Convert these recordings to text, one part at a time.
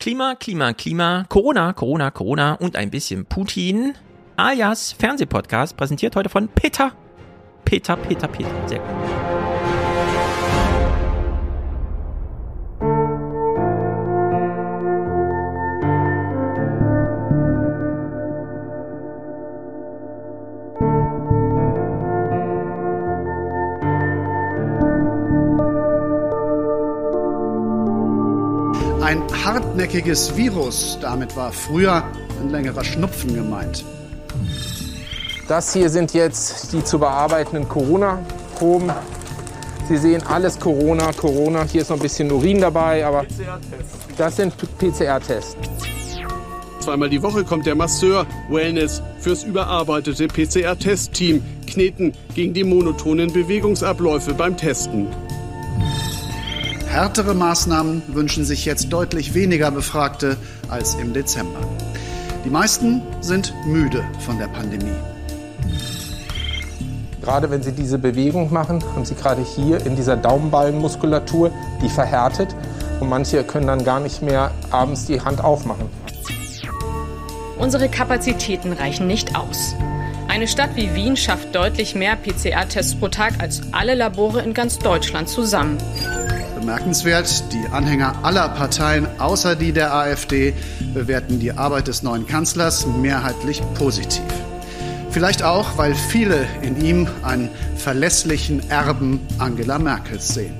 Klima, Klima, Klima, Corona, Corona, Corona und ein bisschen Putin. Alias Fernsehpodcast präsentiert heute von Peter. Peter, Peter, Peter. Sehr gut. Hartnäckiges Virus, damit war früher ein längerer Schnupfen gemeint. Das hier sind jetzt die zu bearbeitenden Corona-Proben. Sie sehen alles Corona, Corona. Hier ist noch ein bisschen Urin dabei, aber das sind PCR-Tests. Zweimal die Woche kommt der Masseur Wellness fürs überarbeitete PCR-Testteam kneten gegen die monotonen Bewegungsabläufe beim Testen. Härtere Maßnahmen wünschen sich jetzt deutlich weniger Befragte als im Dezember. Die meisten sind müde von der Pandemie. Gerade wenn Sie diese Bewegung machen, haben Sie gerade hier in dieser Daumenballenmuskulatur, die verhärtet. Und manche können dann gar nicht mehr abends die Hand aufmachen. Unsere Kapazitäten reichen nicht aus. Eine Stadt wie Wien schafft deutlich mehr PCR-Tests pro Tag als alle Labore in ganz Deutschland zusammen. Bemerkenswert, die Anhänger aller Parteien außer die der AfD bewerten die Arbeit des neuen Kanzlers mehrheitlich positiv. Vielleicht auch, weil viele in ihm einen verlässlichen Erben Angela Merkels sehen.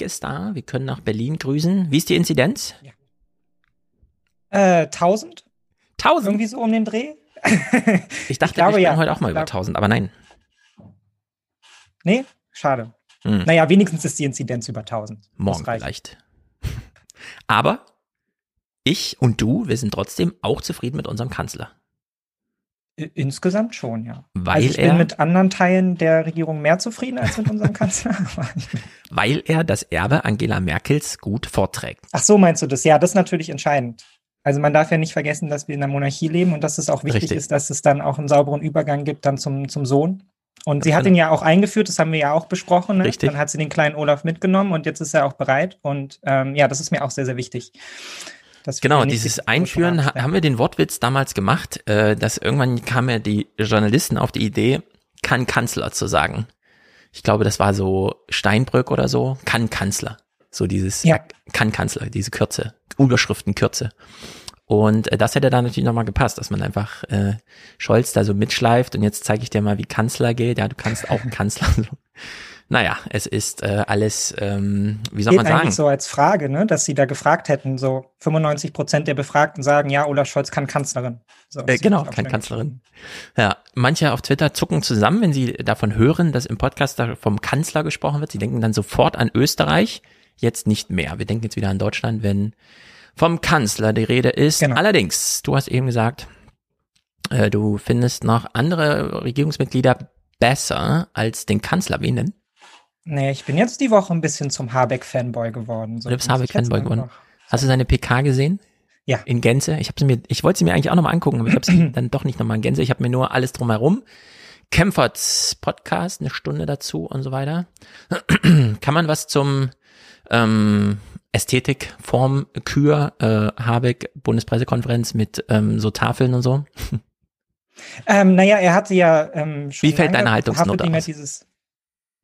Mick ist da. Wir können nach Berlin grüßen. Wie ist die Inzidenz? Äh, 1000? 1000? Irgendwie so um den Dreh? Ich dachte, Ich glaube, wir ja. heute auch mal über glaub- 1000, aber nein. Nee, schade. Hm. Naja, wenigstens ist die Inzidenz über 1000. Das Morgen vielleicht. Aber ich und du, wir sind trotzdem auch zufrieden mit unserem Kanzler. Insgesamt schon, ja. Weil also ich er- bin mit anderen Teilen der Regierung mehr zufrieden als mit unserem Kanzler. Weil er das Erbe Angela Merkels gut vorträgt. Ach so, meinst du das? Ja, das ist natürlich entscheidend. Also man darf ja nicht vergessen, dass wir in einer Monarchie leben und dass es auch wichtig Richtig. ist, dass es dann auch einen sauberen Übergang gibt dann zum, zum Sohn. Und sie hat kann- ihn ja auch eingeführt, das haben wir ja auch besprochen. Ne? Richtig. Dann hat sie den kleinen Olaf mitgenommen und jetzt ist er auch bereit. Und ähm, ja, das ist mir auch sehr, sehr wichtig. Genau, dieses die- Einführen ha haben wir den Wortwitz damals gemacht, äh, dass irgendwann kamen ja die Journalisten auf die Idee, kann Kanzler zu sagen. Ich glaube, das war so Steinbrück oder so, kann Kanzler. So dieses Ja. kann Kanzler, diese Kürze, Überschriftenkürze. Und äh, das hätte da natürlich nochmal gepasst, dass man einfach äh, Scholz da so mitschleift und jetzt zeige ich dir mal, wie Kanzler geht. Ja, du kannst auch Kanzler. Naja, es ist äh, alles, ähm, wie soll Geht man sagen? eigentlich so als Frage, ne, dass sie da gefragt hätten, so 95 Prozent der Befragten sagen, ja, Olaf Scholz kann Kanzlerin. So, Äh, genau, kann Kanzlerin. Ja, manche auf Twitter zucken zusammen, wenn sie davon hören, dass im Podcast da vom Kanzler gesprochen wird. Sie denken dann sofort an Österreich, jetzt nicht mehr. Wir denken jetzt wieder an Deutschland, wenn vom Kanzler die Rede ist. Genau. Allerdings, du hast eben gesagt, äh, du findest noch andere Regierungsmitglieder besser als den Kanzler. Wen denn? Nee, ich bin jetzt die Woche ein bisschen zum Habeck-Fanboy geworden. So Du bist Habeck-Fanboy geworden. Hast du seine PK gesehen? Ja. In Gänze? Ich habe sie mir, ich wollte sie mir eigentlich auch nochmal angucken, aber ich habe sie dann doch nicht nochmal in Gänze. Ich habe mir nur alles drumherum. Kempferts Podcast, eine Stunde dazu und so weiter. Kann man was zum ähm, Ästhetik, Form, Kür, äh, Habeck, Bundespressekonferenz mit ähm, so Tafeln und so? Ähm, naja, er hatte ja ähm, schon Wie fällt deine Haltungsnote aus? dieses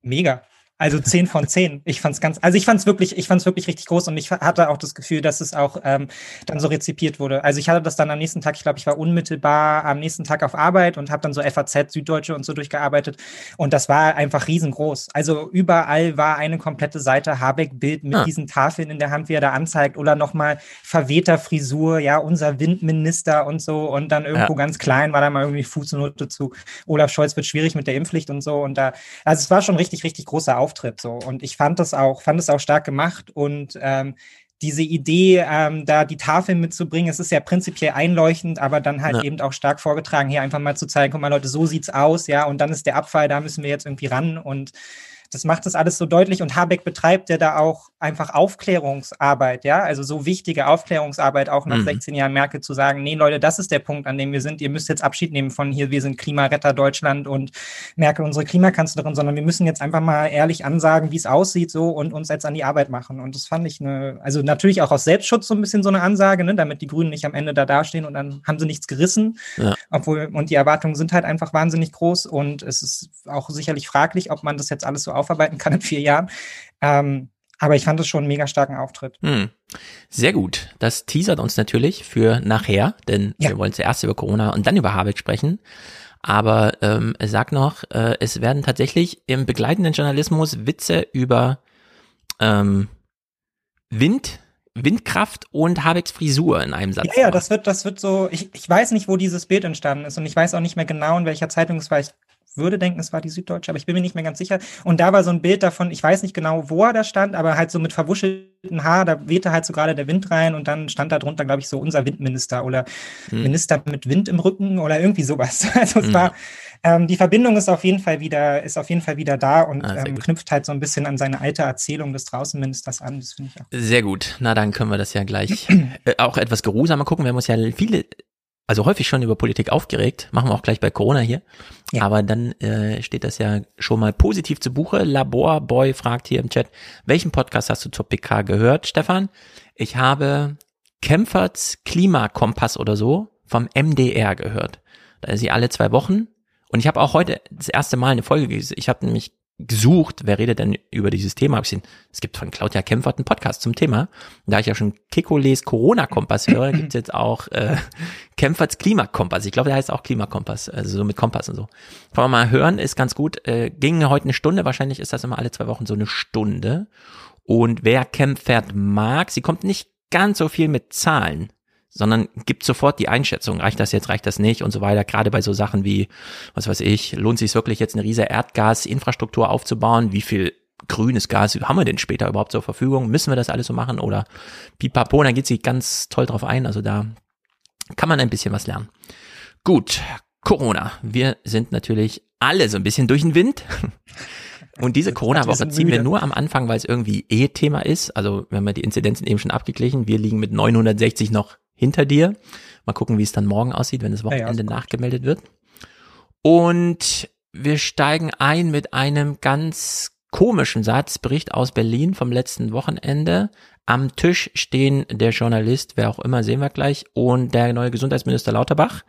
Mega. Also 10 von 10. Ich fand's ganz, also ich fand's wirklich, ich fand's wirklich richtig groß und ich hatte auch das Gefühl, dass es auch ähm, dann so rezipiert wurde. Also ich hatte das dann am nächsten Tag, ich glaube, ich war unmittelbar am nächsten Tag auf Arbeit und habe dann so FAZ, Süddeutsche und so durchgearbeitet und das war einfach riesengroß. Also überall war eine komplette Seite Habeck-Bild mit Ah. diesen Tafeln in der Hand, wie er da anzeigt oder nochmal verwehter Frisur, ja, unser Windminister und so und dann irgendwo Ja. ganz klein war da mal irgendwie Fußnote zu Olaf Scholz wird schwierig mit der Impfpflicht und so und da, also es war schon richtig, richtig großer Auftritt so. Und ich fand das auch, fand es auch stark gemacht. Und ähm, diese Idee, ähm, da die Tafel mitzubringen, es ist ja prinzipiell einleuchtend, aber dann halt ja. eben auch stark vorgetragen, hier einfach mal zu zeigen, guck mal Leute, so sieht's aus, ja, und dann ist der Abfall, da müssen wir jetzt irgendwie ran. Und das macht das alles so deutlich und Habeck betreibt ja da auch einfach Aufklärungsarbeit, ja, also so wichtige Aufklärungsarbeit auch nach mhm. 16 Jahren Merkel zu sagen, nee Leute, das ist der Punkt, an dem wir sind. Ihr müsst jetzt Abschied nehmen von hier, wir sind Klimaretter Deutschland und Merkel unsere Klimakanzlerin, sondern wir müssen jetzt einfach mal ehrlich ansagen, wie es aussieht so und uns jetzt an die Arbeit machen. Und das fand ich eine, also natürlich auch aus Selbstschutz so ein bisschen so eine Ansage, ne, damit die Grünen nicht am Ende da dastehen und dann haben sie nichts gerissen, ja. obwohl und die Erwartungen sind halt einfach wahnsinnig groß und es ist auch sicherlich fraglich, ob man das jetzt alles so aufarbeiten kann in vier Jahren. Ähm, aber ich fand es schon einen mega starken Auftritt. Hm. Sehr gut. Das teasert uns natürlich für nachher, denn ja. wir wollen zuerst über Corona und dann über Habeck sprechen. Aber ähm, sag noch, äh, es werden tatsächlich im begleitenden Journalismus Witze über ähm, Wind, Windkraft und Habecks Frisur in einem Satz. Ja, ja, das wird, das wird so, ich, ich weiß nicht, wo dieses Bild entstanden ist und ich weiß auch nicht mehr genau, in welcher Zeitung es war. Ich würde denken, es war die Süddeutsche, aber ich bin mir nicht mehr ganz sicher. Und da war so ein Bild davon, ich weiß nicht genau, wo er da stand, aber halt so mit verwuschelten Haar, da wehte halt so gerade der Wind rein und dann stand da drunter, glaube ich, so unser Windminister oder hm. Minister mit Wind im Rücken oder irgendwie sowas. Also es hm. war, ähm, die Verbindung ist auf jeden Fall wieder, ist auf jeden Fall wieder da und ah, ähm, knüpft halt so ein bisschen an seine alte Erzählung des Draußenministers an. Das finde ich auch. Sehr gut. Na, dann können wir das ja gleich äh, auch etwas geruhsamer gucken. Wir haben uns ja viele also häufig schon über Politik aufgeregt, machen wir auch gleich bei Corona hier. Ja. Aber dann äh, steht das ja schon mal positiv zu Buche. Laborboy fragt hier im Chat, welchen Podcast hast du zur PK gehört, Stefan? Ich habe Kempferts Klimakompass oder so vom MDR gehört. Da ist sie alle zwei Wochen. Und ich habe auch heute das erste Mal eine Folge gesehen. Ich habe nämlich gesucht, wer redet denn über dieses Thema? Hab ich gesehen, es gibt von Claudia Kempfert einen Podcast zum Thema. Und da ich ja schon Kikoles Corona-Kompass höre, gibt's jetzt auch äh, Kempferts Klimakompass. Ich glaube, der heißt auch Klimakompass, also so mit Kompass und so. Kann man mal hören, ist ganz gut. Äh, ging heute eine Stunde, wahrscheinlich ist das immer alle zwei Wochen so eine Stunde. Und wer Kempfert mag, sie kommt nicht ganz so viel mit Zahlen sondern gibt sofort die Einschätzung, reicht das jetzt, reicht das nicht und so weiter. Gerade bei so Sachen wie, was weiß ich, lohnt sich wirklich jetzt eine riesige Erdgasinfrastruktur aufzubauen? Wie viel grünes Gas haben wir denn später überhaupt zur Verfügung? Müssen wir das alles so machen oder pipapo? Da geht sie ganz toll drauf ein. Also da kann man ein bisschen was lernen. Gut, Corona. Wir sind natürlich alle so ein bisschen durch den Wind. Und diese Corona-Woche ziehen wir nur am Anfang, weil es irgendwie eh Thema ist. Also wir haben ja die Inzidenzen eben schon abgeglichen. Wir liegen mit 960 noch hinter dir. Mal gucken, wie es dann morgen aussieht, wenn das Wochenende ja, nachgemeldet wird. Und wir steigen ein mit einem ganz komischen Satz, Bericht aus Berlin vom letzten Wochenende. Am Tisch stehen der Journalist, wer auch immer, sehen wir gleich, und der neue Gesundheitsminister Lauterbach.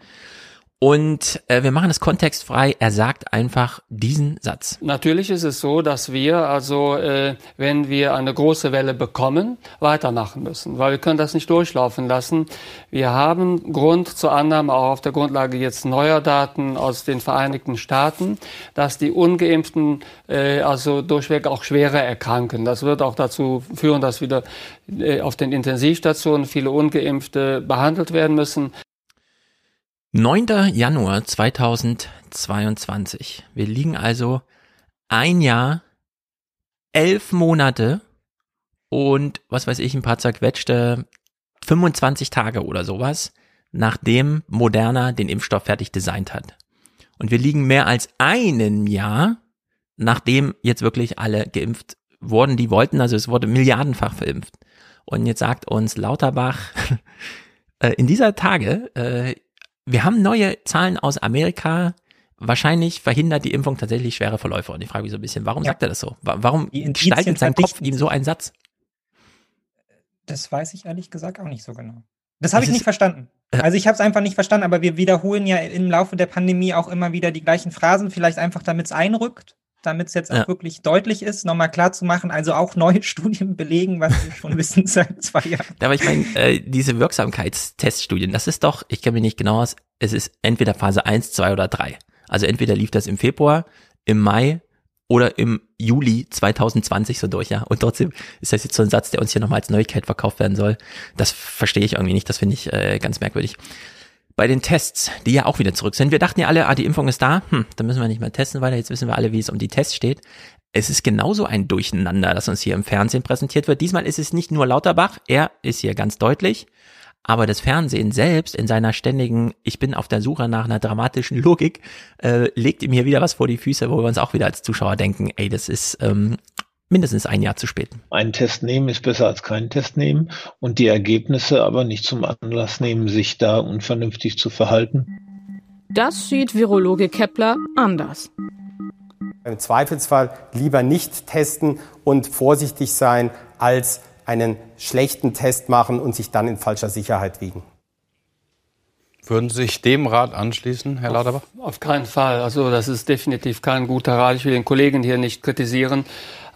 Und äh, wir machen es kontextfrei. Er sagt einfach diesen Satz. Natürlich ist es so, dass wir also, äh, wenn wir eine große Welle bekommen, weitermachen müssen, weil wir können das nicht durchlaufen lassen. Wir haben Grund zur Annahme, auch auf der Grundlage jetzt neuer Daten aus den Vereinigten Staaten, dass die ungeimpften äh, also durchweg auch schwerer erkranken. Das wird auch dazu führen, dass wieder äh, auf den Intensivstationen viele ungeimpfte behandelt werden müssen. 9. Januar 2022. Wir liegen also ein Jahr, elf Monate und was weiß ich, ein paar zerquetschte 25 Tage oder sowas, nachdem Moderna den Impfstoff fertig designt hat. Und wir liegen mehr als einen Jahr, nachdem jetzt wirklich alle geimpft wurden, die wollten. Also es wurde milliardenfach verimpft. Und jetzt sagt uns Lauterbach, äh, in dieser Tage, äh, wir haben neue Zahlen aus Amerika. Wahrscheinlich verhindert die Impfung tatsächlich schwere Verläufe. Und ich frage mich so ein bisschen, warum ja. sagt er das so? Warum gestaltet sein Kopf ihm so einen Satz? Das weiß ich ehrlich gesagt auch nicht so genau. Das habe ich nicht verstanden. Also ich habe es einfach nicht verstanden, aber wir wiederholen ja im Laufe der Pandemie auch immer wieder die gleichen Phrasen, vielleicht einfach damit es einrückt damit es jetzt auch wirklich deutlich ist, nochmal klar zu machen. Also auch neue Studien belegen, was wir schon wissen seit zwei Jahren. Aber ich meine, äh, diese Wirksamkeitsteststudien, das ist doch, ich kenne mich nicht genau aus, es ist entweder Phase 1, 2 oder 3. Also entweder lief das im Februar, im Mai oder im Juli 2020 so durch, ja. Und trotzdem ist das jetzt so ein Satz, der uns hier nochmal als Neuigkeit verkauft werden soll. Das verstehe ich irgendwie nicht, das finde ich äh, ganz merkwürdig bei den Tests, die ja auch wieder zurück sind. Wir dachten ja alle, ah, die Impfung ist da, hm, dann müssen wir nicht mehr testen weiter. Jetzt wissen wir alle, wie es um die Tests steht. es ist genauso ein Durcheinander, das uns hier im Fernsehen präsentiert wird. Diesmal ist es nicht nur Lauterbach, er ist hier ganz deutlich, aber das Fernsehen selbst in seiner ständigen, ich bin auf der Suche nach einer dramatischen Logik, äh, legt ihm hier wieder was vor die Füße, wo wir uns auch wieder als Zuschauer denken, ey, das ist ähm, mindestens ein Jahr zu spät. Einen Test nehmen ist besser als keinen Test nehmen und die Ergebnisse aber nicht zum Anlass nehmen, sich da unvernünftig zu verhalten. Das sieht Virologe Kepler anders. Im Zweifelsfall lieber nicht testen und vorsichtig sein, als einen schlechten Test machen und sich dann in falscher Sicherheit wiegen. Würden Sie sich dem Rat anschließen, Herr Lauterbach? Auf, auf keinen Fall. Also das ist definitiv kein guter Rat. Ich will den Kollegen hier nicht kritisieren.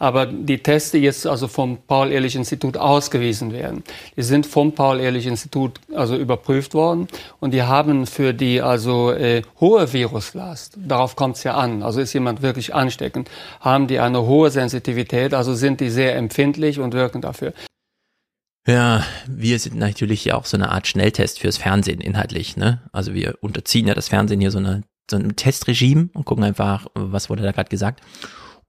Aber die Tests, die jetzt also vom Paul-Ehrlich-Institut ausgewiesen werden, die sind vom Paul-Ehrlich-Institut also überprüft worden und die haben für die also äh, hohe Viruslast, darauf kommt es ja an, also ist jemand wirklich ansteckend, haben die eine hohe Sensitivität, also sind die sehr empfindlich und wirken dafür. Ja, wir sind natürlich ja auch so eine Art Schnelltest fürs Fernsehen inhaltlich, ne? Also wir unterziehen ja das Fernsehen hier so, eine, so einem Testregime und gucken einfach, was wurde da gerade gesagt.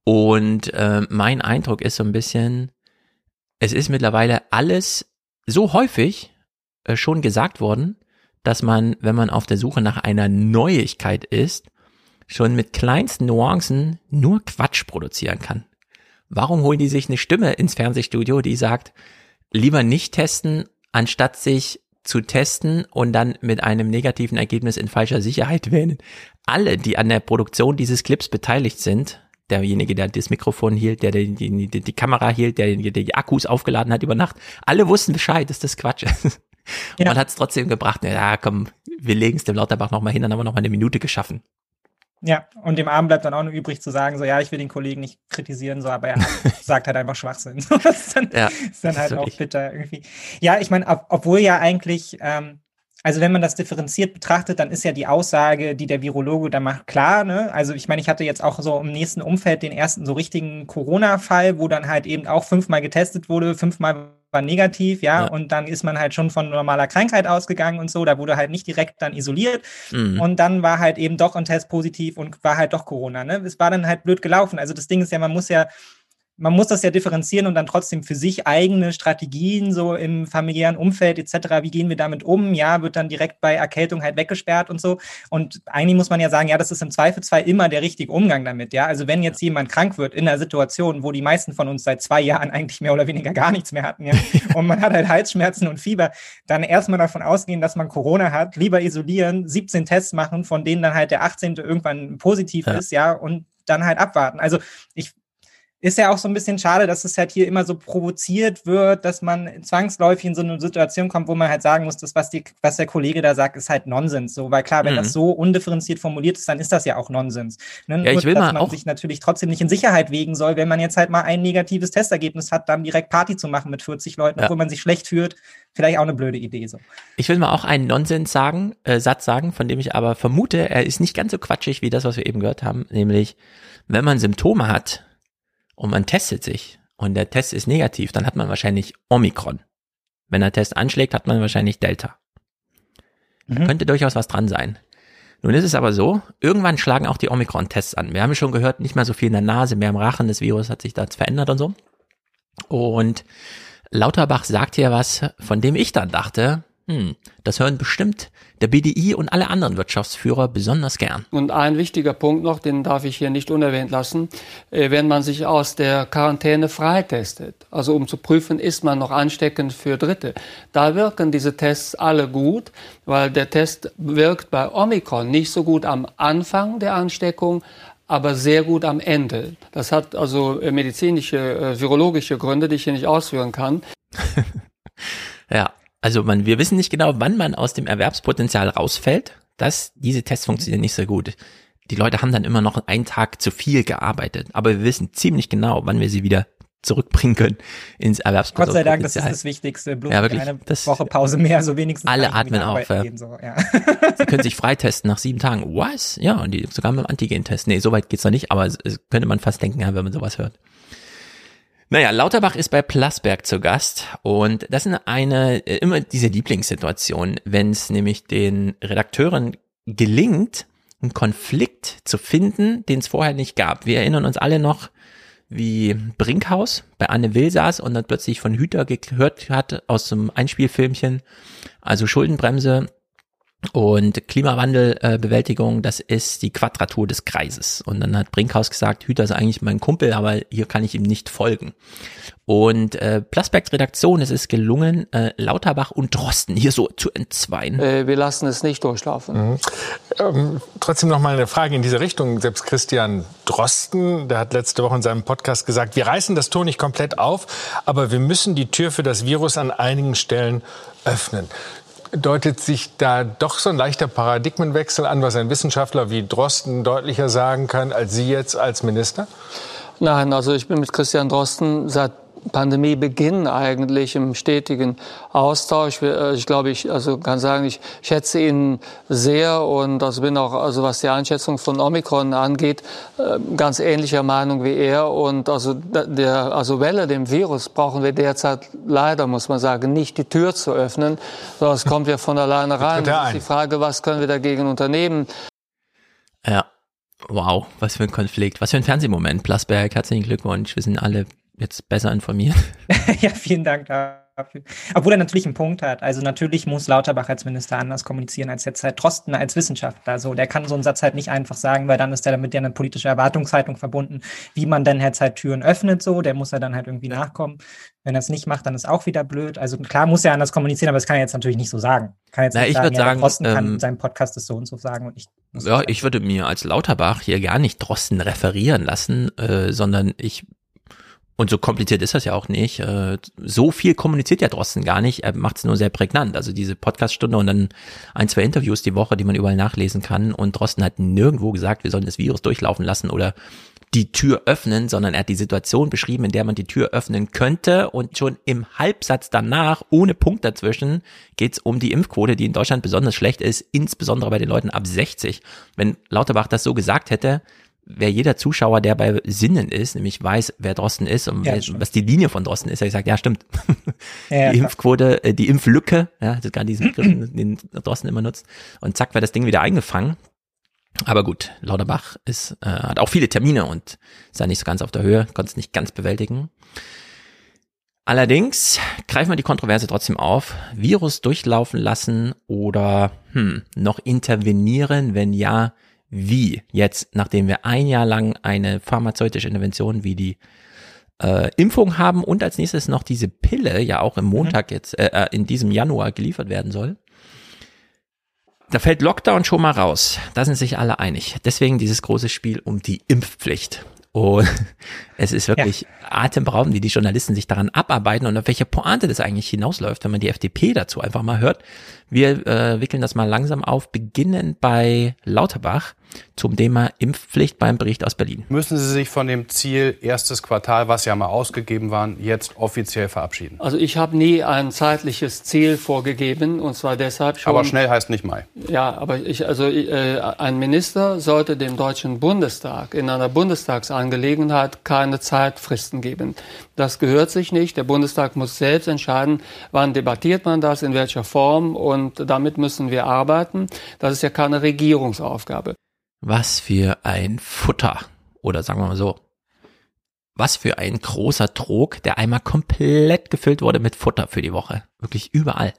Und äh, mein Eindruck ist so ein bisschen, es ist mittlerweile alles so häufig äh, schon gesagt worden, dass man, wenn man auf der Suche nach einer Neuigkeit ist, schon mit kleinsten Nuancen nur Quatsch produzieren kann. Warum holen die sich eine Stimme ins Fernsehstudio, die sagt, lieber nicht testen, anstatt sich zu testen und dann mit einem negativen Ergebnis in falscher Sicherheit wählen. Alle, die an der Produktion dieses Clips beteiligt sind, derjenige, der das Mikrofon hielt, der die, die, die, die Kamera hielt, der, die Akkus aufgeladen hat über Nacht, alle wussten Bescheid, dass das Quatsch ist. Ja. Man hat es trotzdem gebracht, ja komm, wir legen es dem Lauterbach nochmal hin, dann haben wir nochmal eine Minute geschaffen. Ja, und dem Abend bleibt dann auch nur übrig zu sagen, so ja, ich will den Kollegen nicht kritisieren, so, aber er sagt halt einfach Schwachsinn. das ist dann, ja, ist dann halt ist auch bitter irgendwie. Ja, ich meine, ob, obwohl ja eigentlich, ähm, also wenn man das differenziert betrachtet, dann ist ja die Aussage, die der Virologe da macht, klar. Ne? Also ich meine, ich hatte jetzt auch so im nächsten Umfeld den ersten so richtigen Corona-Fall, wo dann halt eben auch fünfmal getestet wurde, fünfmal war negativ, ja, ja, und dann ist man halt schon von normaler Krankheit ausgegangen und so, da wurde halt nicht direkt dann isoliert mhm. und dann war halt eben doch ein Test positiv und war halt doch Corona, ne? Es war dann halt blöd gelaufen. Also das Ding ist ja, man muss ja man muss das ja differenzieren und dann trotzdem für sich eigene Strategien so im familiären Umfeld etc. Wie gehen wir damit um? Ja, wird dann direkt bei Erkältung halt weggesperrt und so. Und eigentlich muss man ja sagen, ja, das ist im Zweifelsfall immer der richtige Umgang damit. Ja, also wenn jetzt jemand krank wird in einer Situation, wo die meisten von uns seit zwei Jahren eigentlich mehr oder weniger gar nichts mehr hatten, ja, und man hat halt Halsschmerzen und Fieber, dann erstmal davon ausgehen, dass man Corona hat, lieber isolieren, 17 Tests machen, von denen dann halt der 18. irgendwann positiv ja. ist, ja, und dann halt abwarten. Also ich ist ja auch so ein bisschen schade, dass es halt hier immer so provoziert wird, dass man zwangsläufig in so eine Situation kommt, wo man halt sagen muss, das, was, die, was der Kollege da sagt, ist halt Nonsens. So, weil klar, wenn mhm. das so undifferenziert formuliert ist, dann ist das ja auch Nonsens. Ne? Ja, ich will dass man sich natürlich trotzdem nicht in Sicherheit wägen soll, wenn man jetzt halt mal ein negatives Testergebnis hat, dann direkt Party zu machen mit 40 Leuten, ja. obwohl man sich schlecht fühlt. Vielleicht auch eine blöde Idee. So. Ich will mal auch einen Nonsens sagen, äh, Satz sagen, von dem ich aber vermute, er ist nicht ganz so quatschig wie das, was wir eben gehört haben, nämlich wenn man Symptome hat, und man testet sich und der Test ist negativ, dann hat man wahrscheinlich Omikron. Wenn der Test anschlägt, hat man wahrscheinlich Delta. Mhm. Könnte durchaus was dran sein. Nun ist es aber so, irgendwann schlagen auch die Omikron-Tests an. Wir haben schon gehört, nicht mehr so viel in der Nase, mehr im Rachen, das Virus hat sich da verändert und so. Und Lauterbach sagt hier was, von dem ich dann dachte, hm, das hören bestimmt der BDI und alle anderen Wirtschaftsführer besonders gern. Und ein wichtiger Punkt noch, den darf ich hier nicht unerwähnt lassen, äh, wenn man sich aus der Quarantäne freitestet, also um zu prüfen, ist man noch ansteckend für Dritte. Da wirken diese Tests alle gut, weil der Test wirkt bei Omikron nicht so gut am Anfang der Ansteckung, aber sehr gut am Ende. Das hat also äh, medizinische, äh, virologische Gründe, die ich hier nicht ausführen kann. ja, also man, wir wissen nicht genau, wann man aus dem Erwerbspotenzial rausfällt. dass diese Tests funktionieren nicht so gut. Die Leute haben dann immer noch einen Tag zu viel gearbeitet, aber wir wissen ziemlich genau, wann wir sie wieder zurückbringen können ins Erwerbspotenzial. Gott sei Dank, das ist das Wichtigste. Bloß ja, wirklich, eine das, Woche Pause mehr, so wenigstens. Alle atmen auf. Ja. So, ja. Sie können sich freitesten nach sieben Tagen. Was? Ja, und die sogar mit dem Antigen-Test. Nee, so weit geht's noch nicht, aber es, könnte man fast denken, ja, wenn man sowas hört. Naja, Lauterbach ist bei Plasberg zu Gast und das ist eine, äh, immer diese Lieblingssituation, wenn es nämlich den Redakteuren gelingt, einen Konflikt zu finden, den es vorher nicht gab. Wir erinnern uns alle noch, wie Brinkhaus bei Anne Will saß und dann plötzlich von Hüter gehört hat aus dem Einspielfilmchen. Also Schuldenbremse und Klimawandelbewältigung, äh, das ist die Quadratur des Kreises. Und dann hat Brinkhaus gesagt, Hüter ist eigentlich mein Kumpel, aber hier kann ich ihm nicht folgen. Und äh, Plasbergs Redaktion, es ist gelungen, äh, Lauterbach und Drosten hier so zu entzweien. Äh, wir lassen es nicht durchlaufen. Mhm. Ähm, trotzdem noch mal eine Frage in diese Richtung. Selbst Christian Drosten, der hat letzte Woche in seinem Podcast gesagt, wir reißen das Tor nicht komplett auf, aber wir müssen die Tür für das Virus an einigen Stellen öffnen deutet sich da doch so ein leichter Paradigmenwechsel an, was ein Wissenschaftler wie Drosten deutlicher sagen kann als Sie jetzt als Minister? Nein, also ich bin mit Christian Drosten seit Pandemiebeginn eigentlich im stetigen Austausch. Äh, ich glaube, ich also kann sagen, ich schätze ihn sehr und also bin auch, also was die Einschätzung von Omikron angeht, äh, ganz ähnlicher Meinung wie er. Und also der, also Welle, dem Virus, brauchen wir derzeit leider, muss man sagen, nicht die Tür zu öffnen, sondern es kommt ja von alleine rein. Das ist die Frage, was können wir dagegen unternehmen? Ja. Wow, was für ein Konflikt. Was für ein Fernsehmoment. Plasberg, herzlichen Glückwunsch. Wir sind alle jetzt besser informiert. ja, vielen Dank dafür. Obwohl er natürlich einen Punkt hat. Also natürlich muss Lauterbach als Minister anders kommunizieren als jetzt halt Drosten als Wissenschaftler. So, der kann so einen Satz halt nicht einfach sagen, weil dann ist er damit ja eine politische Erwartungshaltung verbunden, wie man dann jetzt halt Türen öffnet. So, der muss er dann halt irgendwie nachkommen. Wenn er es nicht macht, dann ist auch wieder blöd. Also klar muss er anders kommunizieren, aber das kann er jetzt natürlich nicht so sagen. Kann jetzt Na, nicht ich sagen, würde ja, sagen, Drosten ähm, kann seinem Podcast das so und so sagen und ich. Ja, ich würde mir als Lauterbach hier gar nicht Drosten referieren lassen, äh, sondern ich und so kompliziert ist das ja auch nicht. Äh, so viel kommuniziert ja Drosten gar nicht. Er macht es nur sehr prägnant. Also diese Podcaststunde und dann ein, zwei Interviews die Woche, die man überall nachlesen kann. Und Drosten hat nirgendwo gesagt, wir sollen das Virus durchlaufen lassen oder die Tür öffnen, sondern er hat die Situation beschrieben, in der man die Tür öffnen könnte. Und schon im Halbsatz danach, ohne Punkt dazwischen, geht es um die Impfquote, die in Deutschland besonders schlecht ist, insbesondere bei den Leuten ab 60. Wenn Lauterbach das so gesagt hätte, wer jeder Zuschauer, der bei Sinnen ist, nämlich weiß, wer Drosten ist und ja, wer, was die Linie von Drosten ist, er gesagt, ja, stimmt. Ja, die Impfquote, äh, die Impflücke, ja, das ist gerade diesen Begriff, den Drosten immer nutzt. Und zack, war das Ding wieder eingefangen. Aber gut, Lauterbach ist, äh, hat auch viele Termine und da nicht so ganz auf der Höhe, konnte es nicht ganz bewältigen. Allerdings greifen wir die Kontroverse trotzdem auf. Virus durchlaufen lassen oder hm, noch intervenieren, wenn ja, wie jetzt, nachdem wir ein Jahr lang eine pharmazeutische Intervention wie die äh, Impfung haben und als nächstes noch diese Pille ja auch im Montag mhm. jetzt, äh, äh, in diesem Januar geliefert werden soll. Da fällt Lockdown schon mal raus. Da sind sich alle einig. Deswegen dieses große Spiel um die Impfpflicht. Und es ist wirklich ja. atemberaubend, wie die Journalisten sich daran abarbeiten und auf welche Pointe das eigentlich hinausläuft, wenn man die FDP dazu einfach mal hört. Wir äh, wickeln das mal langsam auf, beginnen bei Lauterbach zum Thema Impfpflicht beim Bericht aus Berlin. Müssen Sie sich von dem Ziel erstes Quartal, was ja mal ausgegeben war, jetzt offiziell verabschieden? Also ich habe nie ein zeitliches Ziel vorgegeben und zwar deshalb schon. Aber schnell heißt nicht Mai. Ja, aber ich also äh, ein Minister sollte dem deutschen Bundestag in einer Bundestagsangelegenheit keine Zeitfristen geben. Das gehört sich nicht. Der Bundestag muss selbst entscheiden, wann debattiert man das, in welcher Form und damit müssen wir arbeiten. Das ist ja keine Regierungsaufgabe. Was für ein Futter. Oder sagen wir mal so. Was für ein großer Trog, der einmal komplett gefüllt wurde mit Futter für die Woche. Wirklich überall.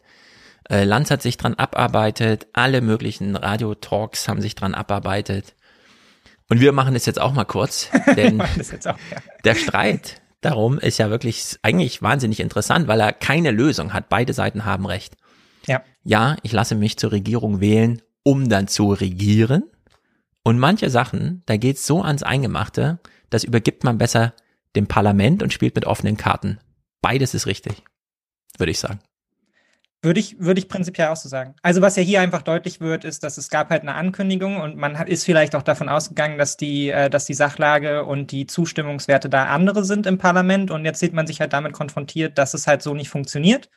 Äh, Lanz hat sich dran abarbeitet, alle möglichen Radiotalks haben sich dran abarbeitet. Und wir machen es jetzt auch mal kurz, denn auch, ja. der Streit darum ist ja wirklich eigentlich wahnsinnig interessant, weil er keine Lösung hat. Beide Seiten haben recht. Ja. Ja, ich lasse mich zur Regierung wählen, um dann zu regieren. Und manche Sachen, da geht's so ans Eingemachte, das übergibt man besser dem Parlament und spielt mit offenen Karten. Beides ist richtig, würde ich sagen. Würde ich, würde ich prinzipiell auch so sagen. Also was ja hier einfach deutlich wird, ist, dass es gab halt eine Ankündigung und man hat, ist vielleicht auch davon ausgegangen, dass die, äh, dass die Sachlage und die Zustimmungswerte da andere sind im Parlament und jetzt sieht man sich halt damit konfrontiert, dass es halt so nicht funktioniert.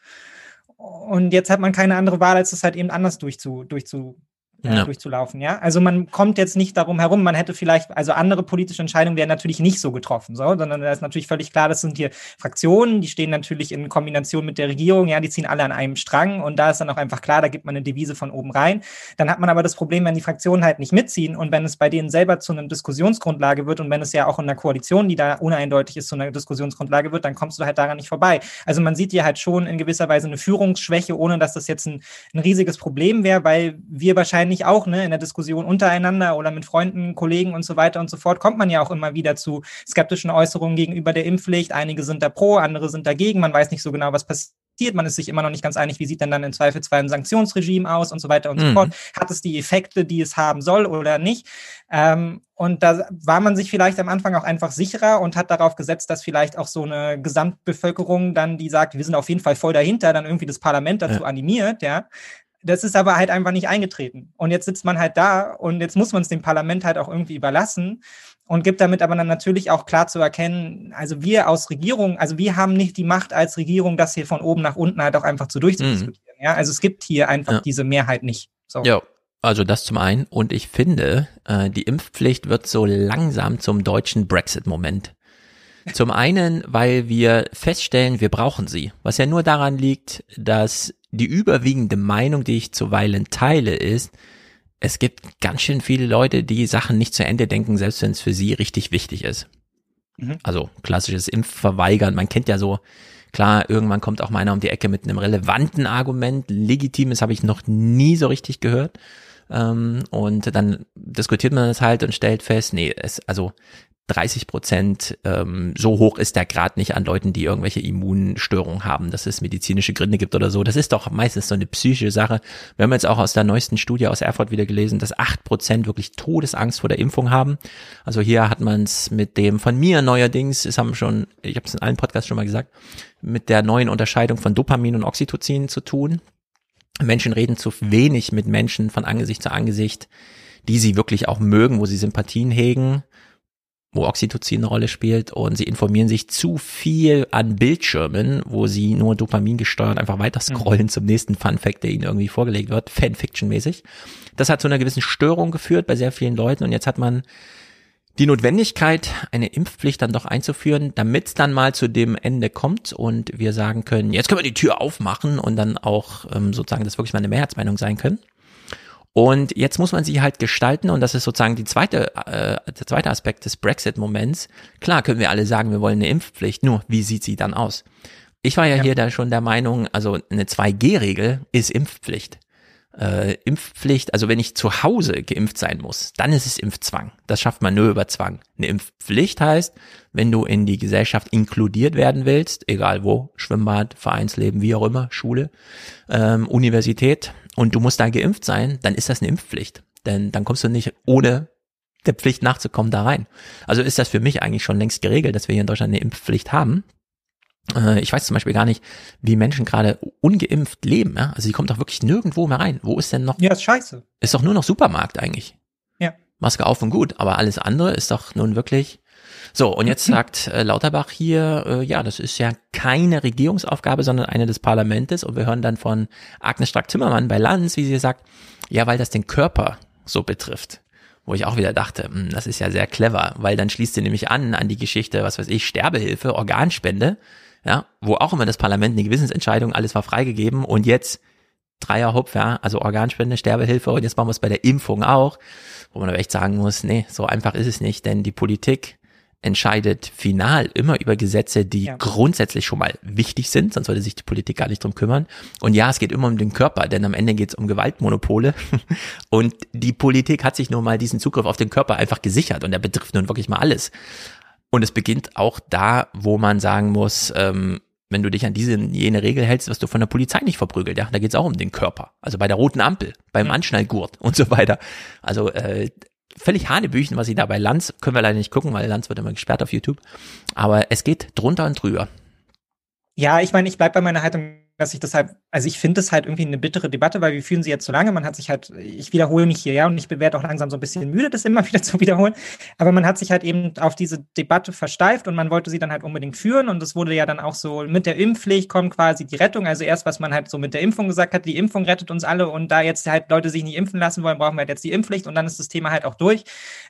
Und jetzt hat man keine andere Wahl, als es halt eben anders durchzu, durchzu, ja. durchzulaufen, ja. Also man kommt jetzt nicht darum herum, man hätte vielleicht, also andere politische Entscheidungen werden natürlich nicht so getroffen, so, sondern da ist natürlich völlig klar, das sind hier Fraktionen, die stehen natürlich in Kombination mit der Regierung, ja, die ziehen alle an einem Strang und da ist dann auch einfach klar, da gibt man eine Devise von oben rein. Dann hat man aber das Problem, wenn die Fraktionen halt nicht mitziehen und wenn es bei denen selber zu einer Diskussionsgrundlage wird und wenn es ja auch in einer Koalition, die da uneindeutig ist, zu einer Diskussionsgrundlage wird, dann kommst du halt daran nicht vorbei. Also man sieht hier halt schon in gewisser Weise eine Führungsschwäche, ohne dass das jetzt ein, ein riesiges Problem wäre, weil wir wahrscheinlich wahrscheinlich auch, ne, in der Diskussion untereinander oder mit Freunden, Kollegen und so weiter und so fort, kommt man ja auch immer wieder zu skeptischen Äußerungen gegenüber der Impfpflicht. Einige sind da pro, andere sind dagegen. Man weiß nicht so genau, was passiert. Man ist sich immer noch nicht ganz einig, wie sieht denn dann im Zweifelsfall ein Sanktionsregime aus und so weiter und mhm. so fort. Hat es die Effekte, die es haben soll oder nicht? Ähm, und da war man sich vielleicht am Anfang auch einfach sicherer und hat darauf gesetzt, dass vielleicht auch so eine Gesamtbevölkerung dann, die sagt, wir sind auf jeden Fall voll dahinter, dann irgendwie das Parlament dazu ja. animiert, ja. Das ist aber halt einfach nicht eingetreten. Und jetzt sitzt man halt da und jetzt muss man es dem Parlament halt auch irgendwie überlassen und gibt damit aber dann natürlich auch klar zu erkennen, also wir aus Regierung, also wir haben nicht die Macht als Regierung, das hier von oben nach unten halt auch einfach zu durchzudiskutieren. Mhm. Ja, also es gibt hier einfach ja. diese Mehrheit nicht. So. Ja. Also das zum einen. Und ich finde, äh, die Impfpflicht wird so langsam zum deutschen Brexit-Moment. Zum einen, weil wir feststellen, wir brauchen sie. Was ja nur daran liegt, dass die überwiegende Meinung, die ich zuweilen teile, ist, es gibt ganz schön viele Leute, die Sachen nicht zu Ende denken, selbst wenn es für sie richtig wichtig ist. Mhm. Also klassisches Impfverweigern. Man kennt ja so, klar, irgendwann kommt auch meiner um die Ecke mit einem relevanten Argument. Legitimes habe ich noch nie so richtig gehört. Ähm, und dann diskutiert man das halt und stellt fest, nee, es, also 30 Prozent, ähm, so hoch ist der Grad nicht an Leuten, die irgendwelche Immunstörungen haben, dass es medizinische Gründe gibt oder so. Das ist doch meistens so eine psychische Sache. Wir haben jetzt auch aus der neuesten Studie aus Erfurt wieder gelesen, dass acht Prozent wirklich Todesangst vor der Impfung haben. Also hier hat man es mit dem von mir neuerdings, es haben schon, ich habe es in allen Podcasts schon mal gesagt, mit der neuen Unterscheidung von Dopamin und Oxytocin zu tun. Menschen reden zu wenig mit Menschen von Angesicht zu Angesicht, die sie wirklich auch mögen, wo sie Sympathien hegen wo Oxytocin eine Rolle spielt und sie informieren sich zu viel an Bildschirmen, wo sie nur Dopamin gesteuert einfach weiter mhm. scrollen mhm. zum nächsten Fun Fact, der ihnen irgendwie vorgelegt wird, Fanfiction-mäßig. Das hat zu einer gewissen Störung geführt bei sehr vielen Leuten und jetzt hat man die Notwendigkeit, eine Impfpflicht dann doch einzuführen, damit es dann mal zu dem Ende kommt und wir sagen können, jetzt können wir die Tür aufmachen und dann auch ähm, sozusagen das wirklich mal eine Mehrheitsmeinung sein können. Und jetzt muss man sie halt gestalten und das ist sozusagen die zweite, äh, der zweite Aspekt des Brexit-Moments. Klar können wir alle sagen, wir wollen eine Impfpflicht, nur wie sieht sie dann aus? Ich war ja, ja. hier da schon der Meinung, also eine 2G-Regel ist Impfpflicht. Äh, Impfpflicht, also wenn ich zu Hause geimpft sein muss, dann ist es Impfzwang. Das schafft man nur über Zwang. Eine Impfpflicht heißt, wenn du in die Gesellschaft inkludiert werden willst, egal wo, Schwimmbad, Vereinsleben, wie auch immer, Schule, ähm, Universität, und du musst da geimpft sein, dann ist das eine Impfpflicht. Denn dann kommst du nicht ohne der Pflicht nachzukommen da rein. Also ist das für mich eigentlich schon längst geregelt, dass wir hier in Deutschland eine Impfpflicht haben. Äh, ich weiß zum Beispiel gar nicht, wie Menschen gerade ungeimpft leben. Ja? Also die kommt doch wirklich nirgendwo mehr rein. Wo ist denn noch? Ja, ist scheiße. Ist doch nur noch Supermarkt eigentlich. Ja. Maske auf und gut, aber alles andere ist doch nun wirklich so, und jetzt sagt äh, Lauterbach hier, äh, ja, das ist ja keine Regierungsaufgabe, sondern eine des Parlamentes. Und wir hören dann von Agnes Strack-Zimmermann bei Lanz, wie sie sagt, ja, weil das den Körper so betrifft. Wo ich auch wieder dachte, mh, hm, das ist ja sehr clever, weil dann schließt sie nämlich an an die Geschichte, was weiß ich, Sterbehilfe, Organspende, ja, wo auch immer das Parlament eine Gewissensentscheidung, alles war freigegeben und jetzt Dreierhupf, ja, also Organspende, Sterbehilfe und jetzt machen wir es bei der Impfung auch, wo man aber echt sagen muss, nee, so einfach ist es nicht, denn die Politik entscheidet final immer über Gesetze, die ja. grundsätzlich schon mal wichtig sind, sonst würde sich die Politik gar nicht drum kümmern. Und ja, es geht immer um den Körper, denn am Ende geht es um Gewaltmonopole. Und die Politik hat sich nun mal diesen Zugriff auf den Körper einfach gesichert und der betrifft nun wirklich mal alles. Und es beginnt auch da, wo man sagen muss, ähm, wenn du dich an diese jene Regel hältst, wirst du von der Polizei nicht verprügelt. Ja, da geht es auch um den Körper. Also bei der roten Ampel, beim Anschnallgurt und so weiter. Also äh, völlig Hanebüchen, was sie da bei Lanz, können wir leider nicht gucken, weil Lanz wird immer gesperrt auf YouTube. Aber es geht drunter und drüber. Ja, ich meine, ich bleib bei meiner Haltung dass ich deshalb, also ich finde es halt irgendwie eine bittere Debatte, weil wir führen sie jetzt so lange. Man hat sich halt, ich wiederhole mich hier, ja, und ich werde auch langsam so ein bisschen müde, das immer wieder zu wiederholen. Aber man hat sich halt eben auf diese Debatte versteift und man wollte sie dann halt unbedingt führen. Und es wurde ja dann auch so, mit der Impfpflicht kommt quasi die Rettung. Also erst, was man halt so mit der Impfung gesagt hat, die Impfung rettet uns alle und da jetzt halt Leute sich nicht impfen lassen wollen, brauchen wir halt jetzt die Impfpflicht und dann ist das Thema halt auch durch.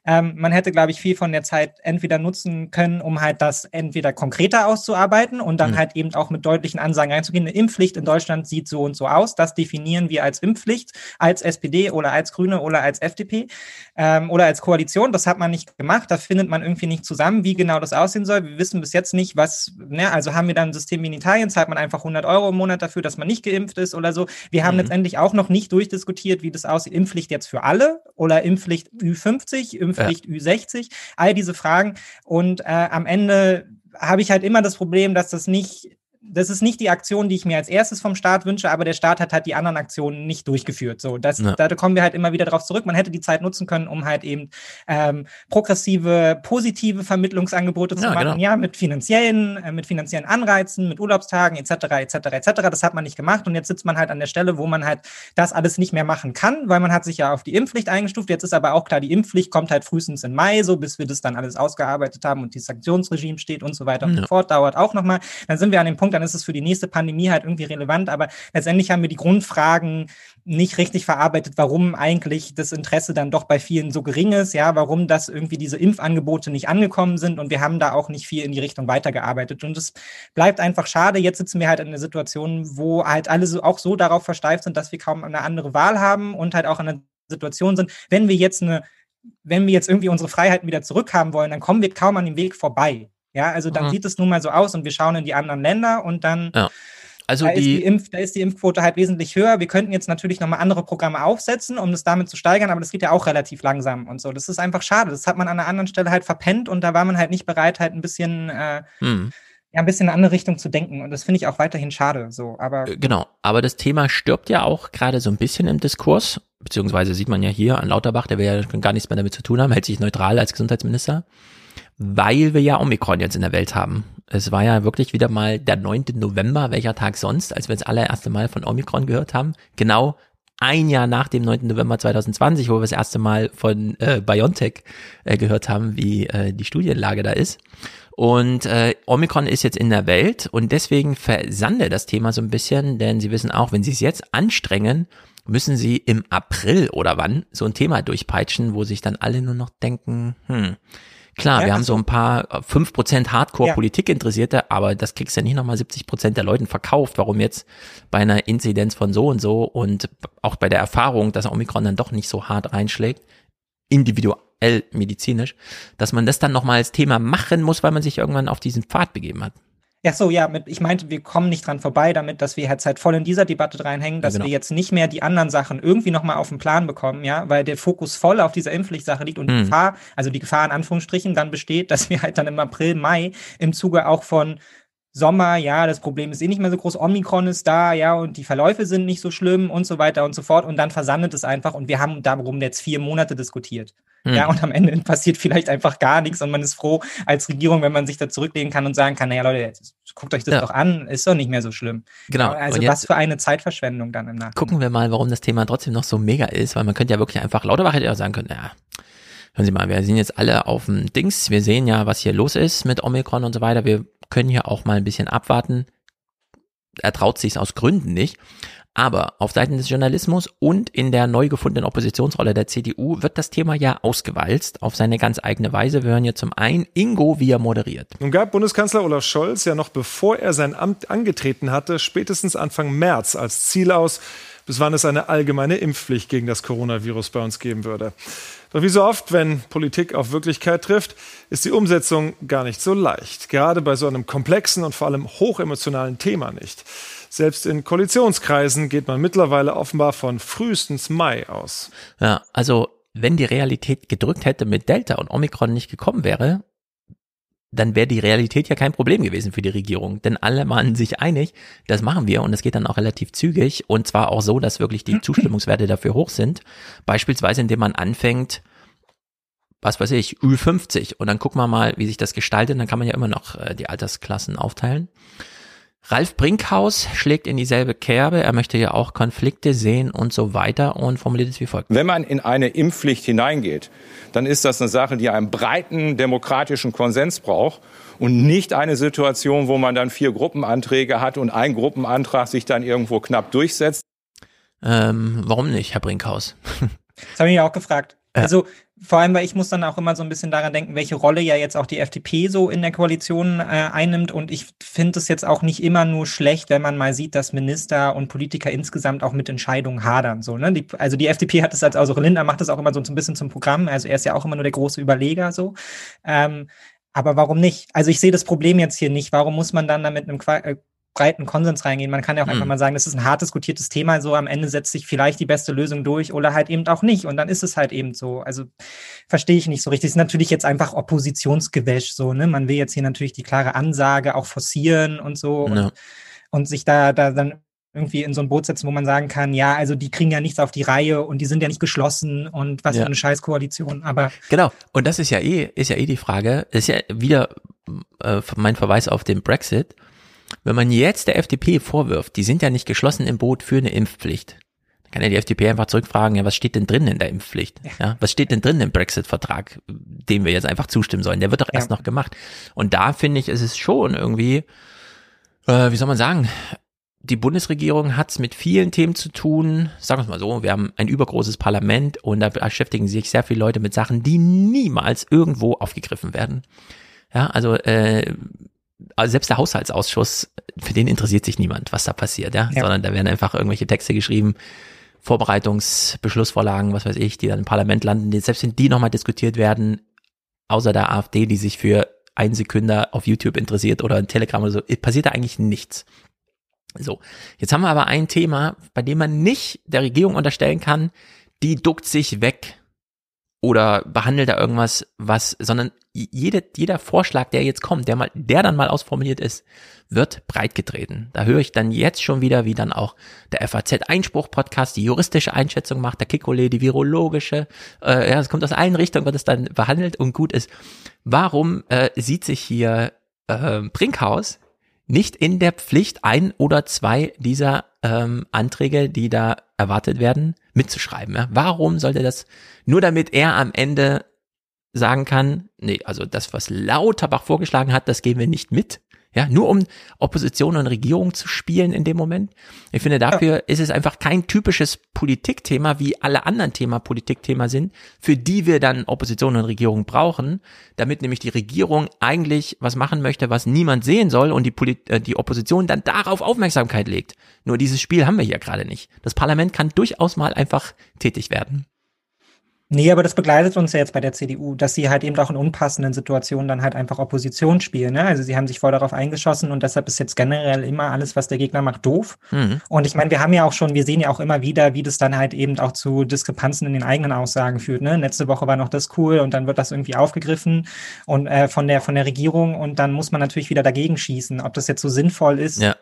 Ähm, man hätte, glaube ich, viel von der Zeit entweder nutzen können, um halt das entweder konkreter auszuarbeiten und dann mhm. halt eben auch mit deutlichen Ansagen reinzugehen. Eine Impfpflicht in Deutschland sieht so und so aus. Das definieren wir als Impfpflicht, als SPD oder als Grüne oder als FDP ähm, oder als Koalition. Das hat man nicht gemacht. Da findet man irgendwie nicht zusammen, wie genau das aussehen soll. Wir wissen bis jetzt nicht, was, ne, also haben wir dann ein System wie in Italien, zahlt man einfach 100 Euro im Monat dafür, dass man nicht geimpft ist oder so. Wir haben mhm. letztendlich auch noch nicht durchdiskutiert, wie das aussieht. Impfpflicht jetzt für alle oder Impfpflicht Ü50, Impfpflicht ja. Ü60, all diese Fragen. Und äh, am Ende habe ich halt immer das Problem, dass das nicht das ist nicht die Aktion, die ich mir als erstes vom Staat wünsche, aber der Staat hat halt die anderen Aktionen nicht durchgeführt. So, das, ja. da kommen wir halt immer wieder drauf zurück. Man hätte die Zeit nutzen können, um halt eben ähm, progressive, positive Vermittlungsangebote zu ja, machen. Genau. Ja, mit finanziellen, äh, mit finanziellen Anreizen, mit Urlaubstagen etc. etc. etc. Das hat man nicht gemacht und jetzt sitzt man halt an der Stelle, wo man halt das alles nicht mehr machen kann, weil man hat sich ja auf die Impfpflicht eingestuft. Jetzt ist aber auch klar, die Impfpflicht kommt halt frühestens im Mai, so bis wir das dann alles ausgearbeitet haben und die Sanktionsregime steht und so weiter ja. und so fort. Dauert auch nochmal. Dann sind wir an dem Punkt, dann ist es für die nächste Pandemie halt irgendwie relevant, aber letztendlich haben wir die Grundfragen nicht richtig verarbeitet, warum eigentlich das Interesse dann doch bei vielen so gering ist, ja, warum das irgendwie diese Impfangebote nicht angekommen sind und wir haben da auch nicht viel in die Richtung weitergearbeitet und es bleibt einfach schade. Jetzt sitzen wir halt in einer Situation, wo halt alle so, auch so darauf versteift sind, dass wir kaum eine andere Wahl haben und halt auch in einer Situation sind, wenn wir jetzt eine wenn wir jetzt irgendwie unsere Freiheiten wieder zurückhaben wollen, dann kommen wir kaum an dem Weg vorbei. Ja, also dann mhm. sieht es nun mal so aus und wir schauen in die anderen Länder und dann ja. Also da, die, ist die Impf, da ist die Impfquote halt wesentlich höher. Wir könnten jetzt natürlich nochmal andere Programme aufsetzen, um das damit zu steigern, aber das geht ja auch relativ langsam und so. Das ist einfach schade. Das hat man an einer anderen Stelle halt verpennt und da war man halt nicht bereit, halt ein bisschen, äh, hm. ja, ein bisschen in eine andere Richtung zu denken. Und das finde ich auch weiterhin schade. So, aber äh, genau. Aber das Thema stirbt ja auch gerade so ein bisschen im Diskurs, beziehungsweise sieht man ja hier an Lauterbach, der will ja gar nichts mehr damit zu tun haben, hält sich neutral als Gesundheitsminister weil wir ja Omikron jetzt in der Welt haben. Es war ja wirklich wieder mal der 9. November, welcher Tag sonst, als wir das allererste Mal von Omikron gehört haben. Genau ein Jahr nach dem 9. November 2020, wo wir das erste Mal von äh, BioNTech äh, gehört haben, wie äh, die Studienlage da ist. Und äh, Omikron ist jetzt in der Welt und deswegen versande das Thema so ein bisschen, denn Sie wissen auch, wenn Sie es jetzt anstrengen, müssen Sie im April oder wann so ein Thema durchpeitschen, wo sich dann alle nur noch denken, hm, Klar, ja, wir haben so ein paar äh, fünf Prozent Hardcore-Politik-Interessierte, aber das kriegst ja nicht nochmal 70 Prozent der Leuten verkauft. Warum jetzt bei einer Inzidenz von so und so und auch bei der Erfahrung, dass Omikron dann doch nicht so hart reinschlägt, individuell medizinisch, dass man das dann nochmal als Thema machen muss, weil man sich irgendwann auf diesen Pfad begeben hat. Ja, so, ja, mit, ich meinte, wir kommen nicht dran vorbei damit, dass wir jetzt halt voll in dieser Debatte reinhängen, dass ja, genau. wir jetzt nicht mehr die anderen Sachen irgendwie nochmal auf den Plan bekommen, ja, weil der Fokus voll auf dieser Impfpflichtsache liegt und mhm. die Gefahr, also die Gefahr in Anführungsstrichen dann besteht, dass wir halt dann im April, Mai im Zuge auch von Sommer, ja, das Problem ist eh nicht mehr so groß, Omikron ist da, ja, und die Verläufe sind nicht so schlimm und so weiter und so fort. Und dann versandet es einfach und wir haben darum jetzt vier Monate diskutiert. Hm. Ja, und am Ende passiert vielleicht einfach gar nichts und man ist froh als Regierung, wenn man sich da zurücklegen kann und sagen kann, naja, Leute, jetzt guckt euch das ja. doch an, ist doch nicht mehr so schlimm. Genau. Also was für eine Zeitverschwendung dann im Nachhinein. Gucken wir mal, warum das Thema trotzdem noch so mega ist, weil man könnte ja wirklich einfach, Lauterbach hätte ja sagen können, ja, hören Sie mal, wir sind jetzt alle auf dem Dings, wir sehen ja, was hier los ist mit Omikron und so weiter, wir können hier auch mal ein bisschen abwarten. Er traut sich aus Gründen nicht. Aber auf Seiten des Journalismus und in der neu gefundenen Oppositionsrolle der CDU wird das Thema ja ausgewalzt auf seine ganz eigene Weise. Wir hören hier zum einen Ingo, wie er moderiert. Nun gab Bundeskanzler Olaf Scholz ja noch bevor er sein Amt angetreten hatte, spätestens Anfang März als Ziel aus, bis wann es eine allgemeine Impfpflicht gegen das Coronavirus bei uns geben würde. Doch wie so oft, wenn Politik auf Wirklichkeit trifft, ist die Umsetzung gar nicht so leicht. Gerade bei so einem komplexen und vor allem hochemotionalen Thema nicht. Selbst in Koalitionskreisen geht man mittlerweile offenbar von frühestens Mai aus. Ja, also wenn die Realität gedrückt hätte mit Delta und Omikron nicht gekommen wäre, dann wäre die Realität ja kein Problem gewesen für die Regierung. Denn alle waren sich einig, das machen wir und es geht dann auch relativ zügig und zwar auch so, dass wirklich die Zustimmungswerte dafür hoch sind. Beispielsweise, indem man anfängt, was weiß ich, Ü50 und dann gucken wir mal, wie sich das gestaltet, dann kann man ja immer noch äh, die Altersklassen aufteilen. Ralf Brinkhaus schlägt in dieselbe Kerbe. Er möchte ja auch Konflikte sehen und so weiter und formuliert es wie folgt. Wenn man in eine Impfpflicht hineingeht, dann ist das eine Sache, die einen breiten demokratischen Konsens braucht und nicht eine Situation, wo man dann vier Gruppenanträge hat und ein Gruppenantrag sich dann irgendwo knapp durchsetzt. Ähm, warum nicht, Herr Brinkhaus? Das habe ich mich auch gefragt. Ja. Also vor allem, weil ich muss dann auch immer so ein bisschen daran denken, welche Rolle ja jetzt auch die FDP so in der Koalition äh, einnimmt. Und ich finde es jetzt auch nicht immer nur schlecht, wenn man mal sieht, dass Minister und Politiker insgesamt auch mit Entscheidungen hadern. So, ne? Die, also die FDP hat es als, also Lindner macht das auch immer so ein bisschen zum Programm. Also er ist ja auch immer nur der große Überleger so. Ähm, aber warum nicht? Also ich sehe das Problem jetzt hier nicht. Warum muss man dann da mit einem äh, breiten Konsens reingehen. Man kann ja auch mhm. einfach mal sagen, das ist ein hart diskutiertes Thema, so am Ende setzt sich vielleicht die beste Lösung durch oder halt eben auch nicht. Und dann ist es halt eben so. Also verstehe ich nicht so richtig. Ist natürlich jetzt einfach Oppositionsgewäsch, so, ne? Man will jetzt hier natürlich die klare Ansage auch forcieren und so ja. und, und sich da, da dann irgendwie in so ein Boot setzen, wo man sagen kann, ja, also die kriegen ja nichts auf die Reihe und die sind ja nicht geschlossen und was ja. für eine Scheißkoalition, aber. Genau. Und das ist ja eh, ist ja eh die Frage, ist ja wieder äh, mein Verweis auf den Brexit wenn man jetzt der FDP vorwirft, die sind ja nicht geschlossen im Boot für eine Impfpflicht, dann kann ja die FDP einfach zurückfragen, ja, was steht denn drin in der Impfpflicht? Ja, was steht denn drin im Brexit-Vertrag, dem wir jetzt einfach zustimmen sollen? Der wird doch erst ja. noch gemacht. Und da finde ich, ist es schon irgendwie, äh, wie soll man sagen, die Bundesregierung hat es mit vielen Themen zu tun. Sagen wir es mal so, wir haben ein übergroßes Parlament und da beschäftigen sich sehr viele Leute mit Sachen, die niemals irgendwo aufgegriffen werden. Ja, also äh, also selbst der Haushaltsausschuss, für den interessiert sich niemand, was da passiert, ja, ja. sondern da werden einfach irgendwelche Texte geschrieben, Vorbereitungsbeschlussvorlagen, was weiß ich, die dann im Parlament landen, selbst wenn die nochmal diskutiert werden, außer der AfD, die sich für ein Sekünder auf YouTube interessiert oder ein Telegram oder so, passiert da eigentlich nichts. So, jetzt haben wir aber ein Thema, bei dem man nicht der Regierung unterstellen kann, die duckt sich weg oder behandelt da irgendwas, was, sondern jede, jeder Vorschlag, der jetzt kommt, der mal, der dann mal ausformuliert ist, wird breitgetreten. Da höre ich dann jetzt schon wieder, wie dann auch der FAZ-Einspruch-Podcast die juristische Einschätzung macht, der Kikole die virologische, äh, ja, es kommt aus allen Richtungen, wird es dann behandelt und gut ist. Warum äh, sieht sich hier äh, Brinkhaus nicht in der Pflicht, ein oder zwei dieser ähm, Anträge, die da erwartet werden, mitzuschreiben. Ja? Warum sollte das, nur damit er am Ende sagen kann, nee, also das, was Lauterbach vorgeschlagen hat, das gehen wir nicht mit, ja, nur um Opposition und Regierung zu spielen in dem Moment. Ich finde, dafür ja. ist es einfach kein typisches Politikthema, wie alle anderen Thema Politikthema sind, für die wir dann Opposition und Regierung brauchen, damit nämlich die Regierung eigentlich was machen möchte, was niemand sehen soll und die, Polit äh, die Opposition dann darauf Aufmerksamkeit legt. Nur dieses Spiel haben wir hier gerade nicht. Das Parlament kann durchaus mal einfach tätig werden. Nee, aber das begleitet uns ja jetzt bei der CDU, dass sie halt eben auch in unpassenden Situationen dann halt einfach Opposition spielen. Ne? Also sie haben sich voll darauf eingeschossen und deshalb ist jetzt generell immer alles, was der Gegner macht, doof. Mhm. Und ich meine, wir haben ja auch schon, wir sehen ja auch immer wieder, wie das dann halt eben auch zu Diskrepanzen in den eigenen Aussagen führt. Ne? Letzte Woche war noch das cool und dann wird das irgendwie aufgegriffen und äh, von der von der Regierung und dann muss man natürlich wieder dagegen schießen. Ob das jetzt so sinnvoll ist, ja.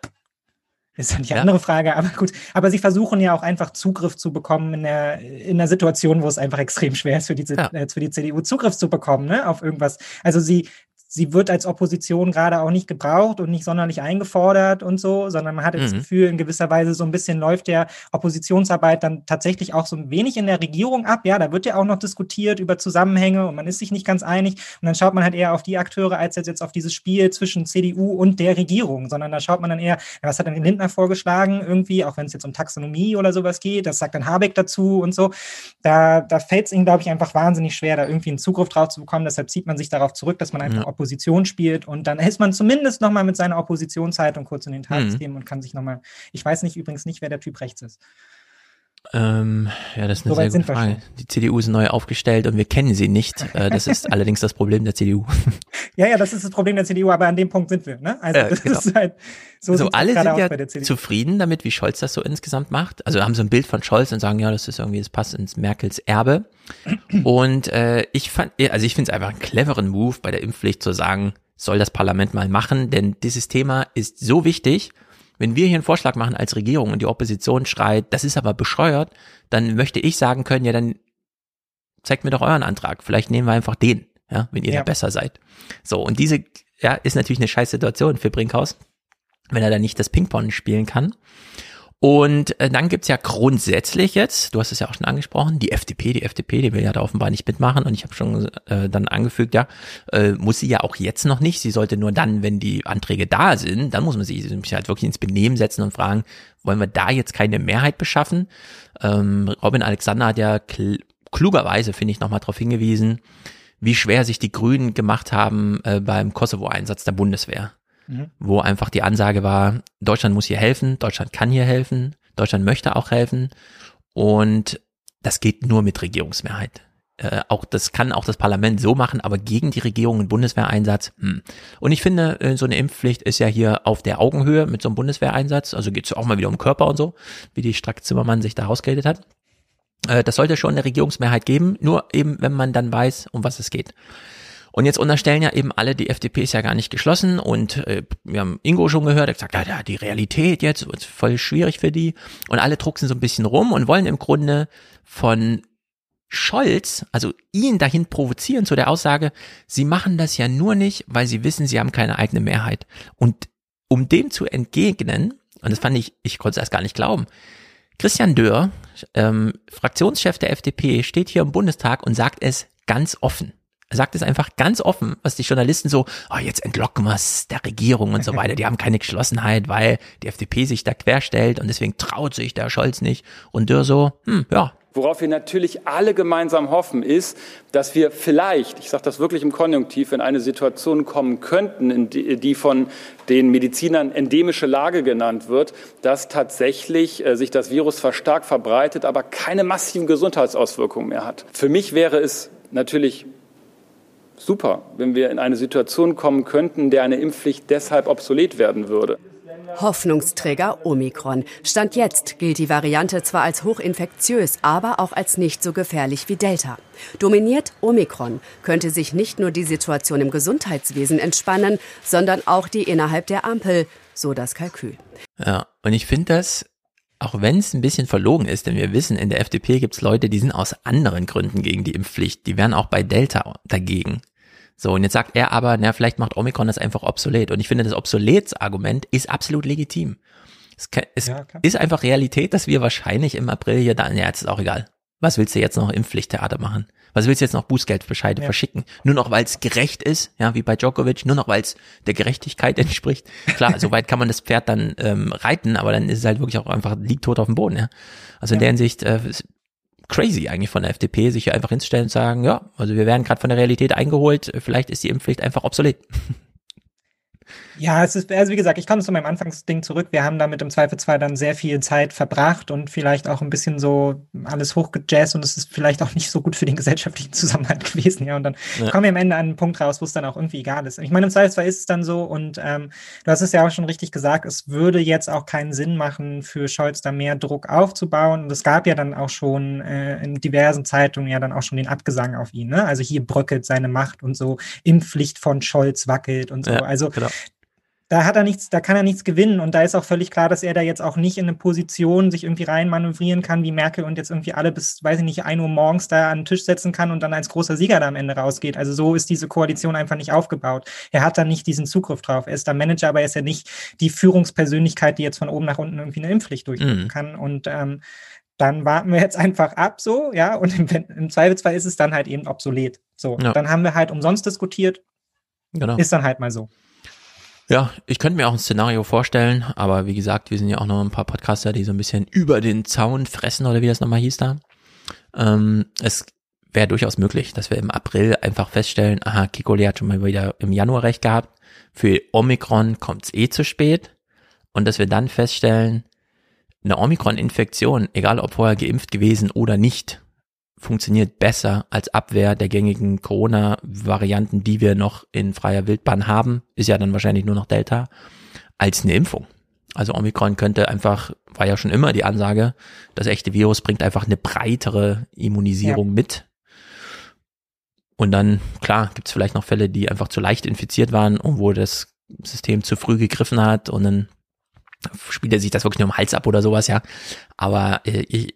Ist ja die ja. andere Frage, aber gut. Aber sie versuchen ja auch einfach Zugriff zu bekommen in der, in der Situation, wo es einfach extrem schwer ist für die, ja. äh, für die CDU, Zugriff zu bekommen, ne, auf irgendwas. Also sie, sie wird als Opposition gerade auch nicht gebraucht und nicht sonderlich eingefordert und so, sondern man hat mhm. das Gefühl, in gewisser Weise so ein bisschen läuft der Oppositionsarbeit dann tatsächlich auch so ein wenig in der Regierung ab. Ja, da wird ja auch noch diskutiert über Zusammenhänge und man ist sich nicht ganz einig. Und dann schaut man halt eher auf die Akteure als jetzt auf dieses Spiel zwischen CDU und der Regierung, sondern da schaut man dann eher, was hat denn Lindner vorgeschlagen irgendwie, auch wenn es jetzt um Taxonomie oder sowas geht, das sagt dann Habeck dazu und so. Da, da fällt es ihnen, glaube ich, einfach wahnsinnig schwer, da irgendwie einen Zugriff drauf zu bekommen. Deshalb zieht man sich darauf zurück, dass man einfach ja. Opposition spielt und dann ist man zumindest nochmal mit seiner Oppositionszeitung kurz in den Tagesthemen mhm. und kann sich nochmal, ich weiß nicht übrigens nicht, wer der Typ rechts ist. Ähm, ja, das ist eine so sehr gute Frage. Die CDU ist neu aufgestellt und wir kennen sie nicht. Äh, das ist allerdings das Problem der CDU. Ja, ja, das ist das Problem der CDU, aber an dem Punkt sind wir. Ne? Also äh, genau. halt, so also alle sind ja zufrieden damit, wie Scholz das so insgesamt macht. Also haben so ein Bild von Scholz und sagen, ja, das ist irgendwie, das passt ins Merkels Erbe. Und äh, ich fand, also ich finde es einfach einen cleveren Move bei der Impfpflicht zu sagen, soll das Parlament mal machen, denn dieses Thema ist so wichtig wenn wir hier einen Vorschlag machen als Regierung und die Opposition schreit, das ist aber bescheuert, dann möchte ich sagen können, ja, dann zeigt mir doch euren Antrag. Vielleicht nehmen wir einfach den, ja, wenn ihr ja. da besser seid. So, und diese, ja, ist natürlich eine scheiß Situation für Brinkhaus. wenn er dann nicht das Ping-Pong spielen kann. Und äh, dann gibt's ja grundsätzlich jetzt, du hast es ja auch schon angesprochen, die FDP, die FDP, die will ja da offenbar nicht mitmachen. Und ich habe schon äh, dann angefügt, ja, äh, muss sie ja auch jetzt noch nicht. Sie sollte nur dann, wenn die Anträge da sind, dann muss man sich halt wirklich ins Benehmen setzen und fragen, wollen wir da jetzt keine Mehrheit beschaffen? Ähm, Robin Alexander hat ja kl klugerweise, finde ich, nochmal darauf hingewiesen, wie schwer sich die Grünen gemacht haben äh, beim Kosovo-Einsatz der Bundeswehr mhm. wo einfach die Ansage war, Deutschland muss hier helfen, Deutschland kann hier helfen, Deutschland möchte auch helfen und das geht nur mit Regierungsmehrheit. Äh, auch das kann auch das Parlament so machen, aber gegen die Regierung ein Bundeswehreinsatz. Hm. Und ich finde, äh, so eine Impfpflicht ist ja hier auf der Augenhöhe mit so einem Bundeswehreinsatz. Also geht es auch mal wieder um Körper und so, wie die Strack-Zimmermann sich da rausgeredet hat. Äh, das sollte schon eine Regierungsmehrheit geben, nur eben, wenn man dann weiß, um was es geht. Und jetzt unterstellen ja eben alle, die FDP ist ja gar nicht geschlossen und äh, wir haben Ingo schon gehört, er sagt, ja, ja, die Realität jetzt ist voll schwierig für die und alle drucksen so ein bisschen rum und wollen im Grunde von Scholz, also ihn dahin provozieren zu der Aussage, sie machen das ja nur nicht, weil sie wissen, sie haben keine eigene Mehrheit. Und um dem zu entgegnen, und das fand ich, ich konnte es erst gar nicht glauben, Christian Dörr, ähm, Fraktionschef der FDP, steht hier im Bundestag und sagt es ganz offen. Er sagt es einfach ganz offen, was die Journalisten so, oh, jetzt entlocken wir es der Regierung und so weiter. Die haben keine Geschlossenheit, weil die FDP sich da querstellt und deswegen traut sich der Scholz nicht. Und Dürr so, hm, ja, Worauf wir natürlich alle gemeinsam hoffen, ist, dass wir vielleicht, ich sage das wirklich im Konjunktiv, in eine Situation kommen könnten, die, die, von den Medizinern endemische Lage genannt wird, dass tatsächlich äh, sich das Virus verstärkt verbreitet, aber keine massiven Gesundheitsauswirkungen mehr hat. Für mich wäre es natürlich super, wenn wir in eine Situation kommen könnten, in der eine Impfpflicht deshalb obsolet werden würde. Hoffnungsträger Omikron. Stand jetzt gilt die Variante zwar als hochinfektiös, aber auch als nicht so gefährlich wie Delta. Dominiert Omikron, könnte sich nicht nur die Situation im Gesundheitswesen entspannen, sondern auch die innerhalb der Ampel, so das Kalkül. Ja, und ich finde das, auch wenn es ein bisschen verlogen ist, denn wir wissen, in der FDP gibt es Leute, die sind aus anderen Gründen gegen die Impfpflicht, die wären auch bei Delta dagegen. So, und jetzt sagt er aber, na, vielleicht macht Omikron das einfach obsolet. Und ich finde, das Obsoletsargument ist absolut legitim. Es, kann, es ja, ist einfach Realität, dass wir wahrscheinlich im April hier dann, ja, jetzt ist auch egal. Was willst du jetzt noch Impfpflichttheater machen? Was willst du jetzt noch Bußgeldbescheide ja. verschicken? Nur noch, weil es gerecht ist, ja, wie bei Djokovic, nur noch, weil es der Gerechtigkeit entspricht. Klar, soweit kann man das Pferd dann ähm, reiten, aber dann ist es halt wirklich auch einfach, liegt tot auf dem Boden, ja. Also in der Hinsicht äh, crazy eigentlich von der FDP, sich hier einfach hinzustellen und sagen, ja, also wir werden gerade von der Realität eingeholt, vielleicht ist die Impfpflicht einfach obsolet. Ja, es ist, also wie gesagt, ich komme zu meinem Anfangsding zurück. Wir haben damit im Zweifelsfall dann sehr viel Zeit verbracht und vielleicht auch ein bisschen so alles hochgejazzt und es ist vielleicht auch nicht so gut für den gesellschaftlichen Zusammenhalt gewesen. Ja, und dann ja. kommen wir am Ende an einen Punkt raus, wo es dann auch irgendwie egal ist. Ich meine, im Zweifelsfall ist es dann so und ähm, du hast es ja auch schon richtig gesagt, es würde jetzt auch keinen Sinn machen, für Scholz da mehr Druck aufzubauen. Und es gab ja dann auch schon äh, in diversen Zeitungen ja dann auch schon den Abgesang auf ihn. Ne? Also hier bröckelt seine Macht und so, Impfpflicht von Scholz wackelt und so. Ja, also genau da hat er nichts, da kann er nichts gewinnen. Und da ist auch völlig klar, dass er da jetzt auch nicht in eine Position sich irgendwie rein manövrieren kann wie Merkel und jetzt irgendwie alle bis, weiß ich nicht, ein Uhr morgens da an den Tisch setzen kann und dann als großer Sieger da am Ende rausgeht. Also so ist diese Koalition einfach nicht aufgebaut. Er hat da nicht diesen Zugriff drauf. Er ist der Manager, aber er ist ja nicht die Führungspersönlichkeit, die jetzt von oben nach unten irgendwie eine Impfpflicht durchführen mhm. kann. Und ähm, dann warten wir jetzt einfach ab, so, ja, und im, im Zweifelsfall ist es dann halt eben obsolet. So, ja. dann haben wir halt umsonst diskutiert. Genau. Ist dann halt mal so. Ja, ich könnte mir auch ein Szenario vorstellen, aber wie gesagt, wir sind ja auch noch ein paar Podcaster, die so ein bisschen über den Zaun fressen oder wie das nochmal hieß da. Ähm, es wäre durchaus möglich, dass wir im April einfach feststellen, aha, Kikoli hat schon mal wieder im Januar recht gehabt, für Omikron kommt es eh zu spät und dass wir dann feststellen, eine Omikron-Infektion, egal ob vorher geimpft gewesen oder nicht, funktioniert besser als Abwehr der gängigen Corona-Varianten, die wir noch in freier Wildbahn haben, ist ja dann wahrscheinlich nur noch Delta, als eine Impfung. Also Omikron könnte einfach, war ja schon immer die Ansage, das echte Virus bringt einfach eine breitere Immunisierung ja. mit. Und dann, klar, gibt es vielleicht noch Fälle, die einfach zu leicht infiziert waren und wo das System zu früh gegriffen hat und dann spielt er sich das wirklich nur im Hals ab oder sowas, ja. Aber äh, ich,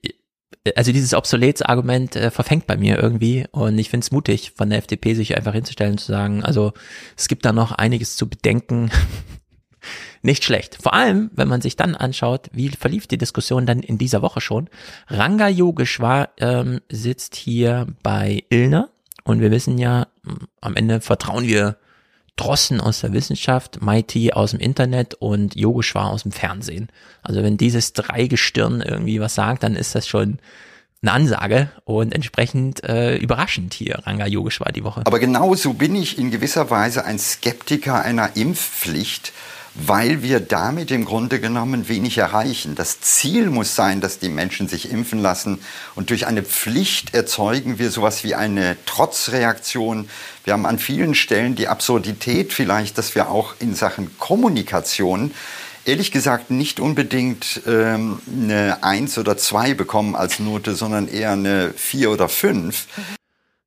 also dieses Obsoletsargument äh, verfängt bei mir irgendwie und ich finde es mutig von der FDP sich einfach hinzustellen und zu sagen, also es gibt da noch einiges zu bedenken. Nicht schlecht. Vor allem, wenn man sich dann anschaut, wie verlief die Diskussion dann in dieser Woche schon. Ranga Yogeshwar ähm, sitzt hier bei Ilner und wir wissen ja, am Ende vertrauen wir Drossen aus der Wissenschaft, Mighty aus dem Internet und Yogeshwar aus dem Fernsehen. Also wenn dieses Dreigestirn irgendwie was sagt, dann ist das schon eine Ansage und entsprechend äh, überraschend hier Ranga Yogeshwar die Woche. Aber genauso bin ich in gewisser Weise ein Skeptiker einer Impfpflicht, weil wir damit im Grunde genommen wenig erreichen. Das Ziel muss sein, dass die Menschen sich impfen lassen und durch eine Pflicht erzeugen wir sowas wie eine Trotzreaktion. Wir haben an vielen Stellen die Absurdität vielleicht, dass wir auch in Sachen Kommunikation ehrlich gesagt nicht unbedingt ähm, eine Eins oder zwei bekommen als Note, sondern eher eine vier oder fünf.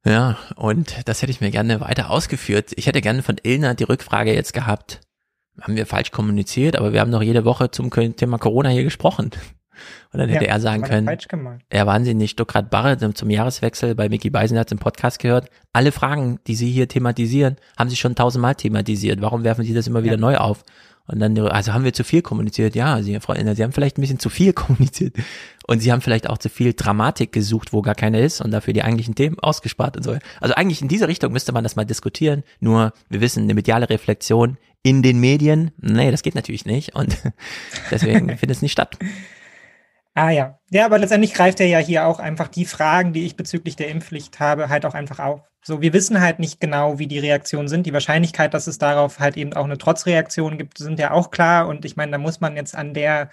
Ja, und das hätte ich mir gerne weiter ausgeführt. Ich hätte gerne von Ilna die Rückfrage jetzt gehabt, haben wir falsch kommuniziert, aber wir haben doch jede Woche zum Thema Corona hier gesprochen. Und dann hätte ja, er sagen können, er wahnsinnig Stuttgart Barre zum Jahreswechsel bei Mickey Beisenherz im Podcast gehört. Alle Fragen, die Sie hier thematisieren, haben Sie schon tausendmal thematisiert. Warum werfen Sie das immer wieder ja. neu auf? Und dann, also haben wir zu viel kommuniziert? Ja, Sie, Frau Inner, Sie haben vielleicht ein bisschen zu viel kommuniziert. Und Sie haben vielleicht auch zu viel Dramatik gesucht, wo gar keine ist und dafür die eigentlichen Themen ausgespart und so. Also eigentlich in diese Richtung müsste man das mal diskutieren. Nur, wir wissen, eine mediale Reflexion in den Medien, nee, das geht natürlich nicht. Und deswegen findet es nicht statt. Ah ja. Ja, aber letztendlich greift er ja hier auch einfach die Fragen, die ich bezüglich der Impfpflicht habe, halt auch einfach auf. So, wir wissen halt nicht genau, wie die Reaktionen sind. Die Wahrscheinlichkeit, dass es darauf halt eben auch eine Trotzreaktion gibt, sind ja auch klar. Und ich meine, da muss man jetzt an der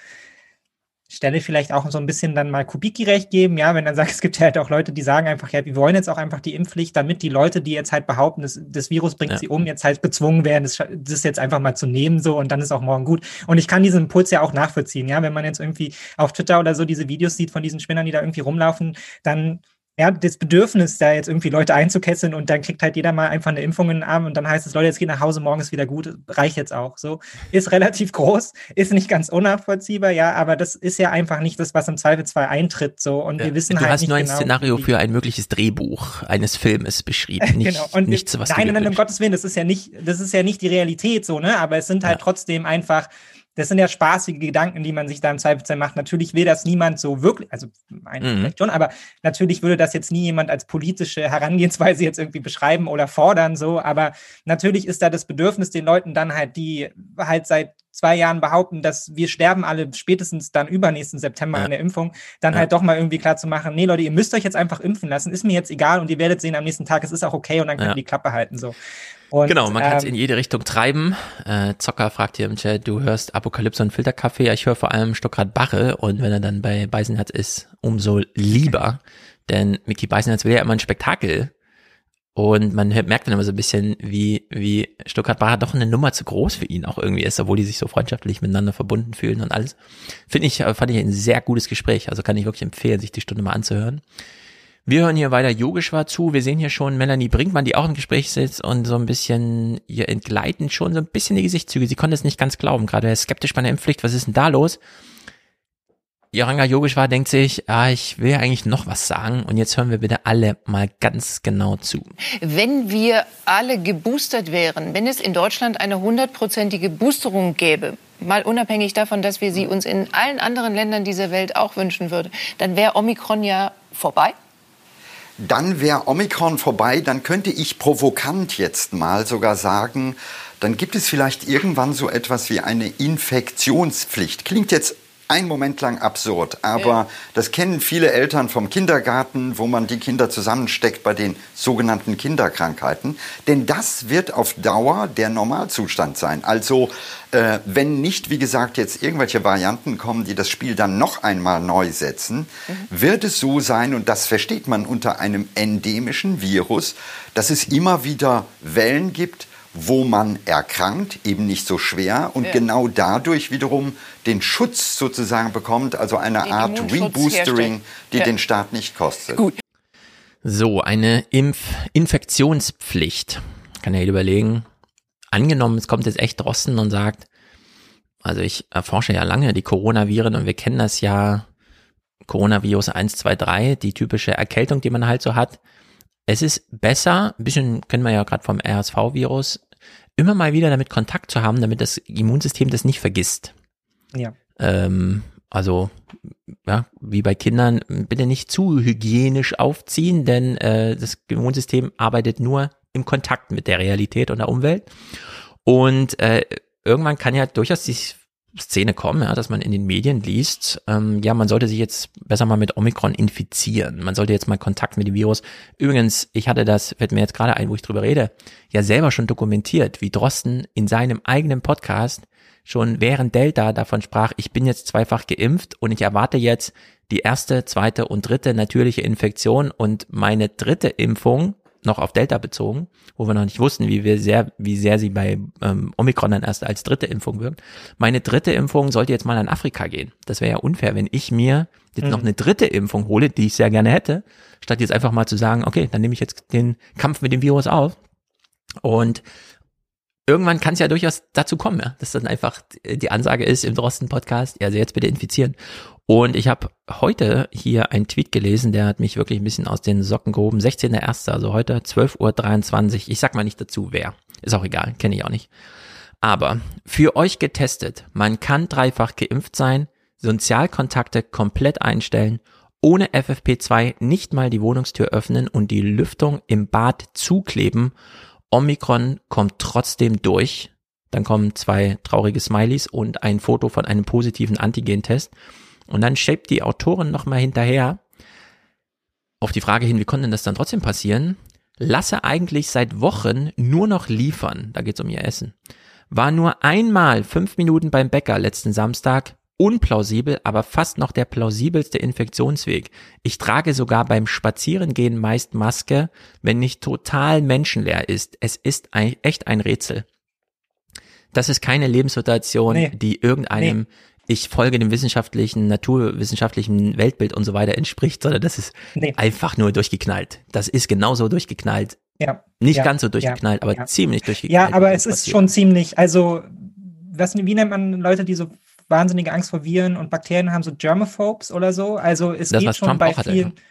Stelle vielleicht auch so ein bisschen dann mal Kubicki recht geben, ja, wenn dann sagt, es gibt ja halt auch Leute, die sagen einfach, ja, wir wollen jetzt auch einfach die Impfpflicht, damit die Leute, die jetzt halt behaupten, das, das Virus bringt ja. sie um, jetzt halt gezwungen werden, das, das jetzt einfach mal zu nehmen, so, und dann ist auch morgen gut. Und ich kann diesen Impuls ja auch nachvollziehen, ja, wenn man jetzt irgendwie auf Twitter oder so diese Videos sieht von diesen Spinnern, die da irgendwie rumlaufen, dann ja, das Bedürfnis, da jetzt irgendwie Leute einzukesseln und dann kriegt halt jeder mal einfach eine Impfung in den Arm und dann heißt es, Leute, jetzt geht nach Hause, morgen ist wieder gut, reicht jetzt auch. So ist relativ groß, ist nicht ganz unnachvollziehbar, ja, aber das ist ja einfach nicht das, was im Zweifelsfall eintritt. So und ja, wir wissen du halt hast nicht nur ein genau, Szenario für ein mögliches Drehbuch eines Filmes beschrieben, nicht, genau. und nichts, was nein, nein, nein, um Gottes Willen, das ist ja nicht, das ist ja nicht die Realität, so ne, aber es sind halt ja. trotzdem einfach das sind ja spaßige Gedanken, die man sich da im Zweifelsfall macht. Natürlich will das niemand so wirklich, also mhm. vielleicht schon, aber natürlich würde das jetzt nie jemand als politische Herangehensweise jetzt irgendwie beschreiben oder fordern, so. Aber natürlich ist da das Bedürfnis, den Leuten dann halt, die halt seit zwei Jahren behaupten, dass wir sterben alle spätestens dann übernächsten September ja. an der Impfung, dann ja. halt doch mal irgendwie klar zu machen, nee Leute, ihr müsst euch jetzt einfach impfen lassen, ist mir jetzt egal und ihr werdet sehen am nächsten Tag, es ist auch okay und dann könnt ihr die Klappe halten, so. Und, genau, man kann es ähm, in jede Richtung treiben. Äh, Zocker fragt hier im Chat, du hörst Apokalypse und Filterkaffee. Ja, ich höre vor allem Stuttgart Barre und wenn er dann bei Beisenherz ist, umso lieber. Denn Mickey Beisenherz will ja immer ein Spektakel. Und man merkt dann immer so ein bisschen, wie, wie Stuttgart Barre doch eine Nummer zu groß für ihn auch irgendwie ist, obwohl die sich so freundschaftlich miteinander verbunden fühlen und alles. Finde ich, fand ich ein sehr gutes Gespräch. Also kann ich wirklich empfehlen, sich die Stunde mal anzuhören. Wir hören hier weiter Yogeshwar zu. Wir sehen hier schon Melanie Brinkmann, die auch im Gespräch sitzt und so ein bisschen ihr entgleiten schon so ein bisschen die Gesichtszüge. Sie konnte es nicht ganz glauben. Gerade skeptisch bei der Impfpflicht. Was ist denn da los? Yoranga Yogeshwar denkt sich, ah, ich will eigentlich noch was sagen und jetzt hören wir bitte alle mal ganz genau zu. Wenn wir alle geboostert wären, wenn es in Deutschland eine hundertprozentige Boosterung gäbe, mal unabhängig davon, dass wir sie uns in allen anderen Ländern dieser Welt auch wünschen würden, dann wäre Omikron ja vorbei dann wäre Omikron vorbei, dann könnte ich provokant jetzt mal sogar sagen, dann gibt es vielleicht irgendwann so etwas wie eine Infektionspflicht. Klingt jetzt ein Moment lang absurd, aber ja. das kennen viele Eltern vom Kindergarten, wo man die Kinder zusammensteckt bei den sogenannten Kinderkrankheiten. Denn das wird auf Dauer der Normalzustand sein. Also äh, wenn nicht, wie gesagt, jetzt irgendwelche Varianten kommen, die das Spiel dann noch einmal neu setzen, mhm. wird es so sein, und das versteht man unter einem endemischen Virus, dass es immer wieder Wellen gibt, wo man erkrankt, eben nicht so schwer und ja. genau dadurch wiederum den Schutz sozusagen bekommt, also eine den Art Reboostering, die ja. den Staat nicht kostet. Gut. So, eine Impf Infektionspflicht. Kann ja überlegen. Angenommen, es kommt jetzt echt Drosten und sagt, also ich erforsche ja lange die Coronaviren und wir kennen das ja, Coronavirus 1, 2, 3, die typische Erkältung, die man halt so hat. Es ist besser, ein bisschen kennen wir ja gerade vom RSV-Virus, immer mal wieder damit Kontakt zu haben, damit das Immunsystem das nicht vergisst. Ja. Ähm, also, ja, wie bei Kindern, bitte nicht zu hygienisch aufziehen, denn äh, das Immunsystem arbeitet nur im Kontakt mit der Realität und der Umwelt. Und äh, irgendwann kann ja durchaus die Szene kommen, ja, dass man in den Medien liest, ähm, ja, man sollte sich jetzt besser mal mit Omikron infizieren. Man sollte jetzt mal Kontakt mit dem Virus. Übrigens, ich hatte das, fällt mir jetzt gerade ein, wo ich drüber rede, ja selber schon dokumentiert, wie Drosten in seinem eigenen Podcast schon während Delta davon sprach, ich bin jetzt zweifach geimpft und ich erwarte jetzt die erste, zweite und dritte natürliche Infektion und meine dritte Impfung noch auf Delta bezogen, wo wir noch nicht wussten, wie wir sehr, wie sehr sie bei ähm, Omikron dann erst als dritte Impfung wirkt. Meine dritte Impfung sollte jetzt mal an Afrika gehen. Das wäre ja unfair, wenn ich mir jetzt mhm. noch eine dritte Impfung hole, die ich sehr gerne hätte, statt jetzt einfach mal zu sagen, okay, dann nehme ich jetzt den Kampf mit dem Virus auf. Und irgendwann kann es ja durchaus dazu kommen, ja, dass dann einfach die Ansage ist im Drosten-Podcast, also jetzt bitte infizieren. Und ich habe heute hier einen Tweet gelesen, der hat mich wirklich ein bisschen aus den Socken gehoben. 16.01., also heute 12.23 Uhr. Ich sag mal nicht dazu, wer. Ist auch egal, kenne ich auch nicht. Aber für euch getestet, man kann dreifach geimpft sein, Sozialkontakte komplett einstellen, ohne FFP2 nicht mal die Wohnungstür öffnen und die Lüftung im Bad zukleben Omikron kommt trotzdem durch. Dann kommen zwei traurige Smileys und ein Foto von einem positiven Antigentest. Und dann schiebt die Autorin nochmal hinterher auf die Frage hin, wie konnte denn das dann trotzdem passieren? Lasse eigentlich seit Wochen nur noch liefern. Da geht's um ihr Essen. War nur einmal fünf Minuten beim Bäcker letzten Samstag, unplausibel, aber fast noch der plausibelste Infektionsweg. Ich trage sogar beim Spazierengehen meist Maske, wenn nicht total menschenleer ist. Es ist ein, echt ein Rätsel. Das ist keine Lebenssituation, nee. die irgendeinem nee. Ich folge dem wissenschaftlichen, naturwissenschaftlichen Weltbild und so weiter entspricht, sondern das ist nee. einfach nur durchgeknallt. Das ist genauso durchgeknallt. Ja. Nicht ja. ganz so durchgeknallt, ja. aber ziemlich durchgeknallt. Ja, aber es ist schon ziemlich, also was, wie nennt man Leute, die so wahnsinnige Angst vor Viren und Bakterien haben, so Germaphobes oder so. Also es das, geht schon Trump bei vielen. Hatte,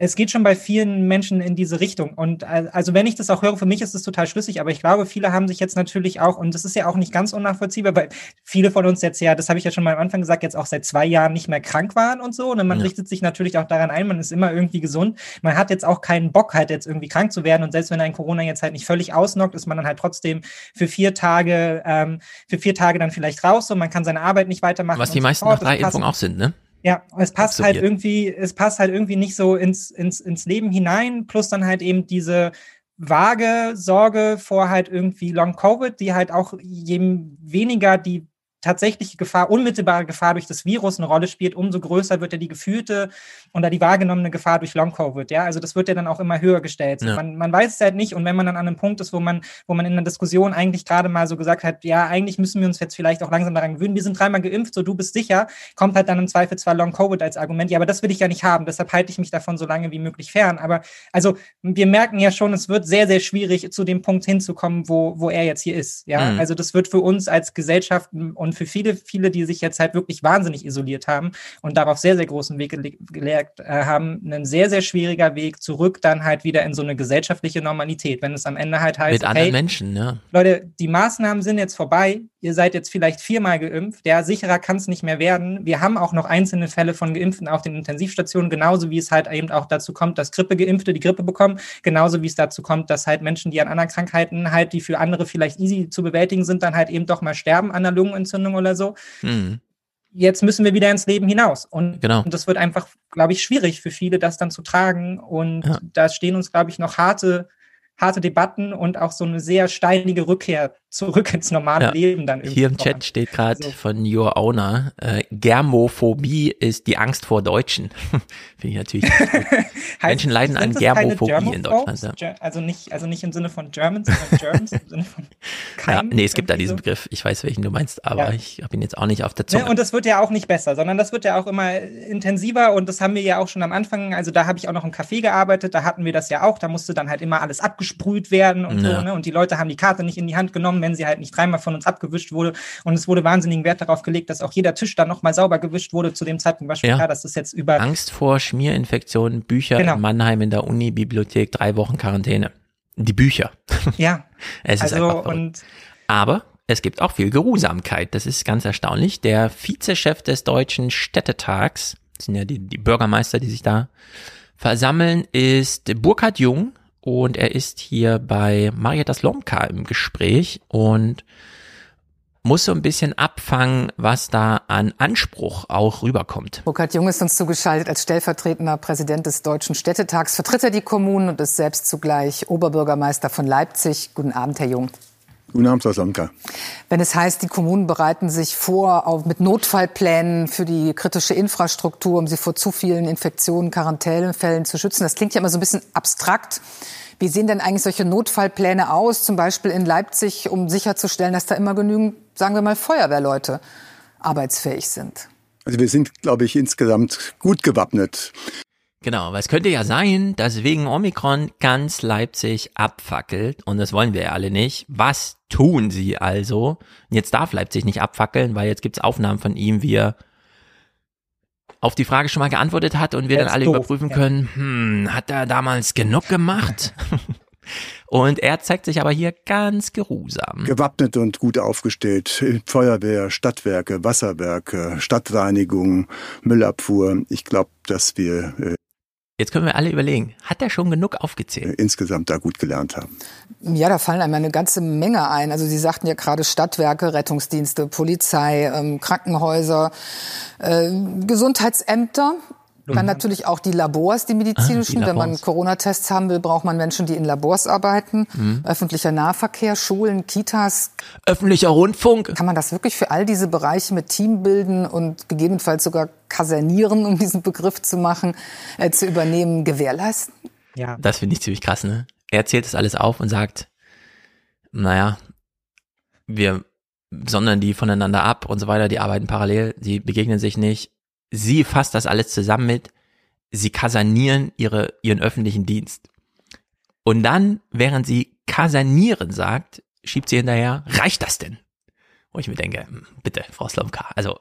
es geht schon bei vielen Menschen in diese Richtung. Und also wenn ich das auch höre, für mich ist es total schlüssig, aber ich glaube, viele haben sich jetzt natürlich auch, und das ist ja auch nicht ganz unnachvollziehbar, weil viele von uns jetzt ja, das habe ich ja schon mal am Anfang gesagt, jetzt auch seit zwei Jahren nicht mehr krank waren und so. Und man ja. richtet sich natürlich auch daran ein, man ist immer irgendwie gesund. Man hat jetzt auch keinen Bock, halt jetzt irgendwie krank zu werden. Und selbst wenn ein Corona jetzt halt nicht völlig ausnockt, ist man dann halt trotzdem für vier Tage, ähm, für vier Tage dann vielleicht raus und man kann seine Arbeit nicht weitermachen. Was die meisten so nach drei Impfungen auch sind, ne? Ja, es passt halt irgendwie, es passt halt irgendwie nicht so ins, ins, ins Leben hinein, plus dann halt eben diese vage Sorge vor halt irgendwie Long Covid, die halt auch je weniger die tatsächliche Gefahr, unmittelbare Gefahr durch das Virus eine Rolle spielt, umso größer wird ja die gefühlte oder die wahrgenommene Gefahr durch Long-Covid. Ja, also das wird ja dann auch immer höher gestellt. Ja. Man, man weiß es halt nicht und wenn man dann an einem Punkt ist, wo man, wo man in der Diskussion eigentlich gerade mal so gesagt hat, ja, eigentlich müssen wir uns jetzt vielleicht auch langsam daran gewöhnen, wir sind dreimal geimpft, so du bist sicher, kommt halt dann im Zweifel zwar Long-Covid als Argument, ja, aber das will ich ja nicht haben, deshalb halte ich mich davon so lange wie möglich fern. Aber also wir merken ja schon, es wird sehr, sehr schwierig, zu dem Punkt hinzukommen, wo, wo er jetzt hier ist. Ja, mhm. also das wird für uns als Gesellschaft und für viele, viele, die sich jetzt halt wirklich wahnsinnig isoliert haben und darauf sehr, sehr großen Weg gelegt äh, haben, ein sehr, sehr schwieriger Weg zurück dann halt wieder in so eine gesellschaftliche Normalität. Wenn es am Ende halt heißt, mit anderen hey, Menschen, ja. Leute, die Maßnahmen sind jetzt vorbei, ihr seid jetzt vielleicht viermal geimpft, ja, sicherer kann es nicht mehr werden. Wir haben auch noch einzelne Fälle von Geimpften auf den Intensivstationen, genauso wie es halt eben auch dazu kommt, dass Grippegeimpfte die Grippe bekommen, genauso wie es dazu kommt, dass halt Menschen, die an anderen Krankheiten halt, die für andere vielleicht easy zu bewältigen sind, dann halt eben doch mal sterben an einer Lungenentzündung oder so. Mhm. Jetzt müssen wir wieder ins Leben hinaus. Und, genau. und das wird einfach, glaube ich, schwierig für viele, das dann zu tragen. Und ja. da stehen uns, glaube ich, noch harte harte Debatten und auch so eine sehr steinige Rückkehr zurück ins normale ja. Leben dann irgendwie. Hier im Chat steht gerade also. von Your Owner, äh, Germophobie ist die Angst vor Deutschen. Finde ich natürlich Menschen leiden an Germophobie in Deutschland. Ja. Also nicht, also nicht im Sinne von Germans, sondern Germans im Sinne von ja, Nee, es gibt da diesen so. Begriff. Ich weiß, welchen du meinst, aber ja. ich habe ihn jetzt auch nicht auf der Zunge. Ne, und das wird ja auch nicht besser, sondern das wird ja auch immer intensiver und das haben wir ja auch schon am Anfang, also da habe ich auch noch im Café gearbeitet, da hatten wir das ja auch, da musste dann halt immer alles abgesprüht werden und so. Ne? Und die Leute haben die Karte nicht in die Hand genommen, wenn sie halt nicht dreimal von uns abgewischt wurde. Und es wurde wahnsinnigen Wert darauf gelegt, dass auch jeder Tisch dann nochmal sauber gewischt wurde. Zu dem Zeitpunkt war schon ja. klar, dass das jetzt über. Angst vor Schmierinfektionen, Bücher genau. in Mannheim in der Uni-Bibliothek, drei Wochen Quarantäne. die Bücher. Ja. es ist also einfach verrückt. und Aber es gibt auch viel Geruhsamkeit. Das ist ganz erstaunlich. Der Vizechef des Deutschen Städtetags, das sind ja die, die Bürgermeister, die sich da versammeln, ist Burkhard Jung und er ist hier bei Marietta Slomka im Gespräch und muss so ein bisschen abfangen, was da an Anspruch auch rüberkommt. Burkhard Jung ist uns zugeschaltet als stellvertretender Präsident des Deutschen Städtetags. Vertritt er die Kommunen und ist selbst zugleich Oberbürgermeister von Leipzig. Guten Abend, Herr Jung. Guten Abend, Frau Samka. Wenn es heißt, die Kommunen bereiten sich vor mit Notfallplänen für die kritische Infrastruktur, um sie vor zu vielen Infektionen, Quarantänefällen zu schützen, das klingt ja immer so ein bisschen abstrakt. Wie sehen denn eigentlich solche Notfallpläne aus, zum Beispiel in Leipzig, um sicherzustellen, dass da immer genügend, sagen wir mal, Feuerwehrleute arbeitsfähig sind? Also wir sind, glaube ich, insgesamt gut gewappnet. Genau, weil es könnte ja sein, dass wegen Omikron ganz Leipzig abfackelt und das wollen wir ja alle nicht. Was tun sie also? Jetzt darf Leipzig nicht abfackeln, weil jetzt gibt's Aufnahmen von ihm, wie er auf die Frage schon mal geantwortet hat und wir dann alle doof, überprüfen ja. können, hm, hat er damals genug gemacht? und er zeigt sich aber hier ganz geruhsam. Gewappnet und gut aufgestellt. Feuerwehr, Stadtwerke, Wasserwerke, Stadtreinigung, Müllabfuhr. Ich glaube, dass wir äh, Jetzt können wir alle überlegen, hat er schon genug aufgezählt? insgesamt da gut gelernt haben. Ja, da fallen einem eine ganze Menge ein. Also Sie sagten ja gerade Stadtwerke, Rettungsdienste, Polizei, ähm, Krankenhäuser, äh, Gesundheitsämter. Dann natürlich auch die Labors, die medizinischen. Ah, die Wenn man Labors. Corona-Tests haben will, braucht man Menschen, die in Labors arbeiten. Mhm. Öffentlicher Nahverkehr, Schulen, Kitas. Öffentlicher Rundfunk. Kann man das wirklich für all diese Bereiche mit Team bilden und gegebenenfalls sogar kasernieren, um diesen Begriff zu machen, äh, zu übernehmen, gewährleisten? Ja. Das finde ich ziemlich krass, ne? Er zählt das alles auf und sagt, naja, wir sondern die voneinander ab und so weiter, die arbeiten parallel, sie begegnen sich nicht. Sie fasst das alles zusammen mit, sie kasernieren ihre, ihren öffentlichen Dienst. Und dann, während sie kasernieren sagt, schiebt sie hinterher, reicht das denn? Wo ich mir denke, hm, bitte, Frau Slomka, also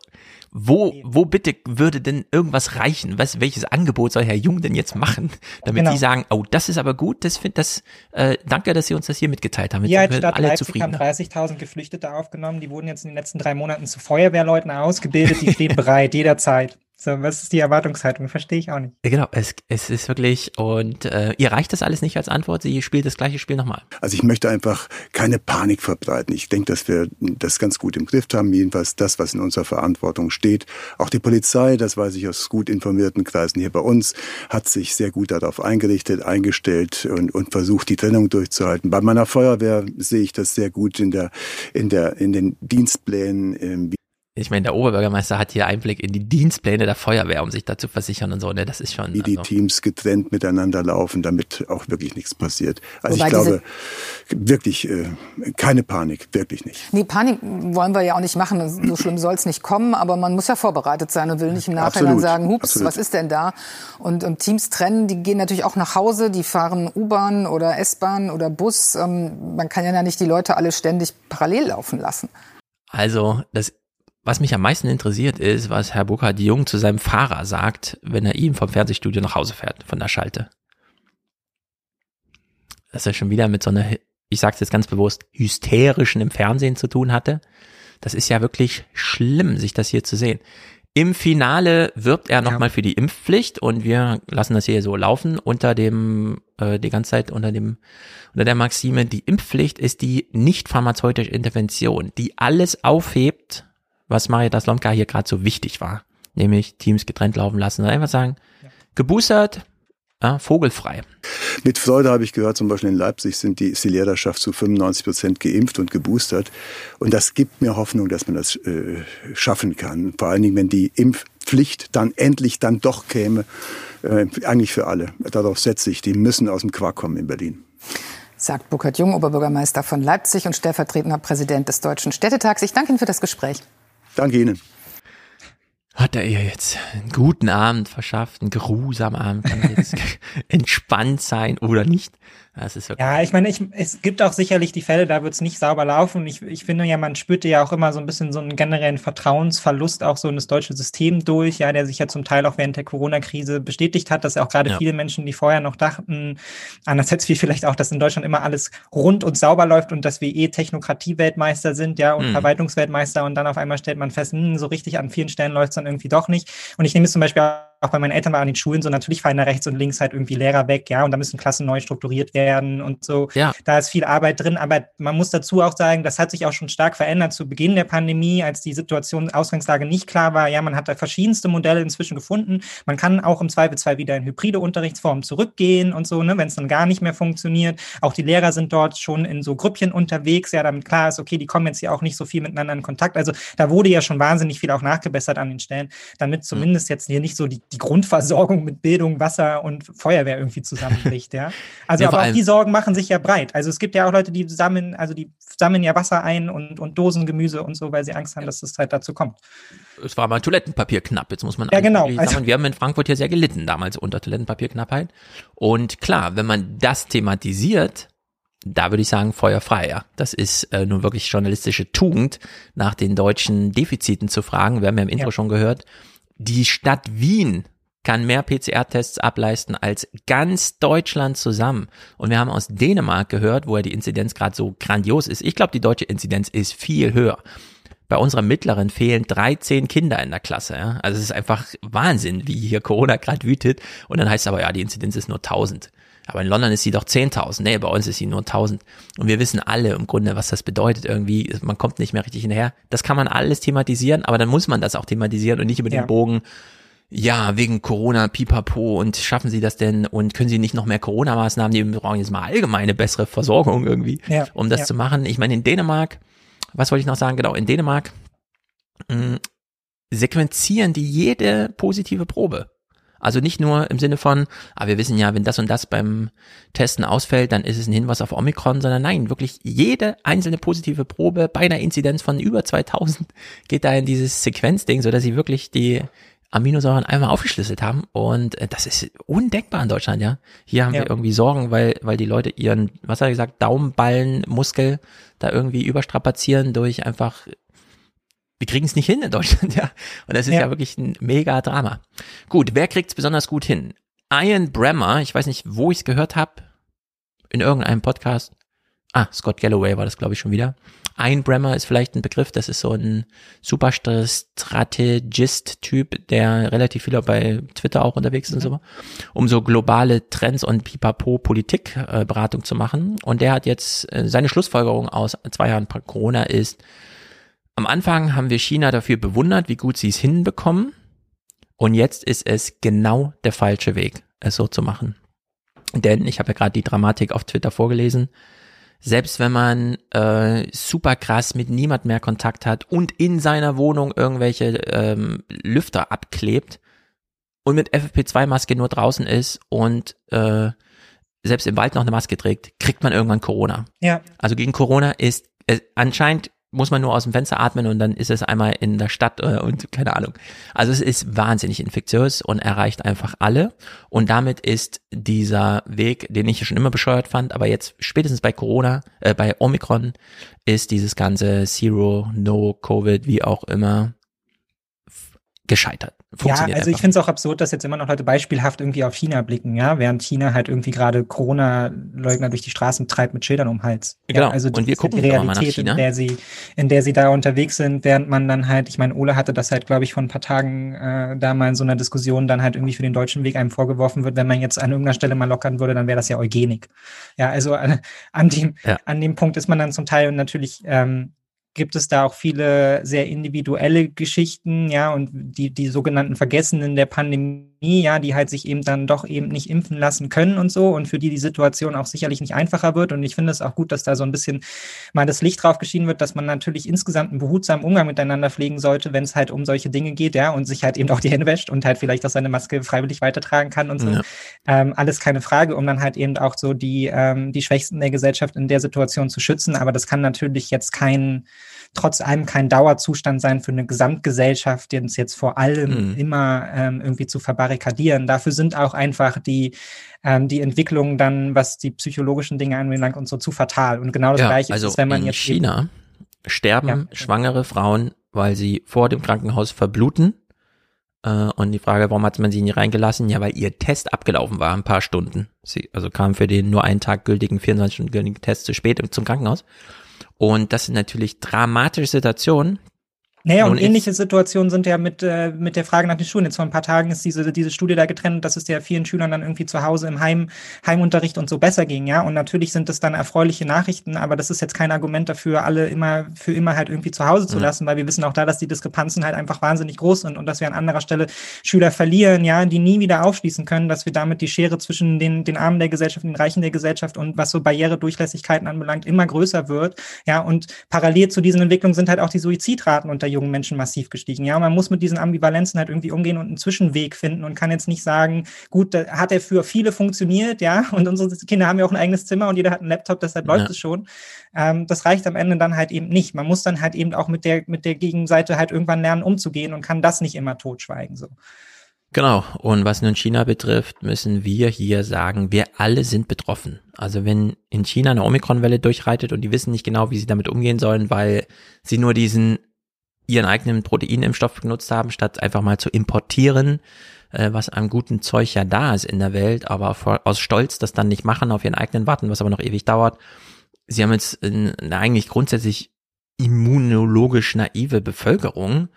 wo, wo bitte würde denn irgendwas reichen? Was, welches Angebot soll Herr Jung denn jetzt machen, damit Genau. Sie sagen, oh, das ist aber gut, das finde das, äh, danke, dass Sie uns das hier mitgeteilt haben. Jetzt Ja, sind wir alle Leipzig zufrieden. haben 30.000 Geflüchtete aufgenommen. Die wurden jetzt in den letzten drei Monaten zu Feuerwehrleuten ausgebildet. Die stehen bereit jederzeit. So, was ist die Erwartungshaltung? Verstehe ich auch nicht. Genau, es, es ist wirklich, und äh, ihr reicht das alles nicht als Antwort, sie spielt das gleiche Spiel nochmal. Also ich möchte einfach keine Panik verbreiten. Ich denke, dass wir das ganz gut im Griff haben, jedenfalls das, was in unserer Verantwortung steht. Auch die Polizei, das weiß ich aus gut informierten Kreisen hier bei uns, hat sich sehr gut darauf eingerichtet, eingestellt und, und versucht, die Trennung durchzuhalten. Bei meiner Feuerwehr sehe ich das sehr gut in der, in der, in den Dienstplänen, ähm, Ich meine, der Oberbürgermeister hat hier Einblick in die Dienstpläne der Feuerwehr, um sich da zu versichern und so, ne? Das ist schon. wie die also, Teams getrennt miteinander laufen, damit auch wirklich nichts passiert. Also Wobei ich glaube, wirklich äh, keine Panik, wirklich nicht. Nee, Panik wollen wir ja auch nicht machen. So schlimm soll es nicht kommen, aber man muss ja vorbereitet sein und will nicht im Nachhinein Absolut, sagen, hups, absolut. was ist denn da? Und, und Teams trennen, die gehen natürlich auch nach Hause, die fahren U-Bahn oder S-Bahn oder Bus. Ähm, man kann ja nicht die Leute alle ständig parallel laufen lassen. Also, das, was mich am meisten interessiert, ist, was Herr Burkhard Jung zu seinem Fahrer sagt, wenn er ihm vom Fernsehstudio nach Hause fährt, von der Schalte. Dass er schon wieder mit so einer, ich sag's jetzt ganz bewusst, hysterischen im Fernsehen zu tun hatte. Das ist ja wirklich schlimm, sich das hier zu sehen. Im Finale wirbt er nochmal für die Impfpflicht und wir lassen das hier so laufen unter dem, äh, die ganze Zeit unter dem, unter der Maxime, die Impfpflicht ist die nicht pharmazeutische Intervention, die alles aufhebt, was Marietta Slomka hier gerade so wichtig war. Nämlich Teams getrennt laufen lassen und einfach sagen, geboostert, ja, vogelfrei. Mit Freude habe ich gehört, zum Beispiel in Leipzig sind die, ist die Lehrerschaft zu 95 Prozent geimpft und geboostert. Und das gibt mir Hoffnung, dass man das äh, schaffen kann. Vor allen Dingen, wenn die Impfpflicht dann endlich dann doch käme, äh, eigentlich für alle. Darauf setze ich, die müssen aus dem Quark kommen in Berlin. Sagt Burkhard Jung, Oberbürgermeister von Leipzig und stellvertretender Präsident des Deutschen Städtetags. Ich danke Ihnen für das Gespräch. Danke Ihnen. Hat er ihr jetzt einen guten Abend verschafft, einen geruhsamen Abend, kann er jetzt entspannt sein oder nicht? Ja, ich meine, ich, es gibt auch sicherlich die Fälle, da wird es nicht sauber laufen. Ich, ich finde ja, man spürte ja auch immer so ein bisschen so einen generellen Vertrauensverlust auch so in das deutsche System durch, ja, der sich ja zum Teil auch während der Corona-Krise bestätigt hat, dass ja auch gerade Ja. viele Menschen, die vorher noch dachten, einerseits wie vielleicht auch, dass in Deutschland immer alles rund und sauber läuft und dass wir eh Technokratie-Weltmeister sind, ja, und Mhm. Verwaltungsweltmeister und dann auf einmal stellt man fest, hm, so richtig an vielen Stellen läuft es dann irgendwie doch nicht. Und ich nehme es zum Beispiel auch bei meinen Eltern war an den Schulen so, natürlich fallen da rechts und links halt irgendwie Lehrer weg, ja, und da müssen Klassen neu strukturiert werden und so. Ja. Da ist viel Arbeit drin, aber man muss dazu auch sagen, das hat sich auch schon stark verändert zu Beginn der Pandemie, als die Situation, Ausgangslage nicht klar war. Ja, man hat da verschiedenste Modelle inzwischen gefunden. Man kann auch im Zweifelsfall wieder in hybride Unterrichtsformen zurückgehen und so, ne, wenn es dann gar nicht mehr funktioniert. Auch die Lehrer sind dort schon in so Grüppchen unterwegs, ja, damit klar ist, okay, die kommen jetzt hier auch nicht so viel miteinander in Kontakt. Also da wurde ja schon wahnsinnig viel auch nachgebessert an den Stellen, damit zumindest jetzt hier nicht so die, die Grundversorgung mit Bildung, Wasser und Feuerwehr irgendwie zusammenbricht, ja. Also Ja, aber auch die Sorgen machen sich ja breit. Also es gibt ja auch Leute, die sammeln, also die sammeln ja Wasser ein und, und Dosengemüse und so, weil sie Angst haben, dass es halt dazu kommt. Es war mal Toilettenpapier knapp. Jetzt muss man Ja, genau. Also- sagen, wir haben in Frankfurt hier sehr gelitten damals unter Toilettenpapierknappheit. Und klar, wenn man das thematisiert, da würde ich sagen, feuerfrei, ja. Das ist äh, nun wirklich journalistische Tugend, nach den deutschen Defiziten zu fragen. Wir haben ja im Intro Ja. schon gehört. Die Stadt Wien kann mehr PCR-Tests ableisten als ganz Deutschland zusammen. Und wir haben aus Dänemark gehört, wo ja die Inzidenz gerade so grandios ist. Ich glaube, die deutsche Inzidenz ist viel höher. Bei unserer mittleren fehlen 13 Kinder in der Klasse. Ja? Also es ist einfach Wahnsinn, wie hier Corona gerade wütet. Und dann heißt es aber, ja, die Inzidenz ist nur 1000. Aber in London ist sie doch 10.000. Nee, bei uns ist sie nur 1000. Und wir wissen alle im Grunde, was das bedeutet irgendwie. Man kommt nicht mehr richtig hinterher. Das kann man alles thematisieren, aber dann muss man das auch thematisieren und nicht über Ja. den Bogen, ja, wegen Corona, pipapo und schaffen Sie das denn und können Sie nicht noch mehr Corona-Maßnahmen nehmen? Wir brauchen jetzt mal allgemeine bessere Versorgung irgendwie, Ja, um das ja. zu machen. Ich meine, in Dänemark, was wollte ich noch sagen? Genau, in Dänemark mh, sequenzieren die jede positive Probe. Also nicht nur im Sinne von, ah, wir wissen ja, wenn das und das beim Testen ausfällt, dann ist es ein Hinweis auf Omikron, sondern nein, wirklich jede einzelne positive Probe bei einer Inzidenz von über 2000 geht da in dieses Sequenzding, so dass sie wirklich die Aminosäuren einmal aufgeschlüsselt haben und äh, das ist undenkbar in Deutschland, ja. Hier haben Ja. wir irgendwie Sorgen, weil, weil die Leute ihren, was hat er gesagt, Daumenballenmuskel da irgendwie überstrapazieren durch einfach wir kriegen es nicht hin in Deutschland, ja. Und das ist ja, Ja. wirklich ein mega Drama. Gut, wer kriegt es besonders gut hin? Ian Bremmer, ich weiß nicht, wo ich es gehört habe, in irgendeinem Podcast. Ah, Scott Galloway war das, glaube ich, schon wieder. Ian Bremmer ist vielleicht ein Begriff, das ist so ein super Strategist-Typ, der relativ viel bei Twitter auch unterwegs ist und so, um so globale Trends und Pipapo Politik-Beratung äh, zu machen. Und der hat jetzt, äh, seine Schlussfolgerung aus zwei Jahren Corona ist, am Anfang haben wir China dafür bewundert, wie gut sie es hinbekommen. Und jetzt ist es genau der falsche Weg, es so zu machen. Denn ich habe ja gerade die Dramatik auf Twitter vorgelesen. Selbst wenn man äh, super krass mit niemand mehr Kontakt hat und in seiner Wohnung irgendwelche ähm, Lüfter abklebt und mit FFP2-Maske nur draußen ist und äh, selbst im Wald noch eine Maske trägt, kriegt man irgendwann Corona. Ja. Also gegen Corona ist äh, anscheinend muss man nur aus dem Fenster atmen und dann ist es einmal in der Stadt äh, und keine Ahnung. Also es ist wahnsinnig infektiös und erreicht einfach alle. Und damit ist dieser Weg, den ich schon immer bescheuert fand, aber jetzt spätestens bei Corona, äh, bei Omikron, ist dieses ganze Zero, No, Covid, wie auch immer, f- gescheitert. Ja, Funktioniert also ich einfach. finde es auch absurd, dass jetzt immer noch Leute beispielhaft irgendwie auf China blicken, ja, während China halt irgendwie gerade Corona-Leugner durch die Straßen treibt mit Schildern um den Hals. Genau. Ja, also Und wir ja gucken die Realität, in der sie, in der sie da unterwegs sind, während man dann halt, ich meine, Ole hatte das halt, glaube ich, vor ein paar Tagen äh, da mal in so einer Diskussion dann halt irgendwie für den deutschen Weg einem vorgeworfen wird, wenn man jetzt an irgendeiner Stelle mal lockern würde, dann wäre das ja Eugenik. Ja, also an, an dem, Ja. an dem Punkt ist man dann zum Teil und natürlich ähm, gibt es da auch viele sehr individuelle Geschichten, ja, und die, die sogenannten Vergessenen der Pandemie, ja, die halt sich eben dann doch eben nicht impfen lassen können und so und für die die Situation auch sicherlich nicht einfacher wird. Und ich finde es auch gut, dass da so ein bisschen mal das Licht drauf geschienen wird, dass man natürlich insgesamt einen behutsamen Umgang miteinander pflegen sollte, wenn es halt um solche Dinge geht, ja, und sich halt eben auch die Hände wäscht und halt vielleicht auch seine Maske freiwillig weitertragen kann und so. Ja. Ähm, alles keine Frage, um dann halt eben auch so die, ähm, die Schwächsten der Gesellschaft in der Situation zu schützen. Aber das kann natürlich jetzt kein trotz allem kein Dauerzustand sein für eine Gesamtgesellschaft, den es jetzt vor allem mhm. immer ähm, irgendwie zu verbarrikadieren. Dafür sind auch einfach die, ähm, die Entwicklungen dann, was die psychologischen Dinge anbelangt und so zu fatal. Und genau das ja, Gleiche also ist, wenn man in jetzt China sterben ja. schwangere Frauen, weil sie vor dem Krankenhaus verbluten. Äh, und die Frage, warum hat man sie nicht reingelassen? Ja, weil ihr Test abgelaufen war, ein paar Stunden. Sie, also kam für den nur einen Tag gültigen, 24 Stunden gültigen Test zu spät zum Krankenhaus. Und das sind natürlich dramatische Situationen, naja, Nun und ähnliche Situationen sind ja mit, äh, mit der Frage nach den Schulen. Jetzt vor ein paar Tagen ist diese, diese Studie da getrennt, dass es ja vielen Schülern dann irgendwie zu Hause im Heim, Heimunterricht und so besser ging, ja. Und natürlich sind das dann erfreuliche Nachrichten, aber das ist jetzt kein Argument dafür, alle immer, für immer halt irgendwie zu Hause zu Mhm. lassen, weil wir wissen auch da, dass die Diskrepanzen halt einfach wahnsinnig groß sind und dass wir an anderer Stelle Schüler verlieren, ja, die nie wieder aufschließen können, dass wir damit die Schere zwischen den, den Armen der Gesellschaft und den Reichen der Gesellschaft und was so Barrieredurchlässigkeiten anbelangt, immer größer wird, ja. Und parallel zu diesen Entwicklungen sind halt auch die Suizidraten unter jungen Menschen massiv gestiegen. Ja, man muss mit diesen Ambivalenzen halt irgendwie umgehen und einen Zwischenweg finden und kann jetzt nicht sagen, gut, da hat er für viele funktioniert, ja, und unsere Kinder haben ja auch ein eigenes Zimmer und jeder hat einen Laptop, deshalb läuft Ja. es schon. Ähm, das reicht am Ende dann halt eben nicht. Man muss dann halt eben auch mit der, mit der Gegenseite halt irgendwann lernen, umzugehen und kann das nicht immer totschweigen, so. Genau. Und was nun China betrifft, müssen wir hier sagen, wir alle sind betroffen. Also wenn in China eine Omikron-Welle durchreitet und die wissen nicht genau, wie sie damit umgehen sollen, weil sie nur diesen ihren eigenen Proteinimpfstoff genutzt haben, statt einfach mal zu importieren, äh, was an guten Zeug ja da ist in der Welt, aber vor, aus Stolz das dann nicht machen, auf ihren eigenen warten, was aber noch ewig dauert. Sie haben jetzt eine eigentlich grundsätzlich immunologisch naive Bevölkerung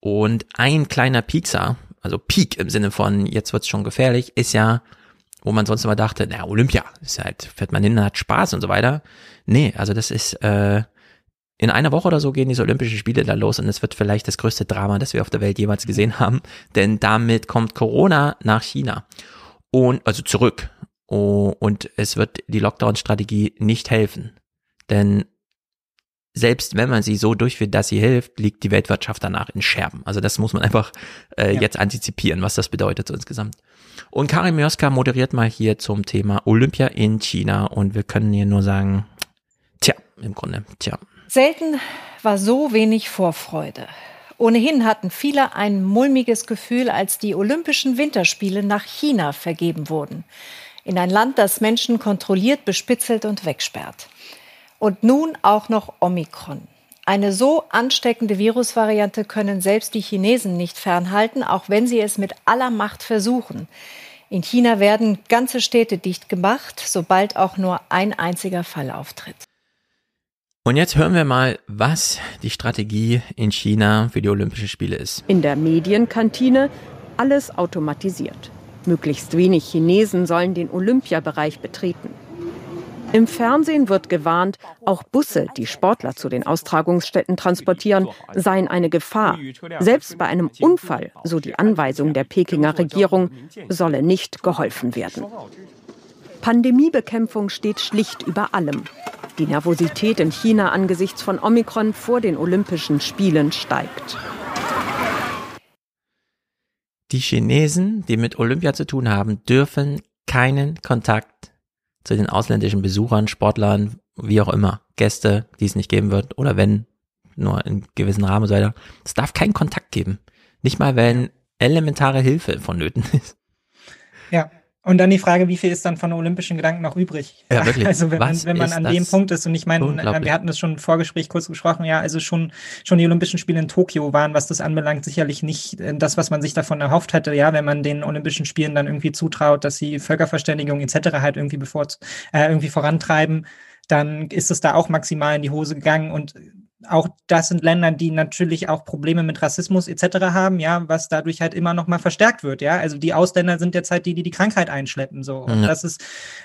und ein kleiner Piekser, also Peak im Sinne von jetzt wird's schon gefährlich, ist ja, wo man sonst immer dachte, na Olympia, ist halt, fährt man hin, hat Spaß und so weiter. Nee, also das ist äh, in einer Woche oder so gehen diese Olympischen Spiele da los und es wird vielleicht das größte Drama, das wir auf der Welt jemals gesehen haben, denn damit kommt Corona nach China und also zurück und es wird die Lockdown-Strategie nicht helfen, denn selbst wenn man sie so durchführt, dass sie hilft, liegt die Weltwirtschaft danach in Scherben. Also das muss man einfach äh, Ja. jetzt antizipieren, was das bedeutet so insgesamt. Und Karin Mioska moderiert mal hier zum Thema Olympia in China und wir können hier nur sagen, tja, im Grunde, tja. Selten war so wenig Vorfreude. Ohnehin hatten viele ein mulmiges Gefühl, als die Olympischen Winterspiele nach China vergeben wurden. In ein Land, das Menschen kontrolliert, bespitzelt und wegsperrt. Und nun auch noch Omikron. Eine so ansteckende Virusvariante können selbst die Chinesen nicht fernhalten, auch wenn sie es mit aller Macht versuchen. In China werden ganze Städte dicht gemacht, sobald auch nur ein einziger Fall auftritt. Und jetzt hören wir mal, was die Strategie in China für die Olympischen Spiele ist. In der Medienkantine alles automatisiert. Möglichst wenig Chinesen sollen den Olympiabereich betreten. Im Fernsehen wird gewarnt, auch Busse, die Sportler zu den Austragungsstätten transportieren, seien eine Gefahr. Selbst bei einem Unfall, so die Anweisung der Pekinger Regierung, solle nicht geholfen werden. Pandemiebekämpfung steht schlicht über allem. Die Nervosität in China angesichts von Omikron vor den Olympischen Spielen steigt. Die Chinesen, die mit Olympia zu tun haben, dürfen keinen Kontakt zu den ausländischen Besuchern, Sportlern, wie auch immer, Gäste, die es nicht geben wird, oder wenn, nur in gewissen Rahmen und so weiter. Es darf keinen Kontakt geben. Nicht mal, wenn elementare Hilfe vonnöten ist. Ja. Und dann die Frage, wie viel ist dann von olympischen Gedanken noch übrig? Ja, wirklich. Also wenn man, Was wenn man an dem Punkt ist, und ich meine, äh, wir hatten das schon im Vorgespräch kurz gesprochen, ja, also schon, schon die Olympischen Spiele in Tokio waren, was das anbelangt, sicherlich nicht äh, das, was man sich davon erhofft hätte, ja, wenn man den Olympischen Spielen dann irgendwie zutraut, dass sie Völkerverständigung etc. halt irgendwie bevor, äh, irgendwie vorantreiben, dann ist es da auch maximal in die Hose gegangen und auch das sind Länder, die natürlich auch Probleme mit Rassismus etc. haben, ja, was dadurch halt immer noch mal verstärkt wird, ja. Also die Ausländer sind derzeit die, die die Krankheit einschleppen, so. Und Ja. das ist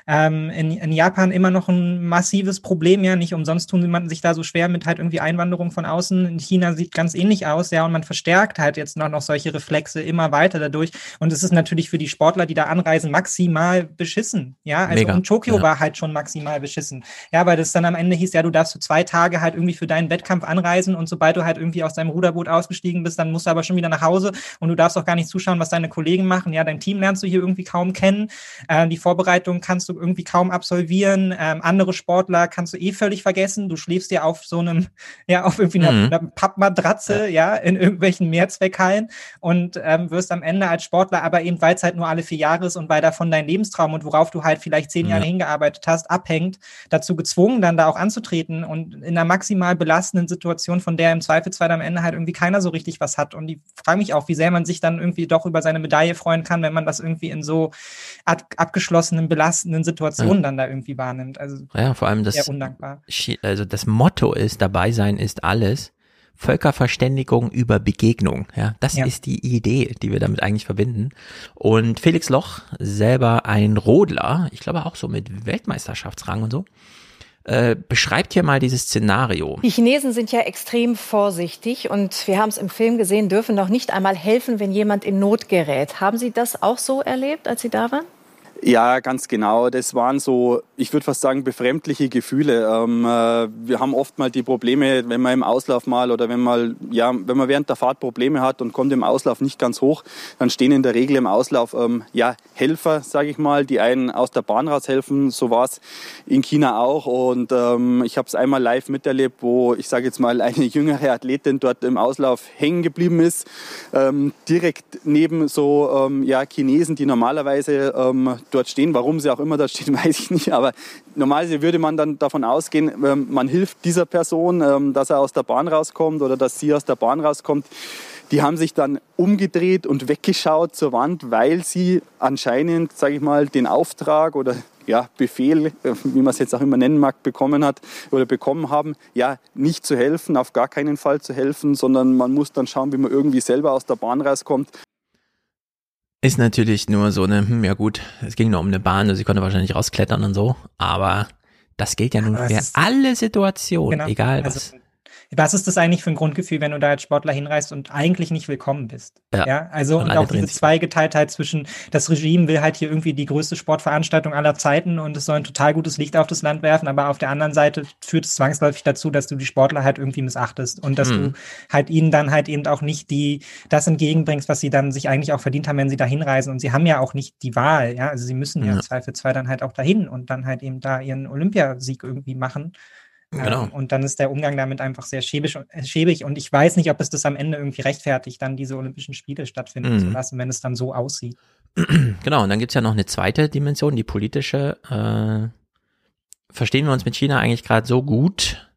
ähm, in, in Japan immer noch ein massives Problem, ja. Nicht umsonst tun man sich da so schwer mit halt irgendwie Einwanderung von außen. In China sieht ganz ähnlich aus, ja, und man verstärkt halt jetzt noch, noch solche Reflexe immer weiter dadurch. Und es ist natürlich für die Sportler, die da anreisen, maximal beschissen, ja. Also Mega, und Tokio ja. war halt schon maximal beschissen. Ja, weil das dann am Ende hieß, ja, du darfst für zwei Tage halt irgendwie für deinen Wettkampf Wettkampf anreisen und sobald du halt irgendwie aus deinem Ruderboot ausgestiegen bist, dann musst du aber schon wieder nach Hause und du darfst auch gar nicht zuschauen, was deine Kollegen machen. Ja, dein Team lernst du hier irgendwie kaum kennen. Äh, die Vorbereitung kannst du irgendwie kaum absolvieren. Ähm, andere Sportler kannst du eh völlig vergessen. Du schläfst ja auf so einem, ja, auf irgendwie einer, Mhm. einer Pappmatratze, ja. in irgendwelchen Mehrzweckhallen und ähm, wirst am Ende als Sportler, aber eben weil es halt nur alle vier Jahre ist und weil davon dein Lebenstraum und worauf du halt vielleicht zehn Jahre Ja. hingearbeitet hast, abhängt, dazu gezwungen, dann da auch anzutreten und in einer maximal belastenden Situation, von der im Zweifelsfall am Ende halt irgendwie keiner so richtig was hat. Und ich frage mich auch, wie sehr man sich dann irgendwie doch über seine Medaille freuen kann, wenn man das irgendwie in so ab abgeschlossenen, belastenden Situationen Ja. dann da irgendwie wahrnimmt. Also Ja, vor allem das, also das Motto ist, dabei sein ist alles. Völkerverständigung über Begegnung. Ja, das Ja. ist die Idee, die wir damit eigentlich verbinden. Und Felix Loch, selber ein Rodler, ich glaube auch so mit Weltmeisterschaftsrang und so, äh, beschreibt hier mal dieses Szenario. Die Chinesen sind ja extrem vorsichtig und wir haben es im Film gesehen, dürfen noch nicht einmal helfen, wenn jemand in Not gerät. Haben Sie das auch so erlebt, als Sie da waren? Ja, ganz genau. Das waren so, ich würde fast sagen, befremdliche Gefühle. Ähm, äh, wir haben oft mal die Probleme, wenn man im Auslauf mal oder wenn mal, ja, wenn man während der Fahrt Probleme hat und kommt im Auslauf nicht ganz hoch, dann stehen in der Regel im Auslauf ähm, ja Helfer, sage ich mal, die einen aus der Bahn raushelfen. So war es in China auch. Und ähm, ich habe es einmal live miterlebt, wo ich sage jetzt mal eine jüngere Athletin dort im Auslauf hängen geblieben ist, ähm, direkt neben so ähm, ja Chinesen, die normalerweise ähm, dort stehen. Warum sie auch immer dort stehen, weiß ich nicht. Aber normalerweise würde man dann davon ausgehen, ähm, man hilft dieser Person, ähm, dass er aus der Bahn rauskommt oder dass sie aus der Bahn rauskommt. Die haben sich dann umgedreht und weggeschaut zur Wand, weil sie anscheinend, sage ich mal, den Auftrag oder ja, Befehl, äh, wie man es jetzt auch immer nennen mag, bekommen hat oder bekommen haben, ja, nicht zu helfen, auf gar keinen Fall zu helfen, sondern man muss dann schauen, wie man irgendwie selber aus der Bahn rauskommt. Ist natürlich nur so eine, hm, ja gut, es ging nur um eine Bahn, also sie konnte wahrscheinlich rausklettern und so, aber das gilt ja nun für alle Situationen, Genau. egal Also, was. Was ist das eigentlich für ein Grundgefühl, wenn du da als Sportler hinreist und eigentlich nicht willkommen bist? Ja. also Und auch diese. Zweigeteiltheit zwischen, das Regime will halt hier irgendwie die größte Sportveranstaltung aller Zeiten und es soll ein total gutes Licht auf das Land werfen, aber auf der anderen Seite führt es zwangsläufig dazu, dass du die Sportler halt irgendwie missachtest und dass Mhm. du halt ihnen dann halt eben auch nicht die, das entgegenbringst, was sie dann sich eigentlich auch verdient haben, wenn sie da hinreisen. Und sie haben ja auch nicht die Wahl, ja. Also sie müssen ja, Ja. im Zweifelsfall dann halt auch dahin und dann halt eben da ihren Olympiasieg irgendwie machen. Genau. Ähm, und dann ist der Umgang damit einfach sehr schäbig, äh, schäbig. Und ich weiß nicht, ob es das am Ende irgendwie rechtfertigt, dann diese Olympischen Spiele stattfinden Mhm. zu lassen, wenn es dann so aussieht. Genau, und dann gibt's ja noch eine zweite Dimension, die politische. Äh, verstehen wir uns mit China eigentlich gerade so gut,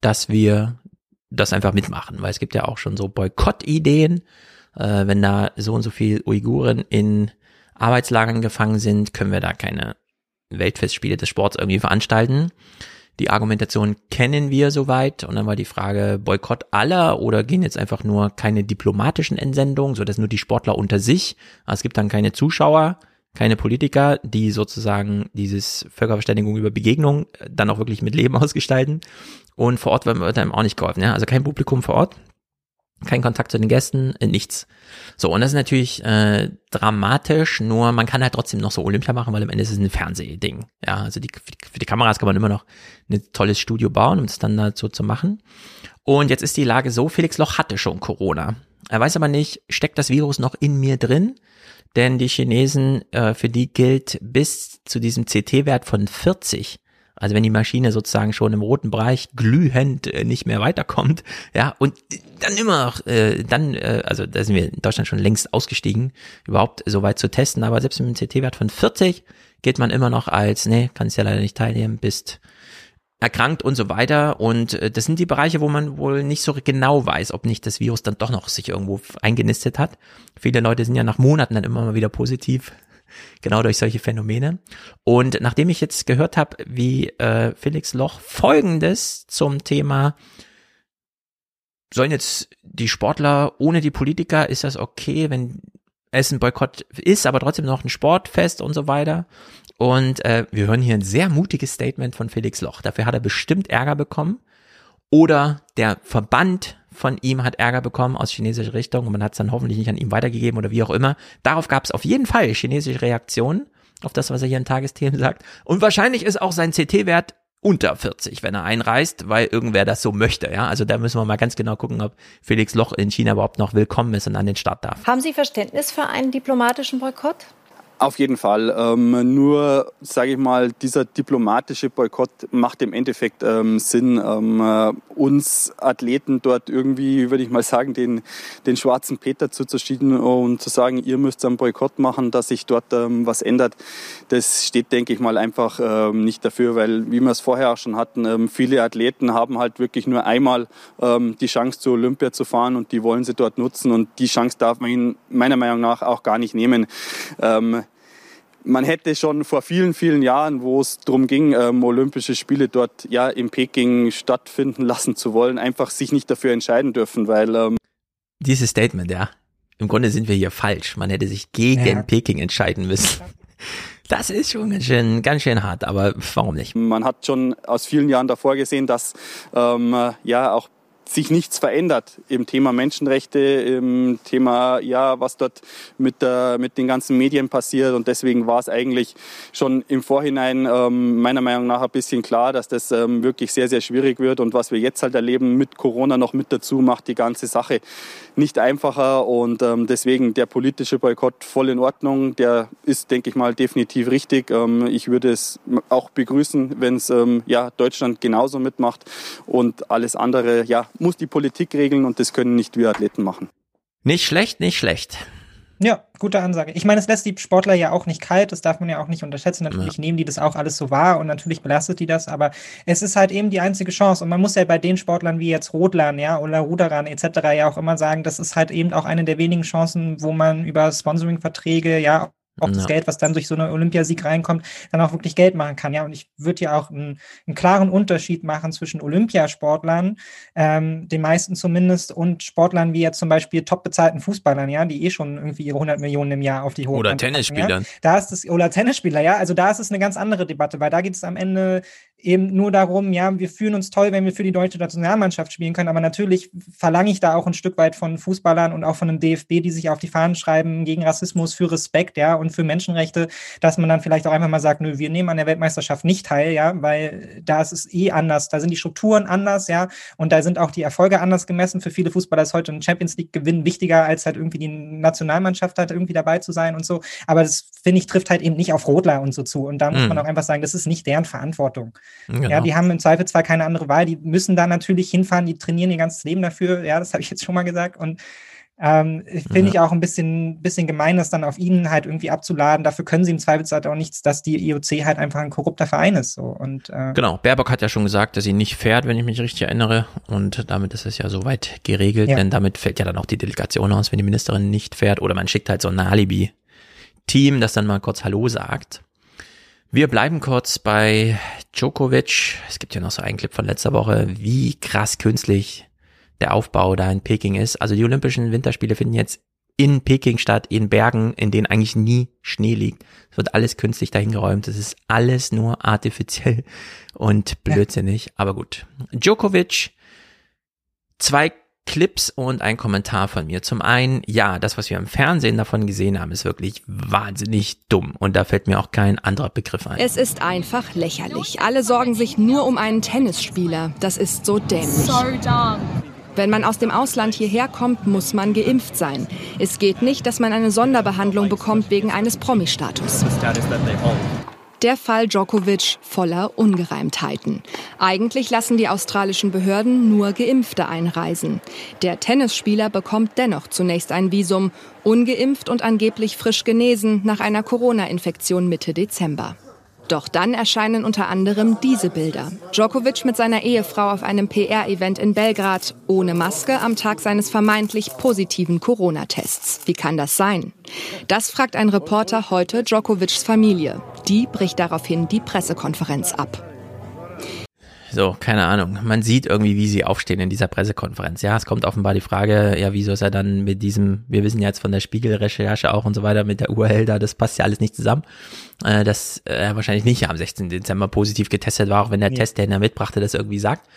dass wir das einfach mitmachen, weil es gibt ja auch schon so Boykottideen. Äh, wenn da so und so viel Uiguren in Arbeitslagern gefangen sind, können wir da keine Weltfestspiele des Sports irgendwie veranstalten. Die Argumentation kennen wir soweit. Und dann war die Frage Boykott aller oder gehen jetzt einfach nur keine diplomatischen Entsendungen, so dass nur die Sportler unter sich, also es gibt dann keine Zuschauer, keine Politiker, die sozusagen dieses Völkerverständigung über Begegnung äh, dann auch wirklich mit Leben ausgestalten. Und vor Ort wird einem auch nicht geholfen, ja? also kein Publikum vor Ort, kein Kontakt zu den Gästen, äh, nichts. So, und das ist natürlich äh, dramatisch, nur man kann halt trotzdem noch so Olympia machen, weil am Ende ist es ein Fernsehding. Ja, also die, für, die, für die Kameras kann man immer noch ein tolles Studio bauen, um es dann dazu zu machen. Und jetzt ist die Lage so, Felix Loch hatte schon Corona. Er weiß aber nicht, steckt das Virus noch in mir drin? Denn die Chinesen, äh, für die gilt bis zu diesem CT-Wert von 40 also wenn die Maschine sozusagen schon im roten Bereich glühend äh, nicht mehr weiterkommt, ja, und dann immer noch, äh, dann, äh, also da sind wir in Deutschland schon längst ausgestiegen, überhaupt so weit zu testen, aber selbst mit einem CT-Wert von 40 geht man immer noch als, nee, kannst ja leider nicht teilnehmen, bist erkrankt und so weiter. Und äh, das sind die Bereiche, wo man wohl nicht so genau weiß, ob nicht das Virus dann doch noch sich irgendwo eingenistet hat. Viele Leute sind ja nach Monaten dann immer mal wieder positiv genau durch solche Phänomene. Und nachdem ich jetzt gehört habe, wie äh, Felix Loch Folgendes zum Thema sollen jetzt die Sportler ohne die Politiker, ist das okay, wenn es ein Boykott ist, aber trotzdem noch ein Sportfest und so weiter. Und äh, wir hören hier ein sehr mutiges Statement von Felix Loch. Dafür hat er bestimmt Ärger bekommen. Oder der Verband von ihm hat Ärger bekommen aus chinesischer Richtung und man hat es dann hoffentlich nicht an ihm weitergegeben oder wie auch immer. Darauf gab es auf jeden Fall chinesische Reaktionen auf das, was er hier in Tagesthemen sagt. Und wahrscheinlich ist auch sein CT-Wert unter 40, wenn er einreist, weil irgendwer das so möchte. Ja, also da müssen wir mal ganz genau gucken, ob Felix Loch in China überhaupt noch willkommen ist und an den Start darf. Haben Sie Verständnis für einen diplomatischen Boykott? Auf jeden Fall. Ähm, nur, sage ich mal, dieser diplomatische Boykott macht im Endeffekt ähm, Sinn. Ähm, äh, uns Athleten dort irgendwie, würde ich mal sagen, den, den schwarzen Peter zuzuschieben und zu sagen, ihr müsst einen Boykott machen, dass sich dort ähm, was ändert, das steht, denke ich mal, einfach ähm, nicht dafür, weil, wie wir es vorher auch schon hatten, ähm, viele Athleten haben halt wirklich nur einmal die Chance zur Olympia zu fahren und die wollen sie dort nutzen und die Chance darf man ihnen meiner Meinung nach auch gar nicht nehmen man hätte schon vor vielen, vielen Jahren, wo es darum ging, ähm, Olympische Spiele dort ja in Peking stattfinden lassen zu wollen, einfach sich nicht dafür entscheiden dürfen, weil ähm dieses Statement, ja, im Grunde sind wir hier falsch. Man hätte sich gegen ja. Peking entscheiden müssen. Das ist schon ganz schön, ganz schön hart, aber warum nicht? Man hat schon aus vielen Jahren davor gesehen, dass ähm, ja auch sich nichts verändert im Thema Menschenrechte, im Thema, ja, was dort mit, der, mit den ganzen Medien passiert. Und deswegen war es eigentlich schon im Vorhinein ähm, meiner Meinung nach ein bisschen klar, dass das ähm, wirklich sehr, sehr schwierig wird. Und was wir jetzt halt erleben mit Corona noch mit dazu, macht die ganze Sache nicht einfacher. Und ähm, deswegen der politische Boykott voll in Ordnung. Der ist, denke ich mal, definitiv richtig. Ähm, ich würde es auch begrüßen, wenn es ähm, ja, Deutschland genauso mitmacht. Und alles andere, ja, muss die Politik regeln und das können nicht wir Athleten machen. Nicht schlecht, nicht schlecht. Ja, gute Ansage. Ich meine, es lässt die Sportler ja auch nicht kalt, das darf man ja auch nicht unterschätzen. Natürlich ja. nehmen die das auch alles so wahr und natürlich belastet die das, aber es ist halt eben die einzige Chance. Und man muss ja bei den Sportlern wie jetzt Rodlern, ja, oder Ruderern etc. ja auch immer sagen, das ist halt eben auch eine der wenigen Chancen, wo man über Sponsoring-Verträge ja auch das Geld, was dann durch so einen Olympiasieg reinkommt, dann auch wirklich Geld machen kann. Ja, und ich würde ja auch einen, einen, klaren Unterschied machen zwischen Olympiasportlern, ähm, den meisten zumindest, und Sportlern wie jetzt zum Beispiel top bezahlten Fußballern, ja, die eh schon irgendwie ihre 100 Millionen im Jahr auf die Hohe Oder Tennisspielern. Ja? Da ist es, oder Tennisspieler, ja, also da ist es eine ganz andere Debatte, weil da geht es am Ende eben nur darum, ja, wir fühlen uns toll, wenn wir für die deutsche Nationalmannschaft spielen können, aber natürlich verlange ich da auch ein Stück weit von Fußballern und auch von einem DFB, die sich auf die Fahnen schreiben gegen Rassismus, für Respekt, ja, und für Menschenrechte, dass man dann vielleicht auch einfach mal sagt, nö, wir nehmen an der Weltmeisterschaft nicht teil, ja, weil da ist es eh anders, da sind die Strukturen anders, ja, und da sind auch die Erfolge anders gemessen. Für viele Fußballer ist heute ein Champions League Gewinn wichtiger, als halt irgendwie die Nationalmannschaft halt irgendwie dabei zu sein und so. Aber das, finde ich, trifft halt eben nicht auf Rodler und so zu. Und da muss mhm. man auch einfach sagen, das ist nicht deren Verantwortung. Genau. Ja, die haben im Zweifel zwar keine andere Wahl, die müssen da natürlich hinfahren, die trainieren ihr ganzes Leben dafür, ja, das habe ich jetzt schon mal gesagt. Und ähm, finde ja. ich auch ein bisschen, bisschen gemein, das dann auf ihnen halt irgendwie abzuladen. Dafür können sie im Zweifelsfall auch nichts, dass die IOC halt einfach ein korrupter Verein ist. So. Und, äh, genau, Baerbock hat ja schon gesagt, dass sie nicht fährt, wenn ich mich richtig erinnere. Und damit ist es ja soweit geregelt, ja. denn damit fällt ja dann auch die Delegation aus, wenn die Ministerin nicht fährt. Oder man schickt halt so ein Alibi-Team, das dann mal kurz Hallo sagt. Wir bleiben kurz bei Djokovic. Es gibt ja noch so einen Clip von letzter Woche, wie krass künstlich der Aufbau da in Peking ist. Also die Olympischen Winterspiele finden jetzt in Peking statt, in Bergen, in denen eigentlich nie Schnee liegt. Es wird alles künstlich dahingeräumt. Es ist alles nur artifiziell und blödsinnig. Ja. Aber gut. Djokovic, zwei Clips und ein Kommentar von mir. Zum einen, ja, das, was wir im Fernsehen davon gesehen haben, ist wirklich wahnsinnig dumm. Und da fällt mir auch kein anderer Begriff ein. Es ist einfach lächerlich. Alle sorgen sich nur um einen Tennisspieler. Das ist so dämlich. So Wenn man aus dem Ausland hierher kommt, muss man geimpft sein. Es geht nicht, dass man eine Sonderbehandlung bekommt wegen eines Promi-Status. Der Fall Djokovic voller Ungereimtheiten. Eigentlich lassen die australischen Behörden nur Geimpfte einreisen. Der Tennisspieler bekommt dennoch zunächst ein Visum, ungeimpft und angeblich frisch genesen nach einer Corona-Infektion Mitte Dezember. Doch dann erscheinen unter anderem diese Bilder. Djokovic mit seiner Ehefrau auf einem PR-Event in Belgrad, ohne Maske am Tag seines vermeintlich positiven Corona-Tests. Wie kann das sein? Das fragt ein Reporter heute Djokovics Familie. Die bricht daraufhin die Pressekonferenz ab. So, keine Ahnung. Man sieht irgendwie, wie sie aufstehen in dieser Pressekonferenz. Ja, es kommt offenbar die Frage, ja, wieso ist er dann mit diesem, wir wissen ja jetzt von der Spiegelrecherche auch und so weiter, mit der URL da, das passt ja alles nicht zusammen. Äh, dass er wahrscheinlich nicht am 16. Dezember positiv getestet war, auch wenn der ja. Test, der ihn da mitbrachte, das irgendwie sagt.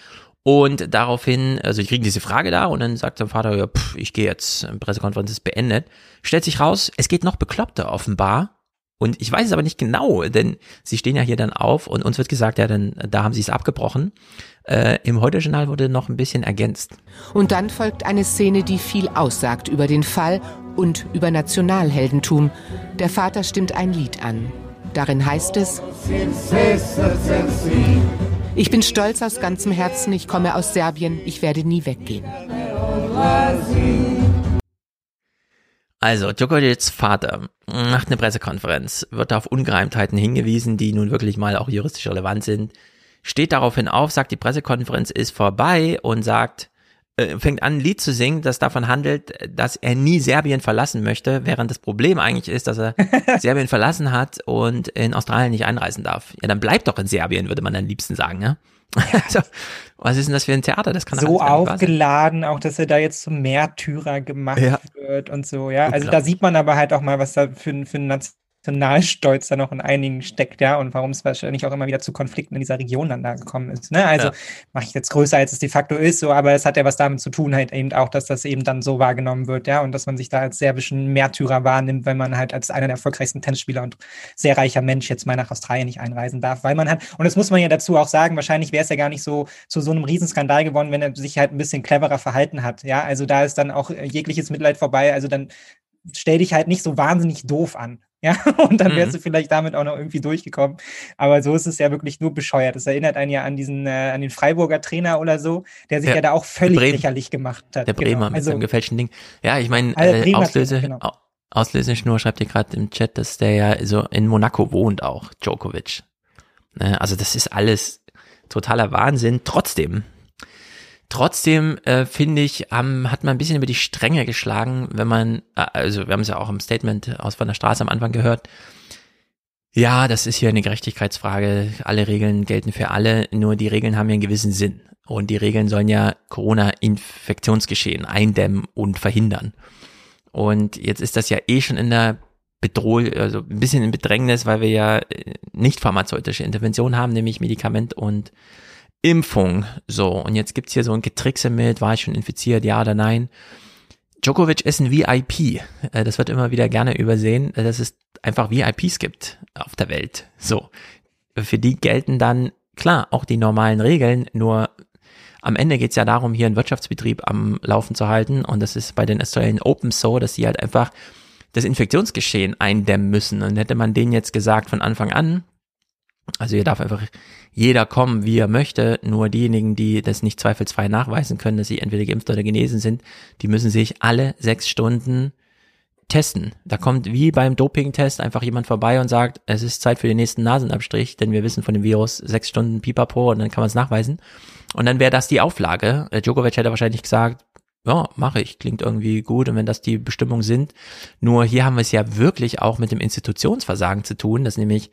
Und daraufhin, also ich kriege diese Frage da und dann sagt sein Vater, ja, pff, ich gehe jetzt, Pressekonferenz ist beendet. Stellt sich raus, es geht noch bekloppter offenbar. Und ich weiß es aber nicht genau, denn sie stehen ja hier dann auf und uns wird gesagt, ja, dann da haben sie es abgebrochen. Äh, Im Heute-Journal wurde noch ein bisschen ergänzt. Und dann folgt eine Szene, die viel aussagt über den Fall und über Nationalheldentum. Der Vater stimmt ein Lied an. Darin heißt es, ich bin stolz aus ganzem Herzen, ich komme aus Serbien, ich werde nie weggehen. Also, Djokovic's Vater macht eine Pressekonferenz, wird auf Ungereimtheiten hingewiesen, die nun wirklich mal auch juristisch relevant sind, steht daraufhin auf, sagt, die Pressekonferenz ist vorbei und sagt, äh, fängt an, ein Lied zu singen, das davon handelt, dass er nie Serbien verlassen möchte, während das Problem eigentlich ist, dass er Serbien verlassen hat und in Australien nicht einreisen darf. Ja, dann bleibt doch in Serbien, würde man am liebsten sagen, ja? also, was ist denn das für ein Theater? Das kann so aufgeladen, auch dass er da jetzt zum Märtyrer gemacht ja. wird und so, ja. Also da sieht man aber halt auch mal, was da für, für ein Nationalstolz da noch in einigen steckt, ja, und warum es wahrscheinlich auch immer wieder zu Konflikten in dieser Region dann da gekommen ist. Ne? Also ja. mache ich jetzt größer, als es de facto ist, so, aber es hat ja was damit zu tun, halt eben auch, dass das eben dann so wahrgenommen wird, ja, und dass man sich da als serbischen Märtyrer wahrnimmt, wenn man halt als einer der erfolgreichsten Tennisspieler und sehr reicher Mensch jetzt mal nach Australien nicht einreisen darf, weil man hat, und das muss man ja dazu auch sagen, wahrscheinlich wäre es ja gar nicht so zu so einem Riesenskandal geworden, wenn er sich halt ein bisschen cleverer verhalten hat, ja, also da ist dann auch jegliches Mitleid vorbei, also dann stell dich halt nicht so wahnsinnig doof an. Ja, und dann wärst mhm. du vielleicht damit auch noch irgendwie durchgekommen. Aber so ist es ja wirklich nur bescheuert. Das erinnert einen ja an diesen, äh, an den Freiburger Trainer oder so, der sich ja, ja da auch völlig lächerlich gemacht hat. Der Bremer genau. mit also, seinem gefälschten Ding. Ja, ich meine, äh, Auslöse, genau. Auslöseschnur schreibt ihr gerade im Chat, dass der ja so in Monaco wohnt auch, Djokovic. Ne, also das ist alles totaler Wahnsinn. Trotzdem, Trotzdem äh, finde ich, ähm, hat man ein bisschen über die Stränge geschlagen, wenn man, äh, also wir haben es ja auch im Statement aus von der Straße am Anfang gehört. Ja, das ist hier eine Gerechtigkeitsfrage. Alle Regeln gelten für alle, nur die Regeln haben ja einen gewissen Sinn. Und die Regeln sollen ja Corona-Infektionsgeschehen eindämmen und verhindern. Und jetzt ist das ja eh schon in der Bedrohung, also ein bisschen in Bedrängnis, weil wir ja äh, nicht pharmazeutische Intervention haben, nämlich Medikament und Impfung. So, und jetzt gibt's hier so ein Getrickse mit, war ich schon infiziert, ja oder nein. Djokovic ist ein VIP. Äh, das wird immer wieder gerne übersehen, äh, dass es einfach VIPs gibt auf der Welt. So. Für die gelten dann, klar, auch die normalen Regeln, nur am Ende geht's ja darum, hier einen Wirtschaftsbetrieb am Laufen zu halten. Und das ist bei den Australian Open so, dass sie halt einfach das Infektionsgeschehen eindämmen müssen. Und hätte man denen jetzt gesagt von Anfang an, also hier darf einfach jeder kommen, wie er möchte. Nur diejenigen, die das nicht zweifelsfrei nachweisen können, dass sie entweder geimpft oder genesen sind, die müssen sich alle sechs Stunden testen. Da kommt wie beim Dopingtest einfach jemand vorbei und sagt, es ist Zeit für den nächsten Nasenabstrich, denn wir wissen von dem Virus sechs Stunden Pipapo und dann kann man es nachweisen. Und dann wäre das die Auflage. Äh, Djokovic hätte wahrscheinlich gesagt, ja, mache ich, klingt irgendwie gut und wenn das die Bestimmungen sind. Nur hier haben wir es ja wirklich auch mit dem Institutionsversagen zu tun, dass nämlich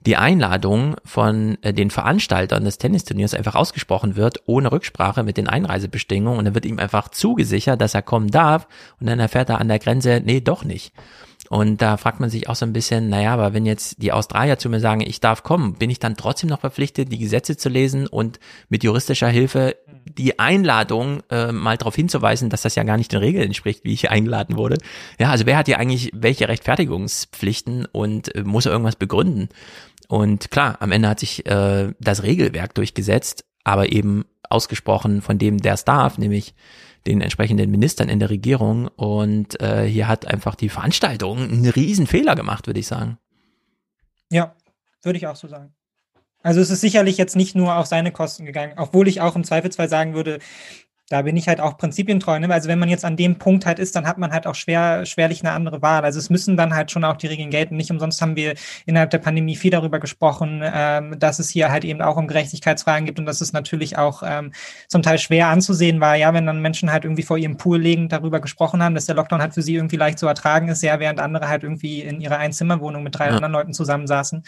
die Einladung von äh, den Veranstaltern des Tennisturniers einfach ausgesprochen wird, ohne Rücksprache mit den Einreisebestimmungen und dann wird ihm einfach zugesichert, dass er kommen darf und dann erfährt er an der Grenze, nee, doch nicht. Und da fragt man sich auch so ein bisschen, naja, aber wenn jetzt die Australier zu mir sagen, ich darf kommen, bin ich dann trotzdem noch verpflichtet, die Gesetze zu lesen und mit juristischer Hilfe die Einladung äh, mal darauf hinzuweisen, dass das ja gar nicht den Regeln entspricht, wie ich eingeladen wurde. Ja, also wer hat hier eigentlich welche Rechtfertigungspflichten und äh, muss irgendwas begründen? Und klar, am Ende hat sich äh, das Regelwerk durchgesetzt, aber eben ausgesprochen von dem, der es darf, nämlich den entsprechenden Ministern in der Regierung. Und äh, hier hat einfach die Veranstaltung einen riesen Fehler gemacht, würde ich sagen. Ja, würde ich auch so sagen. Also es ist sicherlich jetzt nicht nur auf seine Kosten gegangen, obwohl ich auch im Zweifelsfall sagen würde, da bin ich halt auch prinzipientreu. Ne? Also wenn man jetzt an dem Punkt halt ist, dann hat man halt auch schwer, schwerlich eine andere Wahl. Also es müssen dann halt schon auch die Regeln gelten. Nicht umsonst haben wir innerhalb der Pandemie viel darüber gesprochen, ähm, dass es hier halt eben auch um Gerechtigkeitsfragen gibt und dass es natürlich auch ähm, zum Teil schwer anzusehen war, ja, wenn dann Menschen halt irgendwie vor ihrem Pool liegen, darüber gesprochen haben, dass der Lockdown halt für sie irgendwie leicht zu ertragen ist, ja, während andere halt irgendwie in ihrer Einzimmerwohnung mit drei ja. anderen Leuten zusammensaßen.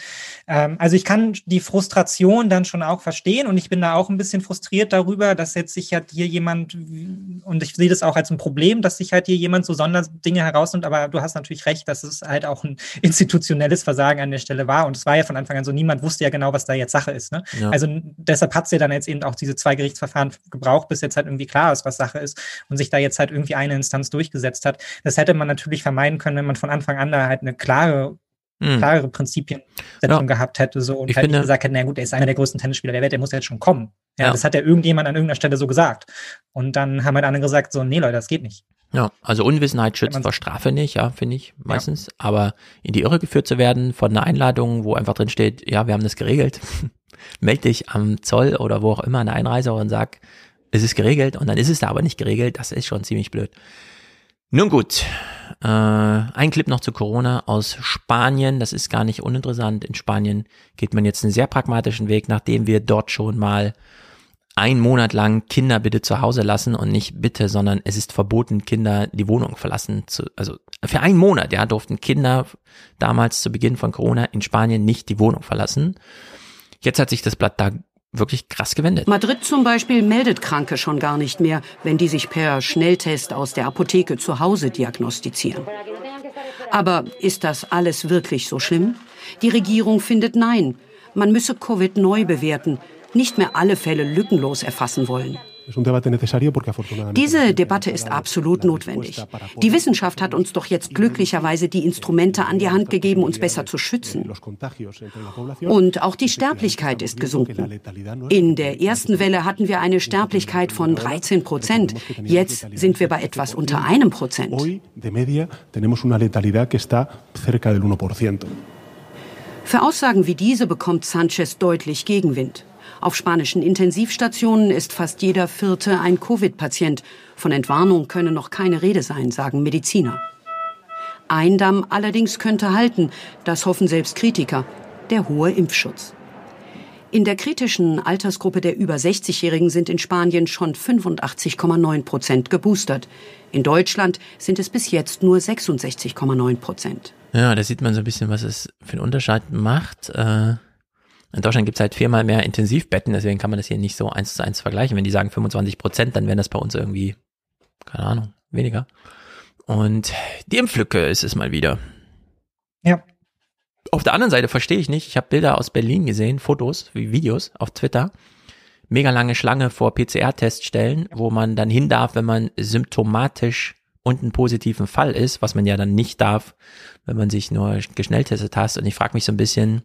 Ähm, also ich kann die Frustration dann schon auch verstehen und ich bin da auch ein bisschen frustriert darüber, dass jetzt sich halt hier jemand jemand, und ich sehe das auch als ein Problem, dass sich halt hier jemand so Sonderdinge herausnimmt, aber du hast natürlich recht, dass es halt auch ein institutionelles Versagen an der Stelle war. Und es war ja von Anfang an so, niemand wusste ja genau, was da jetzt Sache ist. Ne? Ja. Also deshalb hat es ja dann jetzt eben auch diese zwei Gerichtsverfahren gebraucht, bis jetzt halt irgendwie klar ist, was Sache ist und sich da jetzt halt irgendwie eine Instanz durchgesetzt hat. Das hätte man natürlich vermeiden können, wenn man von Anfang an da halt eine klare hm. klarere Prinzipiensetzung ja. gehabt hätte so und ich halt finde, gesagt hätte, na gut, er ist einer der größten Tennisspieler der Welt, der muss jetzt schon kommen. Ja, ja, das hat ja irgendjemand an irgendeiner Stelle so gesagt. Und dann haben halt andere gesagt, so, nee Leute, das geht nicht. Ja, also Unwissenheit schützt vor Strafe nicht, ja, finde ich meistens. Ja. Aber in die Irre geführt zu werden von einer Einladung, wo einfach drin steht, ja, wir haben das geregelt, melde dich am Zoll oder wo auch immer an der Einreise und sag, es ist geregelt und dann ist es da aber nicht geregelt, das ist schon ziemlich blöd. Nun gut, äh, ein Clip noch zu Corona aus Spanien, das ist gar nicht uninteressant. In Spanien geht man jetzt einen sehr pragmatischen Weg, nachdem wir dort schon mal einen Monat lang Kinder bitte zu Hause lassen und nicht bitte, sondern es ist verboten, Kinder die Wohnung verlassen zu, also für einen Monat, ja, durften Kinder damals zu Beginn von Corona in Spanien nicht die Wohnung verlassen. Jetzt hat sich das Blatt da wirklich krass gewendet. Madrid zum Beispiel meldet Kranke schon gar nicht mehr, wenn die sich per Schnelltest aus der Apotheke zu Hause diagnostizieren. Aber ist das alles wirklich so schlimm? Die Regierung findet nein. Man müsse Covid neu bewerten, nicht mehr alle Fälle lückenlos erfassen wollen. Diese Debatte ist absolut notwendig. Die Wissenschaft hat uns doch jetzt glücklicherweise die Instrumente an die Hand gegeben, uns besser zu schützen. Und auch die Sterblichkeit ist gesunken. In der ersten Welle hatten wir eine Sterblichkeit von 13 Prozent. Jetzt sind wir bei etwas unter einem Prozent. Für Aussagen wie diese bekommt Sanchez deutlich Gegenwind. Auf spanischen Intensivstationen ist fast jeder Vierte ein Covid-Patient. Von Entwarnung könne noch keine Rede sein, sagen Mediziner. Ein Damm allerdings könnte halten, das hoffen selbst Kritiker, der hohe Impfschutz. In der kritischen Altersgruppe der über 60-Jährigen sind in Spanien schon 85,9 Prozent geboostert. In Deutschland sind es bis jetzt nur 66,9 Prozent. Ja, da sieht man so ein bisschen, was es für einen Unterschied macht. Äh in Deutschland gibt es halt viermal mehr Intensivbetten, deswegen kann man das hier nicht so eins zu eins vergleichen. Wenn die sagen 25 Prozent, dann wären das bei uns irgendwie, keine Ahnung, weniger. Und die Impflücke ist es mal wieder. Ja. Auf der anderen Seite verstehe ich nicht, ich habe Bilder aus Berlin gesehen, Fotos, Videos auf Twitter. Mega lange Schlange vor PCR-Teststellen, wo man dann hin darf, wenn man symptomatisch und einen positiven Fall ist, was man ja dann nicht darf, wenn man sich nur geschnelltestet hat. Und ich frage mich so ein bisschen,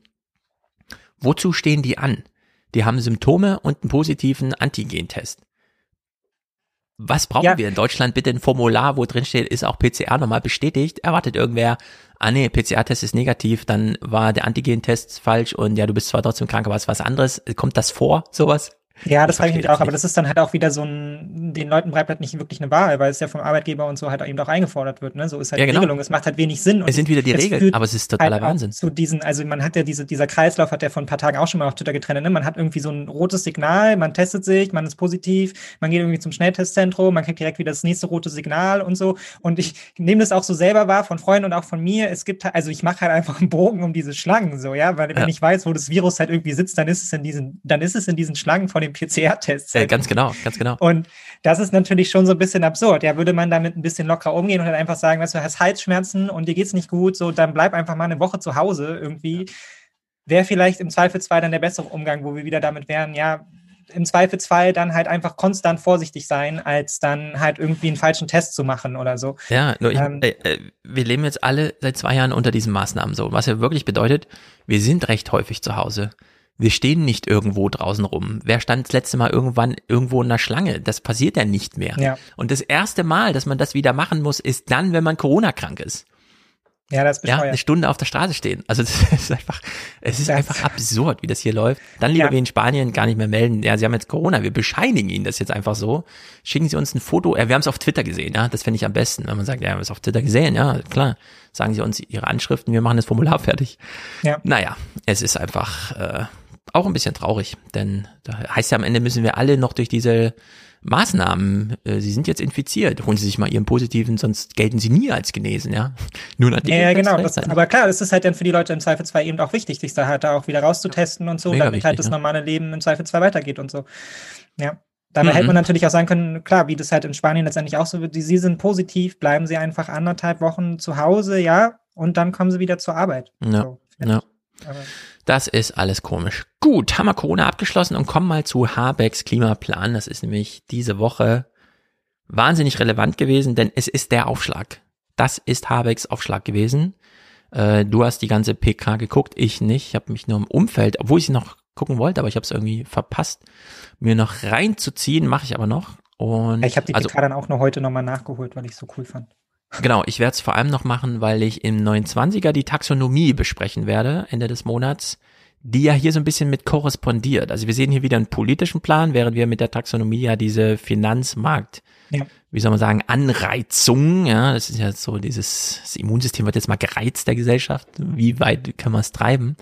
Wozu stehen die an? Die haben Symptome und einen positiven Antigentest. Was brauchen ja. wir in Deutschland? Bitte ein Formular, wo drin steht, ist auch PCR nochmal bestätigt? Erwartet irgendwer, ah nee, PCR-Test ist negativ, dann war der Antigentest falsch und ja, du bist zwar trotzdem krank, aber es ist was anderes. Kommt das vor, sowas? Ja, das frage ich mich auch, aber das ist dann halt auch wieder so ein, den Leuten bleibt halt nicht wirklich eine Wahl, weil es ja vom Arbeitgeber und so halt eben auch eingefordert wird, ne? So ist halt ja, die genau. Regelung. Es macht halt wenig Sinn. es sind wieder die Regeln, aber es ist totaler halt Wahnsinn. Zu diesen, also man hat ja diese, dieser Kreislauf hat ja vor ein paar Tagen auch schon mal auf Twitter getrennt, ne? Man hat irgendwie so ein rotes Signal, man testet sich, man ist positiv, man geht irgendwie zum Schnelltestzentrum, man kriegt direkt wieder das nächste rote Signal und so. Und ich nehme das auch so selber wahr von Freunden und auch von mir. Es gibt halt, also ich mache halt einfach einen Bogen um diese Schlangen, so, ja, weil wenn ja. ich weiß, wo das Virus halt irgendwie sitzt, dann ist es in diesen, dann ist es in diesen Schlangen von dem PCR-Test Tests. Äh, ganz genau, ganz genau. Und das ist natürlich schon so ein bisschen absurd. Ja, würde man damit ein bisschen locker umgehen und halt einfach sagen, weißt du, hast Halsschmerzen und dir geht's nicht gut, so dann bleib einfach mal eine Woche zu Hause irgendwie. Wäre vielleicht im Zweifelsfall dann der bessere Umgang, wo wir wieder damit wären, ja, im Zweifelsfall dann halt einfach konstant vorsichtig sein, als dann halt irgendwie einen falschen Test zu machen oder so. Ja, nur ich, ähm, äh, äh, wir leben jetzt alle seit zwei Jahren unter diesen Maßnahmen so, was ja wirklich bedeutet, wir sind recht häufig zu Hause. Wir stehen nicht irgendwo draußen rum. Wer stand das letzte Mal irgendwann irgendwo in einer Schlange? Das passiert ja nicht mehr. Ja. Und das erste Mal, dass man das wieder machen muss, ist dann, wenn man Corona-krank ist. Ja, das ist Ja, eine Stunde auf der Straße stehen. Also das ist einfach, es ist das einfach absurd, wie das hier läuft. Dann lieber ja. wie in Spanien gar nicht mehr melden. Ja, sie haben jetzt Corona, wir bescheinigen ihnen das jetzt einfach so. Schicken sie uns ein Foto. Ja, wir haben es auf Twitter gesehen, ja. Das fände ich am besten, wenn man sagt, ja, wir haben es auf Twitter gesehen, ja, klar. Sagen sie uns ihre Anschriften, wir machen das Formular fertig. Ja. Naja, es ist einfach, äh, auch ein bisschen traurig, denn da heißt ja am Ende müssen wir alle noch durch diese Maßnahmen, äh, sie sind jetzt infiziert, holen sie sich mal ihren positiven, sonst gelten sie nie als genesen, ja. Nur nachdem. Ja, ja genau. Das, aber klar, das ist halt dann für die Leute im Zweifelsfall eben auch wichtig, sich da halt auch wieder rauszutesten und so, Mega damit wichtig, halt das ja. normale Leben im Zweifelsfall weitergeht und so. Ja. Dabei mhm. hätte man natürlich auch sagen können, klar, wie das halt in Spanien letztendlich auch so wird, sie sind positiv, bleiben sie einfach anderthalb Wochen zu Hause, ja, und dann kommen sie wieder zur Arbeit. Ja. So, ja. Aber das ist alles komisch. Gut, haben wir Corona abgeschlossen und kommen mal zu Habecks Klimaplan. Das ist nämlich diese Woche wahnsinnig relevant gewesen, denn es ist der Aufschlag. Das ist Habecks Aufschlag gewesen. Äh, du hast die ganze PK geguckt, ich nicht. Ich habe mich nur im Umfeld, obwohl ich sie noch gucken wollte, aber ich habe es irgendwie verpasst, mir noch reinzuziehen, mache ich aber noch. Und ich habe die also, PK dann auch noch heute nochmal nachgeholt, weil ich so cool fand. Genau, ich werde es vor allem noch machen, weil ich im 29er die Taxonomie besprechen werde, Ende des Monats, die ja hier so ein bisschen mit korrespondiert. Also wir sehen hier wieder einen politischen Plan, während wir mit der Taxonomie ja diese Finanzmarkt, ja. wie soll man sagen, Anreizung, ja, das ist ja so dieses, das Immunsystem wird jetzt mal gereizt der Gesellschaft, wie weit kann man es treiben?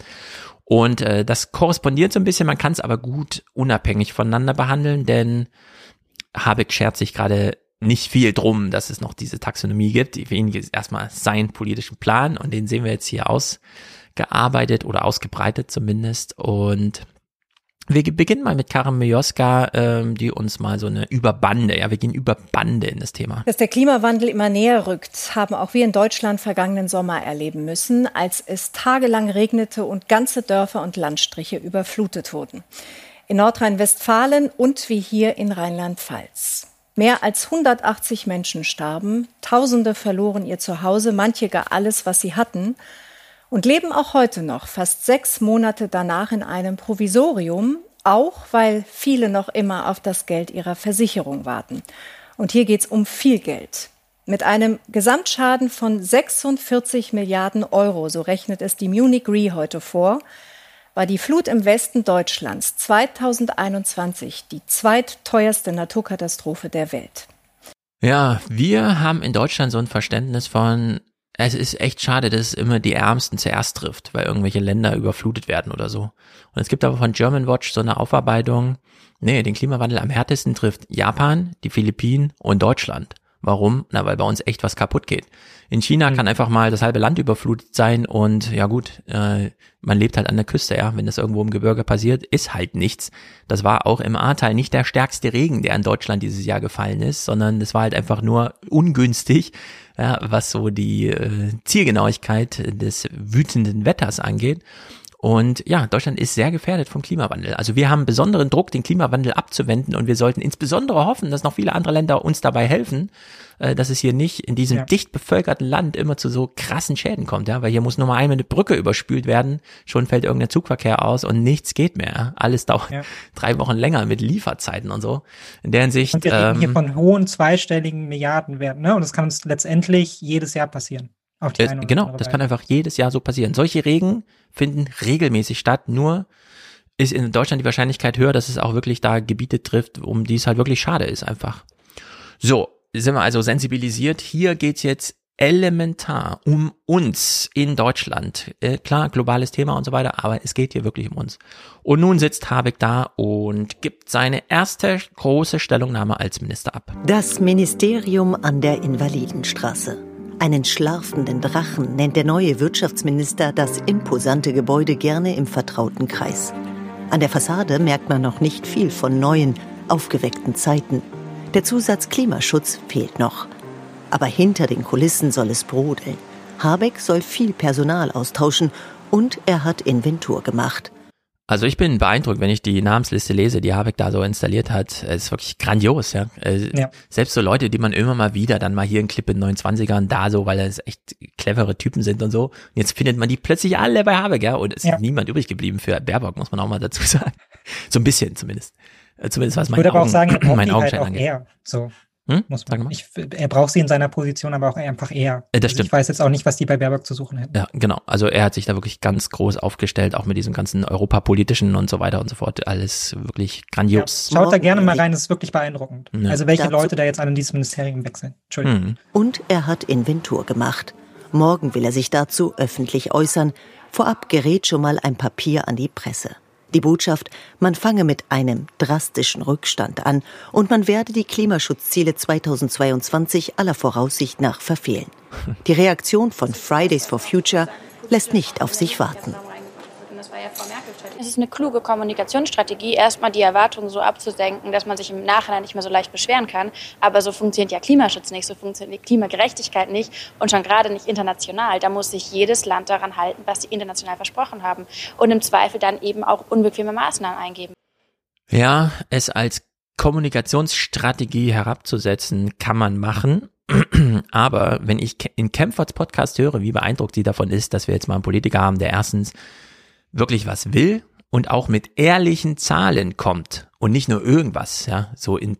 Und äh, das korrespondiert so ein bisschen, man kann es aber gut unabhängig voneinander behandeln, denn Habeck schert sich gerade nicht viel drum, dass es noch diese Taxonomie gibt. Für ihn ist erstmal sein politischen Plan und den sehen wir jetzt hier ausgearbeitet oder ausgebreitet zumindest. Und wir beginnen mal mit Karin Mioska, ähm, die uns mal so eine Überbande, ja, wir gehen über Bande in das Thema. Dass der Klimawandel immer näher rückt, haben auch wir in Deutschland vergangenen Sommer erleben müssen, als es tagelang regnete und ganze Dörfer und Landstriche überflutet wurden. In Nordrhein-Westfalen und wie hier in Rheinland-Pfalz. Mehr als 180 Menschen starben, Tausende verloren ihr Zuhause, manche gar alles, was sie hatten und leben auch heute noch, fast sechs Monate danach, in einem Provisorium, auch weil viele noch immer auf das Geld ihrer Versicherung warten. Und hier geht es um viel Geld. Mit einem Gesamtschaden von 46 Milliarden Euro, so rechnet es die Munich Re heute vor, war die Flut im Westen Deutschlands 2021 die zweitteuerste Naturkatastrophe der Welt. Ja, wir haben in Deutschland so ein Verständnis von, es ist echt schade, dass es immer die Ärmsten zuerst trifft, weil irgendwelche Länder überflutet werden oder so. Und es gibt aber von German Watch so eine Aufarbeitung, nee, den Klimawandel am härtesten trifft Japan, die Philippinen und Deutschland. Warum? Na, weil bei uns echt was kaputt geht. In China kann einfach mal das halbe Land überflutet sein und ja gut, äh, man lebt halt an der Küste, ja. Wenn das irgendwo im Gebirge passiert, ist halt nichts. Das war auch im Ahrtal nicht der stärkste Regen, der in Deutschland dieses Jahr gefallen ist, sondern es war halt einfach nur ungünstig, ja, was so die äh, Zielgenauigkeit des wütenden Wetters angeht. Und ja, Deutschland ist sehr gefährdet vom Klimawandel. Also wir haben besonderen Druck, den Klimawandel abzuwenden und wir sollten insbesondere hoffen, dass noch viele andere Länder uns dabei helfen, äh, dass es hier nicht in diesem ja. dicht bevölkerten Land immer zu so krassen Schäden kommt, ja, weil hier muss nur mal einmal eine Brücke überspült werden, schon fällt irgendein Zugverkehr aus und nichts geht mehr. Alles dauert ja. drei Wochen länger mit Lieferzeiten und so. In der Hinsicht. Und wir reden ähm, hier von hohen zweistelligen Milliardenwerten, ne? Und das kann uns letztendlich jedes Jahr passieren. Auf die äh, genau, das kann einfach jedes Jahr so passieren. Solche Regen finden regelmäßig statt, nur ist in Deutschland die Wahrscheinlichkeit höher, dass es auch wirklich da Gebiete trifft, um die es halt wirklich schade ist einfach. So, sind wir also sensibilisiert. Hier geht's jetzt elementar um uns in Deutschland. Äh, klar, globales Thema und so weiter, aber es geht hier wirklich um uns. Und nun sitzt Habeck da und gibt seine erste große Stellungnahme als Minister ab. Das Ministerium an der Invalidenstraße. Einen schlafenden Drachen nennt der neue Wirtschaftsminister das imposante Gebäude gerne im vertrauten Kreis. An der Fassade merkt man noch nicht viel von neuen, aufgeweckten Zeiten. Der Zusatz Klimaschutz fehlt noch. Aber hinter den Kulissen soll es brodeln. Habeck soll viel Personal austauschen und er hat Inventur gemacht. Also ich bin beeindruckt, wenn ich die Namensliste lese, die Habeck da so installiert hat. Es ist wirklich grandios, ja. Ja. Selbst so Leute, die man immer mal wieder dann mal hier einen Clip in 29ern da so, weil es echt clevere Typen sind und so. Und jetzt findet man die plötzlich alle bei Habeck, ja. Und es ja. ist niemand übrig geblieben für Baerbock, muss man auch mal dazu sagen. So ein bisschen zumindest. Äh, zumindest was mein Augen, aber auch sagen, mein Augenschein halt angeht. Eher, so. Hm? Muss man, ich, er braucht sie in seiner Position, aber auch einfach eher. Äh, das also stimmt. Ich weiß jetzt auch nicht, was die bei Baerbock zu suchen hätten. Ja, genau. Also er hat sich da wirklich ganz groß aufgestellt, auch mit diesem ganzen europapolitischen und so weiter und so fort. Alles wirklich grandios. Ja, schaut da gerne mal rein, das ist wirklich beeindruckend. Ja. Also welche Dazu. Leute da jetzt an dieses Ministerium wechseln. Entschuldigung. Mhm. Und er hat Inventur gemacht. Morgen will er sich dazu öffentlich äußern. Vorab gerät schon mal ein Papier an die Presse. Die Botschaft, man fange mit einem drastischen Rückstand an und man werde die Klimaschutzziele 2022 aller Voraussicht nach verfehlen. Die Reaktion von Fridays for Future lässt nicht auf sich warten. Es ist eine kluge Kommunikationsstrategie, erstmal die Erwartungen so abzusenken, dass man sich im Nachhinein nicht mehr so leicht beschweren kann. Aber so funktioniert ja Klimaschutz nicht, so funktioniert Klimagerechtigkeit nicht und schon gerade nicht international. Da muss sich jedes Land daran halten, was sie international versprochen haben und im Zweifel dann eben auch unbequeme Maßnahmen eingeben. Ja, es als Kommunikationsstrategie herabzusetzen, kann man machen. Aber wenn ich in Kempferts Podcast höre, wie beeindruckt sie davon ist, dass wir jetzt mal einen Politiker haben, der erstens wirklich was will und auch mit ehrlichen Zahlen kommt und nicht nur irgendwas, ja, so in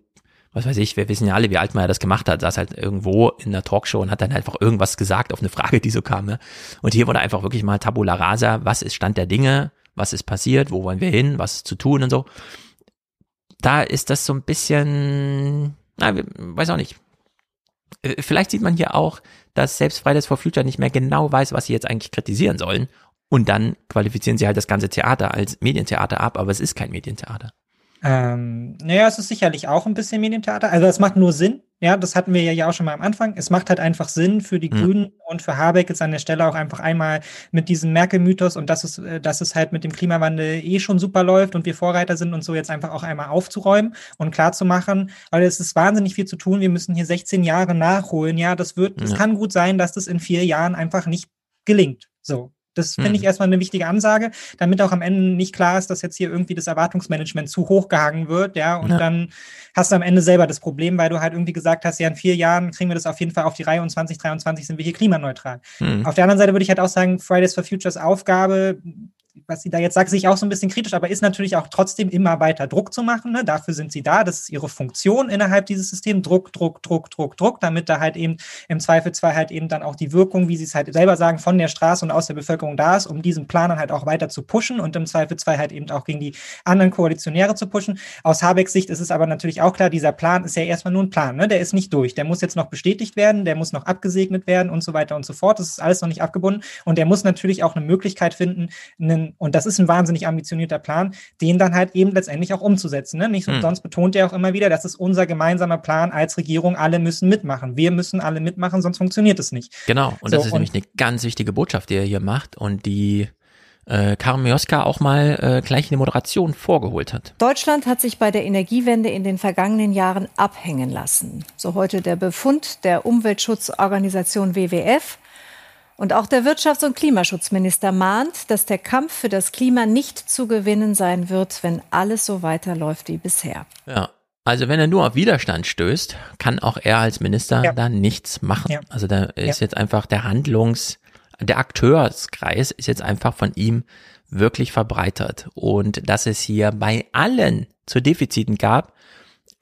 was weiß ich, wir wissen ja alle, wie Altmaier das gemacht hat, saß halt irgendwo in der Talkshow und hat dann einfach irgendwas gesagt auf eine Frage, die so kam. Ne? Und hier wurde einfach wirklich mal Tabula Rasa, was ist Stand der Dinge, was ist passiert, wo wollen wir hin, was ist zu tun und so. Da ist das so ein bisschen, na, weiß auch nicht. Äh, vielleicht sieht man hier auch, dass selbst Fridays for Future nicht mehr genau weiß, was sie jetzt eigentlich kritisieren sollen. Und dann qualifizieren sie halt das ganze Theater als Medientheater ab, aber es ist kein Medientheater. Ähm, naja, es ist sicherlich auch ein bisschen Medientheater. Also es macht nur Sinn. Ja, das hatten wir ja auch schon mal am Anfang. Es macht halt einfach Sinn für die mhm. Grünen und für Habeck jetzt an der Stelle auch einfach einmal mit diesem Merkel-Mythos und dass es, äh, dass es halt mit dem Klimawandel eh schon super läuft und wir Vorreiter sind und so jetzt einfach auch einmal aufzuräumen und klar zu machen, weil es ist wahnsinnig viel zu tun. Wir müssen hier 16 Jahre nachholen. Ja, das wird, es ja. kann gut sein, dass das in vier Jahren einfach nicht gelingt. So. Das finde ich mhm. erstmal eine wichtige Ansage, damit auch am Ende nicht klar ist, dass jetzt hier irgendwie das Erwartungsmanagement zu hoch gehangen wird, ja, und ja. dann hast du am Ende selber das Problem, weil du halt irgendwie gesagt hast, ja, in vier Jahren kriegen wir das auf jeden Fall auf die Reihe und 2023 sind wir hier klimaneutral. Mhm. Auf der anderen Seite würde ich halt auch sagen, Fridays for Futures Aufgabe, was sie da jetzt sagt, sehe ich auch so ein bisschen kritisch, aber ist natürlich auch trotzdem immer weiter Druck zu machen. Ne? Dafür sind sie da. Das ist ihre Funktion innerhalb dieses Systems. Druck, Druck, Druck, Druck, Druck, damit da halt eben im Zweifelsfall halt eben dann auch die Wirkung, wie sie es halt selber sagen, von der Straße und aus der Bevölkerung da ist, um diesen Plan dann halt auch weiter zu pushen und im Zweifelsfall halt eben auch gegen die anderen Koalitionäre zu pushen. Aus Habecks Sicht ist es aber natürlich auch klar, dieser Plan ist ja erstmal nur ein Plan. Ne? Der ist nicht durch. Der muss jetzt noch bestätigt werden, der muss noch abgesegnet werden und so weiter und so fort. Das ist alles noch nicht abgebunden. Und der muss natürlich auch eine Möglichkeit finden, einen, und das ist ein wahnsinnig ambitionierter Plan, den dann halt eben letztendlich auch umzusetzen. Ne? Nicht hm. umsonst betont er auch immer wieder, das ist unser gemeinsamer Plan als Regierung, alle müssen mitmachen. Wir müssen alle mitmachen, sonst funktioniert es nicht. Genau, und so, das ist und nämlich eine ganz wichtige Botschaft, die er hier macht und die äh, Karin Mioska auch mal äh, gleich in der Moderation vorgeholt hat. Deutschland hat sich bei der Energiewende in den vergangenen Jahren abhängen lassen. So heute der Befund der Umweltschutzorganisation WWF. Und auch der Wirtschafts- und Klimaschutzminister mahnt, dass der Kampf für das Klima nicht zu gewinnen sein wird, wenn alles so weiterläuft wie bisher. Ja. Also wenn er nur auf Widerstand stößt, kann auch er als Minister ja. da nichts machen. Ja. Also da ist ja. jetzt einfach der Handlungs, der Akteurskreis ist jetzt einfach von ihm wirklich verbreitert. Und dass es hier bei allen zu Defiziten gab,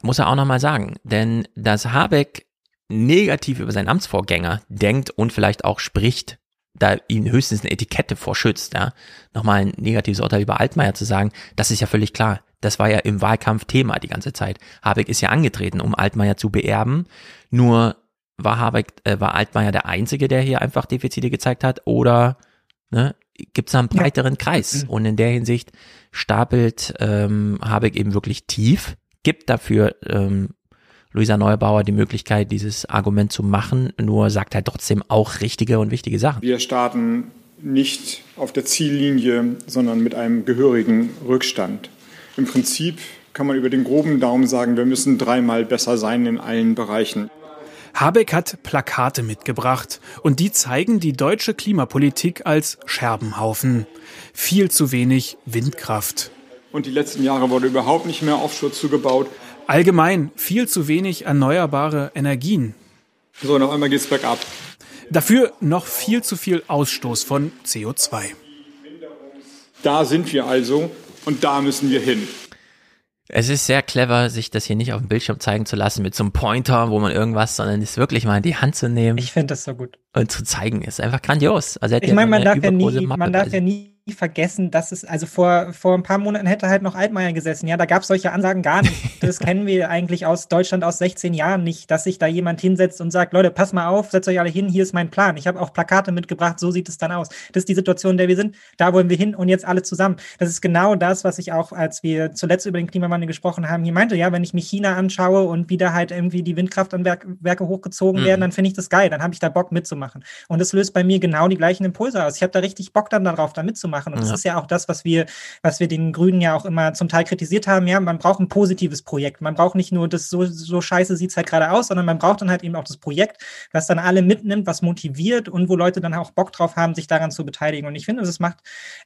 muss er auch nochmal sagen. Denn dass Habeck negativ über seinen Amtsvorgänger denkt und vielleicht auch spricht, da ihn höchstens eine Etikette vorschützt, ja, nochmal ein negatives Urteil über Altmaier zu sagen, das ist ja völlig klar. Das war ja im Wahlkampf Thema die ganze Zeit. Habeck ist ja angetreten, um Altmaier zu beerben. Nur war Habeck, äh, war Altmaier der Einzige, der hier einfach Defizite gezeigt hat oder ne, gibt es da einen breiteren Kreis? Und in der Hinsicht stapelt ähm, Habeck eben wirklich tief, gibt dafür ähm, Luisa Neubauer die Möglichkeit, dieses Argument zu machen, nur sagt halt trotzdem auch richtige und wichtige Sachen. Wir starten nicht auf der Ziellinie, sondern mit einem gehörigen Rückstand. Im Prinzip kann man über den groben Daumen sagen, wir müssen dreimal besser sein in allen Bereichen. Habeck hat Plakate mitgebracht und die zeigen die deutsche Klimapolitik als Scherbenhaufen. Viel zu wenig Windkraft. Und die letzten Jahre wurde überhaupt nicht mehr Offshore zugebaut. Allgemein viel zu wenig erneuerbare Energien. So, noch einmal geht's bergab. Dafür noch viel zu viel Ausstoß von CO2. Da sind wir also und da müssen wir hin. Es ist sehr clever, sich das hier nicht auf dem Bildschirm zeigen zu lassen mit so einem Pointer, wo man irgendwas, sondern es wirklich mal in die Hand zu nehmen. Ich finde das so gut. Und zu zeigen, ist einfach grandios. Also ich meine, man darf ja nie, man darf ja nie vergessen, dass es, also vor, vor ein paar Monaten hätte halt noch Altmaier gesessen. Ja, da gab es solche Ansagen gar nicht. Das kennen wir eigentlich aus Deutschland aus 16 Jahren nicht, dass sich da jemand hinsetzt und sagt, Leute, pass mal auf, setzt euch alle hin, hier ist mein Plan. Ich habe auch Plakate mitgebracht, so sieht es dann aus. Das ist die Situation, in der wir sind. Da wollen wir hin und jetzt alle zusammen. Das ist genau das, was ich auch, als wir zuletzt über den Klimawandel gesprochen haben, hier meinte, ja, wenn ich mich China anschaue und wieder halt irgendwie die Windkraftanwerke hochgezogen mhm. werden, dann finde ich das geil. Dann habe ich da Bock mitzumachen. Und das löst bei mir genau die gleichen Impulse aus. Ich habe da richtig Bock dann darauf, da mitzumachen machen. Und ja. das ist ja auch das, was wir, was wir den Grünen ja auch immer zum Teil kritisiert haben. Ja, man braucht ein positives Projekt. Man braucht nicht nur das, so, so scheiße sieht's halt gerade aus, sondern man braucht dann halt eben auch das Projekt, was dann alle mitnimmt, was motiviert und wo Leute dann auch Bock drauf haben, sich daran zu beteiligen. Und ich finde, das macht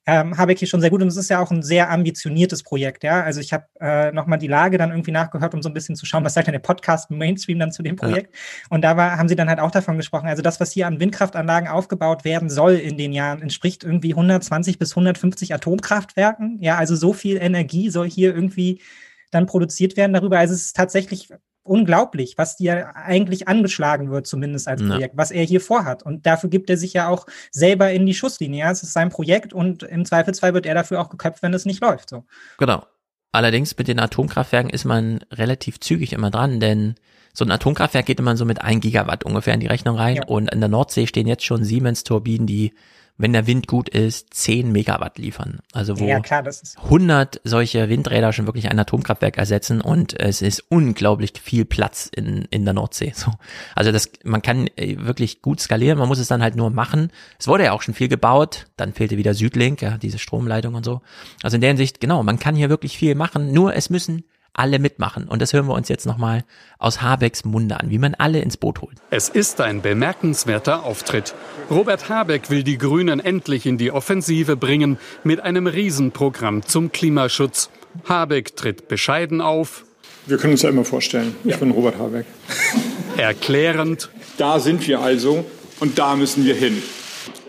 ähm, Habeck hier schon sehr gut. Und es ist ja auch ein sehr ambitioniertes Projekt. Ja, also ich habe äh, nochmal die Lage dann irgendwie nachgehört, um so ein bisschen zu schauen, was sagt denn der Podcast Mainstream dann zu dem Projekt. Ja. Und da war, haben sie dann halt auch davon gesprochen. Also das, was hier an Windkraftanlagen aufgebaut werden soll in den Jahren, entspricht irgendwie 120 bis 150 Atomkraftwerken. Ja, also so viel Energie soll hier irgendwie dann produziert werden darüber. Also es ist tatsächlich unglaublich, was dir eigentlich angeschlagen wird, zumindest als Projekt, ja. was er hier vorhat. Und dafür gibt er sich ja auch selber in die Schusslinie. Ja, es ist sein Projekt und im Zweifelsfall wird er dafür auch geköpft, wenn es nicht läuft. So. Genau. Allerdings mit den Atomkraftwerken ist man relativ zügig immer dran, denn so ein Atomkraftwerk geht immer so mit ein Gigawatt ungefähr in die Rechnung rein ja. und in der Nordsee stehen jetzt schon Siemens-Turbinen, die wenn der Wind gut ist, 10 Megawatt liefern. Also wo ja, klar, 100 solche Windräder schon wirklich ein Atomkraftwerk ersetzen und es ist unglaublich viel Platz in, in der Nordsee. So. Also das, man kann äh, wirklich gut skalieren, man muss es dann halt nur machen. Es wurde ja auch schon viel gebaut, dann fehlte wieder Südlink, ja, diese Stromleitung und so. Also in der Hinsicht, genau, man kann hier wirklich viel machen, nur es müssen alle mitmachen. Und das hören wir uns jetzt nochmal aus Habecks Munde an, wie man alle ins Boot holt. Es ist ein bemerkenswerter Auftritt. Robert Habeck will die Grünen endlich in die Offensive bringen mit einem Riesenprogramm zum Klimaschutz. Habeck tritt bescheiden auf. Wir können uns ja immer vorstellen. Ich bin Robert Habeck. Erklärend. Da sind wir also und da müssen wir hin.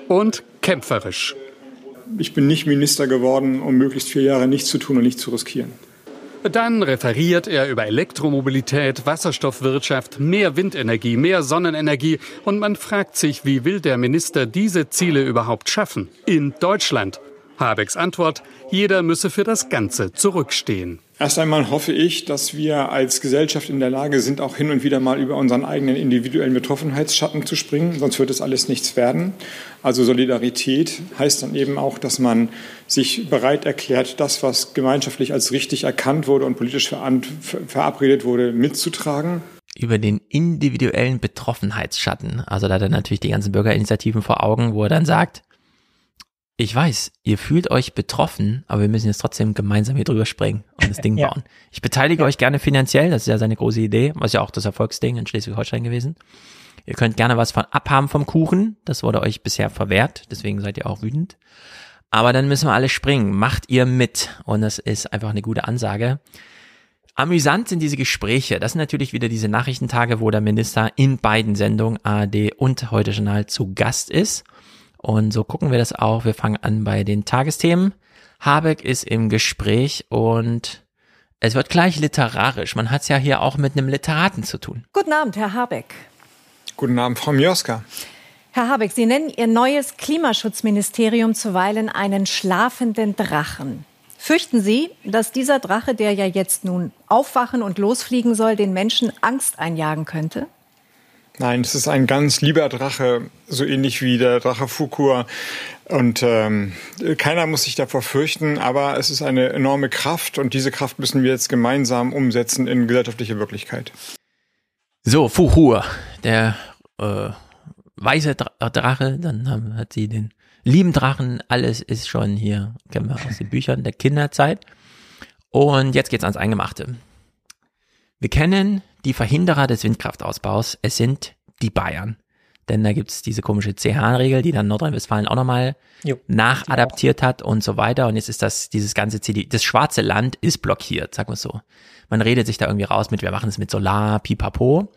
Und kämpferisch. Ich bin nicht Minister geworden, um möglichst vier Jahre nichts zu tun und nichts zu riskieren. Dann referiert er über Elektromobilität, Wasserstoffwirtschaft, mehr Windenergie, mehr Sonnenenergie und man fragt sich, wie will der Minister diese Ziele überhaupt schaffen? In Deutschland. Habecks Antwort, jeder müsse für das Ganze zurückstehen. Erst einmal hoffe ich, dass wir als Gesellschaft in der Lage sind, auch hin und wieder mal über unseren eigenen individuellen Betroffenheitsschatten zu springen, sonst wird es alles nichts werden. Also Solidarität heißt dann eben auch, dass man sich bereit erklärt, das, was gemeinschaftlich als richtig erkannt wurde und politisch verabredet wurde, mitzutragen über den individuellen Betroffenheitsschatten. Also da hat er natürlich die ganzen Bürgerinitiativen vor Augen, wo er dann sagt, ich weiß, ihr fühlt euch betroffen, aber wir müssen jetzt trotzdem gemeinsam hier drüber springen und das Ding ja. bauen. Ich beteilige ja. euch gerne finanziell, das ist ja seine große Idee, was ja auch das Erfolgsding in Schleswig-Holstein gewesen. Ihr könnt gerne was von abhaben vom Kuchen, das wurde euch bisher verwehrt, deswegen seid ihr auch wütend. Aber dann müssen wir alle springen, macht ihr mit und das ist einfach eine gute Ansage. Amüsant sind diese Gespräche. Das sind natürlich wieder diese Nachrichtentage, wo der Minister in beiden Sendungen ARD und Heute Journal zu Gast ist. Und so gucken wir das auch. Wir fangen an bei den Tagesthemen. Habeck ist im Gespräch und es wird gleich literarisch. Man hat es ja hier auch mit einem Literaten zu tun. Guten Abend, Herr Habeck. Guten Abend, Frau Mioska. Herr Habeck, Sie nennen Ihr neues Klimaschutzministerium zuweilen einen schlafenden Drachen. Fürchten Sie, dass dieser Drache, der ja jetzt nun aufwachen und losfliegen soll, den Menschen Angst einjagen könnte? Nein, es ist ein ganz lieber Drache, so ähnlich wie der Drache Fukur. Und ähm, keiner muss sich davor fürchten, aber es ist eine enorme Kraft und diese Kraft müssen wir jetzt gemeinsam umsetzen in gesellschaftliche Wirklichkeit. So, Fuhur, der äh, weiße Drache, dann hat sie den lieben Drachen, alles ist schon hier, kennen wir aus den Büchern der Kinderzeit. Und jetzt geht's ans Eingemachte. Wir kennen die Verhinderer des Windkraftausbaus, es sind die Bayern. Denn da gibt's diese komische CH-Regel, die dann Nordrhein-Westfalen auch nochmal nachadaptiert hat und so weiter. Und jetzt ist das, dieses ganze CD, das schwarze Land ist blockiert, sagen wir so. Man redet sich da irgendwie raus mit, wir machen es mit Solar, pipapo.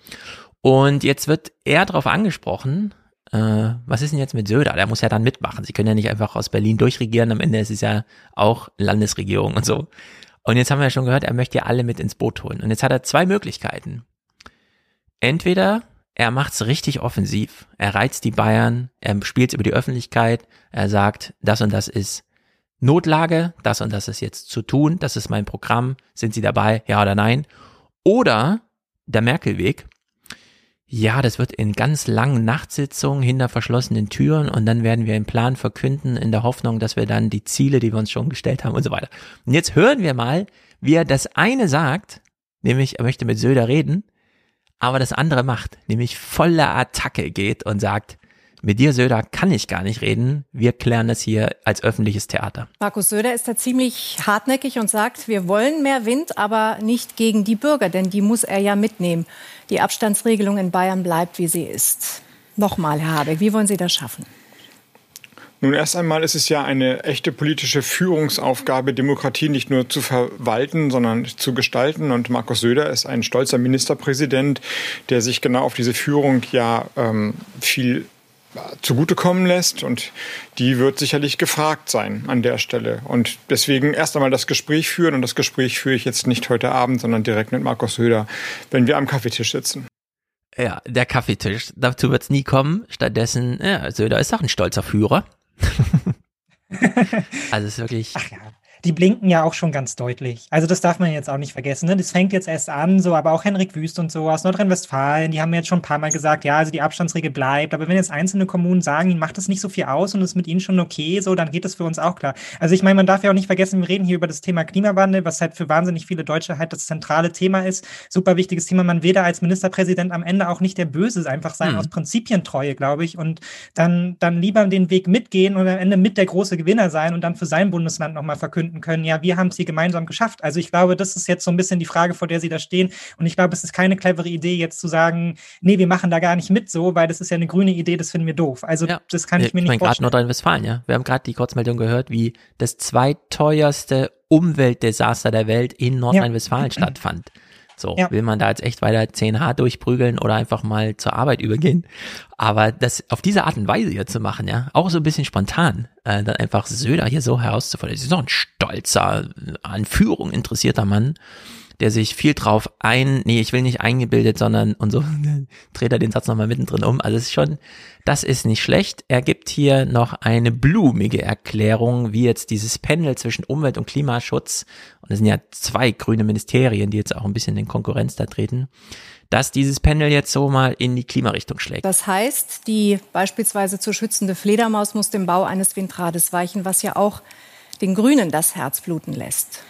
Und jetzt wird er darauf angesprochen, äh, was ist denn jetzt mit Söder? Der muss ja dann mitmachen. Sie können ja nicht einfach aus Berlin durchregieren. Am Ende ist es ja auch Landesregierung und so. Und jetzt haben wir ja schon gehört, er möchte ja alle mit ins Boot holen. Und jetzt hat er zwei Möglichkeiten. Entweder er macht's richtig offensiv. Er reizt die Bayern, er spielt über die Öffentlichkeit, er sagt, das und das ist Notlage, das und das ist jetzt zu tun, das ist mein Programm, sind Sie dabei, ja oder nein? Oder der Merkelweg, ja, das wird in ganz langen Nachtsitzungen hinter verschlossenen Türen und dann werden wir einen Plan verkünden in der Hoffnung, dass wir dann die Ziele, die wir uns schon gestellt haben und so weiter. Und jetzt hören wir mal, wie er das eine sagt, nämlich er möchte mit Söder reden, aber das andere macht, nämlich voller Attacke geht und sagt, mit dir, Söder, kann ich gar nicht reden. Wir klären das hier als öffentliches Theater. Markus Söder ist da ziemlich hartnäckig und sagt, wir wollen mehr Wind, aber nicht gegen die Bürger, denn die muss er ja mitnehmen. Die Abstandsregelung in Bayern bleibt, wie sie ist. Nochmal, Herr Habeck, wie wollen Sie das schaffen? Nun, erst einmal ist es ja eine echte politische Führungsaufgabe, Demokratie nicht nur zu verwalten, sondern zu gestalten. Und Markus Söder ist ein stolzer Ministerpräsident, der sich genau auf diese Führung ja ähm, viel zugutekommen lässt und die wird sicherlich gefragt sein an der Stelle. Und deswegen erst einmal das Gespräch führen und das Gespräch führe ich jetzt nicht heute Abend, sondern direkt mit Markus Söder, wenn wir am Kaffeetisch sitzen. Ja, der Kaffeetisch, dazu wird es nie kommen. Stattdessen, ja, Söder ist auch ein stolzer Führer. also es ist wirklich. Ach ja die blinken ja auch schon ganz deutlich. Also das darf man jetzt auch nicht vergessen. Ne? Das fängt jetzt erst an, so, aber auch Henrik Wüst und so aus Nordrhein-Westfalen, die haben jetzt schon ein paar Mal gesagt, ja, also die Abstandsregel bleibt. Aber wenn jetzt einzelne Kommunen sagen, ihnen macht das nicht so viel aus und ist mit ihnen schon okay, so, dann geht das für uns auch klar. Also ich meine, man darf ja auch nicht vergessen, wir reden hier über das Thema Klimawandel, was halt für wahnsinnig viele Deutsche halt das zentrale Thema ist. Super wichtiges Thema. Man will da als Ministerpräsident am Ende auch nicht der Böse einfach sein, hm. aus Prinzipientreue, glaube ich. Und dann, dann lieber den Weg mitgehen und am Ende mit der große Gewinner sein und dann für sein Bundesland nochmal verkünden können, ja, wir haben es hier gemeinsam geschafft. Also ich glaube, das ist jetzt so ein bisschen die Frage, vor der Sie da stehen. Und ich glaube, es ist keine clevere Idee, jetzt zu sagen, nee, wir machen da gar nicht mit so, weil das ist ja eine grüne Idee, das finden wir doof. Also ja. das kann ich, ich mir nicht mein, vorstellen. Gerade Nordrhein-Westfalen, ja. Wir haben gerade die Kurzmeldung gehört, wie das zweiteuerste Umweltdesaster der Welt in Nordrhein-Westfalen ja. stattfand. So, ja. will man da jetzt echt weiter 10H durchprügeln oder einfach mal zur Arbeit übergehen? Aber das auf diese Art und Weise hier zu machen, ja, auch so ein bisschen spontan, äh, dann einfach Söder hier so herauszufordern. Das ist doch ein stolzer, an Führung interessierter Mann der sich viel drauf ein, nee, ich will nicht eingebildet, sondern und so dreht er den Satz nochmal mittendrin um. Also es ist schon, das ist nicht schlecht. Er gibt hier noch eine blumige Erklärung, wie jetzt dieses Pendel zwischen Umwelt und Klimaschutz, und es sind ja zwei grüne Ministerien, die jetzt auch ein bisschen in Konkurrenz da treten, dass dieses Pendel jetzt so mal in die Klimarichtung schlägt. Das heißt, die beispielsweise zu schützende Fledermaus muss dem Bau eines Windrades weichen, was ja auch den Grünen das Herz bluten lässt.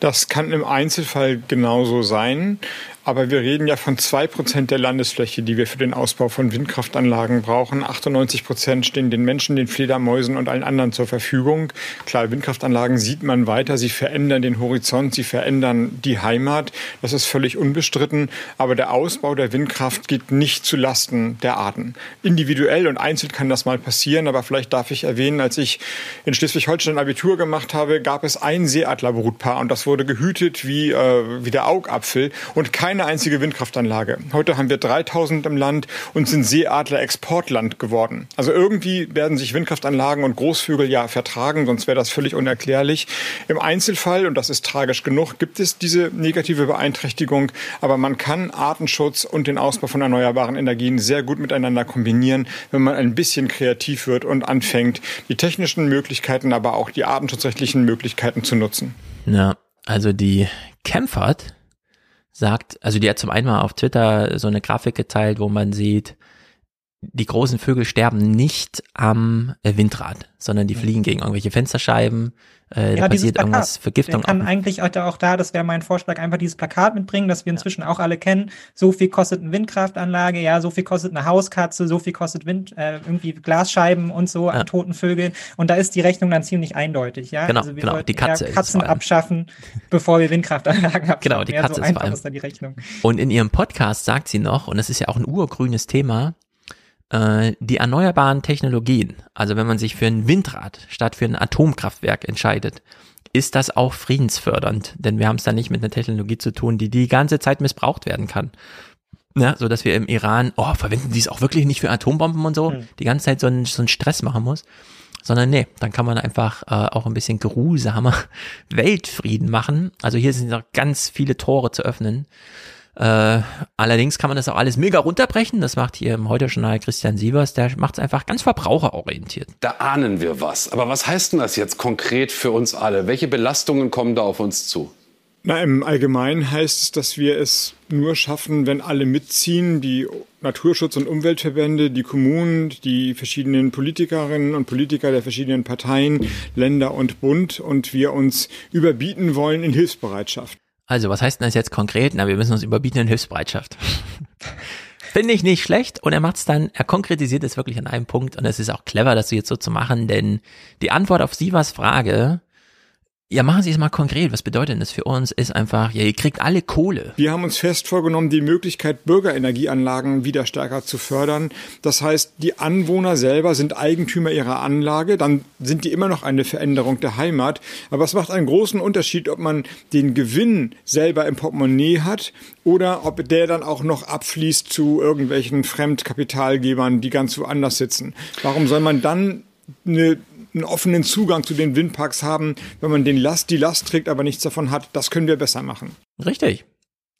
Das kann im Einzelfall genauso sein. Aber wir reden ja von zwei Prozent der Landesfläche, die wir für den Ausbau von Windkraftanlagen brauchen. 98 Prozent stehen den Menschen, den Fledermäusen und allen anderen zur Verfügung. Klar, Windkraftanlagen sieht man weiter. Sie verändern den Horizont, sie verändern die Heimat. Das ist völlig unbestritten. Aber der Ausbau der Windkraft geht nicht zu Lasten der Arten. Individuell und einzeln kann das mal passieren. Aber vielleicht darf ich erwähnen, als ich in Schleswig-Holstein Abitur gemacht habe, gab es ein Seeadlerbrutpaar und das wurde gehütet wie, äh, wie der Augapfel und kein keine einzige Windkraftanlage. Heute haben wir 3000 im Land und sind Seeadler-Exportland geworden. Also irgendwie werden sich Windkraftanlagen und Großvögel ja vertragen, sonst wäre das völlig unerklärlich. Im Einzelfall, und das ist tragisch genug, gibt es diese negative Beeinträchtigung, aber man kann Artenschutz und den Ausbau von erneuerbaren Energien sehr gut miteinander kombinieren, wenn man ein bisschen kreativ wird und anfängt, die technischen Möglichkeiten, aber auch die artenschutzrechtlichen Möglichkeiten zu nutzen. Ja, also die Kempfert sagt, also die hat zum einen mal auf Twitter so eine Grafik geteilt, wo man sieht, die großen Vögel sterben nicht am Windrad, sondern die fliegen gegen irgendwelche Fensterscheiben äh, ja, da passiert irgendwas, Vergiftung. Ich kann auch. eigentlich auch da, das wäre mein Vorschlag, einfach dieses Plakat mitbringen, das wir inzwischen ja. auch alle kennen. So viel kostet eine Windkraftanlage, ja, so viel kostet eine Hauskatze, so viel kostet Wind, äh, irgendwie Glasscheiben und so ja. an toten Vögeln. Und da ist die Rechnung dann ziemlich eindeutig, ja. Genau, also genau. Die Katze Katzen abschaffen, bevor wir Windkraftanlagen haben. Genau, die Katze so ist vor allem. Ist da die Rechnung. Und in ihrem Podcast sagt sie noch, und das ist ja auch ein urgrünes Thema, äh, die erneuerbaren Technologien, also wenn man sich für ein Windrad statt für ein Atomkraftwerk entscheidet, ist das auch friedensfördernd, denn wir haben es da nicht mit einer Technologie zu tun, die die ganze Zeit missbraucht werden kann. Ja, so dass wir im Iran, oh, verwenden sie es auch wirklich nicht für Atombomben und so, mhm. die ganze Zeit so einen, so einen Stress machen muss, sondern nee, dann kann man einfach äh, auch ein bisschen geruhsamer Weltfrieden machen. Also hier sind noch ganz viele Tore zu öffnen äh, allerdings kann man das auch alles mega runterbrechen. Das macht hier im Heute-Journal Christian Sievers. Der macht es einfach ganz verbraucherorientiert. Da ahnen wir was. Aber was heißt denn das jetzt konkret für uns alle? Welche Belastungen kommen da auf uns zu? Na, im Allgemeinen heißt es, dass wir es nur schaffen, wenn alle mitziehen, die Naturschutz- und Umweltverbände, die Kommunen, die verschiedenen Politikerinnen und Politiker der verschiedenen Parteien, Länder und Bund und wir uns überbieten wollen in Hilfsbereitschaft. Also, was heißt denn das jetzt konkret? Na, wir müssen uns überbieten in Hilfsbereitschaft. Finde ich nicht schlecht und er macht es dann, er konkretisiert es wirklich an einem Punkt und es ist auch clever, das jetzt so zu machen, denn die Antwort auf Sivas Frage, ja, machen Sie es mal konkret. Was bedeutet denn das für uns? Ist einfach, ja, ihr kriegt alle Kohle. Wir haben uns fest vorgenommen, die Möglichkeit, Bürgerenergieanlagen wieder stärker zu fördern. Das heißt, die Anwohner selber sind Eigentümer ihrer Anlage. Dann sind die immer noch eine Veränderung der Heimat. Aber es macht einen großen Unterschied, ob man den Gewinn selber im Portemonnaie hat oder ob der dann auch noch abfließt zu irgendwelchen Fremdkapitalgebern, die ganz woanders sitzen. Warum soll man dann eine einen offenen Zugang zu den Windparks haben, wenn man den Last, die Last trägt, aber nichts davon hat. Das können wir besser machen. Richtig.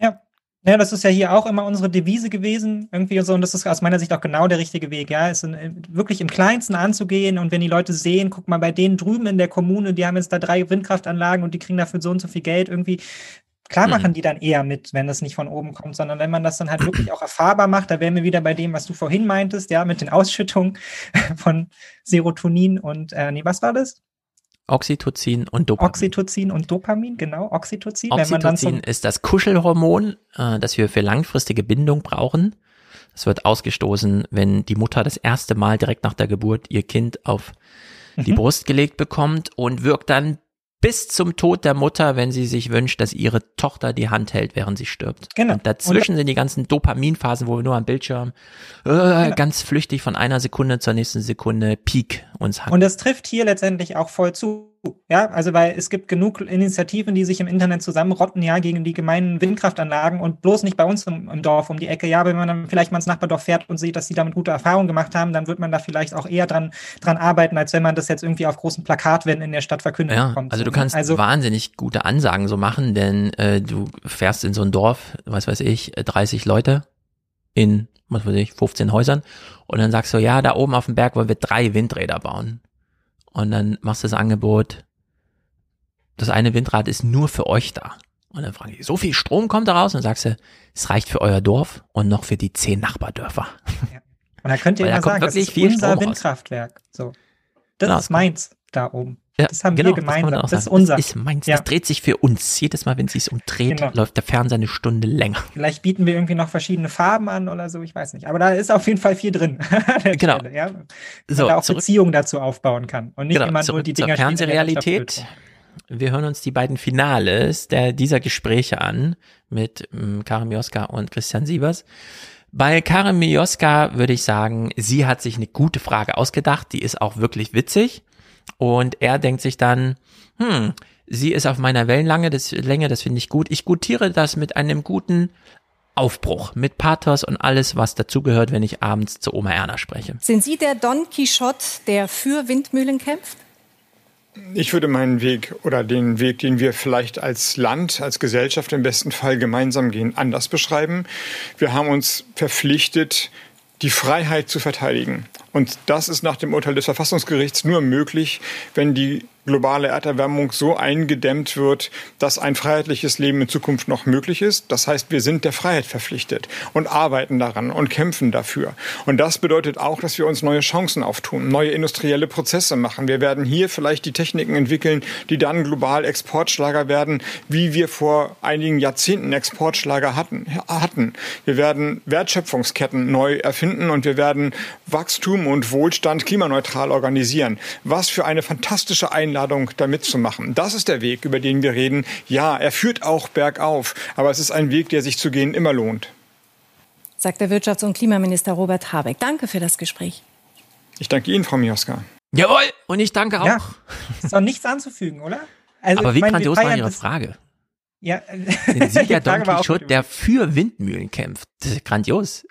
Ja. Ja, das ist ja hier auch immer unsere Devise gewesen, irgendwie so, und das ist aus meiner Sicht auch genau der richtige Weg, ja, ist wirklich im Kleinsten anzugehen und wenn die Leute sehen, guck mal, bei denen drüben in der Kommune, die haben jetzt da drei Windkraftanlagen und die kriegen dafür so und so viel Geld, irgendwie, Klar machen mhm. die dann eher mit, wenn das nicht von oben kommt, sondern wenn man das dann halt wirklich auch erfahrbar macht, da wären wir wieder bei dem, was du vorhin meintest, ja, mit den Ausschüttungen von Serotonin und, äh, nee, was war das? Oxytocin und Dopamin. Oxytocin und Dopamin, genau, Oxytocin. Oxytocin ist das Kuschelhormon, äh, das wir für langfristige Bindung brauchen. Es wird ausgestoßen, wenn die Mutter das erste Mal direkt nach der Geburt ihr Kind auf die mhm. Brust gelegt bekommt und wirkt dann bis zum Tod der Mutter, wenn sie sich wünscht, dass ihre Tochter die Hand hält, während sie stirbt. Genau. Und dazwischen und sind die ganzen Dopaminphasen, wo wir nur am Bildschirm äh, genau. ganz flüchtig von einer Sekunde zur nächsten Sekunde Peak uns haben. Und das trifft hier letztendlich auch voll zu. Ja, also weil es gibt genug Initiativen, die sich im Internet zusammenrotten, ja, gegen die gemeinen Windkraftanlagen und bloß nicht bei uns im, im, Dorf um die Ecke. Ja, wenn man dann vielleicht mal ins Nachbardorf fährt und sieht, dass die damit gute Erfahrungen gemacht haben, dann wird man da vielleicht auch eher dran, dran arbeiten, als wenn man das jetzt irgendwie auf großen Plakatwänden in der Stadt verkündet ja, bekommt. Also du ne? kannst also, wahnsinnig gute Ansagen so machen, denn äh, du fährst in so ein Dorf, was weiß ich, 30 Leute in, was weiß ich, 15 Häusern und dann sagst du, ja, da oben auf dem Berg wollen wir drei Windräder bauen. Und dann machst du das Angebot, das eine Windrad ist nur für euch da. Und dann fragen die, so viel Strom kommt da raus? Und dann sagst du, es reicht für euer Dorf und noch für die zehn Nachbardörfer. Ja. Und dann könnt ihr immer sagen, das ist unser Strom Windkraftwerk. So. Das genau. ist meins da oben. Ja, das haben genau, wir gemeinsam. Das, das, ist unser. Das ist meins. Ja. Das dreht sich für uns. Jedes Mal, wenn es sich umdreht, genau. läuft der Fernseher eine Stunde länger. Vielleicht bieten wir irgendwie noch verschiedene Farben an oder so, ich weiß nicht. Aber da ist auf jeden Fall viel drin. genau. Stelle, ja? so, da auch zurück, Beziehungen dazu aufbauen kann. Und nicht genau, immer nur die Dinger zur Fernsehrealität. Wir hören uns die beiden Finales der, dieser Gespräche an mit ähm, Karin Mioska und Christian Sievers. Bei Karin Mioska würde ich sagen, sie hat sich eine gute Frage ausgedacht, die ist auch wirklich witzig. Und er denkt sich dann, hm, sie ist auf meiner Wellenlänge, das, Länge, das finde ich gut. Ich gutiere das mit einem guten Aufbruch, mit Pathos und alles, was dazugehört, wenn ich abends zu Oma Erna spreche. Sind Sie der Don Quixote, der für Windmühlen kämpft? Ich würde meinen Weg oder den Weg, den wir vielleicht als Land, als Gesellschaft im besten Fall gemeinsam gehen, anders beschreiben. Wir haben uns verpflichtet, die Freiheit zu verteidigen. Und das ist nach dem Urteil des Verfassungsgerichts nur möglich, wenn die globale Erderwärmung so eingedämmt wird, dass ein freiheitliches Leben in Zukunft noch möglich ist. Das heißt, wir sind der Freiheit verpflichtet und arbeiten daran und kämpfen dafür. Und das bedeutet auch, dass wir uns neue Chancen auftun, neue industrielle Prozesse machen. Wir werden hier vielleicht die Techniken entwickeln, die dann global Exportschlager werden, wie wir vor einigen Jahrzehnten Exportschlager hatten. hatten. Wir werden Wertschöpfungsketten neu erfinden und wir werden Wachstum und Wohlstand klimaneutral organisieren. Was für eine fantastische Einladung Einladung, da mitzumachen. Das ist der Weg, über den wir reden. Ja, er führt auch bergauf, aber es ist ein Weg, der sich zu gehen immer lohnt. Sagt der Wirtschafts- und Klimaminister Robert Habeck. Danke für das Gespräch. Ich danke Ihnen, Frau Mioska. Jawohl, und ich danke auch. Ja, ist doch nichts anzufügen, oder? Also, aber wie meine, grandios war Ihre Frage? Ja, Sie der Don Quixote, der für Windmühlen kämpft. Das ist grandios.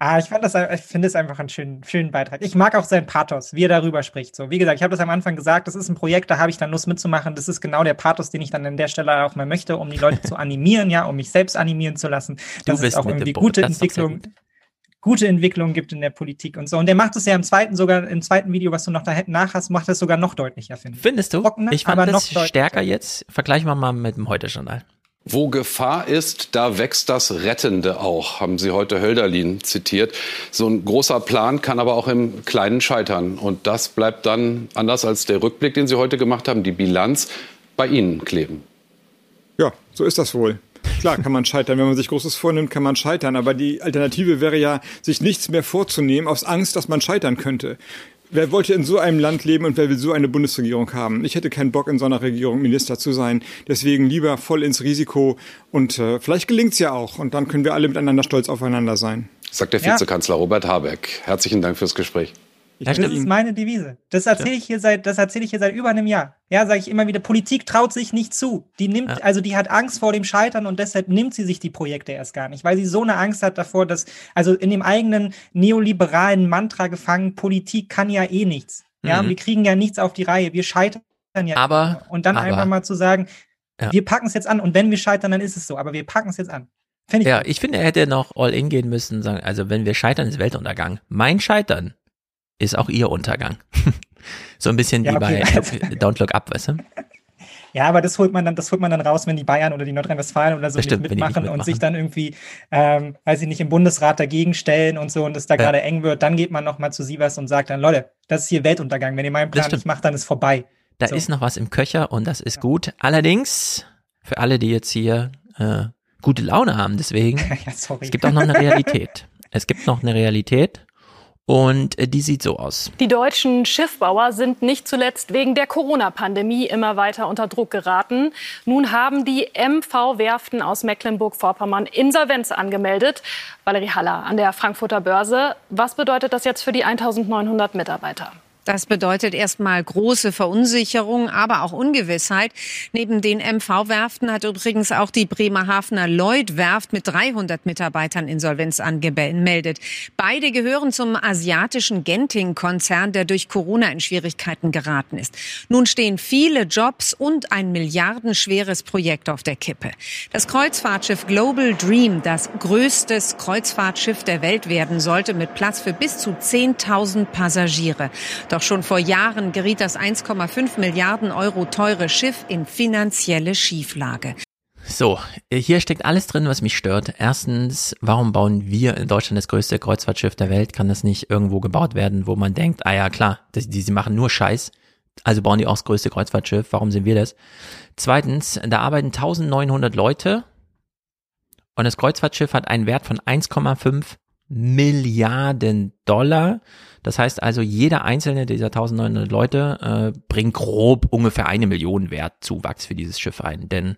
Ah, ich, fand das, ich finde es einfach einen schönen, schönen Beitrag. Ich mag auch sein Pathos, wie er darüber spricht. So, wie gesagt, ich habe das am Anfang gesagt, das ist ein Projekt, da habe ich dann Lust mitzumachen. Das ist genau der Pathos, den ich dann an der Stelle auch mal möchte, um die Leute zu animieren, ja, um mich selbst animieren zu lassen. Dass es auch irgendwie gute Entwicklung, gute Entwicklung gibt in der Politik und so. Und der macht es ja im zweiten, sogar im zweiten Video, was du noch da nach hast, macht es sogar noch deutlicher, finde ich. Findest du? Trockener, ich fand das stärker jetzt. Vergleichen wir mal mit dem Heute-Journal. Wo Gefahr ist, da wächst das Rettende auch, haben Sie heute Hölderlin zitiert. So ein großer Plan kann aber auch im Kleinen scheitern. Und das bleibt dann, anders als der Rückblick, den Sie heute gemacht haben, die Bilanz bei Ihnen kleben. Ja, so ist das wohl. Klar, kann man scheitern. Wenn man sich Großes vornimmt, kann man scheitern. Aber die Alternative wäre ja, sich nichts mehr vorzunehmen aus Angst, dass man scheitern könnte. Wer wollte in so einem Land leben und wer will so eine Bundesregierung haben? Ich hätte keinen Bock, in so einer Regierung Minister zu sein. Deswegen lieber voll ins Risiko. Und äh, vielleicht gelingt's ja auch. Und dann können wir alle miteinander stolz aufeinander sein. Sagt der Vizekanzler ja. Robert Habeck. Herzlichen Dank fürs Gespräch. Das ist meine Devise. Das erzähle ich hier seit, das erzähle ich hier seit über einem Jahr. Ja, sage ich immer wieder. Politik traut sich nicht zu. Die nimmt, ja. also die hat Angst vor dem Scheitern und deshalb nimmt sie sich die Projekte erst gar nicht, weil sie so eine Angst hat davor, dass, also in dem eigenen neoliberalen Mantra gefangen, Politik kann ja eh nichts. Ja, mhm. wir kriegen ja nichts auf die Reihe. Wir scheitern ja. Aber, und dann aber, einfach mal zu sagen, ja. wir packen es jetzt an und wenn wir scheitern, dann ist es so. Aber wir packen es jetzt an. Ich ja, ich finde, er hätte noch all in gehen müssen, sagen, also wenn wir scheitern, ist Weltuntergang. Mein Scheitern ist auch ihr Untergang. so ein bisschen Ja, wie okay. bei Don't Look Up, weißt du? Ja, aber das holt man dann, das holt man dann raus, wenn die Bayern oder die Nordrhein-Westfalen oder so Das stimmt, nicht die nicht mitmachen und mitmachen. sich dann irgendwie, ähm, weiß ich nicht, im Bundesrat dagegen stellen und so und es da Ja. gerade eng wird, dann geht man nochmal zu Sievers und sagt dann, Leute, das ist hier Weltuntergang. Wenn ihr meinen Plan nicht macht, dann ist vorbei. Da So. ist noch was im Köcher und das ist gut. Allerdings, für alle, die jetzt hier äh, gute Laune haben, deswegen, ja, sorry. es gibt auch noch eine Realität. Es gibt noch eine Realität und äh, die sieht so aus. Die deutschen Schiffbauer sind nicht zuletzt wegen der Corona-Pandemie immer weiter unter Druck geraten. Nun haben die MV-Werften aus Mecklenburg-Vorpommern Insolvenz angemeldet. Valerie Haller an der Frankfurter Börse. Was bedeutet das jetzt für die 1900 Mitarbeiter? Das bedeutet erstmal große Verunsicherung, aber auch Ungewissheit. Neben den MV-Werften hat übrigens auch die Bremerhavener Lloyd-Werft mit 300 Mitarbeitern Insolvenz angemeldet. Beide gehören zum asiatischen Genting-Konzern, der durch Corona in Schwierigkeiten geraten ist. Nun stehen viele Jobs und ein milliardenschweres Projekt auf der Kippe. Das Kreuzfahrtschiff Global Dream, das größtes Kreuzfahrtschiff der Welt werden sollte, mit Platz für bis zu 10.000 Passagiere. Doch schon vor Jahren geriet das 1,5 Milliarden Euro teure Schiff in finanzielle Schieflage. So, hier steckt alles drin, was mich stört. Erstens, warum bauen wir in Deutschland das größte Kreuzfahrtschiff der Welt? Kann das nicht irgendwo gebaut werden, wo man denkt, ah ja klar, das, die, sie machen nur Scheiß, also bauen die auch das größte Kreuzfahrtschiff, warum sind wir das? Zweitens, da arbeiten 1900 Leute und das Kreuzfahrtschiff hat einen Wert von 1,5 Milliarden Dollar. Das heißt also, jeder einzelne dieser 1900 Leute äh, bringt grob ungefähr eine Million Wert Zuwachs für dieses Schiff ein, denn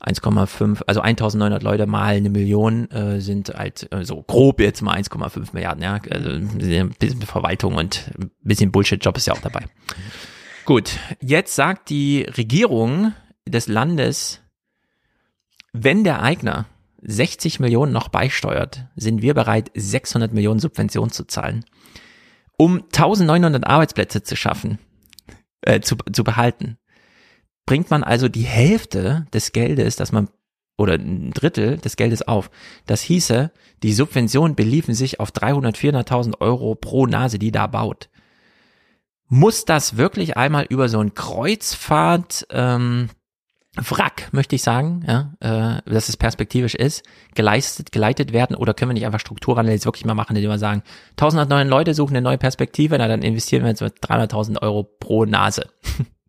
1,5, also 1900 Leute mal eine Million äh, sind halt äh, so grob jetzt mal 1,5 Milliarden, ja, also ein bisschen Verwaltung und ein bisschen Bullshit-Job ist ja auch dabei. Gut, jetzt sagt die Regierung des Landes, wenn der Eigner 60 Millionen noch beisteuert, sind wir bereit, 600 Millionen Subvention zu zahlen, um 1900 Arbeitsplätze zu schaffen, äh, zu, zu behalten. Bringt man also die Hälfte des Geldes, das man oder ein Drittel des Geldes auf. Das hieße, die Subventionen beliefen sich auf 300, 400.000 Euro pro Nase, die da baut. Muss das wirklich einmal über so ein Kreuzfahrt, ähm, Wrack, möchte ich sagen, ja, äh, dass es perspektivisch ist, geleistet, geleitet werden oder können wir nicht einfach Strukturwandel jetzt wirklich mal machen, indem wir sagen, 1109 Leute suchen eine neue Perspektive, na dann investieren wir jetzt mit 300.000 Euro pro Nase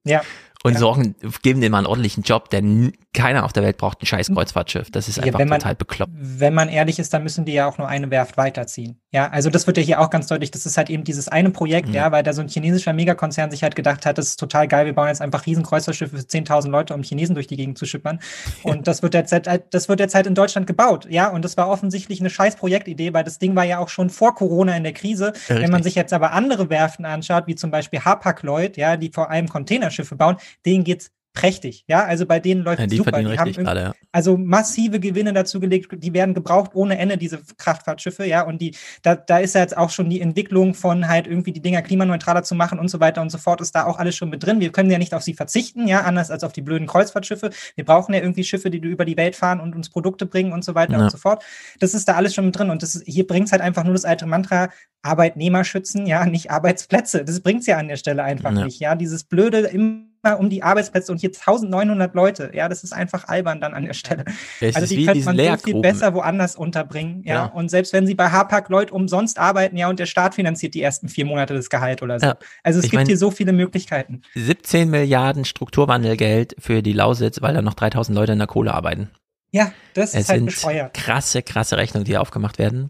Ja. und sorgen, geben dem mal einen ordentlichen Job, denn keiner auf der Welt braucht ein scheiß Kreuzfahrtschiff. Das ist Ja, einfach man- total bekloppt. Wenn man ehrlich ist, dann müssen die ja auch nur eine Werft weiterziehen. Ja, also das wird ja hier auch ganz deutlich. Das ist halt eben dieses eine Projekt, Mhm. ja, weil da so ein chinesischer Megakonzern sich halt gedacht hat, das ist total geil, wir bauen jetzt einfach riesen Kreuzfahrtschiffe für 10.000 Leute, um Chinesen durch die Gegend zu schippern. Und das wird jetzt halt, das wird jetzt halt in Deutschland gebaut. Ja, und das war offensichtlich eine scheiß Projektidee, weil das Ding war ja auch schon vor Corona in der Krise. Ja, Wenn man richtig. sich jetzt aber andere Werften anschaut, wie zum Beispiel Hapag-Lloyd, ja, die vor allem Containerschiffe bauen, denen geht's prächtig. Ja, also bei denen läuft Ja, es die super. verdienen haben richtig irgendwie- gerade, ja. also massive Gewinne dazu gelegt, die werden gebraucht ohne Ende, diese Kraftfahrtschiffe, ja, und die, da, da ist ja jetzt auch schon die Entwicklung von halt irgendwie die Dinger klimaneutraler zu machen und so weiter und so fort, ist da auch alles schon mit drin. Wir können ja nicht auf sie verzichten, ja, anders als auf die blöden Kreuzfahrtschiffe. Wir brauchen ja irgendwie Schiffe, die über die Welt fahren und uns Produkte bringen und so weiter Ja. und so fort. Das ist da alles schon mit drin und das ist, hier bringt es halt einfach nur das alte Mantra, Arbeitnehmer schützen, ja, nicht Arbeitsplätze. Das bringt's ja an der Stelle einfach nicht, ja, dieses blöde immer um die Arbeitsplätze und hier 1900 Leute, ja, das ist einfach albern dann an der Stelle. Es also die könnte man so viel besser woanders unterbringen, ja. Ja. Und selbst wenn sie bei Hapag Lloyd umsonst arbeiten, ja, und der Staat finanziert die ersten vier Monate des Gehalt oder so. Ja. Also es Ich gibt mein- hier so viele Möglichkeiten. 17 Milliarden Strukturwandelgeld für die Lausitz, weil da noch 3000 Leute in der Kohle arbeiten. Ja, das es ist halt sind bescheuert. krasse, krasse Rechnungen, die aufgemacht werden.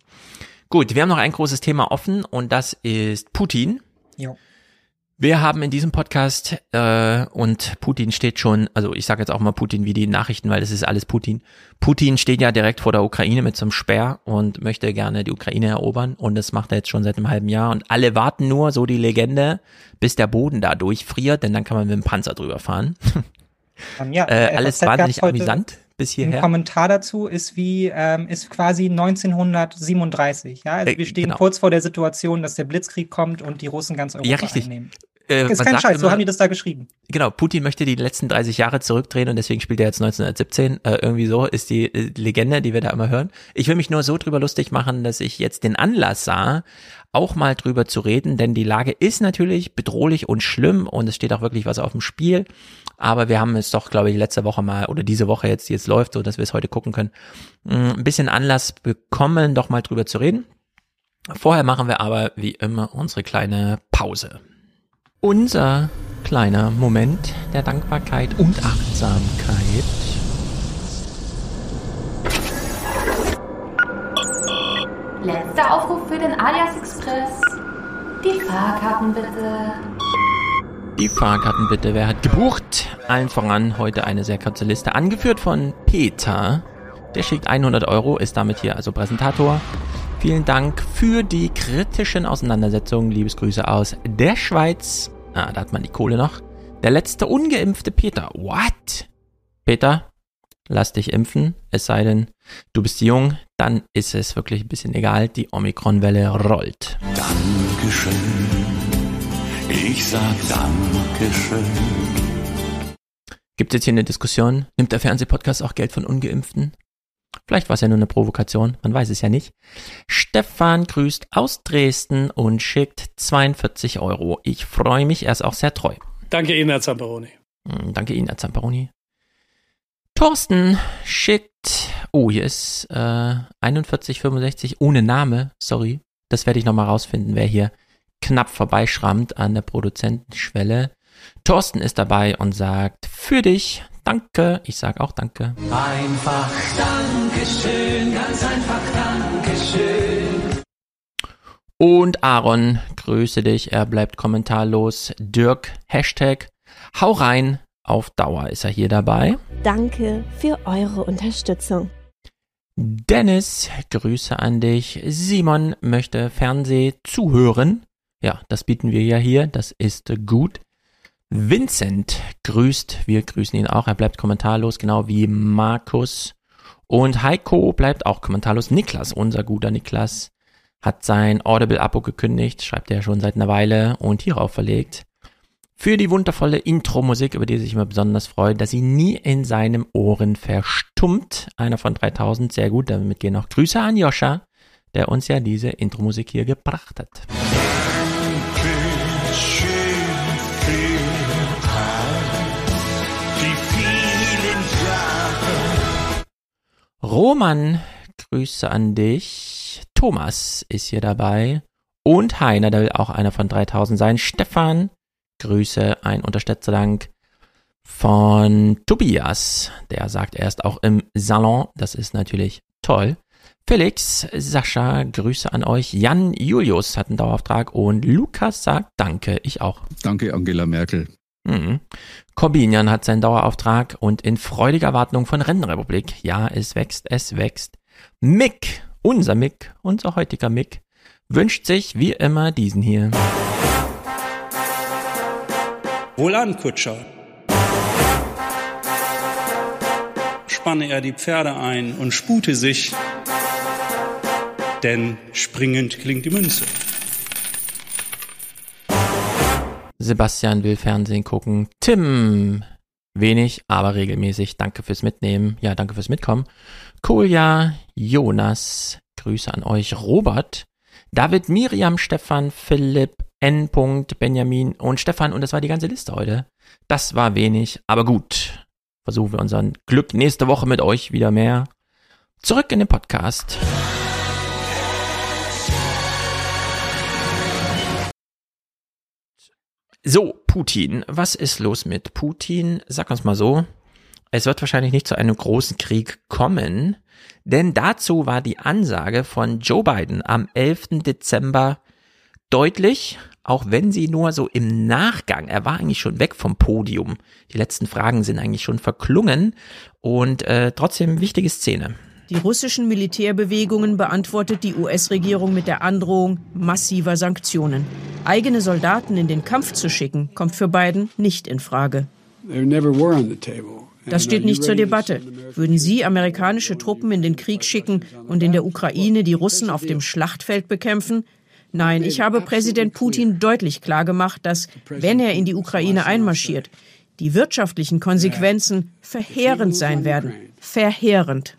Gut, wir haben noch ein großes Thema offen und das ist Putin. Jo. Wir haben in diesem Podcast äh, und Putin steht schon, also ich sage jetzt auch mal Putin wie die Nachrichten, weil das ist alles Putin. Putin steht ja direkt vor der Ukraine mit so einem Speer und möchte gerne die Ukraine erobern und das macht er jetzt schon seit einem halben Jahr und alle warten nur, so die Legende, bis der Boden da durchfriert, denn dann kann man mit dem Panzer drüber fahren. Ähm, ja, äh, FAZ alles wahnsinnig amüsant bis Ein hierher. Kommentar dazu ist wie, ähm, ist quasi 1937. Ja, also Äh, wir stehen genau. kurz vor der Situation, dass der Blitzkrieg kommt und die Russen ganz Europa Ja, richtig. einnehmen. Äh, ist kein Scheiß, so immer- haben die das da geschrieben. Genau, Putin möchte die letzten 30 Jahre zurückdrehen und deswegen spielt er jetzt 1917. Äh, irgendwie so ist die äh, Legende, die wir da immer hören. Ich will mich nur so drüber lustig machen, dass ich jetzt den Anlass sah, auch mal drüber zu reden, denn die Lage ist natürlich bedrohlich und schlimm und es steht auch wirklich was auf dem Spiel. Aber wir haben es doch, glaube ich, letzte Woche mal oder diese Woche jetzt, die jetzt läuft, so dass wir es heute gucken können, mh, ein bisschen Anlass bekommen, doch mal drüber zu reden. Vorher machen wir aber wie immer unsere kleine Pause. Unser kleiner Moment der Dankbarkeit und Achtsamkeit. Letzter Aufruf für den Alias Express. Die Fahrkarten bitte. Die Fahrkarten bitte, wer hat gebucht? Allen voran heute eine sehr kurze Liste, angeführt von Peter. Der schickt 100 Euro, ist damit hier also Präsentator. Vielen Dank für die kritischen Auseinandersetzungen. Liebesgrüße aus der Schweiz. Ah, da hat man die Kohle noch. Der letzte ungeimpfte Peter. What? Peter, lass dich impfen, es sei denn, du bist jung, dann ist es wirklich ein bisschen egal. Die Omikron-Welle rollt. Dankeschön. Ich sag Dankeschön. Gibt es jetzt hier eine Diskussion? Nimmt der Fernsehpodcast auch Geld von Ungeimpften? Vielleicht war es ja nur eine Provokation, man weiß es ja nicht. Stefan grüßt aus Dresden und schickt 42 Euro. Ich freue mich, er ist auch sehr treu. Danke Ihnen, Herr Zamperoni. Hm, Danke Ihnen, Herr Zamperoni. Thorsten schickt, oh, hier ist äh, 4165 ohne Name, sorry. Das werde ich nochmal rausfinden, wer hier knapp vorbeischrammt an der Produzentenschwelle. Thorsten ist dabei und sagt, für dich, danke. Ich sage auch danke. Einfach Dankeschön, ganz einfach Dankeschön. Und Aaron, grüße dich, er bleibt kommentarlos. Dirk, Hashtag, hau rein, auf Dauer ist er hier dabei. Danke für eure Unterstützung. Dennis, Grüße an dich. Simon möchte Fernseh zuhören. Ja, das bieten wir ja hier, das ist gut. Vincent grüßt, wir grüßen ihn auch, er bleibt kommentarlos, genau wie Markus. Und Heiko bleibt auch kommentarlos. Niklas, unser guter Niklas, hat sein Audible-Abo gekündigt, schreibt er schon seit einer Weile und hierauf verlegt. Für die wundervolle Intro-Musik, über die er sich immer besonders freut, dass sie nie in seinem Ohren verstummt. Einer von 3000, sehr gut. Damit gehen auch Grüße an Joscha, der uns ja diese Intro-Musik hier gebracht hat. Roman, Grüße an dich. Thomas ist hier dabei. Und Heiner, der will auch einer von 3000 sein. Stefan, Grüße, ein Unterstützerdank von Tobias. Der sagt, er ist auch im Salon. Das ist natürlich toll. Felix, Sascha, Grüße an euch. Jan Julius hat einen Dauerauftrag und Lukas sagt Danke, ich auch. Danke, Angela Merkel. Mhm. Corbinian hat seinen Dauerauftrag und in freudiger Wartung von Rentenrepublik. Ja, es wächst, es wächst. Mick, unser Mick, unser heutiger Mick, wünscht sich wie immer diesen hier. Wohlan, Kutscher. Spanne er die Pferde ein und spute sich, denn springend klingt die Münze. Sebastian will Fernsehen gucken. Tim, wenig, aber regelmäßig. Danke fürs Mitnehmen. Ja, danke fürs Mitkommen. Kolja, Jonas, Grüße an euch. Robert, David, Miriam, Stefan, Philipp, N. Benjamin und Stefan. Und das war die ganze Liste heute. Das war wenig, aber gut. Versuchen wir unseren Glück nächste Woche mit euch wieder mehr. Zurück in den Podcast. So, Putin. Was ist los mit Putin? Sag uns mal so. es wird wahrscheinlich nicht zu einem großen Krieg kommen, denn dazu war die Ansage von Joe Biden am 11. Dezember deutlich, auch wenn sie nur so im Nachgang, er war eigentlich schon weg vom Podium, die letzten Fragen sind eigentlich schon verklungen und äh, trotzdem wichtige Szene. Die russischen Militärbewegungen beantwortet die US-Regierung mit der Androhung massiver Sanktionen. Eigene Soldaten in den Kampf zu schicken, kommt für Biden nicht in Frage. Das steht nicht zur Debatte. Würden Sie amerikanische Truppen in den Krieg schicken und in der Ukraine die Russen auf dem Schlachtfeld bekämpfen? Nein, ich habe Präsident Putin deutlich klargemacht, dass, wenn er in die Ukraine einmarschiert, die wirtschaftlichen Konsequenzen verheerend sein werden. Verheerend.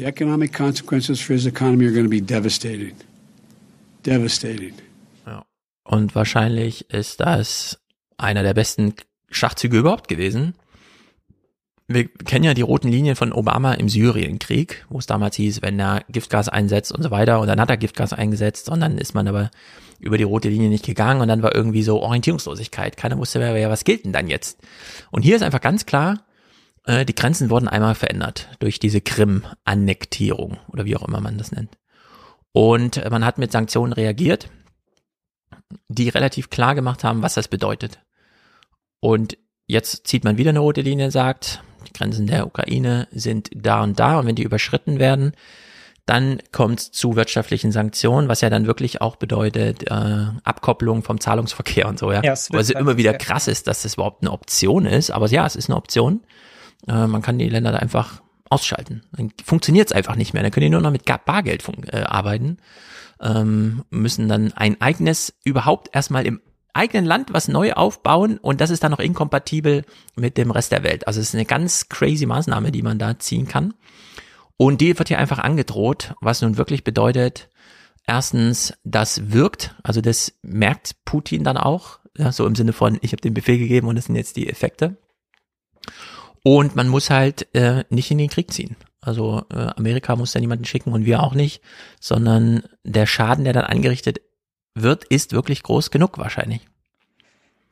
The economic consequences for his economy are going to be devastating. Devastating. Ja. Und wahrscheinlich ist das einer der besten Schachzüge überhaupt gewesen. Wir kennen ja die roten Linien von Obama im Syrienkrieg, wo es damals hieß, wenn er Giftgas einsetzt und so weiter. Und dann hat er Giftgas eingesetzt und dann ist man aber über die rote Linie nicht gegangen und dann war irgendwie so Orientierungslosigkeit. Keiner wusste mehr, was gilt denn dann jetzt? Und hier ist einfach ganz klar, äh, die Grenzen wurden einmal verändert durch diese Krim-Annektierung oder wie auch immer man das nennt. Und man hat mit Sanktionen reagiert, die relativ klar gemacht haben, was das bedeutet. Und jetzt zieht man wieder eine rote Linie, sagt, die Grenzen der Ukraine sind da und da und wenn die überschritten werden, dann kommt es zu wirtschaftlichen Sanktionen, was ja dann wirklich auch bedeutet äh, Abkopplung vom Zahlungsverkehr und so, ja. ja was immer wieder krass ist, dass das überhaupt eine Option ist, aber ja, es ist eine Option. Äh, man kann die Länder da einfach ausschalten. Dann funktioniert es einfach nicht mehr. Dann können die nur noch mit Bargeld äh, arbeiten. Ähm, müssen dann ein eigenes, überhaupt erstmal im eigenen Land was neu aufbauen und das ist dann noch inkompatibel mit dem Rest der Welt. Also es ist eine ganz crazy Maßnahme, die man da ziehen kann. Und die wird hier einfach angedroht, was nun wirklich bedeutet, erstens, das wirkt, also das merkt Putin dann auch, ja, so im Sinne von, ich habe den Befehl gegeben und das sind jetzt die Effekte. Und man muss halt äh, nicht in den Krieg ziehen. Also äh, Amerika muss da niemanden schicken und wir auch nicht, sondern der Schaden, der dann angerichtet wird, ist wirklich groß genug wahrscheinlich.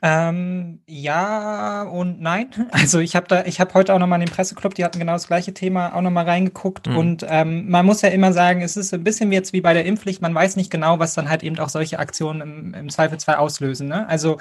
Ähm, ja und nein. Also ich habe da, ich habe heute auch nochmal in den Presseclub, die hatten genau das gleiche Thema, auch nochmal reingeguckt. Mhm. Und ähm, man muss ja immer sagen, es ist ein bisschen jetzt wie bei der Impfpflicht, man weiß nicht genau, was dann halt eben auch solche Aktionen im, im Zweifelsfall auslösen. Ne? Also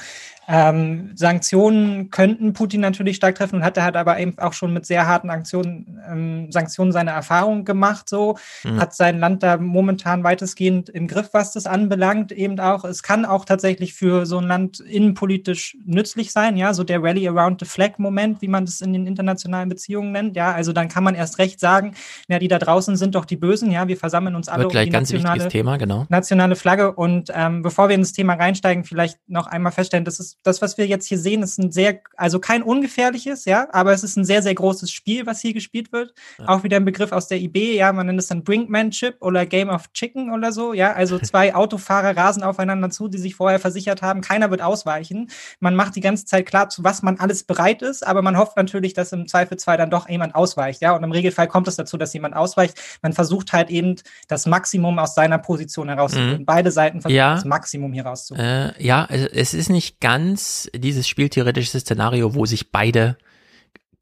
ähm, Sanktionen könnten Putin natürlich stark treffen und hat er halt aber eben auch schon mit sehr harten Aktionen, ähm, Sanktionen seine Erfahrung gemacht, so, mhm. hat sein Land da momentan weitestgehend im Griff, was das anbelangt, eben auch. Es kann auch tatsächlich für so ein Land innenpolitisch nützlich sein, ja, so der Rally around the flag Moment, wie man das in den internationalen Beziehungen nennt, ja, also dann kann man erst recht sagen, ja, die da draußen sind doch die Bösen, ja, wir versammeln uns alle Wird gleich um die ganz nationale, wichtiges Thema, genau. nationale Flagge und ähm, bevor wir in das Thema reinsteigen, vielleicht noch einmal feststellen, das ist das, was wir jetzt hier sehen, ist ein sehr, also kein ungefährliches, ja, aber es ist ein sehr, sehr großes Spiel, was hier gespielt wird. Ja. Auch wieder ein Begriff aus der IB, ja, man nennt es dann Brinkmanship oder Game of Chicken oder so, ja, also zwei Autofahrer rasen aufeinander zu, die sich vorher versichert haben, keiner wird ausweichen. Man macht die ganze Zeit klar, zu was man alles bereit ist, aber man hofft natürlich, dass im Zweifelsfall dann doch jemand ausweicht, ja, und im Regelfall kommt es dazu, dass jemand ausweicht. Man versucht halt eben das Maximum aus seiner Position herauszuholen. Mhm. Beide Seiten versuchen ja. das Maximum hier rauszuholen. Äh, ja, es ist nicht ganz dieses spieltheoretische Szenario, wo sich beide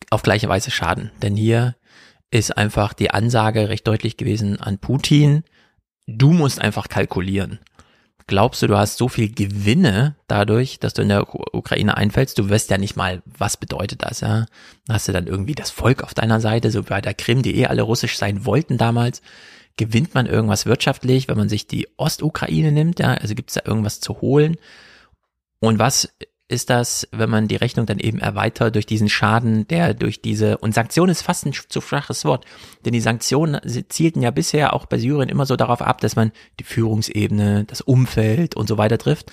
auf gleiche Weise schaden. Denn hier ist einfach die Ansage recht deutlich gewesen an Putin, du musst einfach kalkulieren. Glaubst du, du hast so viel Gewinne dadurch, dass du in der Ukraine einfällst? Du wirst ja nicht mal, was bedeutet das, ja? Hast du dann irgendwie das Volk auf deiner Seite, so bei der Krim, die eh alle russisch sein wollten damals? Gewinnt man irgendwas wirtschaftlich, wenn man sich die Ostukraine nimmt, ja? Also gibt es da irgendwas zu holen? Und was ist das, wenn man die Rechnung dann eben erweitert durch diesen Schaden, der durch diese, und Sanktion ist fast ein zu schwaches Wort, denn die Sanktionen zielten ja bisher auch bei Syrien immer so darauf ab, dass man die Führungsebene, das Umfeld und so weiter trifft.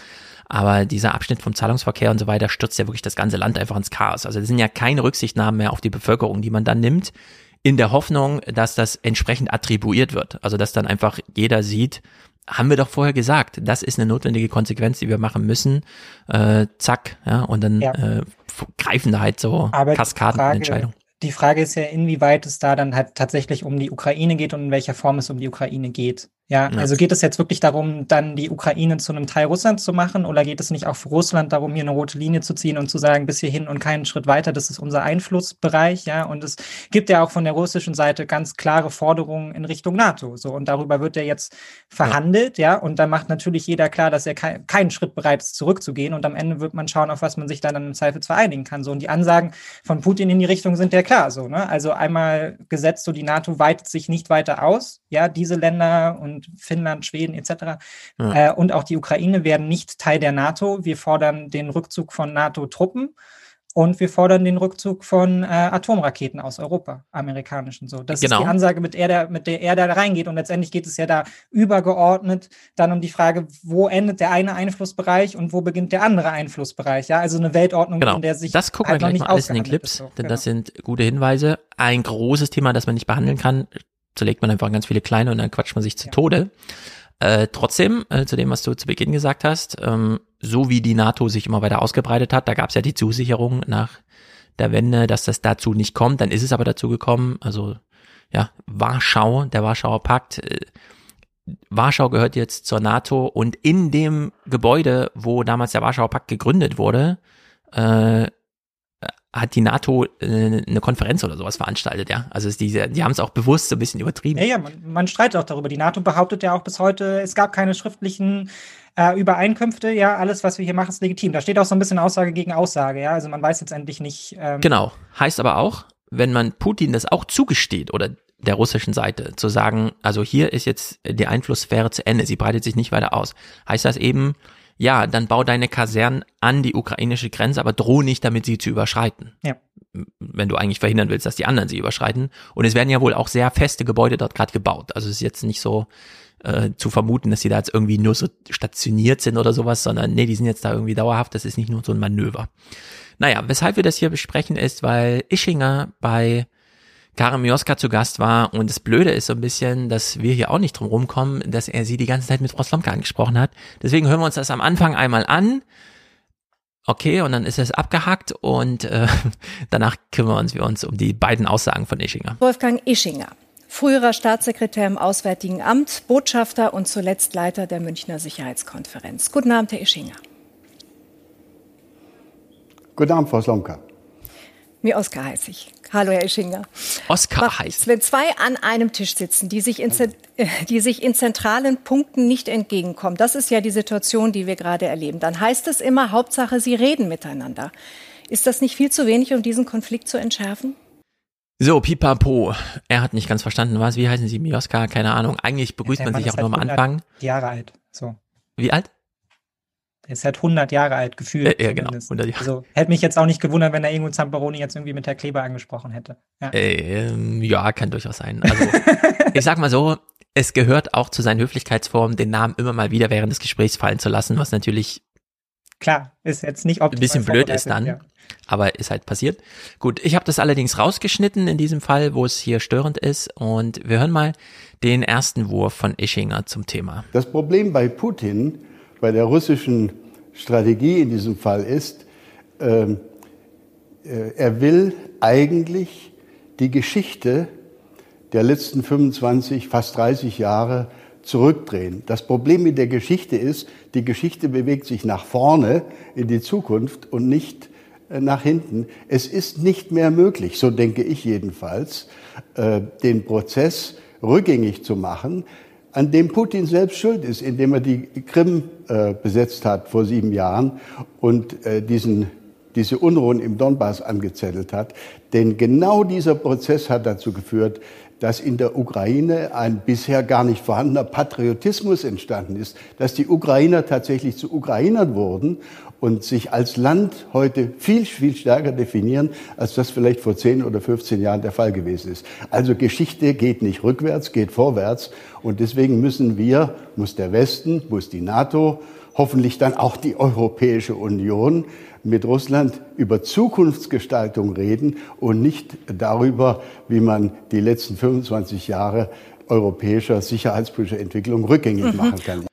Aber dieser Abschnitt vom Zahlungsverkehr und so weiter stürzt ja wirklich das ganze Land einfach ins Chaos. Also es sind ja keine Rücksichtnahmen mehr auf die Bevölkerung, die man dann nimmt, in der Hoffnung, dass das entsprechend attribuiert wird. Also dass dann einfach jeder sieht, haben wir doch vorher gesagt, das ist eine notwendige Konsequenz, die wir machen müssen. Äh, zack, ja, und dann ja. Äh, greifen da halt so Aber Kaskadenentscheidungen. Die, die Frage ist ja, inwieweit es da dann halt tatsächlich um die Ukraine geht und in welcher Form es um die Ukraine geht. Ja, also geht es jetzt wirklich darum, dann die Ukraine zu einem Teil Russlands zu machen oder geht es nicht auch für Russland darum, hier eine rote Linie zu ziehen und zu sagen, bis hierhin und keinen Schritt weiter, das ist unser Einflussbereich, ja, und es gibt ja auch von der russischen Seite ganz klare Forderungen in Richtung NATO, so, und darüber wird ja jetzt verhandelt, ja, und da macht natürlich jeder klar, dass er ke keinen Schritt bereit ist, zurückzugehen. Und am Ende wird man schauen, auf was man sich dann im Zweifel vereinigen kann, so, und die Ansagen von Putin in die Richtung sind ja klar, so, ne, also einmal gesetzt, so die NATO weitet sich nicht weiter aus, ja, diese Länder und Finnland, Schweden etc. Ja. Äh, und auch die Ukraine werden nicht Teil der NATO. Wir fordern den Rückzug von NATO-Truppen und wir fordern den Rückzug von äh, Atomraketen aus Europa, amerikanischen. So, das genau. ist die Ansage, mit, er da, mit der er da reingeht. Und letztendlich geht es ja da übergeordnet dann um die Frage, wo endet der eine Einflussbereich und wo beginnt der andere Einflussbereich. Ja, also eine Weltordnung, genau. in der sich das gucken halt wir gleich mal alles in den Clips, so. denn genau. das sind gute Hinweise. Ein großes Thema, das man nicht behandeln kann, zerlegt man einfach ganz viele kleine und dann quatscht man sich zu. Tode. Äh, trotzdem, äh, zu dem, was du zu Beginn gesagt hast, ähm, so wie die NATO sich immer weiter ausgebreitet hat, da gab es ja die Zusicherung nach der Wende, dass das dazu nicht kommt, dann ist es aber dazu gekommen, also ja, Warschau, der Warschauer Pakt, äh, Warschau gehört jetzt zur NATO und in dem Gebäude, wo damals der Warschauer Pakt gegründet wurde, äh, hat die NATO äh, eine Konferenz oder sowas veranstaltet, ja. Also ist die, die haben es auch bewusst so ein bisschen übertrieben. Ja, ja, man, man streitet auch darüber. Die NATO behauptet ja auch bis heute, es gab keine schriftlichen äh, Übereinkünfte, ja, alles, was wir hier machen, ist legitim. Da steht auch so ein bisschen Aussage gegen Aussage, ja. Also man weiß jetzt endlich nicht. Ähm genau. Heißt aber auch, wenn man Putin das auch zugesteht oder der russischen Seite zu sagen, also hier ist jetzt die Einflusssphäre zu Ende, sie breitet sich nicht weiter aus, heißt das eben, ja, dann bau deine Kasernen an die ukrainische Grenze, aber droh nicht damit, sie zu überschreiten. Ja. Wenn du eigentlich verhindern willst, dass die anderen sie überschreiten. Und es werden ja wohl auch sehr feste Gebäude dort gerade gebaut. Also es ist jetzt nicht so äh, zu vermuten, dass sie da jetzt irgendwie nur so stationiert sind oder sowas, sondern nee, die sind jetzt da irgendwie dauerhaft. Das ist nicht nur so ein Manöver. Naja, weshalb wir das hier besprechen ist, weil Ischinger bei Karin Mioska zu Gast war. Und das Blöde ist so ein bisschen, dass wir hier auch nicht drum rumkommen, dass er sie die ganze Zeit mit Frau Slomka angesprochen hat. Deswegen hören wir uns das am Anfang einmal an. Okay, und dann ist es abgehackt und äh, danach kümmern wir uns um die beiden Aussagen von Ischinger. Wolfgang Ischinger, früherer Staatssekretär im Auswärtigen Amt, Botschafter und zuletzt Leiter der Münchner Sicherheitskonferenz. Guten Abend, Herr Ischinger. Guten Abend, Frau Slomka. Mir Oskar heiße ich. Hallo, Herr Ischinger. Oskar heißt. Wenn zwei an einem Tisch sitzen, die sich, in, die sich in zentralen Punkten nicht entgegenkommen, das ist ja die Situation, die wir gerade erleben, dann heißt es immer, Hauptsache, sie reden miteinander. Ist das nicht viel zu wenig, um diesen Konflikt zu entschärfen? So, Pipapo. Er hat nicht ganz verstanden, was, wie heißen Sie, Mioska? Keine Ahnung. Eigentlich begrüßt ja, man sich auch nur am Anfang. Jahre alt, so. Wie alt? Er ist halt 100 Jahre alt gefühlt. Ja, genau. 100 Jahre. Also hätte mich jetzt auch nicht gewundert, wenn er irgendwo Zamperoni jetzt irgendwie mit Herr Kleber angesprochen hätte. Ja, ähm, ja kann durchaus sein. Also ich sag mal so, es gehört auch zu seinen Höflichkeitsformen, den Namen immer mal wieder während des Gesprächs fallen zu lassen, was natürlich klar ist jetzt nicht ein bisschen blöd ist dann, ja. aber ist halt passiert. Gut, ich habe das allerdings rausgeschnitten in diesem Fall, wo es hier störend ist und wir hören mal den ersten Wurf von Ischinger zum Thema. Das Problem bei Putin bei der russischen Strategie in diesem Fall ist, ähm, äh, er will eigentlich die Geschichte der letzten 25, fast 30 Jahre zurückdrehen. Das Problem mit der Geschichte ist, die Geschichte bewegt sich nach vorne in die Zukunft und nicht äh, nach hinten. Es ist nicht mehr möglich, so denke ich jedenfalls, äh, den Prozess rückgängig zu machen, an dem Putin selbst schuld ist, indem er die Krim äh, besetzt hat vor sieben Jahren und äh, diesen, diese Unruhen im Donbass angezettelt hat. Denn genau dieser Prozess hat dazu geführt, dass in der Ukraine ein bisher gar nicht vorhandener Patriotismus entstanden ist, dass die Ukrainer tatsächlich zu Ukrainern wurden und sich als Land heute viel, viel stärker definieren, als das vielleicht vor 10 oder 15 Jahren der Fall gewesen ist. Also Geschichte geht nicht rückwärts, geht vorwärts. Und deswegen müssen wir, muss der Westen, muss die NATO, hoffentlich dann auch die Europäische Union mit Russland über Zukunftsgestaltung reden und nicht darüber, wie man die letzten 25 Jahre europäischer sicherheitspolitischer Entwicklung rückgängig mhm. machen kann.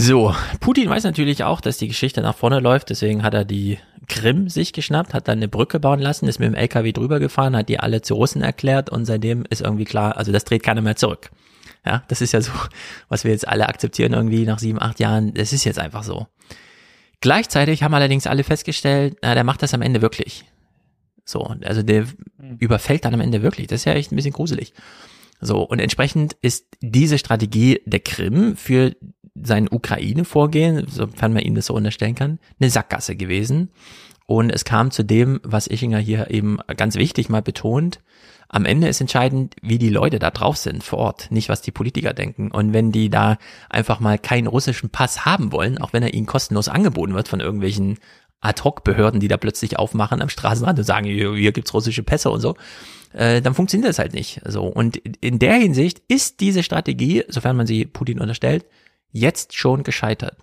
So, Putin weiß natürlich auch, dass die Geschichte nach vorne läuft, deswegen hat er die Krim sich geschnappt, hat dann eine Brücke bauen lassen, ist mit dem LKW drüber gefahren, hat die alle zu Russen erklärt und seitdem ist irgendwie klar, also das dreht keiner mehr zurück. Ja, das ist ja so, was wir jetzt alle akzeptieren irgendwie nach sieben, acht Jahren. Das ist jetzt einfach so. Gleichzeitig haben allerdings alle festgestellt, na, der macht das am Ende wirklich. So, also der mhm. überfällt dann am Ende wirklich. Das ist ja echt ein bisschen gruselig. So, und entsprechend ist diese Strategie der Krim für sein Ukraine-Vorgehen, sofern man ihm das so unterstellen kann, eine Sackgasse gewesen. Und es kam zu dem, was Ischinger hier eben ganz wichtig mal betont. Am Ende ist entscheidend, wie die Leute da drauf sind vor Ort, nicht was die Politiker denken. Und wenn die da einfach mal keinen russischen Pass haben wollen, auch wenn er ihnen kostenlos angeboten wird von irgendwelchen Ad-Hoc-Behörden, die da plötzlich aufmachen am Straßenrand und sagen, hier, hier gibt's russische Pässe und so, äh, dann funktioniert das halt nicht. So und in der Hinsicht ist diese Strategie, sofern man sie Putin unterstellt, jetzt schon gescheitert.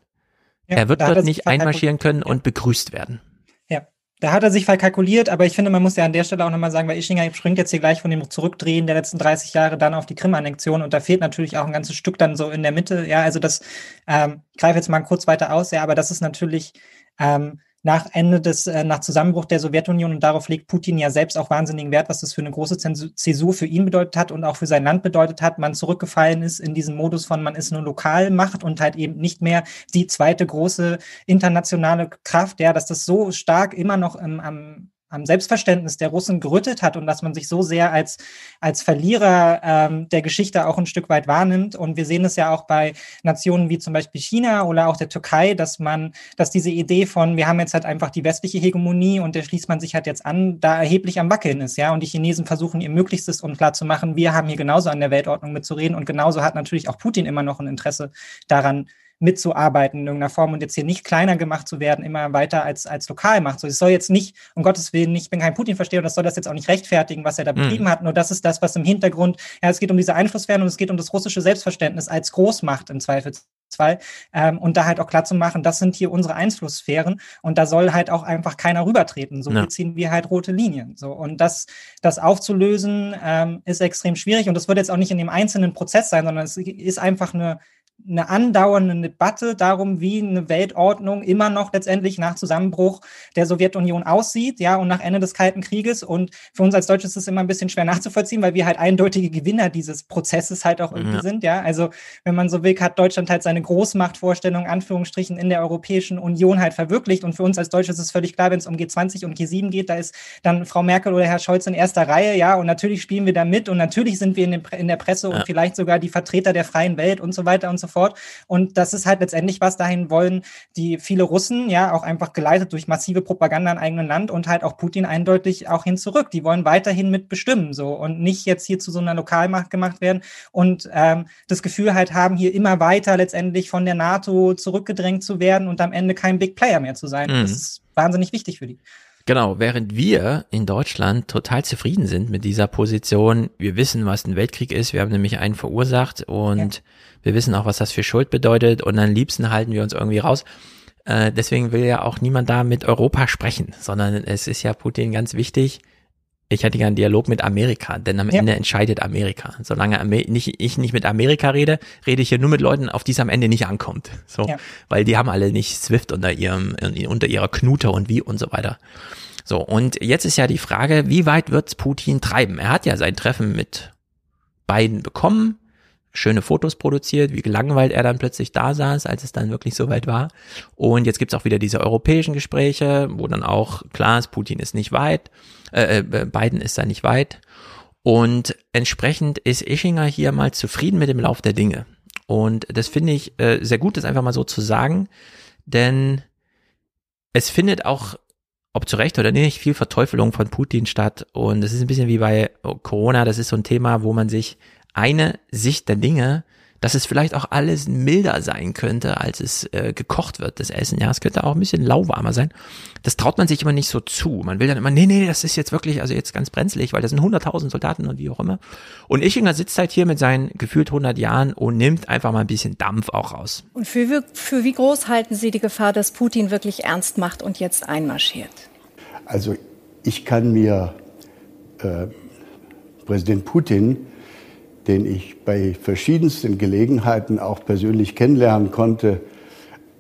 Ja, er wird dort nicht einmarschieren können und begrüßt werden. Ja, da hat er sich verkalkuliert, aber ich finde, man muss ja an der Stelle auch nochmal sagen, weil Ischinger springt jetzt hier gleich von dem Zurückdrehen der letzten 30 Jahre dann auf die Krim-Annexion und da fehlt natürlich auch ein ganzes Stück dann so in der Mitte. Ja, also das, ähm, ich greife jetzt mal kurz weiter aus, ja, aber das ist natürlich ähm, nach Ende des, äh, nach Zusammenbruch der Sowjetunion und darauf legt Putin ja selbst auch wahnsinnigen Wert, was das für eine große Zäsur für ihn bedeutet hat und auch für sein Land bedeutet hat, man zurückgefallen ist in diesen Modus von man ist nur Lokalmacht und halt eben nicht mehr die zweite große internationale Kraft, ja, dass das so stark immer noch im, am am Selbstverständnis der Russen gerüttet hat und dass man sich so sehr als, als Verlierer ähm, der Geschichte auch ein Stück weit wahrnimmt. Und wir sehen es ja auch bei Nationen wie zum Beispiel China oder auch der Türkei, dass man, dass diese Idee von, wir haben jetzt halt einfach die westliche Hegemonie und der schließt man sich halt jetzt an, da erheblich am Wackeln ist, ja. Und die Chinesen versuchen ihr Möglichstes, um klar zu machen, wir haben hier genauso an der Weltordnung mitzureden und genauso hat natürlich auch Putin immer noch ein Interesse daran, mitzuarbeiten in irgendeiner Form und jetzt hier nicht kleiner gemacht zu werden, immer weiter als, als Lokalmacht. So, es soll jetzt nicht, um Gottes Willen, nicht, ich bin kein Putin-Versteher und das soll das jetzt auch nicht rechtfertigen, was er da mhm. betrieben hat. Nur das ist das, was im Hintergrund, ja, es geht um diese Einflusswerte und es geht um das russische Selbstverständnis als Großmacht im Zweifelsfall. Ähm, und da halt auch klar zu machen, das sind hier unsere Einflusssphären und da soll halt auch einfach keiner rübertreten. So ja. ziehen wir halt rote Linien. So und das, das aufzulösen ähm, ist extrem schwierig und das wird jetzt auch nicht in dem einzelnen Prozess sein, sondern es ist einfach eine eine andauernde Debatte darum, wie eine Weltordnung immer noch letztendlich nach Zusammenbruch der Sowjetunion aussieht, ja, und nach Ende des Kalten Krieges. Und für uns als Deutsche ist es immer ein bisschen schwer nachzuvollziehen, weil wir halt eindeutige Gewinner dieses Prozesses halt auch irgendwie ja. sind, ja. Also, wenn man so will, hat Deutschland halt seine Großmachtvorstellung, Anführungsstrichen, in der Europäischen Union halt verwirklicht. Und für uns als Deutsche ist es völlig klar, wenn es um G20 und G7 geht, da ist dann Frau Merkel oder Herr Scholz in erster Reihe, ja, und natürlich spielen wir da mit und natürlich sind wir in, den, in der Presse ja. und vielleicht sogar die Vertreter der freien Welt und so weiter und so fort fort. Und das ist halt letztendlich was dahin wollen, die viele Russen, ja, auch einfach geleitet durch massive Propaganda im eigenen Land und halt auch Putin eindeutig auch hin zurück. Die wollen weiterhin mitbestimmen, so und nicht jetzt hier zu so einer Lokalmacht gemacht werden und ähm, das Gefühl halt haben, hier immer weiter letztendlich von der NATO zurückgedrängt zu werden und am Ende kein Big Player mehr zu sein. Mhm. Das ist wahnsinnig wichtig für die. Genau, während wir in Deutschland total zufrieden sind mit dieser Position, wir wissen, was ein Weltkrieg ist, wir haben nämlich einen verursacht und ja. wir wissen auch, was das für Schuld bedeutet und am liebsten halten wir uns irgendwie raus. Äh, deswegen will ja auch niemand da mit Europa sprechen, sondern es ist ja Putin ganz wichtig. Ich hätte gerne einen Dialog mit Amerika, denn am ja. Ende entscheidet Amerika. Solange Amer nicht, ich nicht mit Amerika rede, rede ich hier nur mit Leuten, auf die es am Ende nicht ankommt. So, ja. weil die haben alle nicht Swift unter ihrem, unter ihrer Knute und wie und so weiter. So, und jetzt ist ja die Frage, wie weit wird's Putin treiben? Er hat ja sein Treffen mit Biden bekommen, schöne Fotos produziert, wie gelangweilt er dann plötzlich da saß, als es dann wirklich soweit war. Und jetzt gibt's auch wieder diese europäischen Gespräche, wo dann auch klar ist, Putin ist nicht weit, äh, äh, Biden ist da nicht weit. Und entsprechend ist Ischinger hier mal zufrieden mit dem Lauf der Dinge. Und das finde ich äh, sehr gut, das einfach mal so zu sagen, denn es findet auch ob zu Recht oder nicht, viel Verteufelung von Putin statt. Und es ist ein bisschen wie bei Corona, das ist so ein Thema, wo man sich eine Sicht der Dinge dass es vielleicht auch alles milder sein könnte, als es äh, gekocht wird, das Essen. Ja, es könnte auch ein bisschen lauwarmer sein. Das traut man sich immer nicht so zu. Man will dann immer, nee, nee, das ist jetzt wirklich, also jetzt ganz brenzlig, weil das sind 100.000 Soldaten und wie auch immer. Und Ischinger sitzt halt hier mit seinen gefühlt 100 Jahren und nimmt einfach mal ein bisschen Dampf auch raus. Und für, für wie groß halten Sie die Gefahr, dass Putin wirklich ernst macht und jetzt einmarschiert? Also ich kann mir äh, Präsident Putin den ich bei verschiedensten Gelegenheiten auch persönlich kennenlernen konnte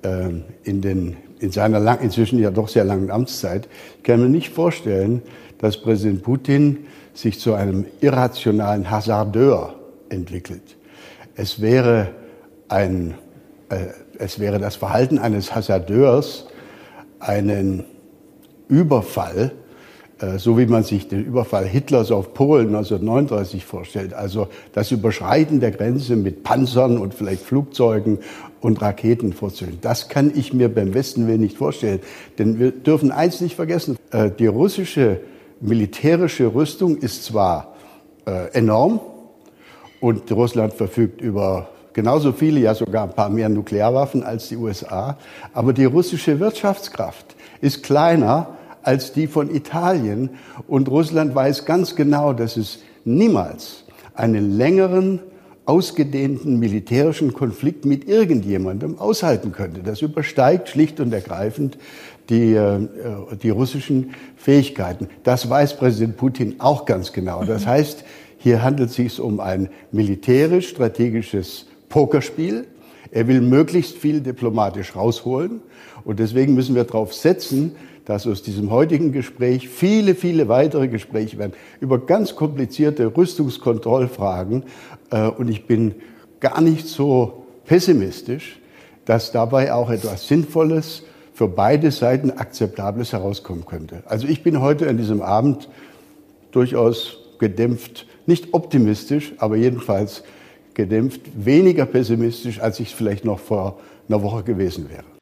äh, in, den, in seiner lang, inzwischen ja doch sehr langen Amtszeit. Ich kann mir nicht vorstellen, dass Präsident Putin sich zu einem irrationalen Hasardeur entwickelt. es wäre ein, äh, es wäre das Verhalten eines Hasardeurs, einen Überfall, so wie man sich den Überfall Hitlers auf Polen 1939 vorstellt, also das Überschreiten der Grenze mit Panzern und vielleicht Flugzeugen und Raketen vorzustellen. Das kann ich mir beim Westen will nicht vorstellen. Denn wir dürfen eins nicht vergessen, äh, die russische militärische Rüstung ist zwar äh, enorm und Russland verfügt über genauso viele, ja sogar ein paar mehr Nuklearwaffen als die USA, aber die russische Wirtschaftskraft ist kleiner als die von Italien und Russland weiß ganz genau, dass es niemals einen längeren ausgedehnten militärischen Konflikt mit irgendjemandem aushalten könnte. Das übersteigt schlicht und ergreifend die, äh, die russischen Fähigkeiten. Das weiß Präsident Putin auch ganz genau. Das mhm. heißt, hier handelt es sich um ein militärisch-strategisches Pokerspiel. Er will möglichst viel diplomatisch rausholen. Und deswegen müssen wir darauf setzen, dass aus diesem heutigen Gespräch viele, viele weitere Gespräche werden über ganz komplizierte Rüstungskontrollfragen. Äh, und ich bin gar nicht so pessimistisch, dass dabei auch etwas Sinnvolles für beide Seiten Akzeptables herauskommen könnte. Also ich bin heute an diesem Abend durchaus gedämpft, nicht optimistisch, aber jedenfalls gedämpft, weniger pessimistisch, als ich es vielleicht noch vor einer Woche gewesen wäre.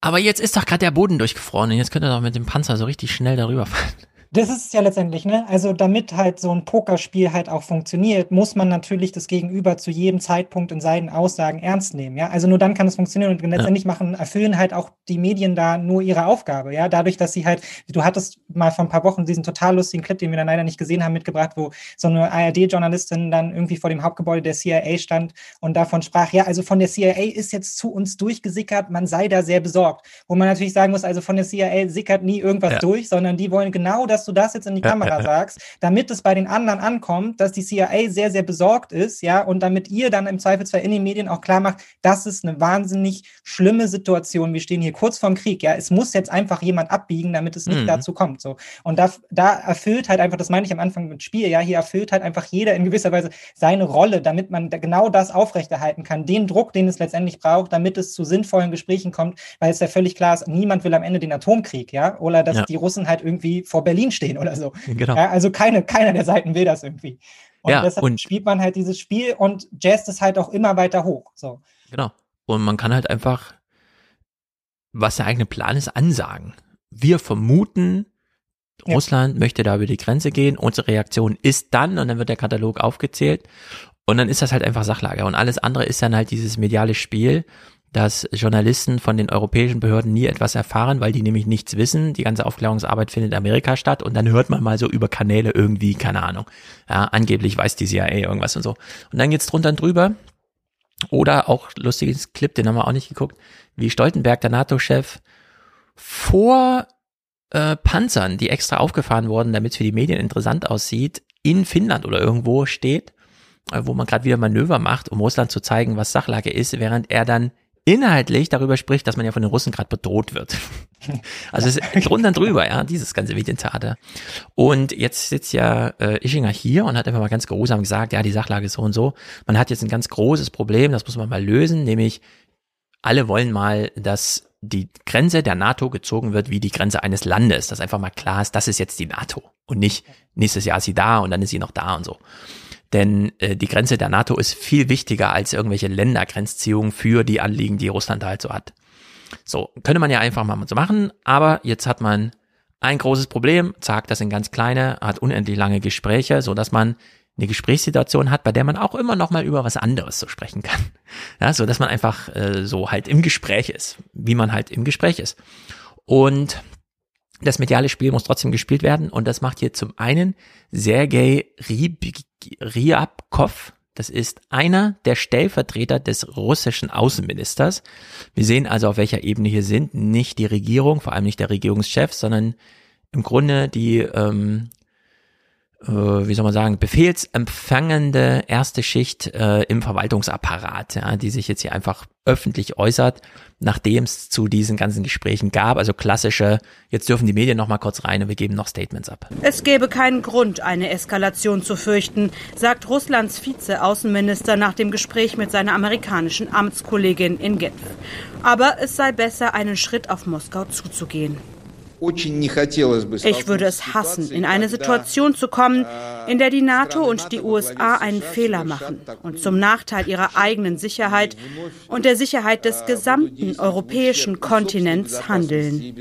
Aber jetzt ist doch gerade der Boden durchgefroren und jetzt könnt ihr doch mit dem Panzer so richtig schnell darüber fahren. Das ist es ja letztendlich, ne? Also damit halt so ein Pokerspiel halt auch funktioniert, muss man natürlich das Gegenüber zu jedem Zeitpunkt in seinen Aussagen ernst nehmen, ja? Also nur dann kann es funktionieren und letztendlich machen, erfüllen halt auch die Medien da nur ihre Aufgabe, ja? Dadurch, dass sie halt, du hattest mal vor ein paar Wochen diesen total lustigen Clip, den wir dann leider nicht gesehen haben, mitgebracht, wo so eine ARD-Journalistin dann irgendwie vor dem Hauptgebäude der CIA stand und davon sprach, ja, also von der CIA ist jetzt zu uns durchgesickert, man sei da sehr besorgt. Wo man natürlich sagen muss, also von der CIA sickert nie irgendwas ja. durch, sondern die wollen genau das dass du das jetzt in die Kamera sagst, damit es bei den anderen ankommt, dass die CIA sehr, sehr besorgt ist, ja, und damit ihr dann im Zweifelsfall in den Medien auch klar macht, das ist eine wahnsinnig schlimme Situation. Wir stehen hier kurz vorm Krieg, ja. Es muss jetzt einfach jemand abbiegen, damit es nicht mhm. dazu kommt, so. Und da, da erfüllt halt einfach, das meine ich am Anfang mit Spiel, ja, hier erfüllt halt einfach jeder in gewisser Weise seine Rolle, damit man genau das aufrechterhalten kann, den Druck, den es letztendlich braucht, damit es zu sinnvollen Gesprächen kommt, weil es ja völlig klar ist, niemand will am Ende den Atomkrieg, ja, oder dass ja. die Russen halt irgendwie vor Berlin Berlin stehen oder so. Genau. Also keine, keiner der Seiten will das irgendwie. Und ja, deshalb und spielt man halt dieses Spiel und jazzt es halt auch immer weiter hoch. So. Genau. Und man kann halt einfach, was der eigene Plan ist, ansagen. Wir vermuten, ja. Russland möchte da über die Grenze gehen. Unsere Reaktion ist dann, und dann wird der Katalog aufgezählt. Und dann ist das halt einfach Sachlage. Und alles andere ist dann halt dieses mediale Spiel, dass Journalisten von den europäischen Behörden nie etwas erfahren, weil die nämlich nichts wissen. Die ganze Aufklärungsarbeit findet in Amerika statt und dann hört man mal so über Kanäle irgendwie, keine Ahnung. Ja, angeblich weiß die CIA irgendwas und so. Und dann geht's drunter und drüber. Oder auch lustiges Clip, den haben wir auch nicht geguckt, wie Stoltenberg, der NATO-Chef, vor äh, Panzern, die extra aufgefahren wurden, damit es für die Medien interessant aussieht, in Finnland oder irgendwo steht, äh, wo man gerade wieder Manöver macht, um Russland zu zeigen, was Sachlage ist, während er dann inhaltlich darüber spricht, dass man ja von den Russen gerade bedroht wird. Also es ist drunter und drüber, ja, dieses ganze Medientheater. Und jetzt sitzt ja äh, Ischinger hier und hat einfach mal ganz geruhsam gesagt, ja, die Sachlage ist so und so. Man hat jetzt ein ganz großes Problem, das muss man mal lösen, nämlich alle wollen mal, dass die Grenze der NATO gezogen wird wie die Grenze eines Landes, dass einfach mal klar ist, das ist jetzt die NATO und nicht nächstes Jahr ist sie da und dann ist sie noch da und so. Denn äh, die Grenze der NATO ist viel wichtiger als irgendwelche Ländergrenzziehungen für die Anliegen, die Russland halt so hat. So, könnte man ja einfach mal so machen, aber jetzt hat man ein großes Problem, sagt das in ganz kleine, hat unendlich lange Gespräche, so dass man eine Gesprächssituation hat, bei der man auch immer noch mal über was anderes so sprechen kann. Ja, so dass man einfach äh, so halt im Gespräch ist, wie man halt im Gespräch ist. Und das mediale Spiel muss trotzdem gespielt werden und das macht hier zum einen Sergei Ryabkov. Das ist einer der Stellvertreter des russischen Außenministers. Wir sehen also, auf welcher Ebene hier sind. Nicht die Regierung, vor allem nicht der Regierungschef, sondern im Grunde die, ähm, äh, wie soll man sagen, befehlsempfangende erste Schicht äh, im Verwaltungsapparat, ja, die sich jetzt hier einfach öffentlich äußert, nachdem es zu diesen ganzen Gesprächen gab. Also klassische, jetzt dürfen die Medien noch mal kurz rein und wir geben noch Statements ab. Es gäbe keinen Grund, eine Eskalation zu fürchten, sagt Russlands Vize-Außenminister nach dem Gespräch mit seiner amerikanischen Amtskollegin in Genf. Aber es sei besser, einen Schritt auf Moskau zuzugehen. Ich würde es hassen, in eine Situation zu kommen, in der die NATO und die USA einen Fehler machen und zum Nachteil ihrer eigenen Sicherheit und der Sicherheit des gesamten europäischen Kontinents handeln.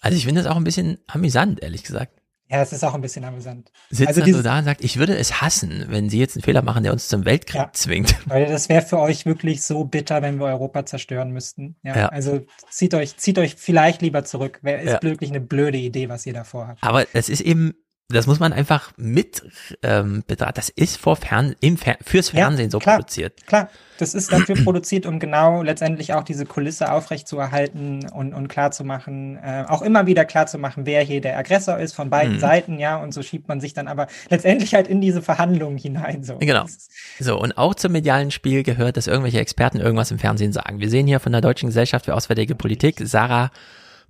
Also ich finde das auch ein bisschen amüsant, ehrlich gesagt. Ja, es ist auch ein bisschen amüsant. Sitzt also dann so da und sagt, ich würde es hassen, wenn sie jetzt einen Fehler machen, der uns zum Weltkrieg Ja. zwingt. Weil das wäre für euch wirklich so bitter, wenn wir Europa zerstören müstem. Ja, Ja. Also zieht euch, zieht euch vielleicht lieber zurück. Wäre ist wirklich eine blöde Idee, was ihr davor habt. Aber es ist eben, das muss man einfach mit ähm, betrachten. Das ist vor Fern im Fer fürs Fernsehen so produziert. Klar, das ist dafür produziert, um genau letztendlich auch diese Kulisse aufrechtzuerhalten und, und klarzumachen, äh, auch immer wieder klarzumachen, wer hier der Aggressor ist von beiden Mhm. Seiten, ja, und so schiebt man sich dann aber letztendlich halt in diese Verhandlungen hinein. So. Genau. So, und auch zum medialen Spiel gehört, dass irgendwelche Experten irgendwas im Fernsehen sagen. Wir sehen hier von der Deutschen Gesellschaft für Auswärtige Politik Sarah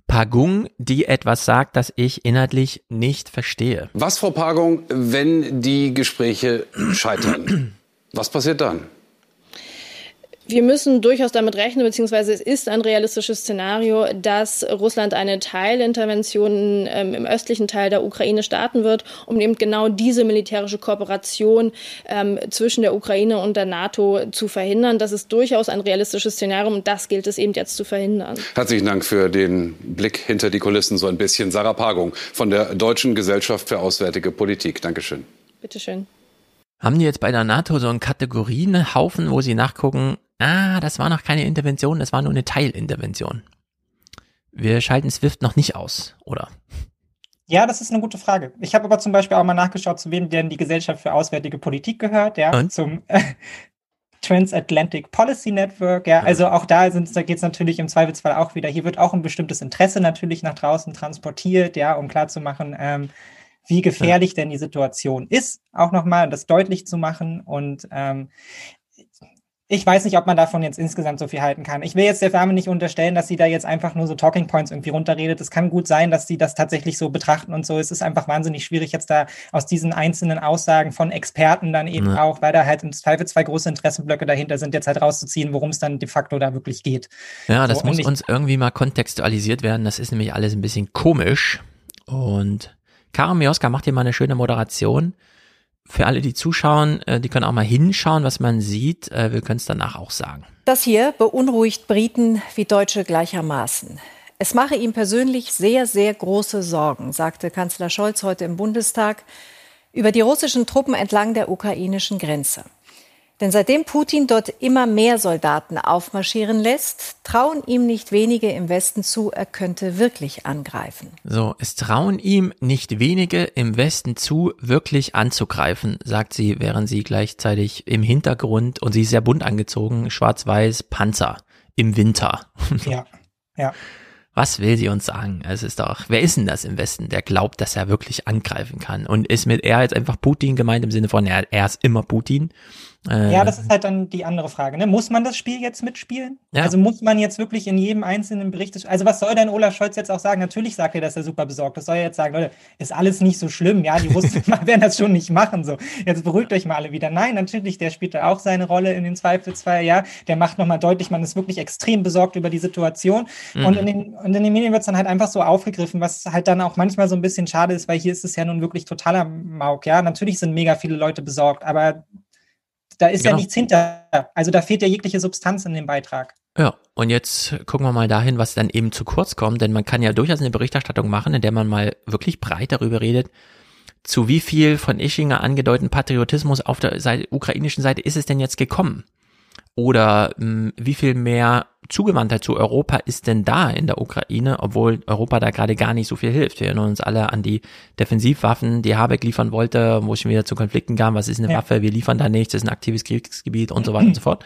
Pagung, die etwas sagt, das ich inhaltlich nicht verstehe. Was, Frau Pagung, wenn die Gespräche scheitern? Was passiert dann? Wir müssen durchaus damit rechnen, beziehungsweise es ist ein realistisches Szenario, dass Russland eine Teilintervention ähm, im östlichen Teil der Ukraine starten wird, um eben genau diese militärische Kooperation ähm, zwischen der Ukraine und der NATO zu verhindern. Das ist durchaus ein realistisches Szenario und das gilt es eben jetzt zu verhindern. Herzlichen Dank für den Blick hinter die Kulissen so ein bisschen. Sarah Pagung von der Deutschen Gesellschaft für Auswärtige Politik. Dankeschön. Bitteschön. Haben die jetzt bei der NATO so einen Kategorienhaufen, wo sie nachgucken, ah, das war noch keine Intervention, das war nur eine Teilintervention. Wir schalten SWIFT noch nicht aus, oder? Ja, das ist eine gute Frage. Ich habe aber zum Beispiel auch mal nachgeschaut, zu wem denn die Gesellschaft für Auswärtige Politik gehört, ja, Und? zum äh, Transatlantic Policy Network, ja, also auch da sind, da geht es natürlich im Zweifelsfall auch wieder, hier wird auch ein bestimmtes Interesse natürlich nach draußen transportiert, ja, um klarzumachen, ähm, wie gefährlich denn die Situation ist, auch nochmal das deutlich zu machen und ähm, ich weiß nicht, ob man davon jetzt insgesamt so viel halten kann. Ich will jetzt der Dame nicht unterstellen, dass sie da jetzt einfach nur so Talking Points irgendwie runterredet. Es kann gut sein, dass sie das tatsächlich so betrachten und so. Es ist einfach wahnsinnig schwierig, jetzt da aus diesen einzelnen Aussagen von Experten dann eben Ja. auch, weil da halt im Zweifel zwei große Interessenblöcke dahinter sind, jetzt halt rauszuziehen, worum es dann de facto da wirklich geht. Ja, das So, muss uns irgendwie mal kontextualisiert werden. Das ist nämlich alles ein bisschen komisch. Und Karen Mioska macht hier mal eine schöne Moderation. Für alle, die zuschauen, äh, die können auch mal hinschauen, was man sieht. Äh, Wir können es danach auch sagen. Das hier beunruhigt Briten wie Deutsche gleichermaßen. Es mache ihm persönlich sehr, sehr große Sorgen, sagte Kanzler Scholz heute im Bundestag über die russischen Truppen entlang der ukrainischen Grenze. Denn seitdem Putin dort immer mehr Soldaten aufmarschieren lässt, trauen ihm nicht wenige im Westen zu, er könnte wirklich angreifen. So, es trauen ihm nicht wenige im Westen zu, wirklich anzugreifen, sagt sie, während sie gleichzeitig im Hintergrund, und sie ist sehr bunt angezogen, schwarz-weiß, Panzer im Winter. Ja, ja. Was will sie uns sagen? Es ist doch, wer ist denn das im Westen, der glaubt, dass er wirklich angreifen kann? Und ist mit er jetzt einfach Putin gemeint im Sinne von, er, er ist immer Putin? Äh, Ja, das ist halt dann die andere Frage. Ne? Muss man das Spiel jetzt mitspielen? Ja. Also muss man jetzt wirklich in jedem einzelnen Bericht, also was soll denn Olaf Scholz jetzt auch sagen? Natürlich sagt er, dass er super besorgt ist. Soll er jetzt sagen, Leute, ist alles nicht so schlimm. Ja, die Russen werden das schon nicht machen. So, jetzt beruhigt euch mal alle wieder. Nein, natürlich, der spielt da auch seine Rolle in den Zweifelsfall. Ja, der macht nochmal deutlich, man ist wirklich extrem besorgt über die Situation. Mhm. Und in den, und in den Medien wird es dann halt einfach so aufgegriffen, was halt dann auch manchmal so ein bisschen schade ist, weil hier ist es ja nun wirklich totaler Mauk. Ja, natürlich sind mega viele Leute besorgt, aber da ist ja Genau. nichts hinter. Also da fehlt ja jegliche Substanz in dem Beitrag. Ja, und jetzt gucken wir mal dahin, was dann eben zu kurz kommt, denn man kann ja durchaus eine Berichterstattung machen, in der man mal wirklich breit darüber redet, zu wie viel von Ischinger angedeuteten Patriotismus auf der Seite, ukrainischen Seite ist es denn jetzt gekommen? Oder mh, wie viel mehr Zugewandtheit zu Europa ist denn da in der Ukraine, obwohl Europa da gerade gar nicht so viel hilft? Wir erinnern uns alle an die Defensivwaffen, die Habeck liefern wollte, wo es schon wieder zu Konflikten kam. Was ist eine Ja. Waffe? Wir liefern da nichts, das ist ein aktives Kriegsgebiet und so weiter und so fort.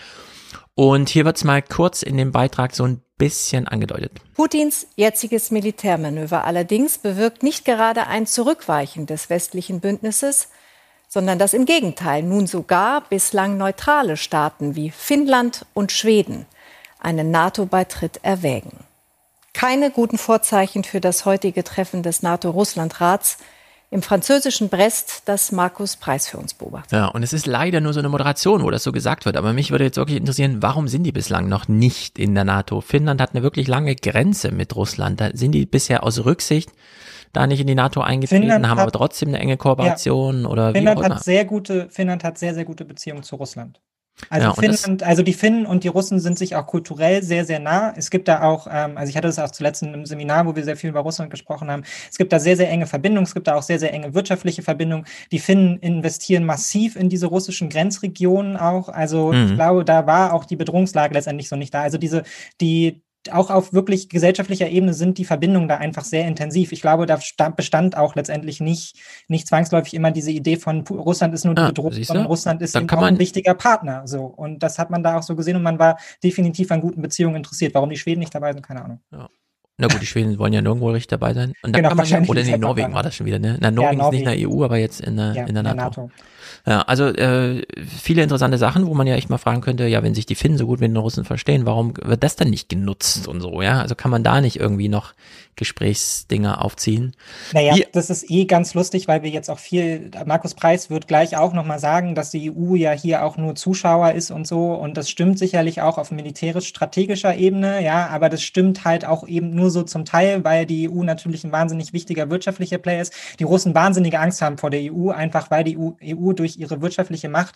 Und hier wird's mal kurz in dem Beitrag so ein bisschen angedeutet. Putins jetziges Militärmanöver allerdings bewirkt nicht gerade ein Zurückweichen des westlichen Bündnisses, sondern dass im Gegenteil nun sogar bislang neutrale Staaten wie Finnland und Schweden einen NATO-Beitritt erwägen. Keine guten Vorzeichen für das heutige Treffen des NATO-Russland-Rats im französischen Brest, das Markus Preis für uns beobachtet. Ja, und es ist leider nur so eine Moderation, wo das so gesagt wird. Aber mich würde jetzt wirklich interessieren, warum sind die bislang noch nicht in der NATO? Finnland hat eine wirklich lange Grenze mit Russland. Da sind die bisher aus Rücksicht da nicht in die NATO eingetreten, Finnland haben hat- aber trotzdem eine enge Kooperation oder wie Finnland auch immer. hat sehr gute, Finnland hat sehr, sehr gute Beziehungen zu Russland. Also Ja, Finnland, also die Finnen und die Russen sind sich auch kulturell sehr, sehr nah. Es gibt da auch, ähm, also ich hatte das auch zuletzt in einem Seminar, wo wir sehr viel über Russland gesprochen haben. Es gibt da sehr, sehr enge Verbindungen. Es gibt da auch sehr, sehr enge wirtschaftliche Verbindungen. Die Finnen investieren massiv in diese russischen Grenzregionen auch. Also ich Mhm. glaube, da war auch die Bedrohungslage letztendlich so nicht da. Also diese, die auch auf wirklich gesellschaftlicher Ebene sind die Verbindungen da einfach sehr intensiv. Ich glaube, da sta- bestand auch letztendlich nicht, nicht zwangsläufig immer diese Idee von Russland ist nur die Ah, du? sondern Russland ist auch ein wichtiger Partner. So. Und das hat man da auch so gesehen und man war definitiv an guten Beziehungen interessiert. Warum die Schweden nicht dabei sind, keine Ahnung. Na gut, die Schweden wollen ja nirgendwo richtig dabei sein. Und dann Genau, kann man ja, oder nee, halt Norwegen war das schon wieder, ne? Na, Norwegen ist nicht in der EU, aber jetzt in der, Ja, in der in der NATO. Ja, also äh, viele interessante Sachen, wo man ja echt mal fragen könnte, ja, wenn sich die Finnen so gut mit den Russen verstehen, warum wird das dann nicht genutzt und so, ja? Also kann man da nicht irgendwie noch Gesprächsdinge aufziehen? Naja, Wie- das ist eh ganz lustig, weil wir jetzt auch viel, Markus Preis wird gleich auch nochmal sagen, dass die EU ja hier auch nur Zuschauer ist und so. Und das stimmt sicherlich auch auf militärisch-strategischer Ebene, ja, aber das stimmt halt auch eben nur so zum Teil, weil die EU natürlich ein wahnsinnig wichtiger wirtschaftlicher Player ist. Die Russen wahnsinnige Angst haben vor der EU, einfach weil die EU, EU durch ihre wirtschaftliche Macht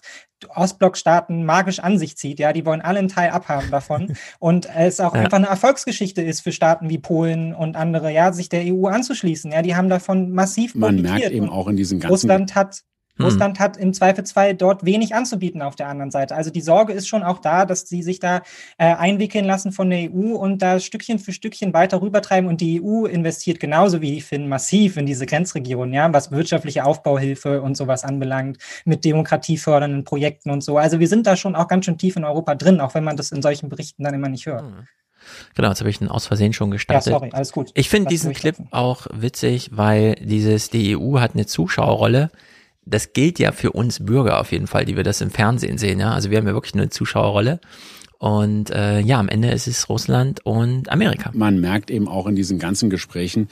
Ostblockstaaten magisch an sich zieht. Ja, die wollen alle einen Teil abhaben davon. und es auch Ja. einfach eine Erfolgsgeschichte ist für Staaten wie Polen und andere, ja, sich der EU anzuschließen. Ja, die haben davon massiv Man profitiert. merkt eben auch in diesen ganzen Russland hat Hm. Russland hat im Zweifelsfall dort wenig anzubieten auf der anderen Seite. Also die Sorge ist schon auch da, dass sie sich da äh, einwickeln lassen von der EU und da Stückchen für Stückchen weiter rübertreiben. Und die EU investiert genauso wie die Finnen massiv in diese Grenzregionen, ja, was wirtschaftliche Aufbauhilfe und sowas anbelangt, mit demokratiefördernden Projekten und so. Also wir sind da schon auch ganz schön tief in Europa drin, auch wenn man das in solchen Berichten dann immer nicht hört. Genau, jetzt habe ich ihn aus Versehen schon gestartet. Ja, sorry, alles gut. Ich finde diesen. Clip auch witzig, weil dieses, die EU hat eine Zuschauerrolle. Das gilt ja für uns Bürger auf jeden Fall, die wir das im Fernsehen sehen, ja. Also wir haben ja wirklich eine Zuschauerrolle. Und äh, ja, am Ende ist es Russland und Amerika. Man merkt eben auch in diesen ganzen Gesprächen,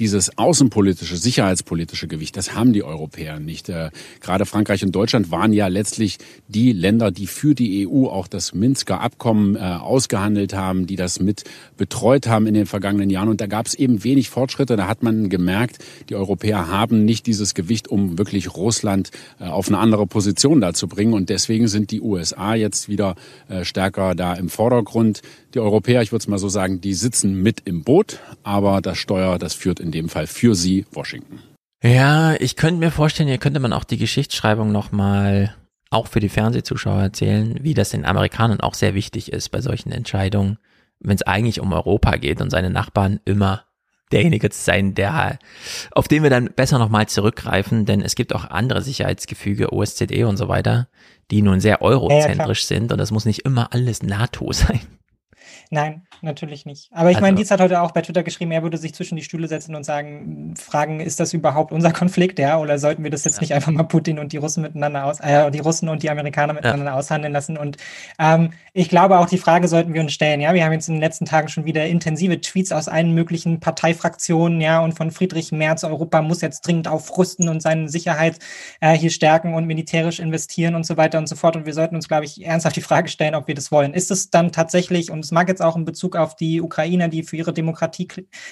dieses außenpolitische, sicherheitspolitische Gewicht, das haben die Europäer nicht. Äh, gerade Frankreich und Deutschland waren ja letztlich die Länder, die für die EU auch das Minsker Abkommen äh, ausgehandelt haben, die das mit betreut haben in den vergangenen Jahren. Und da gab es eben wenig Fortschritte. Da hat man gemerkt, die Europäer haben nicht dieses Gewicht, um wirklich Russland äh, auf eine andere Position da zu bringen. Und deswegen sind die USA jetzt wieder stärker da im Vordergrund. Die Europäer, ich würde es mal so sagen, die sitzen mit im Boot, aber das Steuer, das führt in dem Fall für sie Washington. Ja, ich könnte mir vorstellen, hier könnte man auch die Geschichtsschreibung nochmal auch für die Fernsehzuschauer erzählen, wie das den Amerikanern auch sehr wichtig ist bei solchen Entscheidungen, wenn es eigentlich um Europa geht und seine Nachbarn immer derjenige zu sein, der, auf den wir dann besser nochmal zurückgreifen, denn es gibt auch andere Sicherheitsgefüge, OSZE und so weiter, die nun sehr eurozentrisch sind und das muss nicht immer alles NATO sein. Nein, natürlich nicht. Aber ich Also- meine, Dietz hat heute auch bei Twitter geschrieben, er würde sich zwischen die Stühle setzen und sagen, fragen, ist das überhaupt unser Konflikt, ja? Oder sollten wir das jetzt nicht einfach mal Putin und die Russen miteinander aus, äh, die Russen und die Amerikaner miteinander aushandeln lassen? Und ähm, ich glaube, auch die Frage sollten wir uns stellen, ja. Wir haben jetzt in den letzten Tagen schon wieder intensive Tweets aus allen möglichen Parteifraktionen, ja, und von Friedrich Merz, Europa muss jetzt dringend aufrüsten und seine Sicherheit äh, hier stärken und militärisch investieren und so weiter und so fort. Und wir sollten uns, glaube ich, ernsthaft die Frage stellen, ob wir das wollen. Ist es dann tatsächlich, und es mag jetzt auch in Bezug auf die Ukrainer, die für ihre Demokratie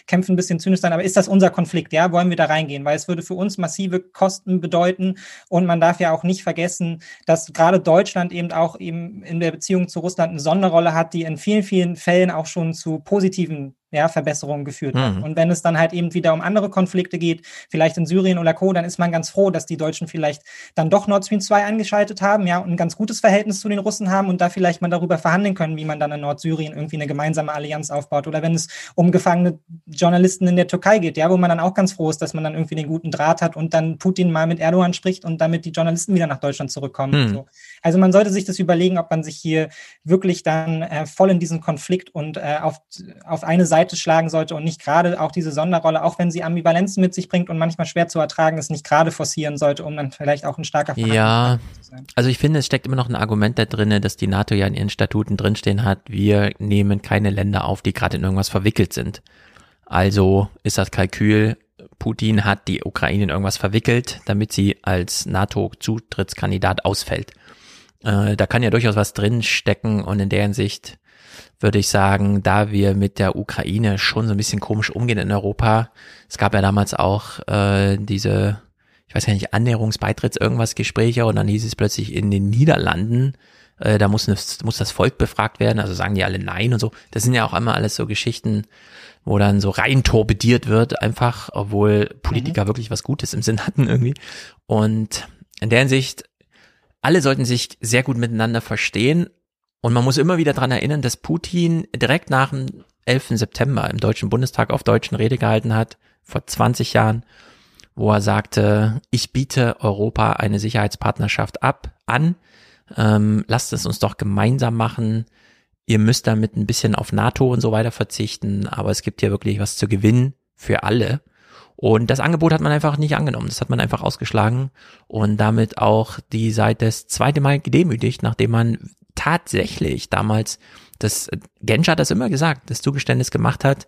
kämpfen, ein bisschen zynisch sein, aber ist das unser Konflikt? Ja, wollen wir da reingehen? Weil es würde für uns massive Kosten bedeuten. Und man darf ja auch nicht vergessen, dass gerade Deutschland eben auch eben in der Beziehung zu Russland eine Sonderrolle hat, die in vielen, vielen Fällen auch schon zu positiven ja, Verbesserungen geführt hat. Mhm. Und wenn es dann halt eben wieder um andere Konflikte geht, vielleicht in Syrien oder Co., dann ist man ganz froh, dass die Deutschen vielleicht dann doch Nord Stream 2 angeschaltet haben, ja, und ein ganz gutes Verhältnis zu den Russen haben und da vielleicht mal darüber verhandeln können, wie man dann in Nordsyrien irgendwie eine gemeinsame Allianz aufbaut. Oder wenn es um gefangene Journalisten in der Türkei geht, ja, wo man dann auch ganz froh ist, dass man dann irgendwie den guten Draht hat und dann Putin mal mit Erdogan spricht und damit die Journalisten wieder nach Deutschland zurückkommen. Mhm. So. Also man sollte sich das überlegen, ob man sich hier wirklich dann äh, voll in diesen Konflikt und äh, auf, auf eine Seite schlagen sollte und nicht gerade auch diese Sonderrolle, auch wenn sie Ambivalenzen mit sich bringt und manchmal schwer zu ertragen ist, nicht gerade forcieren sollte, um dann vielleicht auch ein starker Ja, also ich finde, es steckt immer noch ein Argument da drinne, dass die NATO ja in ihren Statuten drinstehen hat, wir nehmen keine Länder auf, die gerade in irgendwas verwickelt sind. Also ist das Kalkül, Putin hat die Ukraine in irgendwas verwickelt, damit sie als NATO-Zutrittskandidat ausfällt. Äh, da kann ja durchaus was drin stecken und in der Hinsicht würde ich sagen, da wir mit der Ukraine schon so ein bisschen komisch umgehen in Europa, es gab ja damals auch äh, diese, ich weiß ja nicht, Annäherungsbeitritts irgendwas Gespräche und dann hieß es plötzlich in den Niederlanden, äh, da muss, muss das Volk befragt werden, also sagen die alle nein und so. Das sind ja auch einmal alles so Geschichten, wo dann so rein torpediert wird, einfach, obwohl Politiker wirklich was Gutes im Sinn hatten irgendwie. Und in der Hinsicht, alle sollten sich sehr gut miteinander verstehen. Und man muss immer wieder dran erinnern, dass Putin direkt nach dem 11. September im Deutschen Bundestag auf deutschen Rede gehalten hat, vor 20 Jahren, wo er sagte, ich biete Europa eine Sicherheitspartnerschaft ab, an, ähm, lasst es uns doch gemeinsam machen, ihr müsst damit ein bisschen auf NATO und so weiter verzichten, aber es gibt hier wirklich was zu gewinnen für alle. Und das Angebot hat man einfach nicht angenommen. Das hat man einfach ausgeschlagen und damit auch die Seite das zweite Mal gedemütigt, nachdem man tatsächlich damals, das Genscher hat das immer gesagt, das Zugeständnis gemacht hat,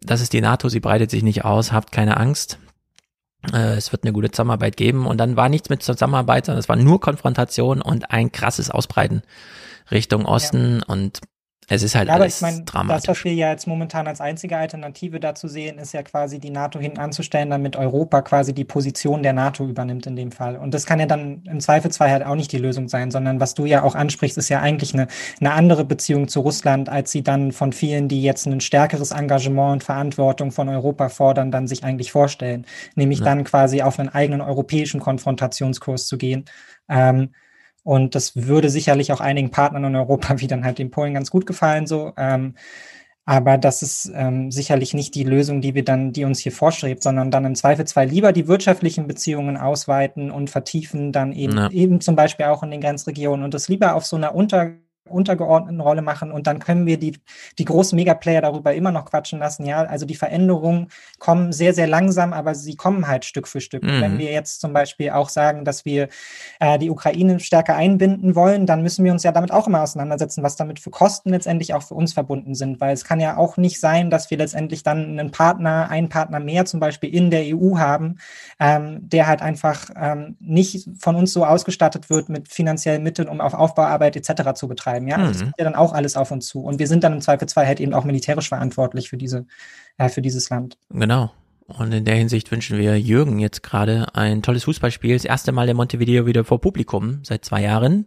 das ist die NATO, sie breitet sich nicht aus, habt keine Angst. Äh, es wird eine gute Zusammenarbeit geben und dann war nichts mit Zusammenarbeit, sondern es war nur Konfrontation und ein krasses Ausbreiten Richtung Osten ja. und es ist halt ja, aber alles ich meine, dramatisch. Das, was wir ja jetzt momentan als einzige Alternative dazu sehen, ist ja quasi die NATO hinten anzustellen, damit Europa quasi die Position der NATO übernimmt in dem Fall. Und das kann ja dann im Zweifelsfall halt auch nicht die Lösung sein, sondern was du ja auch ansprichst, ist ja eigentlich eine, eine andere Beziehung zu Russland, als sie dann von vielen, die jetzt ein stärkeres Engagement und Verantwortung von Europa fordern, dann sich eigentlich vorstellen. Nämlich ja. dann quasi auf einen eigenen europäischen Konfrontationskurs zu gehen. Ähm, und das würde sicherlich auch einigen Partnern in Europa, wie dann halt den Polen, ganz gut gefallen, so. Ähm, aber das ist ähm, sicherlich nicht die Lösung, die wir dann, die uns hier vorschreibt, sondern dann im Zweifelsfall lieber die wirtschaftlichen Beziehungen ausweiten und vertiefen, dann eben, ja. eben zum Beispiel auch in den Grenzregionen und das lieber auf so einer unter untergeordneten Rolle machen und dann können wir die, die großen Megaplayer darüber immer noch quatschen lassen. Ja, also die Veränderungen kommen sehr, sehr langsam, aber sie kommen halt Stück für Stück. Mhm. Wenn wir jetzt zum Beispiel auch sagen, dass wir äh, die Ukraine stärker einbinden wollen, dann müssen wir uns ja damit auch immer auseinandersetzen, was damit für Kosten letztendlich auch für uns verbunden sind, weil es kann ja auch nicht sein, dass wir letztendlich dann einen Partner, einen Partner mehr zum Beispiel in der EU haben, ähm, der halt einfach ähm, nicht von uns so ausgestattet wird mit finanziellen Mitteln, um auf Aufbauarbeit etc. zu betreiben bleiben. Ja, also das Mhm. kommt ja dann auch alles auf uns zu. Und wir sind dann im Zweifelsfall halt eben auch militärisch verantwortlich für diese, äh, für dieses Land. Genau. Und in der Hinsicht wünschen wir Jürgen jetzt gerade ein tolles Fußballspiel. Das erste Mal in Montevideo wieder vor Publikum seit zwei Jahren.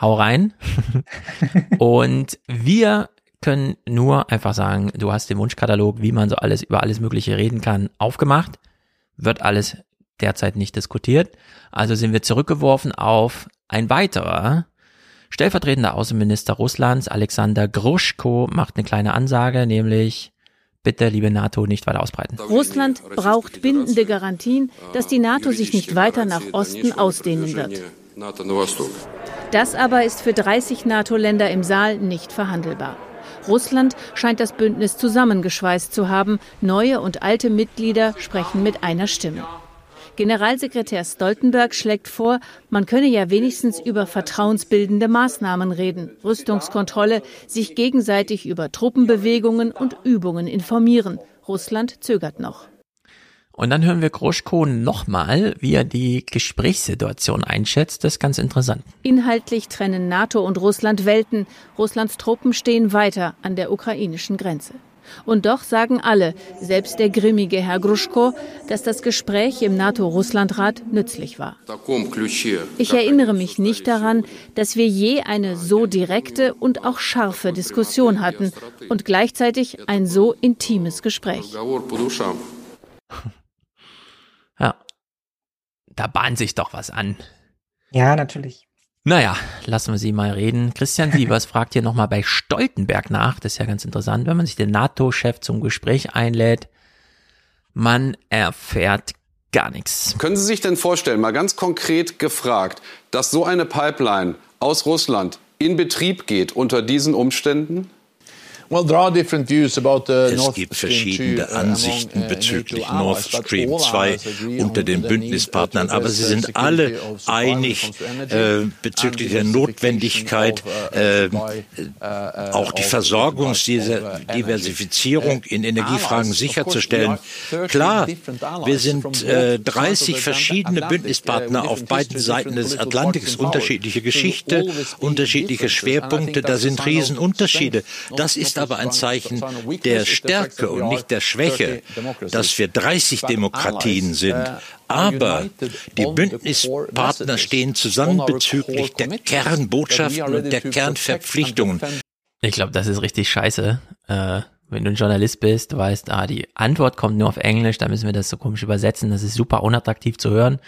Hau rein. Und wir können nur einfach sagen, du hast den Wunschkatalog, wie man so alles über alles Mögliche reden kann, aufgemacht. Wird alles derzeit nicht diskutiert. Also sind wir zurückgeworfen auf ein weiterer stellvertretender Außenminister Russlands, Alexander Gruschko, macht eine kleine Ansage, nämlich bitte, liebe NATO, nicht weiter ausbreiten. Russland braucht bindende Garantien, dass die NATO sich nicht weiter nach Osten ausdehnen wird. Das aber ist für 30 NATO-Länder im Saal nicht verhandelbar. Russland scheint das Bündnis zusammengeschweißt zu haben. Neue und alte Mitglieder sprechen mit einer Stimme. Generalsekretär Stoltenberg schlägt vor, man könne ja wenigstens über vertrauensbildende Maßnahmen reden, Rüstungskontrolle, sich gegenseitig über Truppenbewegungen und Übungen informieren. Russland zögert noch. Und dann hören wir Groschko nochmal, wie er die Gesprächssituation einschätzt. Das ist ganz interessant. Inhaltlich trennen NATO und Russland Welten. Russlands Truppen stehen weiter an der ukrainischen Grenze. Und doch sagen alle, selbst der grimmige Herr Gruschko, dass das Gespräch im NATO-Russland-Rat nützlich war. Ich erinnere mich nicht daran, dass wir je eine so direkte und auch scharfe Diskussion hatten und gleichzeitig ein so intimes Gespräch. Ja, da bahnt sich doch was an. Ja, natürlich. Naja, lassen wir sie mal reden. Christian Sievers fragt hier nochmal bei Stoltenberg nach. Das ist ja ganz interessant, wenn man sich den NATO-Chef zum Gespräch einlädt. Man erfährt gar nichts. Können Sie sich denn vorstellen, mal ganz konkret gefragt, dass so eine Pipeline aus Russland in Betrieb geht unter diesen Umständen? Es gibt verschiedene Ansichten bezüglich Nord Stream 2 unter den Bündnispartnern, aber sie sind alle einig äh, bezüglich der Notwendigkeit, äh, auch die Versorgungsdiversifizierung in Energiefragen sicherzustellen. Klar, wir sind äh, 30 verschiedene Bündnispartner auf beiden Seiten des Atlantiks, unterschiedliche Geschichte, unterschiedliche Schwerpunkte, da sind Riesenunterschiede. Das ist aber ein Zeichen der Stärke und nicht der Schwäche, dass wir 30 Demokratien sind. Aber die Bündnispartner stehen zusammen bezüglich der Kernbotschaften und der Kernverpflichtungen. Ich glaube, das ist richtig scheiße. Äh, wenn du ein Journalist bist, du weißt, ah, die Antwort kommt nur auf Englisch, da müssen wir das so komisch übersetzen, das ist super unattraktiv zu hören.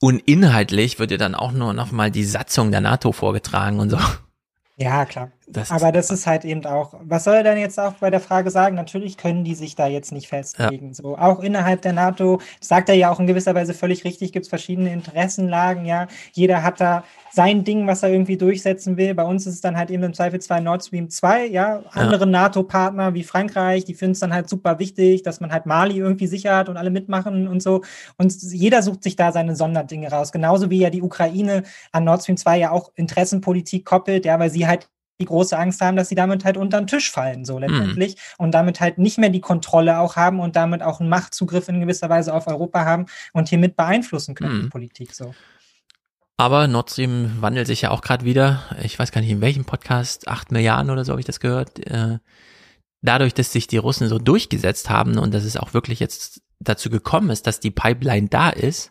Und inhaltlich wird dir dann auch nur noch mal die Satzung der NATO vorgetragen und so. Ja, klar. Das Aber das ist halt eben auch, was soll er denn jetzt auch bei der Frage sagen? Natürlich können die sich da jetzt nicht festlegen. Ja. So, auch innerhalb der NATO, sagt er ja auch in gewisser Weise völlig richtig, gibt es verschiedene Interessenlagen, ja. Jeder hat da sein Ding, was er irgendwie durchsetzen will. Bei uns ist es dann halt eben im Zweifelsfall Nord Stream 2, ja. Andere ja. NATO-Partner wie Frankreich, die finden es dann halt super wichtig, dass man halt Mali irgendwie sichert und alle mitmachen und so. Und jeder sucht sich da seine Sonderdinge raus. Genauso wie ja die Ukraine an Nord Stream 2 ja auch Interessenpolitik koppelt, ja, weil sie halt die große Angst haben, dass sie damit halt unter den Tisch fallen, so letztendlich. Mhm. Und damit halt nicht mehr die Kontrolle auch haben und damit auch einen Machtzugriff in gewisser Weise auf Europa haben und hiermit beeinflussen können, mhm. die Politik so. Aber Nord Stream wandelt sich ja auch gerade wieder. Ich weiß gar nicht, in welchem Podcast, acht Milliarden oder so habe ich das gehört. Äh, dadurch, dass sich die Russen so durchgesetzt haben und dass es auch wirklich jetzt dazu gekommen ist, dass die Pipeline da ist,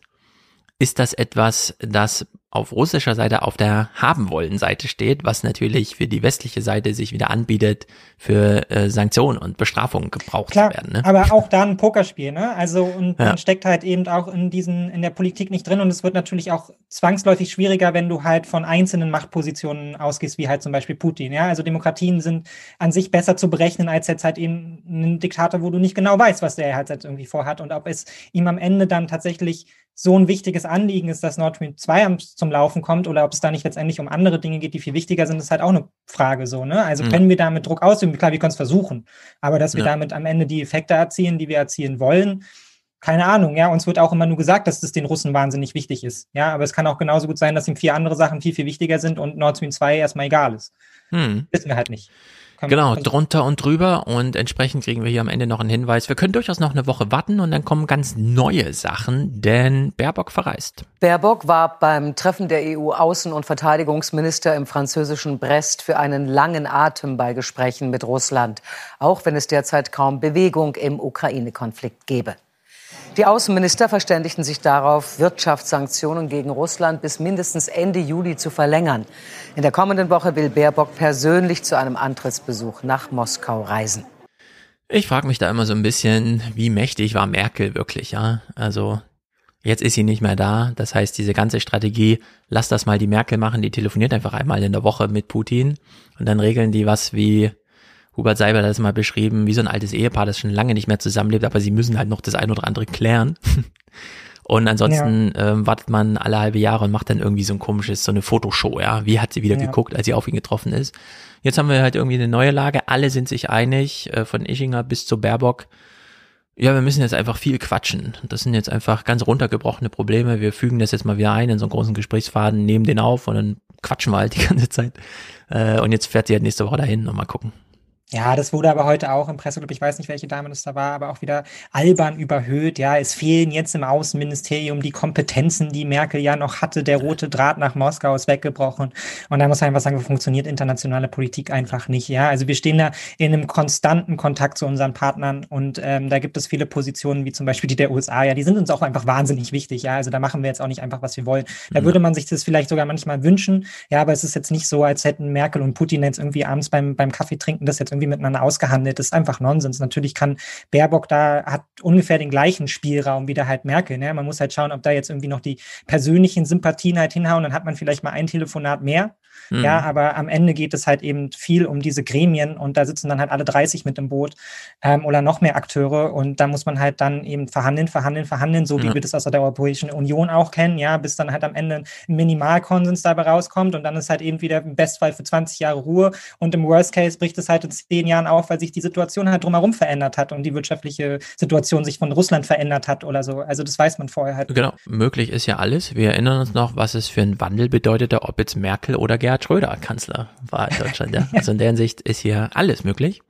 ist das etwas, das auf russischer Seite auf der haben wollen Seite steht, was natürlich für die westliche Seite sich wieder anbietet, für äh, Sanktionen und Bestrafungen gebraucht Klar, zu werden. Ne? Aber auch da ein Pokerspiel, ne? Also und ja. man steckt halt eben auch in diesen in der Politik nicht drin und es wird natürlich auch zwangsläufig schwieriger, wenn du halt von einzelnen Machtpositionen ausgehst, wie halt zum Beispiel Putin. Ja, also Demokratien sind an sich besser zu berechnen als jetzt halt eben ein Diktator, wo du nicht genau weißt, was der halt jetzt irgendwie vorhat und ob es ihm am Ende dann tatsächlich so ein wichtiges Anliegen ist, dass Nord Stream 2 zum Laufen kommt oder ob es da nicht letztendlich um andere Dinge geht, die viel wichtiger sind, ist halt auch eine Frage so. Ne? Also mhm. können wir damit Druck ausüben? Klar, wir können es versuchen, aber dass wir ja. damit am Ende die Effekte erzielen, die wir erzielen wollen, keine Ahnung, ja, uns wird auch immer nur gesagt, dass das den Russen wahnsinnig wichtig ist. Ja, aber es kann auch genauso gut sein, dass ihm vier andere Sachen viel, viel wichtiger sind und Nord Stream 2 erstmal egal ist. Hm. Wissen wir halt nicht. Genau, drunter und drüber und entsprechend kriegen wir hier am Ende noch einen Hinweis. Wir können durchaus noch eine Woche warten und dann kommen ganz neue Sachen, denn Baerbock verreist. Baerbock war beim Treffen der EU-Außen- und Verteidigungsminister im französischen Brest für einen langen Atem bei Gesprächen mit Russland, auch wenn es derzeit kaum Bewegung im Ukraine-Konflikt gebe. Die Außenminister verständigten sich darauf, Wirtschaftssanktionen gegen Russland bis mindestens Ende Juli zu verlängern. In der kommenden Woche will Baerbock persönlich zu einem Antrittsbesuch nach Moskau reisen. Ich frage mich da immer so ein bisschen, wie mächtig war Merkel wirklich, ja? Also jetzt ist sie nicht mehr da. Das heißt, diese ganze Strategie, lass das mal die Merkel machen, die telefoniert einfach einmal in der Woche mit Putin und dann regeln die was wie Hubert Seiber hat das mal beschrieben, wie so ein altes Ehepaar, das schon lange nicht mehr zusammenlebt, aber sie müssen halt noch das ein oder andere klären. Und ansonsten ja. ähm, wartet man alle halbe Jahre und macht dann irgendwie so ein komisches, so eine Fotoshow, ja. Wie hat sie wieder ja. geguckt, als sie auf ihn getroffen ist? Jetzt haben wir halt irgendwie eine neue Lage. Alle sind sich einig, äh, von Ischinger bis zu Baerbock. Ja, wir müssen jetzt einfach viel quatschen. Das sind jetzt einfach ganz runtergebrochene Probleme. Wir fügen das jetzt mal wieder ein in so einen großen Gesprächsfaden, nehmen den auf und dann quatschen wir halt die ganze Zeit. Äh, und jetzt fährt sie halt nächste Woche dahin und mal gucken. Ja, das wurde aber heute auch im Presseclub, ich weiß nicht, welche Dame das da war, aber auch wieder albern überhöht. Ja, es fehlen jetzt im Außenministerium die Kompetenzen, die Merkel ja noch hatte. Der rote Draht nach Moskau ist weggebrochen. Und da muss man einfach sagen, funktioniert internationale Politik einfach nicht. Ja, also wir stehen da in einem konstanten Kontakt zu unseren Partnern und ähm, da gibt es viele Positionen, wie zum Beispiel die der USA. Ja, die sind uns auch einfach wahnsinnig wichtig. Ja, also da machen wir jetzt auch nicht einfach, was wir wollen. Da mhm. würde man sich das vielleicht sogar manchmal wünschen. Ja, aber es ist jetzt nicht so, als hätten Merkel und Putin jetzt irgendwie abends beim, beim Kaffee trinken das jetzt irgendwie irgendwie miteinander ausgehandelt. Das ist einfach Nonsens. Natürlich kann Baerbock da, hat ungefähr den gleichen Spielraum wie der halt Merkel. Ne? Man muss halt schauen, ob da jetzt irgendwie noch die persönlichen Sympathien halt hinhauen. Dann hat man vielleicht mal ein Telefonat mehr. Mhm. Ja, aber am Ende geht es halt eben viel um diese Gremien und da sitzen dann halt alle 30 mit im Boot ähm, oder noch mehr Akteure und da muss man halt dann eben verhandeln, verhandeln, verhandeln, so wie ja. wir das aus der Europäischen Union auch kennen, ja, bis dann halt am Ende ein Minimalkonsens dabei rauskommt und dann ist halt eben wieder im Bestfall für 20 Jahre Ruhe und im Worst Case bricht es halt in zehn Jahren auf, weil sich die Situation halt drumherum verändert hat und die wirtschaftliche Situation sich von Russland verändert hat oder so. Also das weiß man vorher halt. Genau, möglich ist ja alles. Wir erinnern uns noch, was es für einen Wandel bedeutete, ob jetzt Merkel oder Schröder Kanzler war in Deutschland. Ja. Also in der Hinsicht ist hier alles möglich.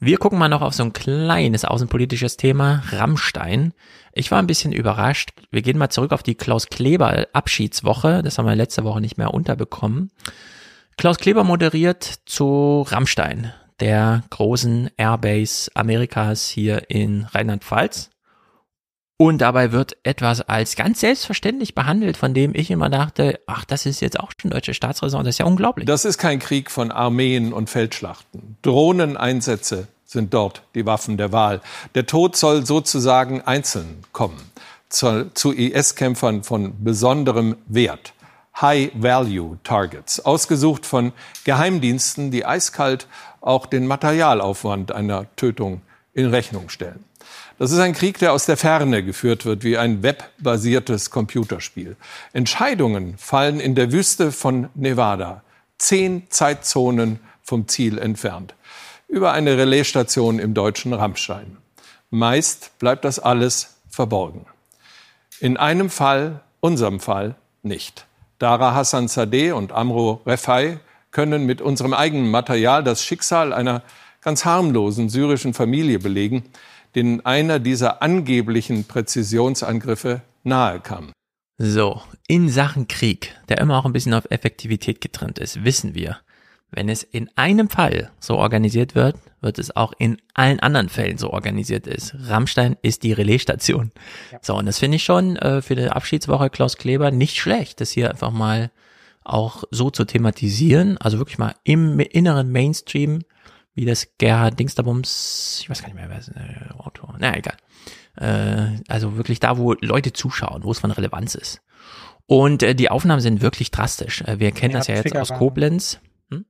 Wir gucken mal noch auf so ein kleines außenpolitisches Thema, Rammstein. Ich war ein bisschen überrascht. Wir gehen mal zurück auf die Klaus Kleber Abschiedswoche. Das haben wir letzte Woche nicht mehr unterbekommen. Klaus Kleber moderiert zu Rammstein, der großen Airbase Amerikas hier in Rheinland-Pfalz. Und dabei wird etwas als ganz selbstverständlich behandelt, von dem ich immer dachte, ach, das ist jetzt auch schon deutsche Staatsräson, das ist ja unglaublich. Das ist kein Krieg von Armeen und Feldschlachten. Drohneneinsätze sind dort die Waffen der Wahl. Der Tod soll sozusagen einzeln kommen, zu, zu IS-Kämpfern von besonderem Wert. High-Value-Targets, ausgesucht von Geheimdiensten, die eiskalt auch den Materialaufwand einer Tötung in Rechnung stellen. Das ist ein Krieg, der aus der Ferne geführt wird, wie ein webbasiertes Computerspiel. Entscheidungen fallen in der Wüste von Nevada, zehn Zeitzonen vom Ziel entfernt, über eine Relaisstation im deutschen Rammstein. Meist bleibt das alles verborgen. In einem Fall, unserem Fall, nicht. Dara Hassan Sadeh und Amro Refai können mit unserem eigenen Material das Schicksal einer ganz harmlosen syrischen Familie belegen, denen einer dieser angeblichen Präzisionsangriffe nahe kam. So, in Sachen Krieg, der immer auch ein bisschen auf Effektivität getrennt ist, wissen wir, wenn es in einem Fall so organisiert wird, wird es auch in allen anderen Fällen so organisiert ist. Rammstein ist die Relaisstation. Ja. So, und das finde ich schon äh, für die Abschiedswoche Klaus Kleber nicht schlecht, das hier einfach mal auch so zu thematisieren, also wirklich mal im inneren Mainstream wie das Gerhard Dingsterbums, ich weiß gar nicht mehr, wer ist der äh, Autor, na egal. Äh, also wirklich da, wo Leute zuschauen, wo es von Relevanz ist. Und äh, die Aufnahmen sind wirklich drastisch. Äh, wir kennen ja, das ja jetzt aus Koblenz. Hm?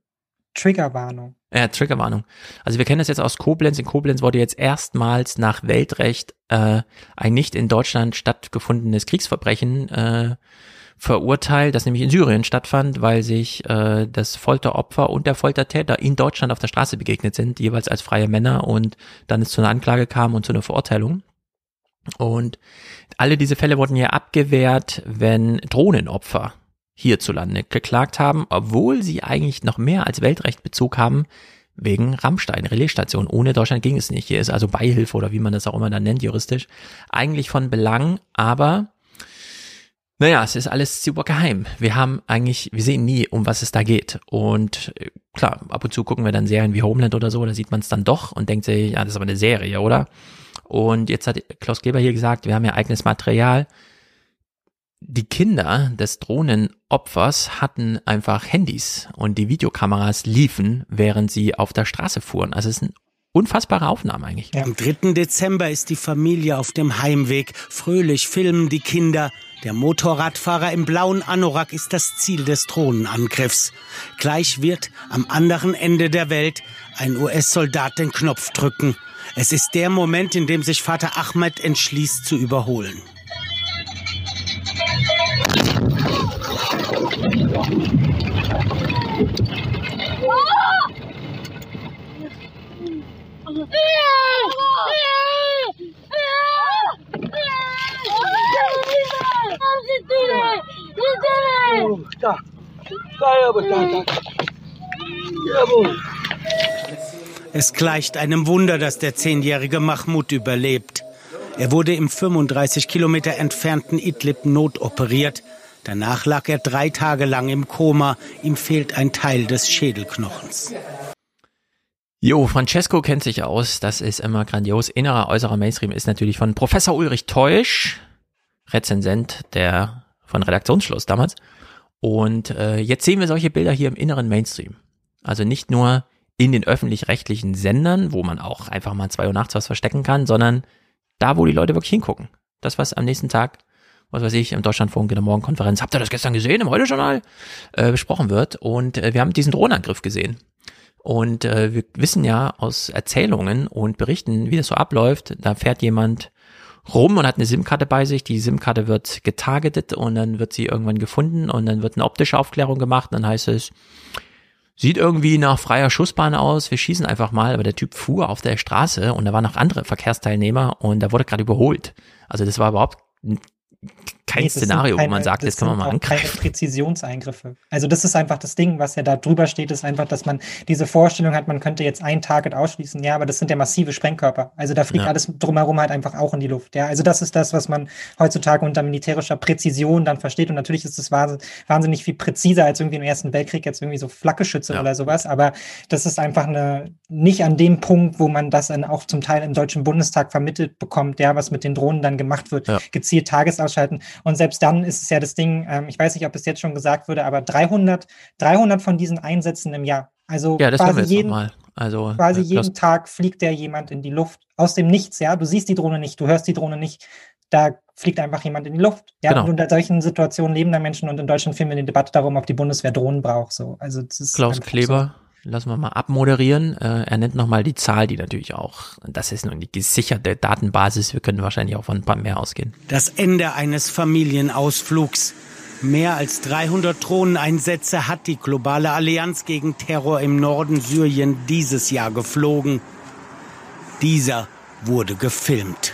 Triggerwarnung. Ja, Triggerwarnung. Also wir kennen das jetzt aus Koblenz. In Koblenz wurde jetzt erstmals nach Weltrecht äh, ein nicht in Deutschland stattgefundenes Kriegsverbrechen äh, verurteilt, das nämlich in Syrien stattfand, weil sich äh, das Folteropfer und der Foltertäter in Deutschland auf der Straße begegnet sind, jeweils als freie Männer und dann es zu einer Anklage kam und zu einer Verurteilung. Und alle diese Fälle wurden ja abgewehrt, wenn Drohnenopfer hierzulande geklagt haben, obwohl sie eigentlich noch mehr als Weltrecht Bezug haben wegen Rammstein, Relaisstation. Ohne Deutschland ging es nicht. Hier ist also Beihilfe oder wie man das auch immer dann nennt, juristisch, eigentlich von Belang, aber naja, es ist alles super geheim. Wir haben eigentlich, wir sehen nie, um was es da geht. Und äh, klar, ab und zu gucken wir dann Serien wie Homeland oder so, da sieht man es dann doch und denkt sich, ja, das ist aber eine Serie, oder? Und jetzt hat Klaus Kleber hier gesagt, wir haben ja eigenes Material. Die Kinder des Drohnenopfers hatten einfach Handys und die Videokameras liefen, während sie auf der Straße fuhren. Also es ist ein unfassbare Aufnahme eigentlich. Ja. Am 3. Dezember ist die Familie auf dem Heimweg. Fröhlich filmen die Kinder. Der Motorradfahrer im blauen Anorak ist das Ziel des Drohnenangriffs. Gleich wird am anderen Ende der Welt ein US-Soldat den Knopf drücken. Es ist der Moment, in dem sich Vater Ahmed entschließt zu überholen. Ah! Ah! Ah! ah! Da. Es gleicht einem Wunder, dass der zehnjährige Mahmoud überlebt. Er wurde im 35 Kilometer entfernten Idlib notoperiert. Danach lag er drei Tage lang im Koma. Ihm fehlt ein Teil des Schädelknochens. Jo, Francesco kennt sich aus. Das ist immer grandios. Innerer, äußerer Mainstream ist natürlich von Professor Ulrich Teusch, Rezensent der von Redaktionsschluss damals. Und äh, jetzt sehen wir solche Bilder hier im inneren Mainstream. Also nicht nur in den öffentlich-rechtlichen Sendern, wo man auch einfach mal zwei Uhr nachts was verstecken kann, sondern da, wo die Leute wirklich hingucken. Das, was am nächsten Tag, was weiß ich, im Deutschlandfunk in der Morgenkonferenz, habt ihr das gestern gesehen, im Heute-Journal, äh, besprochen wird. Und äh, wir haben diesen Drohnenangriff gesehen. Und äh, wir wissen ja aus Erzählungen und Berichten, wie das so abläuft. Da fährt jemand rum und hat eine SIM-Karte bei sich. Die SIM-Karte wird getargetet und dann wird sie irgendwann gefunden und dann wird eine optische Aufklärung gemacht. Und dann heißt es, sieht irgendwie nach freier Schussbahn aus, wir schießen einfach mal. Aber der Typ fuhr auf der Straße und da waren noch andere Verkehrsteilnehmer und da wurde gerade überholt. Also das war überhaupt kein nee, Szenario, keine, wo man sagt, jetzt können wir mal angreifen. Keine Präzisionseingriffe. Also das ist einfach das Ding, was ja da drüber steht, ist einfach, dass man diese Vorstellung hat, man könnte jetzt ein Target ausschließen. Ja, aber das sind ja massive Sprengkörper. Also da fliegt ja. alles drumherum halt einfach auch in die Luft. Ja, also das ist das, was man heutzutage unter militärischer Präzision dann versteht. Und natürlich ist es wahnsinnig viel präziser als irgendwie im Ersten Weltkrieg jetzt irgendwie so Flakgeschütze ja. oder sowas. Aber das ist einfach eine, nicht an dem Punkt, wo man das dann auch zum Teil im Deutschen Bundestag vermittelt bekommt, ja, was mit den Drohnen dann gemacht wird. Ja. Gezielt Tagesausschalten. Und selbst dann ist es ja das Ding, ähm, ich weiß nicht, ob es jetzt schon gesagt wurde, aber 300, 300 von diesen Einsätzen im Jahr. Also ja, das quasi jeden. Also quasi äh, jeden Tag fliegt der jemand in die Luft aus dem Nichts. Ja, du siehst die Drohne nicht, du hörst die Drohne nicht. Da fliegt einfach jemand in die Luft. Ja, genau. und unter solchen Situationen leben da Menschen und in Deutschland führen wir die Debatte darum, ob die Bundeswehr Drohnen braucht. So, also das ist Klaus Kleber. So lassen wir mal abmoderieren. Äh, er nennt nochmal die Zahl, die natürlich auch, das ist nun die gesicherte Datenbasis, wir können wahrscheinlich auch von ein paar mehr ausgehen. Das Ende eines Familienausflugs. Mehr als 300 Drohneneinsätze hat die globale Allianz gegen Terror im Norden Syrien dieses Jahr geflogen. Dieser wurde gefilmt.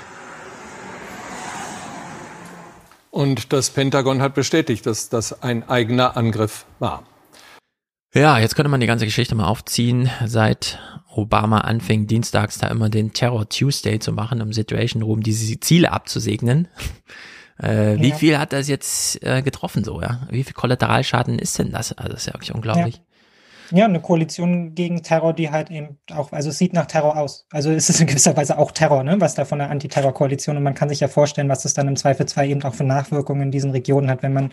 Und das Pentagon hat bestätigt, dass das ein eigener Angriff war. Ja, jetzt könnte man die ganze Geschichte mal aufziehen, seit Obama anfing, dienstags da immer den Terror Tuesday zu machen, um Situation Room diese Ziele abzusegnen. Äh, ja. Wie viel hat das jetzt äh, getroffen so, ja? Wie viel Kollateralschaden ist denn das? Also das ist ja wirklich unglaublich. Ja. Ja, eine Koalition gegen Terror, die halt eben auch, also es sieht nach Terror aus. Also es ist in gewisser Weise auch Terror, ne, was da von der Antiterror-Koalition und man kann sich ja vorstellen, was das dann im Zweifelsfall eben auch für Nachwirkungen in diesen Regionen hat, wenn man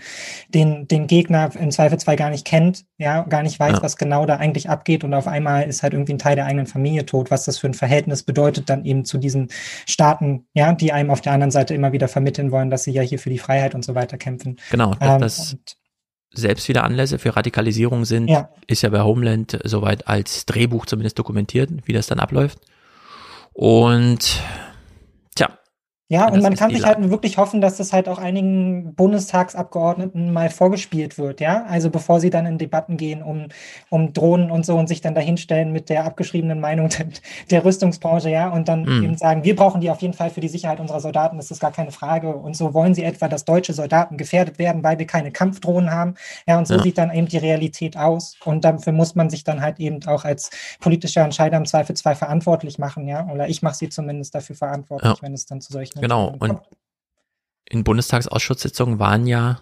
den, den Gegner im Zweifelsfall gar nicht kennt, ja, gar nicht weiß, ja. was genau da eigentlich abgeht und auf einmal ist halt irgendwie ein Teil der eigenen Familie tot, was das für ein Verhältnis bedeutet dann eben zu diesen Staaten, ja, die einem auf der anderen Seite immer wieder vermitteln wollen, dass sie ja hier für die Freiheit und so weiter kämpfen. Genau, ähm, das, selbst wieder Anlässe für Radikalisierung sind, ja. ist ja bei Homeland soweit als Drehbuch zumindest dokumentiert, wie das dann abläuft. Und ja, und man kann sich halt wirklich hoffen, dass das halt auch einigen Bundestagsabgeordneten mal vorgespielt wird, ja. Also bevor sie dann in Debatten gehen um, um Drohnen und so und sich dann dahinstellen mit der abgeschriebenen Meinung der, der Rüstungsbranche, ja, und dann mhm. eben sagen, wir brauchen die auf jeden Fall für die Sicherheit unserer Soldaten, das ist gar keine Frage. Und so wollen sie etwa, dass deutsche Soldaten gefährdet werden, weil wir keine Kampfdrohnen haben. Ja, und so ja. sieht dann eben die Realität aus. Und dafür muss man sich dann halt eben auch als politischer Entscheider im Zweifelsfall verantwortlich machen, ja. Oder ich mache sie zumindest dafür verantwortlich, ja. wenn es dann zu solchen Genau. Und in Bundestagsausschusssitzungen waren ja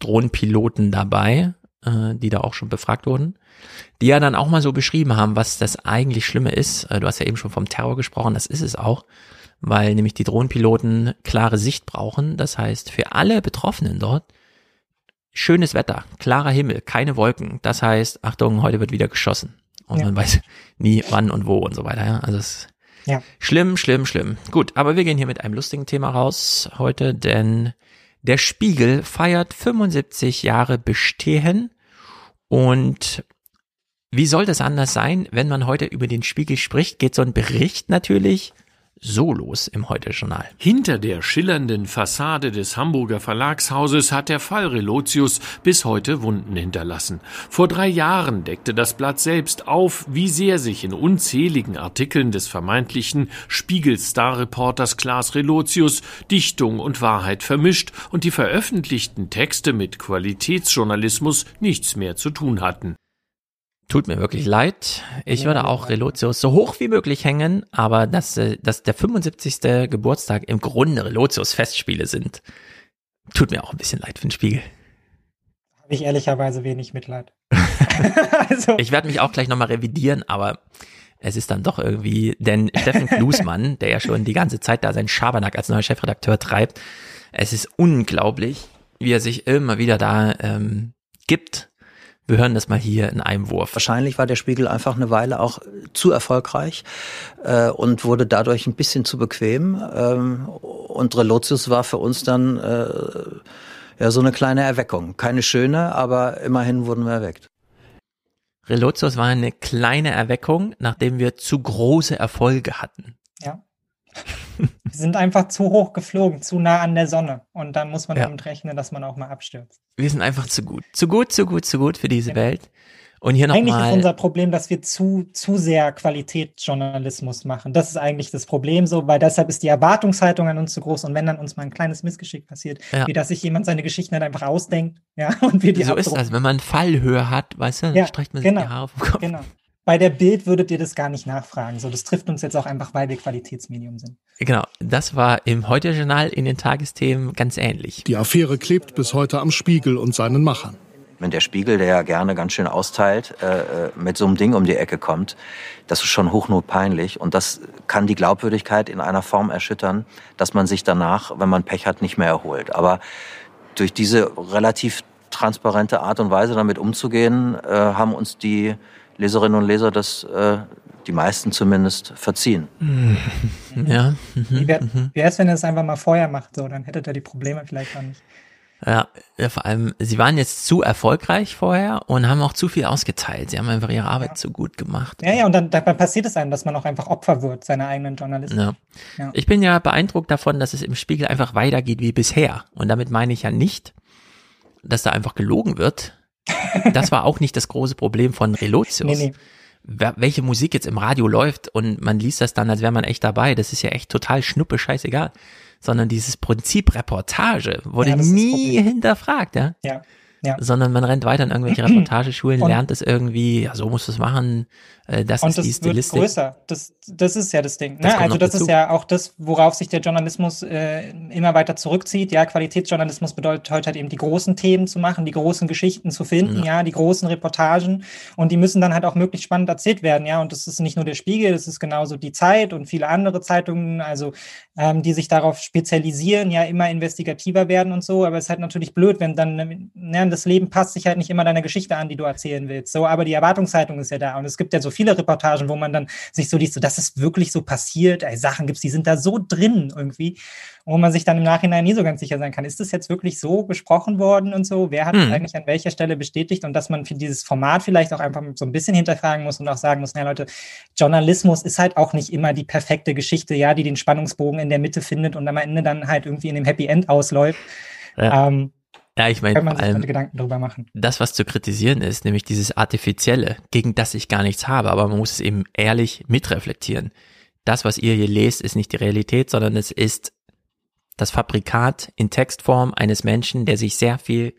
Drohnenpiloten dabei, äh, die da auch schon befragt wurden, die ja dann auch mal so beschrieben haben, was das eigentlich Schlimme ist. Äh, du hast ja eben schon vom Terror gesprochen, das ist es auch, weil nämlich die Drohnenpiloten klare Sicht brauchen. Das heißt, für alle Betroffenen dort schönes Wetter, klarer Himmel, keine Wolken. Das heißt, Achtung, heute wird wieder geschossen. Und ja. man weiß nie wann und wo und so weiter. Ja? Also es ja. Schlimm, schlimm, schlimm. Gut, aber wir gehen hier mit einem lustigen Thema raus heute, denn der Spiegel feiert 75 Jahre Bestehen und wie soll das anders sein, wenn man heute über den Spiegel spricht, geht so ein Bericht natürlich Solos im Heute-Journal. Hinter der schillernden Fassade des Hamburger Verlagshauses hat der Fall Relotius bis heute Wunden hinterlassen. Vor drei Jahren deckte das Blatt selbst auf, wie sehr sich in unzähligen Artikeln des vermeintlichen Spiegel-Star-Reporters Klaas Relotius Dichtung und Wahrheit vermischt und die veröffentlichten Texte mit Qualitätsjournalismus nichts mehr zu tun hatten. Tut mir wirklich leid. Ich würde auch Relotius so hoch wie möglich hängen, aber dass, äh, dass der 75. Geburtstag im Grunde Relotius Festspiele sind, tut mir auch ein bisschen leid für den Spiegel. Habe ich ehrlicherweise wenig Mitleid. also. Ich werde mich auch gleich nochmal revidieren, aber es ist dann doch irgendwie, denn Steffen Klusmann, der ja schon die ganze Zeit da seinen Schabernack als neuer Chefredakteur treibt, es ist unglaublich, wie er sich immer wieder da ähm, gibt wir hören das mal hier in einem Wurf. Wahrscheinlich war der Spiegel einfach eine Weile auch zu erfolgreich äh, und wurde dadurch ein bisschen zu bequem. Ähm, und Relotius war für uns dann äh, ja so eine kleine Erweckung. Keine schöne, aber immerhin wurden wir erweckt. Relotius war eine kleine Erweckung, nachdem wir zu große Erfolge hatten. Ja. wir sind einfach zu hoch geflogen, zu nah an der Sonne. Und dann muss man ja. damit rechnen, dass man auch mal abstürzt. Wir sind einfach zu gut. Zu gut, zu gut, zu gut für diese ja. Welt. Und hier eigentlich ist unser Problem, dass wir zu, zu sehr Qualitätsjournalismus machen. Das ist eigentlich das Problem so, weil deshalb ist die Erwartungshaltung an uns zu groß. Und wenn dann uns mal ein kleines Missgeschick passiert, ja. wie dass sich jemand seine Geschichten halt einfach ausdenkt, ja, und wir die So abdrucken. ist das, wenn man Fallhöhe hat, weißt du, dann ja, streicht man sich genau, die Haare vom Kopf. Genau. Bei der Bild würdet ihr das gar nicht nachfragen. So, das trifft uns jetzt auch einfach, weil wir Qualitätsmedium sind. Genau, das war im Heute-Journal in den Tagesthemen ganz ähnlich. Die Affäre klebt bis heute am Spiegel und seinen Machern wenn der Spiegel, der ja gerne ganz schön austeilt, äh, äh, mit so einem Ding um die Ecke kommt, das ist schon hochnotpeinlich. Und das kann die Glaubwürdigkeit in einer Form erschüttern, dass man sich danach, wenn man Pech hat, nicht mehr erholt. Aber durch diese relativ transparente Art und Weise damit umzugehen, äh, haben uns die Leserinnen und Leser das, äh, die meisten zumindest, verziehen. Ja. Wie wäre es, wenn er es einfach mal vorher macht? So, dann hättet ihr die Probleme vielleicht auch nicht. Ja, ja, vor allem, sie waren jetzt zu erfolgreich vorher und haben auch zu viel ausgeteilt. Sie haben einfach ihre Arbeit ja. zu gut gemacht. Ja, ja, und dann, dann passiert es einem, dass man auch einfach Opfer wird seiner eigenen Journalisten. Ja. ja. Ich bin ja beeindruckt davon, dass es im Spiegel einfach weitergeht wie bisher. Und damit meine ich ja nicht, dass da einfach gelogen wird. Das war auch nicht das große Problem von Relotius. Nee, nee welche Musik jetzt im Radio läuft und man liest das dann, als wäre man echt dabei. Das ist ja echt total schnuppe, scheißegal sondern dieses Prinzip Reportage wurde ja, nie hinterfragt, ja? Ja. Ja. Sondern man rennt weiter in irgendwelche Reportageschulen, und, lernt es irgendwie, ja, so muss es machen, äh, das ist das die Stilistik. Wird größer. Das, das ist ja das Ding. Ne? also das dazu. ist ja auch das, worauf sich der Journalismus äh, immer weiter zurückzieht. Ja, Qualitätsjournalismus bedeutet heute halt eben die großen Themen zu machen, die großen Geschichten zu finden, ja, ja die großen Reportagen und die müssen dann halt auch möglichst spannend erzählt werden, ja. Und das ist nicht nur der Spiegel, das ist genauso die Zeit und viele andere Zeitungen, also ähm, die sich darauf spezialisieren, ja, immer investigativer werden und so. Aber es ist halt natürlich blöd, wenn dann ne, das Leben passt sich halt nicht immer deiner Geschichte an, die du erzählen willst. So, aber die Erwartungshaltung ist ja da. Und es gibt ja so viele Reportagen, wo man dann sich so liest, so, das ist wirklich so passiert. Ey, Sachen gibt's, die sind da so drin irgendwie, wo man sich dann im Nachhinein nie so ganz sicher sein kann. Ist das jetzt wirklich so besprochen worden und so? Wer hat hm. eigentlich an welcher Stelle bestätigt? Und dass man für dieses Format vielleicht auch einfach so ein bisschen hinterfragen muss und auch sagen muss, na Leute, Journalismus ist halt auch nicht immer die perfekte Geschichte, ja, die den Spannungsbogen in der Mitte findet und am Ende dann halt irgendwie in dem Happy End ausläuft. Ja. Ähm, ja, ich meine, kann man sich allem, Gedanken darüber machen. Das, was zu kritisieren ist, nämlich dieses Artifizielle, gegen das ich gar nichts habe, aber man muss es eben ehrlich mitreflektieren. Das, was ihr hier lest, ist nicht die Realität, sondern es ist das Fabrikat in Textform eines Menschen, der sich sehr viel,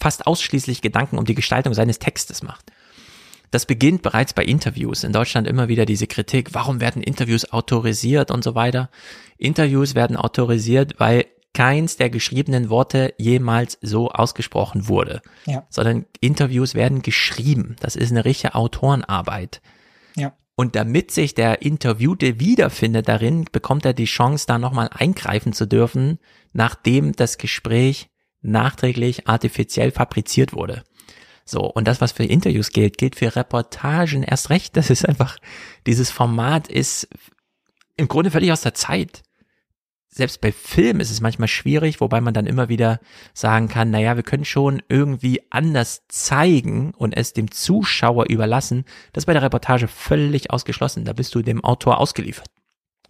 fast ausschließlich Gedanken um die Gestaltung seines Textes macht. Das beginnt bereits bei Interviews. In Deutschland immer wieder diese Kritik, warum werden Interviews autorisiert und so weiter. Interviews werden autorisiert, weil keins der geschriebenen Worte jemals so ausgesprochen wurde, ja. sondern Interviews werden geschrieben. Das ist eine richtige Autorenarbeit. Ja. Und damit sich der Interviewte wiederfindet darin, bekommt er die Chance, da nochmal eingreifen zu dürfen, nachdem das Gespräch nachträglich artifiziell fabriziert wurde. So, und das, was für Interviews gilt, gilt für Reportagen erst recht. Das ist einfach, dieses Format ist im Grunde völlig aus der Zeit selbst bei Film ist es manchmal schwierig, wobei man dann immer wieder sagen kann, naja, wir können schon irgendwie anders zeigen und es dem Zuschauer überlassen. Das ist bei der Reportage völlig ausgeschlossen. Da bist du dem Autor ausgeliefert.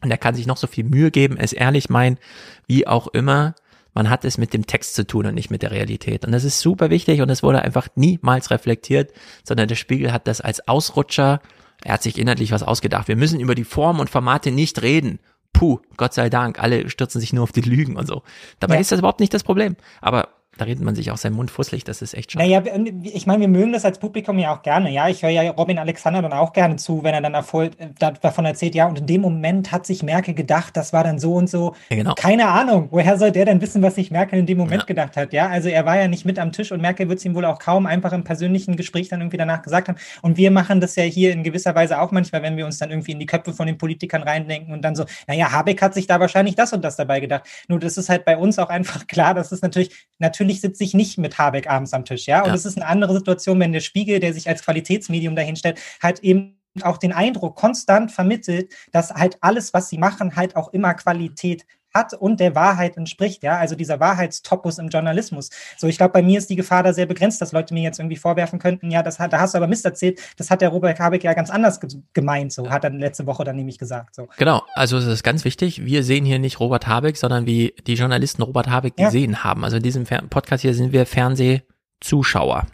Und er kann sich noch so viel Mühe geben, es ehrlich meinen, wie auch immer. Man hat es mit dem Text zu tun und nicht mit der Realität. Und das ist super wichtig und es wurde einfach niemals reflektiert, sondern der Spiegel hat das als Ausrutscher er hat sich inhaltlich was ausgedacht. Wir müssen über die Form und Formate nicht reden puh, Gott sei Dank, alle stürzen sich nur auf die Lügen und so. Dabei ja. ist das überhaupt nicht das Problem. Aber da redet man sich auch seinen Mund fusselig, das ist echt schade. Naja, ich meine, wir mögen das als Publikum ja auch gerne, ja. Ich höre ja Robin Alexander dann auch gerne zu, wenn er dann Erfolg, davon erzählt, ja, und in dem Moment hat sich Merkel gedacht, das war dann so und so. Ja, genau. Keine Ahnung, woher soll der denn wissen, was sich Merkel in dem Moment ja. gedacht hat, ja? Also er war ja nicht mit am Tisch und Merkel wird es ihm wohl auch kaum einfach im persönlichen Gespräch dann irgendwie danach gesagt haben. Und wir machen das ja hier in gewisser Weise auch manchmal, wenn wir uns dann irgendwie in die Köpfe von den Politikern reindenken und dann so, naja, Habeck hat sich da wahrscheinlich das und das dabei gedacht. Nur das ist halt bei uns auch einfach klar, dass es natürlich, natürlich sitze ich nicht mit Habeck abends am Tisch, ja. Und es ja. ist eine andere Situation, wenn der Spiegel, der sich als Qualitätsmedium dahinstellt, halt eben auch den Eindruck konstant vermittelt, dass halt alles, was sie machen, halt auch immer Qualität hat und der Wahrheit entspricht, ja, also dieser Wahrheitstopus im Journalismus. So, ich glaube, bei mir ist die Gefahr da sehr begrenzt, dass Leute mir jetzt irgendwie vorwerfen könnten, ja, das hat, da hast du aber Mist erzählt, das hat der Robert Habeck ja ganz anders gemeint, so hat er letzte Woche dann nämlich gesagt. So. Genau, also es ist ganz wichtig, wir sehen hier nicht Robert Habeck, sondern wie die Journalisten Robert Habeck ja. gesehen haben. Also in diesem Podcast hier sind wir Fernsehzuschauer.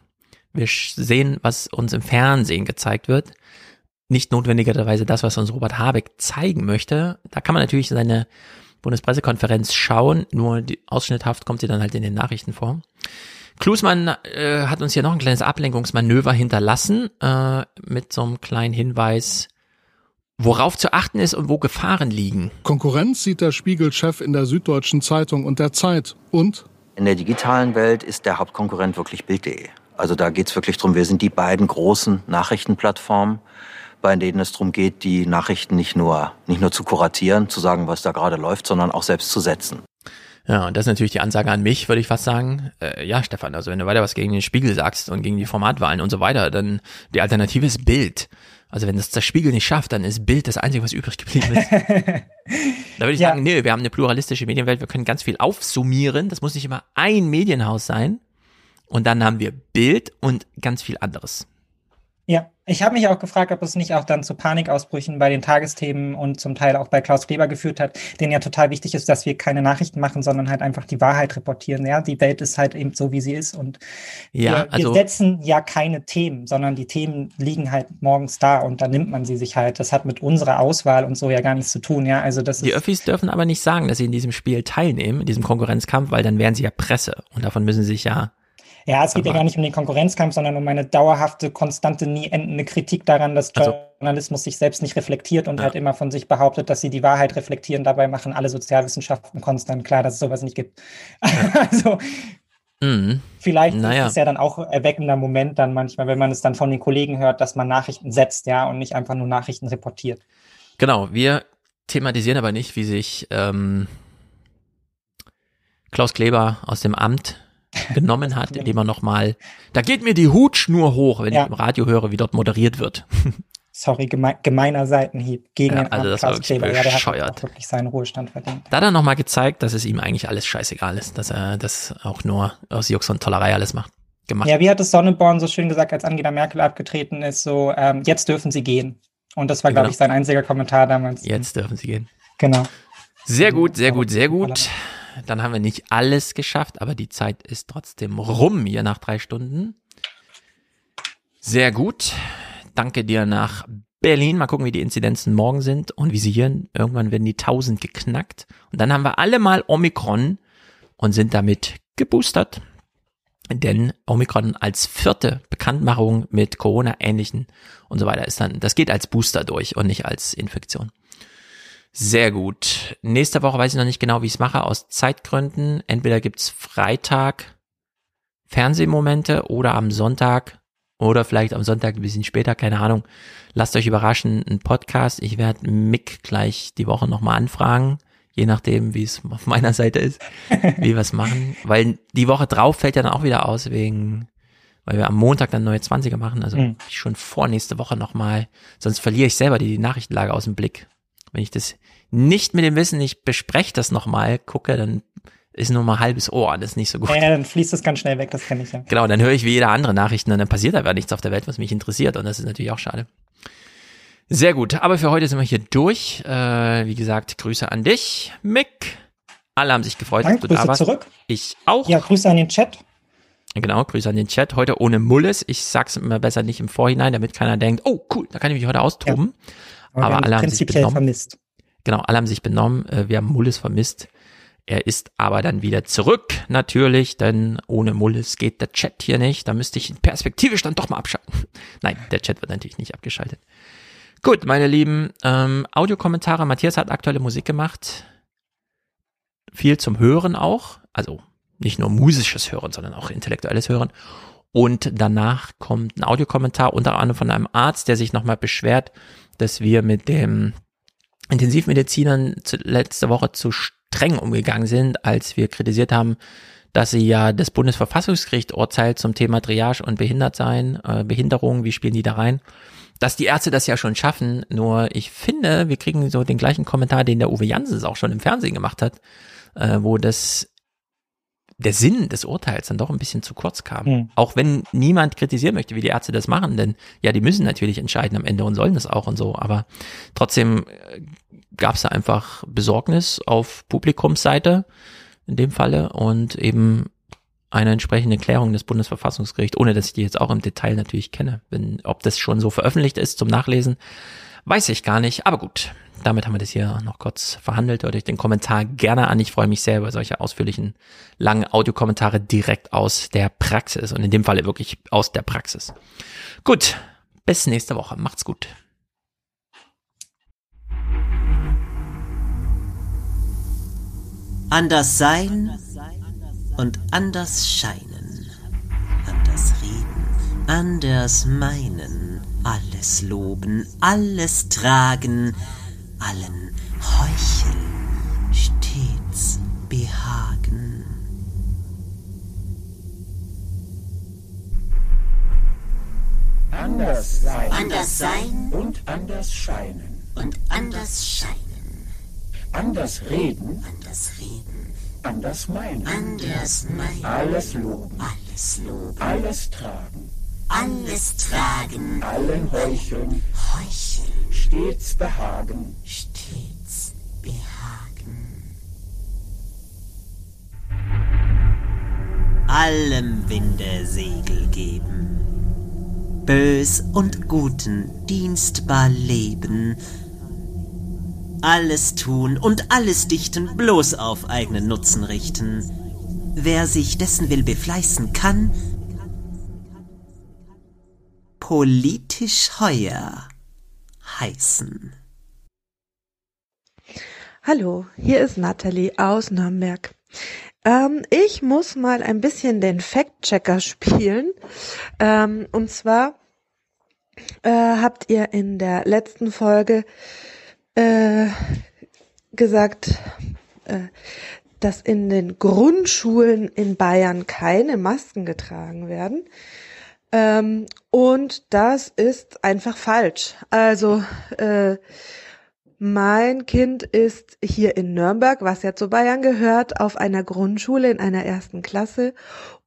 Wir sehen, was uns im Fernsehen gezeigt wird nicht notwendigerweise das, was uns Robert Habeck zeigen möchte. Da kann man natürlich seine Bundespressekonferenz schauen, nur die, ausschnitthaft kommt sie dann halt in den Nachrichten vor. Klusmann äh, hat uns hier noch ein kleines Ablenkungsmanöver hinterlassen äh, mit so einem kleinen Hinweis, worauf zu achten ist und wo Gefahren liegen. Konkurrenz sieht der Spiegelchef in der Süddeutschen Zeitung und der Zeit und in der digitalen Welt ist der Hauptkonkurrent wirklich Bild.de. Also da geht es wirklich drum, wir sind die beiden großen Nachrichtenplattformen bei denen es darum geht, die Nachrichten nicht nur, nicht nur zu kuratieren, zu sagen, was da gerade läuft, sondern auch selbst zu setzen. Ja, und das ist natürlich die Ansage an mich, würde ich fast sagen. Äh, ja, Stefan, also wenn du weiter was gegen den Spiegel sagst und gegen die Formatwahlen und so weiter, dann die Alternative ist Bild. Also wenn das der Spiegel nicht schafft, dann ist Bild das Einzige, was übrig geblieben ist. da würde ich ja. sagen, nee, wir haben eine pluralistische Medienwelt, wir können ganz viel aufsummieren. Das muss nicht immer ein Medienhaus sein. Und dann haben wir Bild und ganz viel anderes. Ja, ich habe mich auch gefragt, ob es nicht auch dann zu Panikausbrüchen bei den Tagesthemen und zum Teil auch bei Klaus Kleber geführt hat, denen ja total wichtig ist, dass wir keine Nachrichten machen, sondern halt einfach die Wahrheit reportieren. Ja, die Welt ist halt eben so, wie sie ist und ja, wir, also, wir setzen ja keine Themen, sondern die Themen liegen halt morgens da und dann nimmt man sie sich halt. Das hat mit unserer Auswahl und so ja gar nichts zu tun. Ja, also das die Öffis dürfen aber nicht sagen, dass sie in diesem Spiel teilnehmen, in diesem Konkurrenzkampf, weil dann wären sie ja Presse und davon müssen sie sich ja ja, es geht ja gar nicht um den Konkurrenzkampf, sondern um eine dauerhafte, konstante, nie endende Kritik daran, dass also, Journalismus sich selbst nicht reflektiert und ja. halt immer von sich behauptet, dass sie die Wahrheit reflektieren. Dabei machen alle Sozialwissenschaften konstant klar, dass es sowas nicht gibt. Ja. also mhm. vielleicht naja. ist es ja dann auch erweckender Moment dann manchmal, wenn man es dann von den Kollegen hört, dass man Nachrichten setzt, ja, und nicht einfach nur Nachrichten reportiert. Genau, wir thematisieren aber nicht, wie sich ähm, Klaus Kleber aus dem Amt genommen hat, indem er nochmal, da geht mir die Hutschnur hoch, wenn ja. ich im Radio höre, wie dort moderiert wird. Sorry, geme gemeiner Seitenhieb gegen ja, also das wirklich Kleber. Ja, der hat auch wirklich seinen Ruhestand verdient. Da hat er nochmal gezeigt, dass es ihm eigentlich alles scheißegal ist, dass er das auch nur aus Jux und Tollerei alles macht. Gemacht. Ja, wie hat es Sonneborn so schön gesagt, als Angela Merkel abgetreten ist, so, ähm, jetzt dürfen sie gehen. Und das war, glaube genau. ich, sein einziger Kommentar damals. Jetzt dürfen sie gehen. Genau. Sehr gut, sehr gut, sehr gut. Dann haben wir nicht alles geschafft, aber die Zeit ist trotzdem rum hier nach drei Stunden. Sehr gut. Danke dir nach Berlin. Mal gucken, wie die Inzidenzen morgen sind und wie sie hier, irgendwann werden die 1000 geknackt. Und dann haben wir alle mal Omikron und sind damit geboostert. Denn Omikron als vierte Bekanntmachung mit Corona-ähnlichen und so weiter ist dann, das geht als Booster durch und nicht als Infektion. Sehr gut. Nächste Woche weiß ich noch nicht genau, wie ich es mache, aus Zeitgründen. Entweder gibt's Freitag Fernsehmomente oder am Sonntag oder vielleicht am Sonntag ein bisschen später, keine Ahnung. Lasst euch überraschen, ein Podcast. Ich werde Mick gleich die Woche nochmal anfragen, je nachdem, wie es auf meiner Seite ist, wie wir es machen. Weil die Woche drauf fällt ja dann auch wieder aus, wegen, weil wir am Montag dann neue 20er machen. Also mhm. schon vor nächste Woche nochmal. Sonst verliere ich selber die Nachrichtenlage aus dem Blick. Wenn ich das nicht mit dem Wissen, ich bespreche das nochmal, gucke, dann ist nur mal halbes Ohr, das ist nicht so gut. Ja, dann fließt das ganz schnell weg, das kenne ich ja. Genau, dann höre ich wie jeder andere Nachrichten und dann passiert aber nichts auf der Welt, was mich interessiert und das ist natürlich auch schade. Sehr gut, aber für heute sind wir hier durch. Äh, wie gesagt, Grüße an dich, Mick. Alle haben sich gefreut, Dank, dass du Grüße da warst. zurück. Ich auch. Ja, Grüße an den Chat. Genau, Grüße an den Chat. Heute ohne Mulles. Ich sag's immer besser nicht im Vorhinein, damit keiner denkt, oh cool, da kann ich mich heute austoben. Ja. Aber, aber alle haben sich benommen. vermisst. Genau, alle haben sich benommen. Äh, wir haben Mullis vermisst. Er ist aber dann wieder zurück, natürlich, denn ohne Mullis geht der Chat hier nicht. Da müsste ich perspektivisch dann doch mal abschalten. Nein, der Chat wird natürlich nicht abgeschaltet. Gut, meine lieben ähm, Audiokommentare. Matthias hat aktuelle Musik gemacht. Viel zum Hören auch. Also nicht nur musisches Hören, sondern auch intellektuelles Hören. Und danach kommt ein Audiokommentar, unter anderem von einem Arzt, der sich nochmal beschwert, dass wir mit dem Intensivmedizinern letzte Woche zu streng umgegangen sind, als wir kritisiert haben, dass sie ja das Bundesverfassungsgericht urteilt zum Thema Triage und Behindertsein, äh, Behinderung, wie spielen die da rein? Dass die Ärzte das ja schon schaffen, nur ich finde, wir kriegen so den gleichen Kommentar, den der Uwe Jansen auch schon im Fernsehen gemacht hat, äh, wo das der Sinn des Urteils dann doch ein bisschen zu kurz kam. Mhm. Auch wenn niemand kritisieren möchte, wie die Ärzte das machen, denn ja, die müssen natürlich entscheiden am Ende und sollen das auch und so, aber trotzdem äh, gab es da einfach Besorgnis auf Publikumsseite in dem Falle und eben eine entsprechende Klärung des Bundesverfassungsgerichts, ohne dass ich die jetzt auch im Detail natürlich kenne. Wenn, ob das schon so veröffentlicht ist zum Nachlesen, weiß ich gar nicht. Aber gut, damit haben wir das hier noch kurz verhandelt. Hört euch den Kommentar gerne an. Ich freue mich sehr über solche ausführlichen, langen Audiokommentare direkt aus der Praxis und in dem Falle wirklich aus der Praxis. Gut, bis nächste Woche. Macht's gut. Anders sein und anders scheinen, anders reden, anders meinen, alles loben, alles tragen, allen heucheln, stets behagen. Anders sein, anders sein und anders scheinen und anders scheinen Anders reden. Anders reden. Anders meinen. Anders meinen. Alles loben. Alles loben. Alles tragen. Alles tragen. Allen heucheln. Heucheln. Stets behagen. Stets behagen. Allem Winde Segel geben. Bös und Guten dienstbar leben alles tun und alles dichten, bloß auf eigenen Nutzen richten. Wer sich dessen will befleißen kann, politisch heuer heißen. Hallo, hier ist Nathalie aus Nürnberg. Ähm, ich muss mal ein bisschen den Fact-Checker spielen. Ähm, und zwar äh, habt ihr in der letzten Folge äh, gesagt, äh, dass in den Grundschulen in Bayern keine Masken getragen werden. Ähm, und das ist einfach falsch. Also äh, mein Kind ist hier in Nürnberg, was ja zu Bayern gehört, auf einer Grundschule in einer ersten Klasse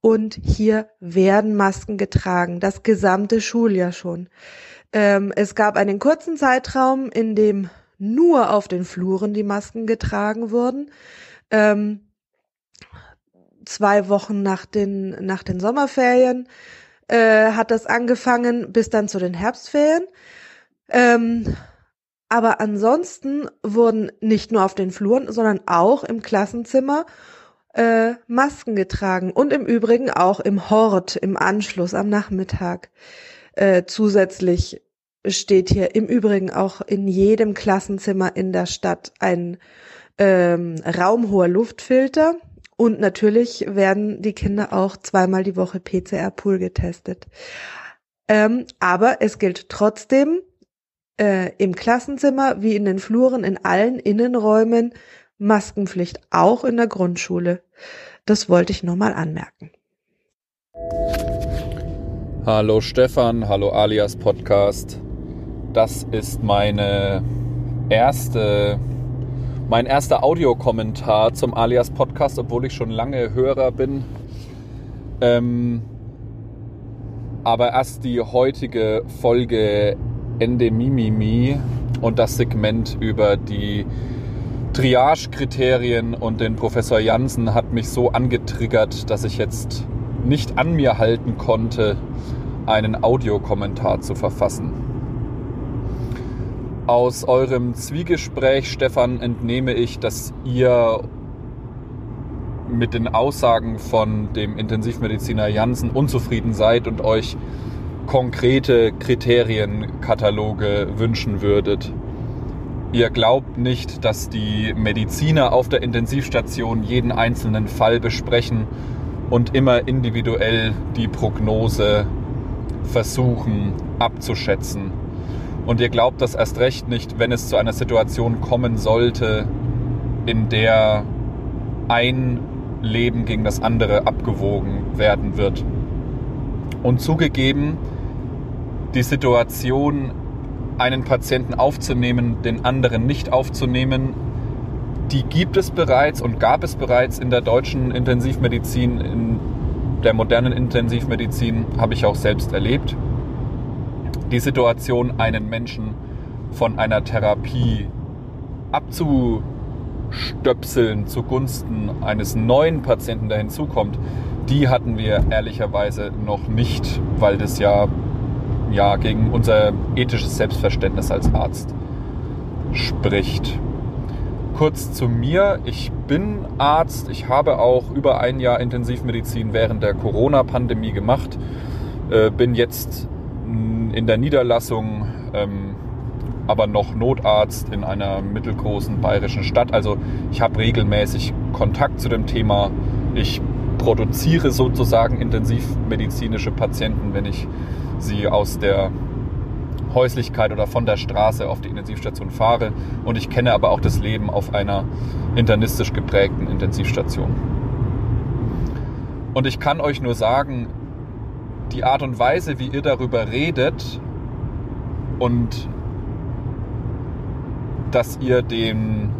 und hier werden Masken getragen, das gesamte Schuljahr schon. Ähm, es gab einen kurzen Zeitraum, in dem nur auf den Fluren die Masken getragen wurden. Ähm, zwei Wochen nach den, nach den Sommerferien äh, hat das angefangen bis dann zu den Herbstferien. Ähm, aber ansonsten wurden nicht nur auf den Fluren, sondern auch im Klassenzimmer äh, Masken getragen und im Übrigen auch im Hort im Anschluss am Nachmittag äh, zusätzlich steht hier im Übrigen auch in jedem Klassenzimmer in der Stadt ein ähm, raumhoher Luftfilter. Und natürlich werden die Kinder auch zweimal die Woche PCR-Pool getestet. Ähm, aber es gilt trotzdem äh, im Klassenzimmer wie in den Fluren, in allen Innenräumen Maskenpflicht, auch in der Grundschule. Das wollte ich nur mal anmerken. Hallo Stefan, hallo alias Podcast. Das ist meine erste, mein erster Audiokommentar zum Alias Podcast, obwohl ich schon lange Hörer bin. Ähm, aber erst die heutige Folge Endemimimi und das Segment über die Triage-Kriterien und den Professor Jansen hat mich so angetriggert, dass ich jetzt nicht an mir halten konnte, einen Audiokommentar zu verfassen. Aus eurem Zwiegespräch, Stefan, entnehme ich, dass ihr mit den Aussagen von dem Intensivmediziner Janssen unzufrieden seid und euch konkrete Kriterienkataloge wünschen würdet. Ihr glaubt nicht, dass die Mediziner auf der Intensivstation jeden einzelnen Fall besprechen und immer individuell die Prognose versuchen abzuschätzen. Und ihr glaubt das erst recht nicht, wenn es zu einer Situation kommen sollte, in der ein Leben gegen das andere abgewogen werden wird. Und zugegeben, die Situation, einen Patienten aufzunehmen, den anderen nicht aufzunehmen, die gibt es bereits und gab es bereits in der deutschen Intensivmedizin, in der modernen Intensivmedizin, habe ich auch selbst erlebt. Die Situation, einen Menschen von einer Therapie abzustöpseln zugunsten eines neuen Patienten, der hinzukommt, die hatten wir ehrlicherweise noch nicht, weil das ja, ja gegen unser ethisches Selbstverständnis als Arzt spricht. Kurz zu mir. Ich bin Arzt. Ich habe auch über ein Jahr Intensivmedizin während der Corona-Pandemie gemacht. Äh, bin jetzt in der Niederlassung, ähm, aber noch Notarzt in einer mittelgroßen bayerischen Stadt. Also ich habe regelmäßig Kontakt zu dem Thema. Ich produziere sozusagen intensivmedizinische Patienten, wenn ich sie aus der Häuslichkeit oder von der Straße auf die Intensivstation fahre. Und ich kenne aber auch das Leben auf einer internistisch geprägten Intensivstation. Und ich kann euch nur sagen, die Art und Weise, wie ihr darüber redet und dass ihr den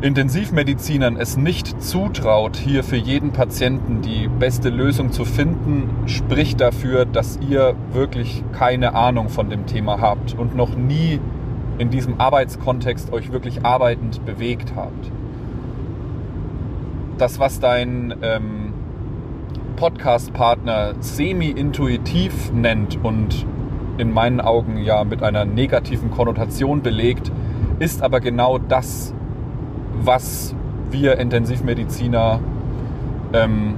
Intensivmedizinern es nicht zutraut, hier für jeden Patienten die beste Lösung zu finden, spricht dafür, dass ihr wirklich keine Ahnung von dem Thema habt und noch nie in diesem Arbeitskontext euch wirklich arbeitend bewegt habt. Das, was dein ähm, Podcast-Partner semi-intuitiv nennt und in meinen Augen ja mit einer negativen Konnotation belegt, ist aber genau das, was wir Intensivmediziner ähm,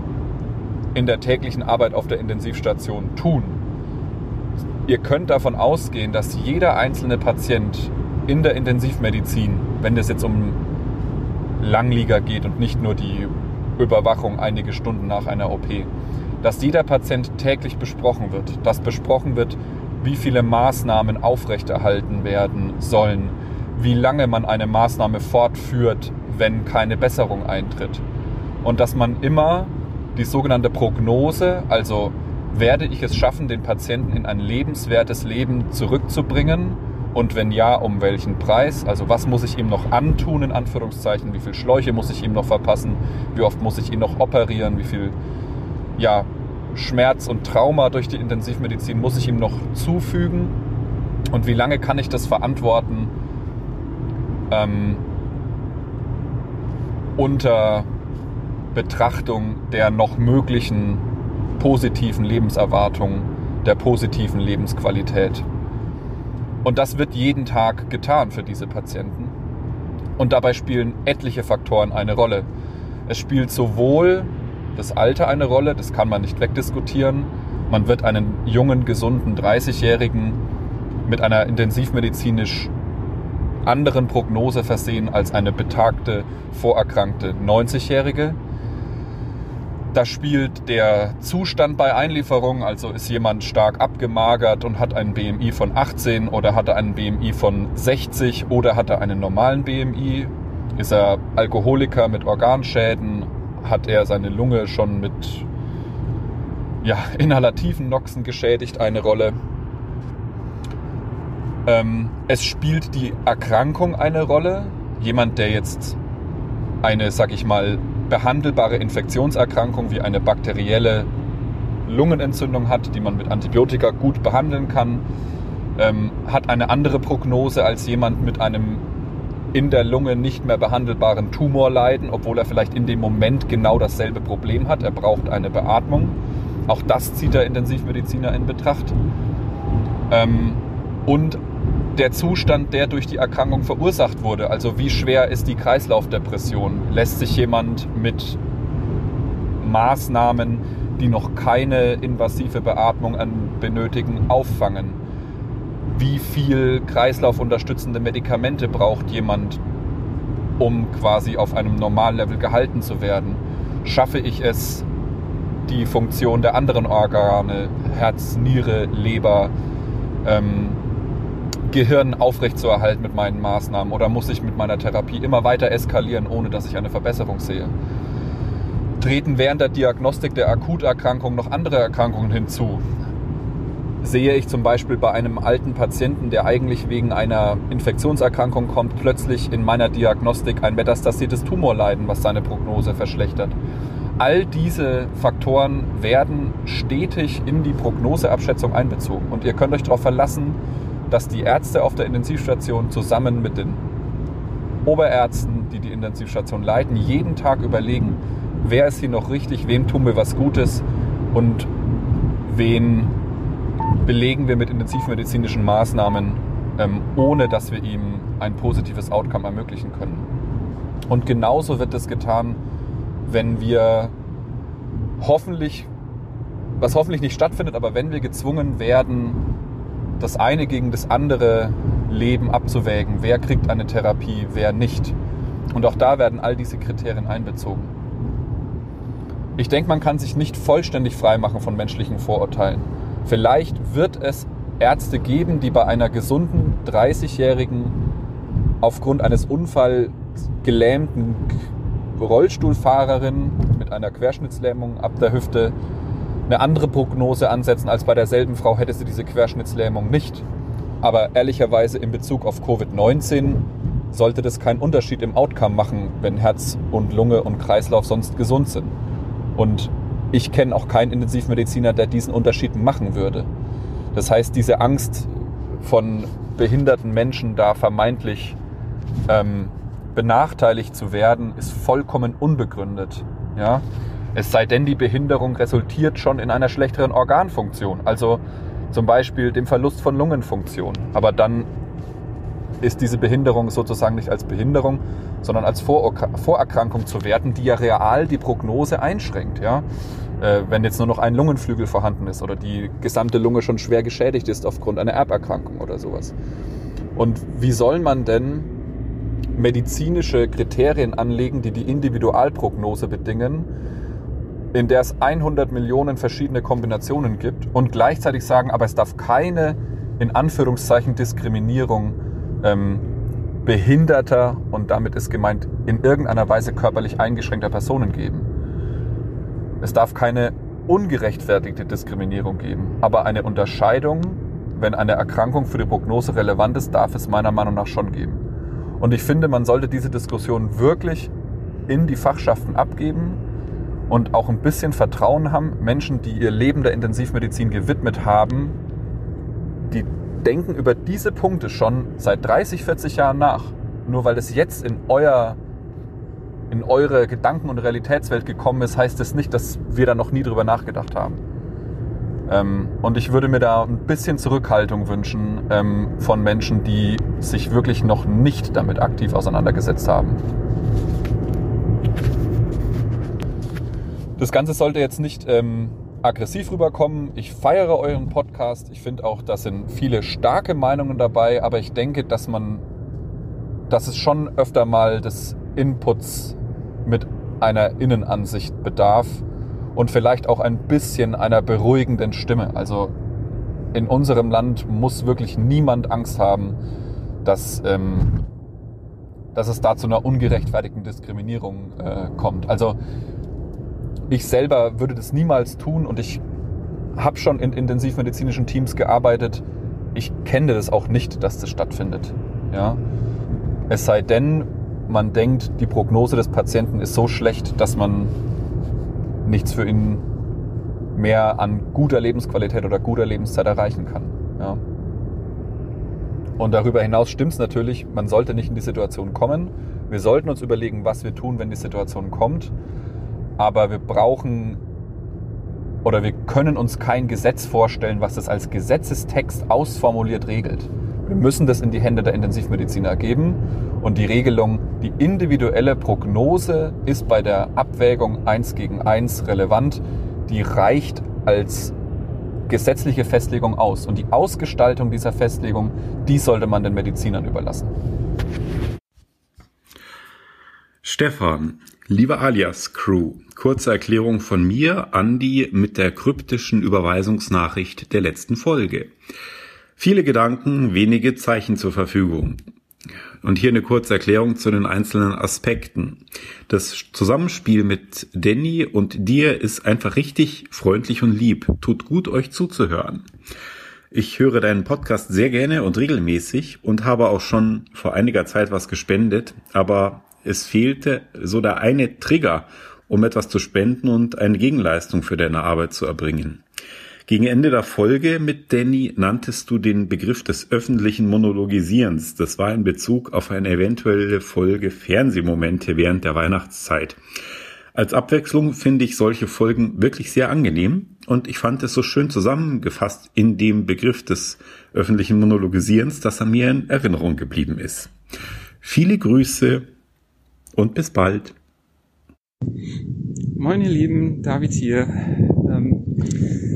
in der täglichen Arbeit auf der Intensivstation tun. Ihr könnt davon ausgehen, dass jeder einzelne Patient in der Intensivmedizin, wenn es jetzt um Langlieger geht und nicht nur die Überwachung einige Stunden nach einer OP, dass jeder Patient täglich besprochen wird, dass besprochen wird, wie viele Maßnahmen aufrechterhalten werden sollen, wie lange man eine Maßnahme fortführt, wenn keine Besserung eintritt. Und dass man immer die sogenannte Prognose, also werde ich es schaffen, den Patienten in ein lebenswertes Leben zurückzubringen? Und wenn ja, um welchen Preis? Also was muss ich ihm noch antun, in Anführungszeichen? Wie viele Schläuche muss ich ihm noch verpassen? Wie oft muss ich ihn noch operieren? Wie viel ja, Schmerz und Trauma durch die Intensivmedizin muss ich ihm noch zufügen? Und wie lange kann ich das verantworten? ähm, unter Betrachtung der noch möglichen positiven Lebenserwartung, der positiven Lebensqualität. Und das wird jeden Tag getan für diese Patienten. Und dabei spielen etliche Faktoren eine Rolle. Es spielt sowohl das Alter eine Rolle, das kann man nicht wegdiskutieren. Man wird einen jungen, gesunden 30-Jährigen mit einer intensivmedizinisch anderen Prognose versehen als eine betagte, vorerkrankte 90-Jährige. Da spielt der Zustand bei Einlieferung, also ist jemand stark abgemagert und hat einen BMI von 18 oder hat er einen BMI von 60 oder hat er einen normalen BMI? Ist er Alkoholiker mit Organschäden? Hat er seine Lunge schon mit ja, inhalativen Noxen geschädigt? Eine Rolle. Ähm, es spielt die Erkrankung eine Rolle. Jemand, der jetzt eine, sag ich mal, behandelbare Infektionserkrankung wie eine bakterielle Lungenentzündung hat, die man mit Antibiotika gut behandeln kann, ähm, hat eine andere Prognose als jemand mit einem in der Lunge nicht mehr behandelbaren Tumor leiden, obwohl er vielleicht in dem Moment genau dasselbe Problem hat. Er braucht eine Beatmung. Auch das zieht der Intensivmediziner in Betracht. Ähm, und der Zustand, der durch die Erkrankung verursacht wurde. Also wie schwer ist die Kreislaufdepression? Lässt sich jemand mit Maßnahmen, die noch keine invasive Beatmung benötigen, auffangen? Wie viel kreislaufunterstützende Medikamente braucht jemand, um quasi auf einem normalen Level gehalten zu werden? Schaffe ich es, die Funktion der anderen Organe, Herz, Niere, Leber, ähm, Gehirn aufrechtzuerhalten mit meinen Maßnahmen oder muss ich mit meiner Therapie immer weiter eskalieren, ohne dass ich eine Verbesserung sehe? Treten während der Diagnostik der Akuterkrankung noch andere Erkrankungen hinzu? Sehe ich zum Beispiel bei einem alten Patienten, der eigentlich wegen einer Infektionserkrankung kommt, plötzlich in meiner Diagnostik ein metastasiertes Tumorleiden, was seine Prognose verschlechtert? All diese Faktoren werden stetig in die Prognoseabschätzung einbezogen. Und ihr könnt euch darauf verlassen, dass die Ärzte auf der Intensivstation zusammen mit den Oberärzten, die die Intensivstation leiten, jeden Tag überlegen, wer ist hier noch richtig, wem tun wir was Gutes und wen belegen wir mit intensivmedizinischen Maßnahmen, ähm, ohne dass wir ihm ein positives Outcome ermöglichen können. Und genauso wird es getan, wenn wir hoffentlich, was hoffentlich nicht stattfindet, aber wenn wir gezwungen werden, das eine gegen das andere Leben abzuwägen. Wer kriegt eine Therapie, wer nicht. Und auch da werden all diese Kriterien einbezogen. Ich denke, man kann sich nicht vollständig freimachen von menschlichen Vorurteilen. Vielleicht wird es Ärzte geben, die bei einer gesunden 30-Jährigen aufgrund eines Unfalls gelähmten Rollstuhlfahrerin mit einer Querschnittslähmung ab der Hüfte eine andere Prognose ansetzen als bei derselben Frau, hätte sie diese Querschnittslähmung nicht. Aber ehrlicherweise in Bezug auf Covid-19 sollte das keinen Unterschied im Outcome machen, wenn Herz und Lunge und Kreislauf sonst gesund sind. Und ich kenne auch keinen Intensivmediziner, der diesen Unterschied machen würde. Das heißt, diese Angst von behinderten Menschen da vermeintlich ähm, benachteiligt zu werden, ist vollkommen unbegründet. Ja? Es sei denn, die Behinderung resultiert schon in einer schlechteren Organfunktion, also zum Beispiel dem Verlust von Lungenfunktion. Aber dann ist diese Behinderung sozusagen nicht als Behinderung, sondern als Vorerkrankung zu werten, die ja real die Prognose einschränkt. Ja? Äh, wenn jetzt nur noch ein Lungenflügel vorhanden ist oder die gesamte Lunge schon schwer geschädigt ist aufgrund einer Erberkrankung oder sowas. Und wie soll man denn medizinische Kriterien anlegen, die die Individualprognose bedingen, in der es 100 Millionen verschiedene Kombinationen gibt und gleichzeitig sagen, aber es darf keine in Anführungszeichen Diskriminierung ähm, behinderter und damit ist gemeint in irgendeiner Weise körperlich eingeschränkter Personen geben. Es darf keine ungerechtfertigte Diskriminierung geben, aber eine Unterscheidung, wenn eine Erkrankung für die Prognose relevant ist, darf es meiner Meinung nach schon geben. Und ich finde, man sollte diese Diskussion wirklich in die Fachschaften abgeben und auch ein bisschen Vertrauen haben. Menschen, die ihr Leben der Intensivmedizin gewidmet haben, die denken über diese Punkte schon seit 30, 40 Jahren nach. Nur weil das jetzt in euer in eure Gedanken- und Realitätswelt gekommen ist, heißt es das nicht, dass wir da noch nie drüber nachgedacht haben. Ähm, und ich würde mir da ein bisschen Zurückhaltung wünschen ähm, von Menschen, die sich wirklich noch nicht damit aktiv auseinandergesetzt haben. Das Ganze sollte jetzt nicht ähm, aggressiv rüberkommen. Ich feiere euren Podcast. Ich finde auch, da sind viele starke Meinungen dabei, aber ich denke, dass man, dass es schon öfter mal des Inputs mit einer Innenansicht bedarf und vielleicht auch ein bisschen einer beruhigenden Stimme. Also in unserem Land muss wirklich niemand Angst haben, dass, ähm, dass es da zu einer ungerechtfertigten Diskriminierung äh, kommt. Also ich selber würde das niemals tun und ich habe schon in intensivmedizinischen Teams gearbeitet. Ich kenne das auch nicht, dass das stattfindet. Ja? Es sei denn, man denkt, die Prognose des Patienten ist so schlecht, dass man nichts für ihn mehr an guter Lebensqualität oder guter Lebenszeit erreichen kann. Ja? Und darüber hinaus stimmt es natürlich, man sollte nicht in die Situation kommen. Wir sollten uns überlegen, was wir tun, wenn die Situation kommt aber wir brauchen oder wir können uns kein Gesetz vorstellen, was das als Gesetzestext ausformuliert regelt. Wir müssen das in die Hände der Intensivmediziner geben. Und die Regelung, die individuelle Prognose ist bei der Abwägung 1 gegen 1 relevant. Die reicht als gesetzliche Festlegung aus. Und die Ausgestaltung dieser Festlegung, die sollte man den Medizinern überlassen. Stefan, lieber Alias Crew, kurze Erklärung von mir, Andi, mit der kryptischen Überweisungsnachricht der letzten Folge. Viele Gedanken, wenige Zeichen zur Verfügung. Und hier eine kurze Erklärung zu den einzelnen Aspekten. Das Zusammenspiel mit Danny und dir ist einfach richtig freundlich und lieb. Tut gut, euch zuzuhören. Ich höre deinen Podcast sehr gerne und regelmäßig und habe auch schon vor einiger Zeit was gespendet, aber es fehlte so der eine Trigger, um etwas zu spenden und eine Gegenleistung für deine Arbeit zu erbringen. Gegen Ende der Folge mit Danny nanntest du den Begriff des öffentlichen Monologisierens. Das war in Bezug auf eine eventuelle Folge Fernsehmomente während der Weihnachtszeit. Als Abwechslung finde ich solche Folgen wirklich sehr angenehm und ich fand es so schön zusammengefasst in dem Begriff des öffentlichen Monologisierens, dass er mir in Erinnerung geblieben ist. Viele Grüße und bis bald. Moin ihr Lieben, David hier. Ähm,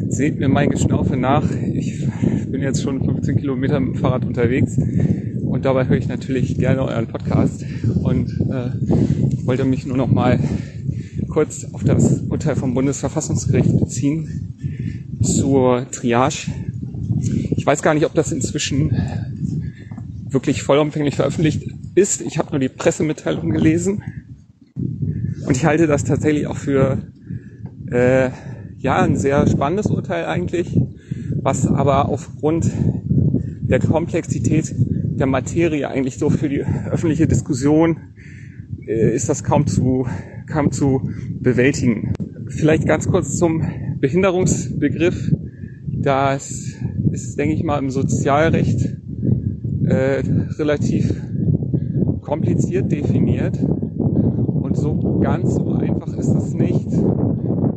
seht mir mein Geschnaufe nach. Ich bin jetzt schon 15 Kilometer mit dem Fahrrad unterwegs und dabei höre ich natürlich gerne euren Podcast und äh, wollte mich nur noch mal kurz auf das Urteil vom Bundesverfassungsgericht beziehen zur Triage. Ich weiß gar nicht, ob das inzwischen wirklich vollumfänglich veröffentlicht ist. Ich habe nur die Pressemitteilung gelesen und ich halte das tatsächlich auch für äh, ja, ein sehr spannendes Urteil eigentlich, was aber aufgrund der Komplexität der Materie eigentlich so für die öffentliche Diskussion äh, ist das kaum zu, kaum zu bewältigen. Vielleicht ganz kurz zum Behinderungsbegriff. Das ist, denke ich mal, im Sozialrecht äh, relativ kompliziert definiert und so ganz so einfach ist es nicht.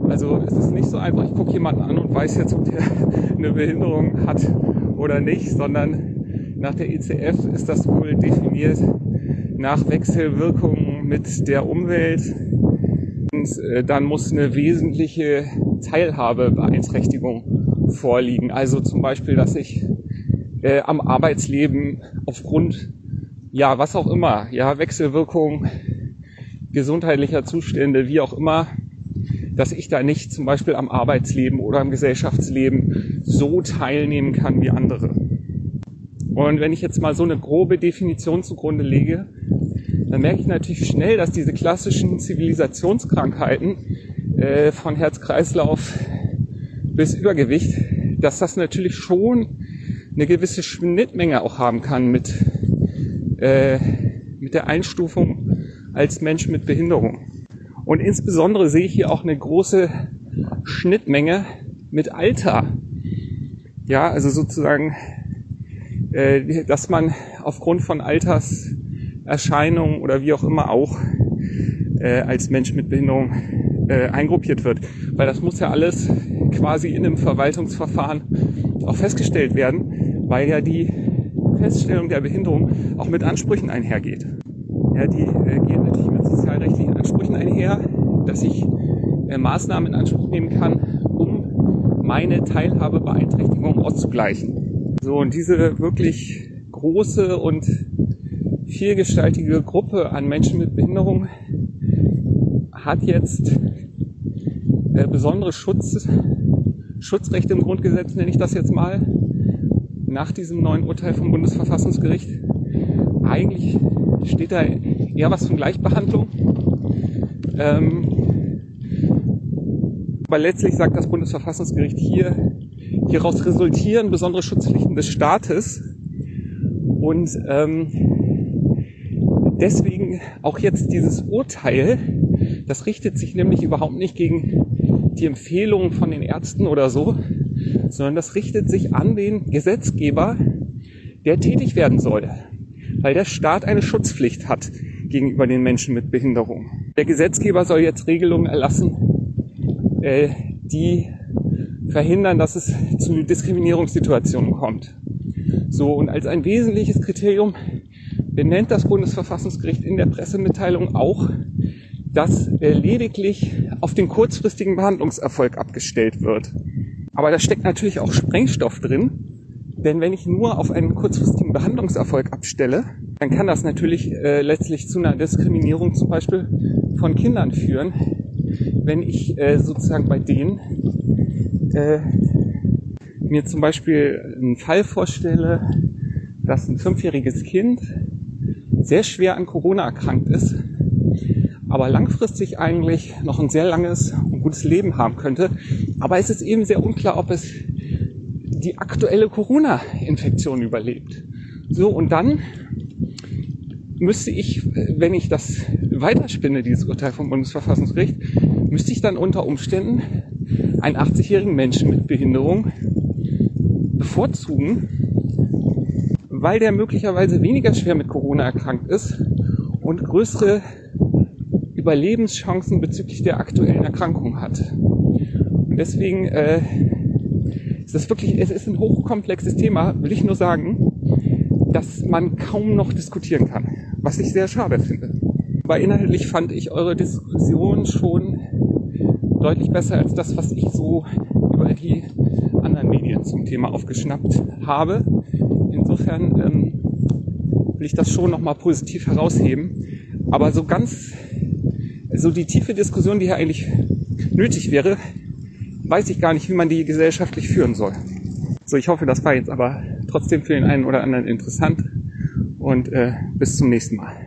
Also es ist nicht so einfach, ich gucke jemanden an und weiß jetzt, ob der eine Behinderung hat oder nicht, sondern nach der ECF ist das wohl definiert nach Wechselwirkungen mit der Umwelt. Und äh, dann muss eine wesentliche Teilhabebeeinträchtigung vorliegen. Also zum Beispiel, dass ich äh, am Arbeitsleben aufgrund, ja, was auch immer, ja, Wechselwirkung gesundheitlicher Zustände, wie auch immer, dass ich da nicht zum Beispiel am Arbeitsleben oder am Gesellschaftsleben so teilnehmen kann wie andere. Und wenn ich jetzt mal so eine grobe Definition zugrunde lege, dann merke ich natürlich schnell, dass diese klassischen Zivilisationskrankheiten äh, von Herz-Kreislauf bis Übergewicht, dass das natürlich schon eine gewisse Schnittmenge auch haben kann mit, äh, mit der Einstufung als Mensch mit Behinderung. Und insbesondere sehe ich hier auch eine große Schnittmenge mit Alter. Ja, also sozusagen, äh, dass man aufgrund von Alterserscheinungen oder wie auch immer auch äh, als Mensch mit Behinderung äh, eingruppiert wird. Weil das muss ja alles quasi in einem Verwaltungsverfahren auch festgestellt werden, weil ja die Feststellung der Behinderung auch mit Ansprüchen einhergeht. Ja, die äh, geht natürlich mit sozialrechtlichen Ansprüchen einher, dass ich äh, Maßnahmen in Anspruch nehmen kann, um meine Teilhabebeeinträchtigung auszugleichen. So, und diese wirklich große und vielgestaltige Gruppe an Menschen mit Behinderung hat jetzt äh, besondere Schutz, Schutzrechte im Grundgesetz, nenne ich das jetzt mal, nach diesem neuen Urteil vom Bundesverfassungsgericht. Eigentlich steht da eher was von Gleichbehandlung. Ähm, aber letztlich sagt das Bundesverfassungsgericht hier, hieraus resultieren besondere Schutzpflichten des Staates. Und ähm, deswegen auch jetzt dieses Urteil, das richtet sich nämlich überhaupt nicht gegen die Empfehlungen von den Ärzten oder so, sondern das richtet sich an den Gesetzgeber, der tätig werden soll weil der Staat eine Schutzpflicht hat gegenüber den Menschen mit Behinderung. Der Gesetzgeber soll jetzt Regelungen erlassen, äh, die verhindern, dass es zu Diskriminierungssituationen kommt. So, und als ein wesentliches Kriterium benennt das Bundesverfassungsgericht in der Pressemitteilung auch, dass lediglich auf den kurzfristigen Behandlungserfolg abgestellt wird. Aber da steckt natürlich auch Sprengstoff drin, denn wenn ich nur auf einen kurzfristigen Behandlungserfolg abstelle, dann kann das natürlich äh, letztlich zu einer Diskriminierung zum Beispiel von Kindern führen, wenn ich äh, sozusagen bei denen äh, mir zum Beispiel einen Fall vorstelle, dass ein fünfjähriges Kind sehr schwer an Corona erkrankt ist, aber langfristig eigentlich noch ein sehr langes gutes Leben haben könnte. Aber es ist eben sehr unklar, ob es die aktuelle Corona-Infektion überlebt. So, und dann müsste ich, wenn ich das weiterspinne, dieses Urteil vom Bundesverfassungsgericht, müsste ich dann unter Umständen einen 80-jährigen Menschen mit Behinderung bevorzugen, weil der möglicherweise weniger schwer mit Corona erkrankt ist und größere Überlebenschancen bezüglich der aktuellen Erkrankung hat. Und deswegen äh, ist das wirklich, es ist ein hochkomplexes Thema, will ich nur sagen, dass man kaum noch diskutieren kann, was ich sehr schade finde. Aber inhaltlich fand ich eure Diskussion schon deutlich besser als das, was ich so über die anderen Medien zum Thema aufgeschnappt habe. Insofern ähm, will ich das schon nochmal positiv herausheben. Aber so ganz, so die tiefe Diskussion, die hier eigentlich nötig wäre, weiß ich gar nicht, wie man die gesellschaftlich führen soll. So, ich hoffe, das war jetzt aber trotzdem für den einen oder anderen interessant und äh, bis zum nächsten Mal.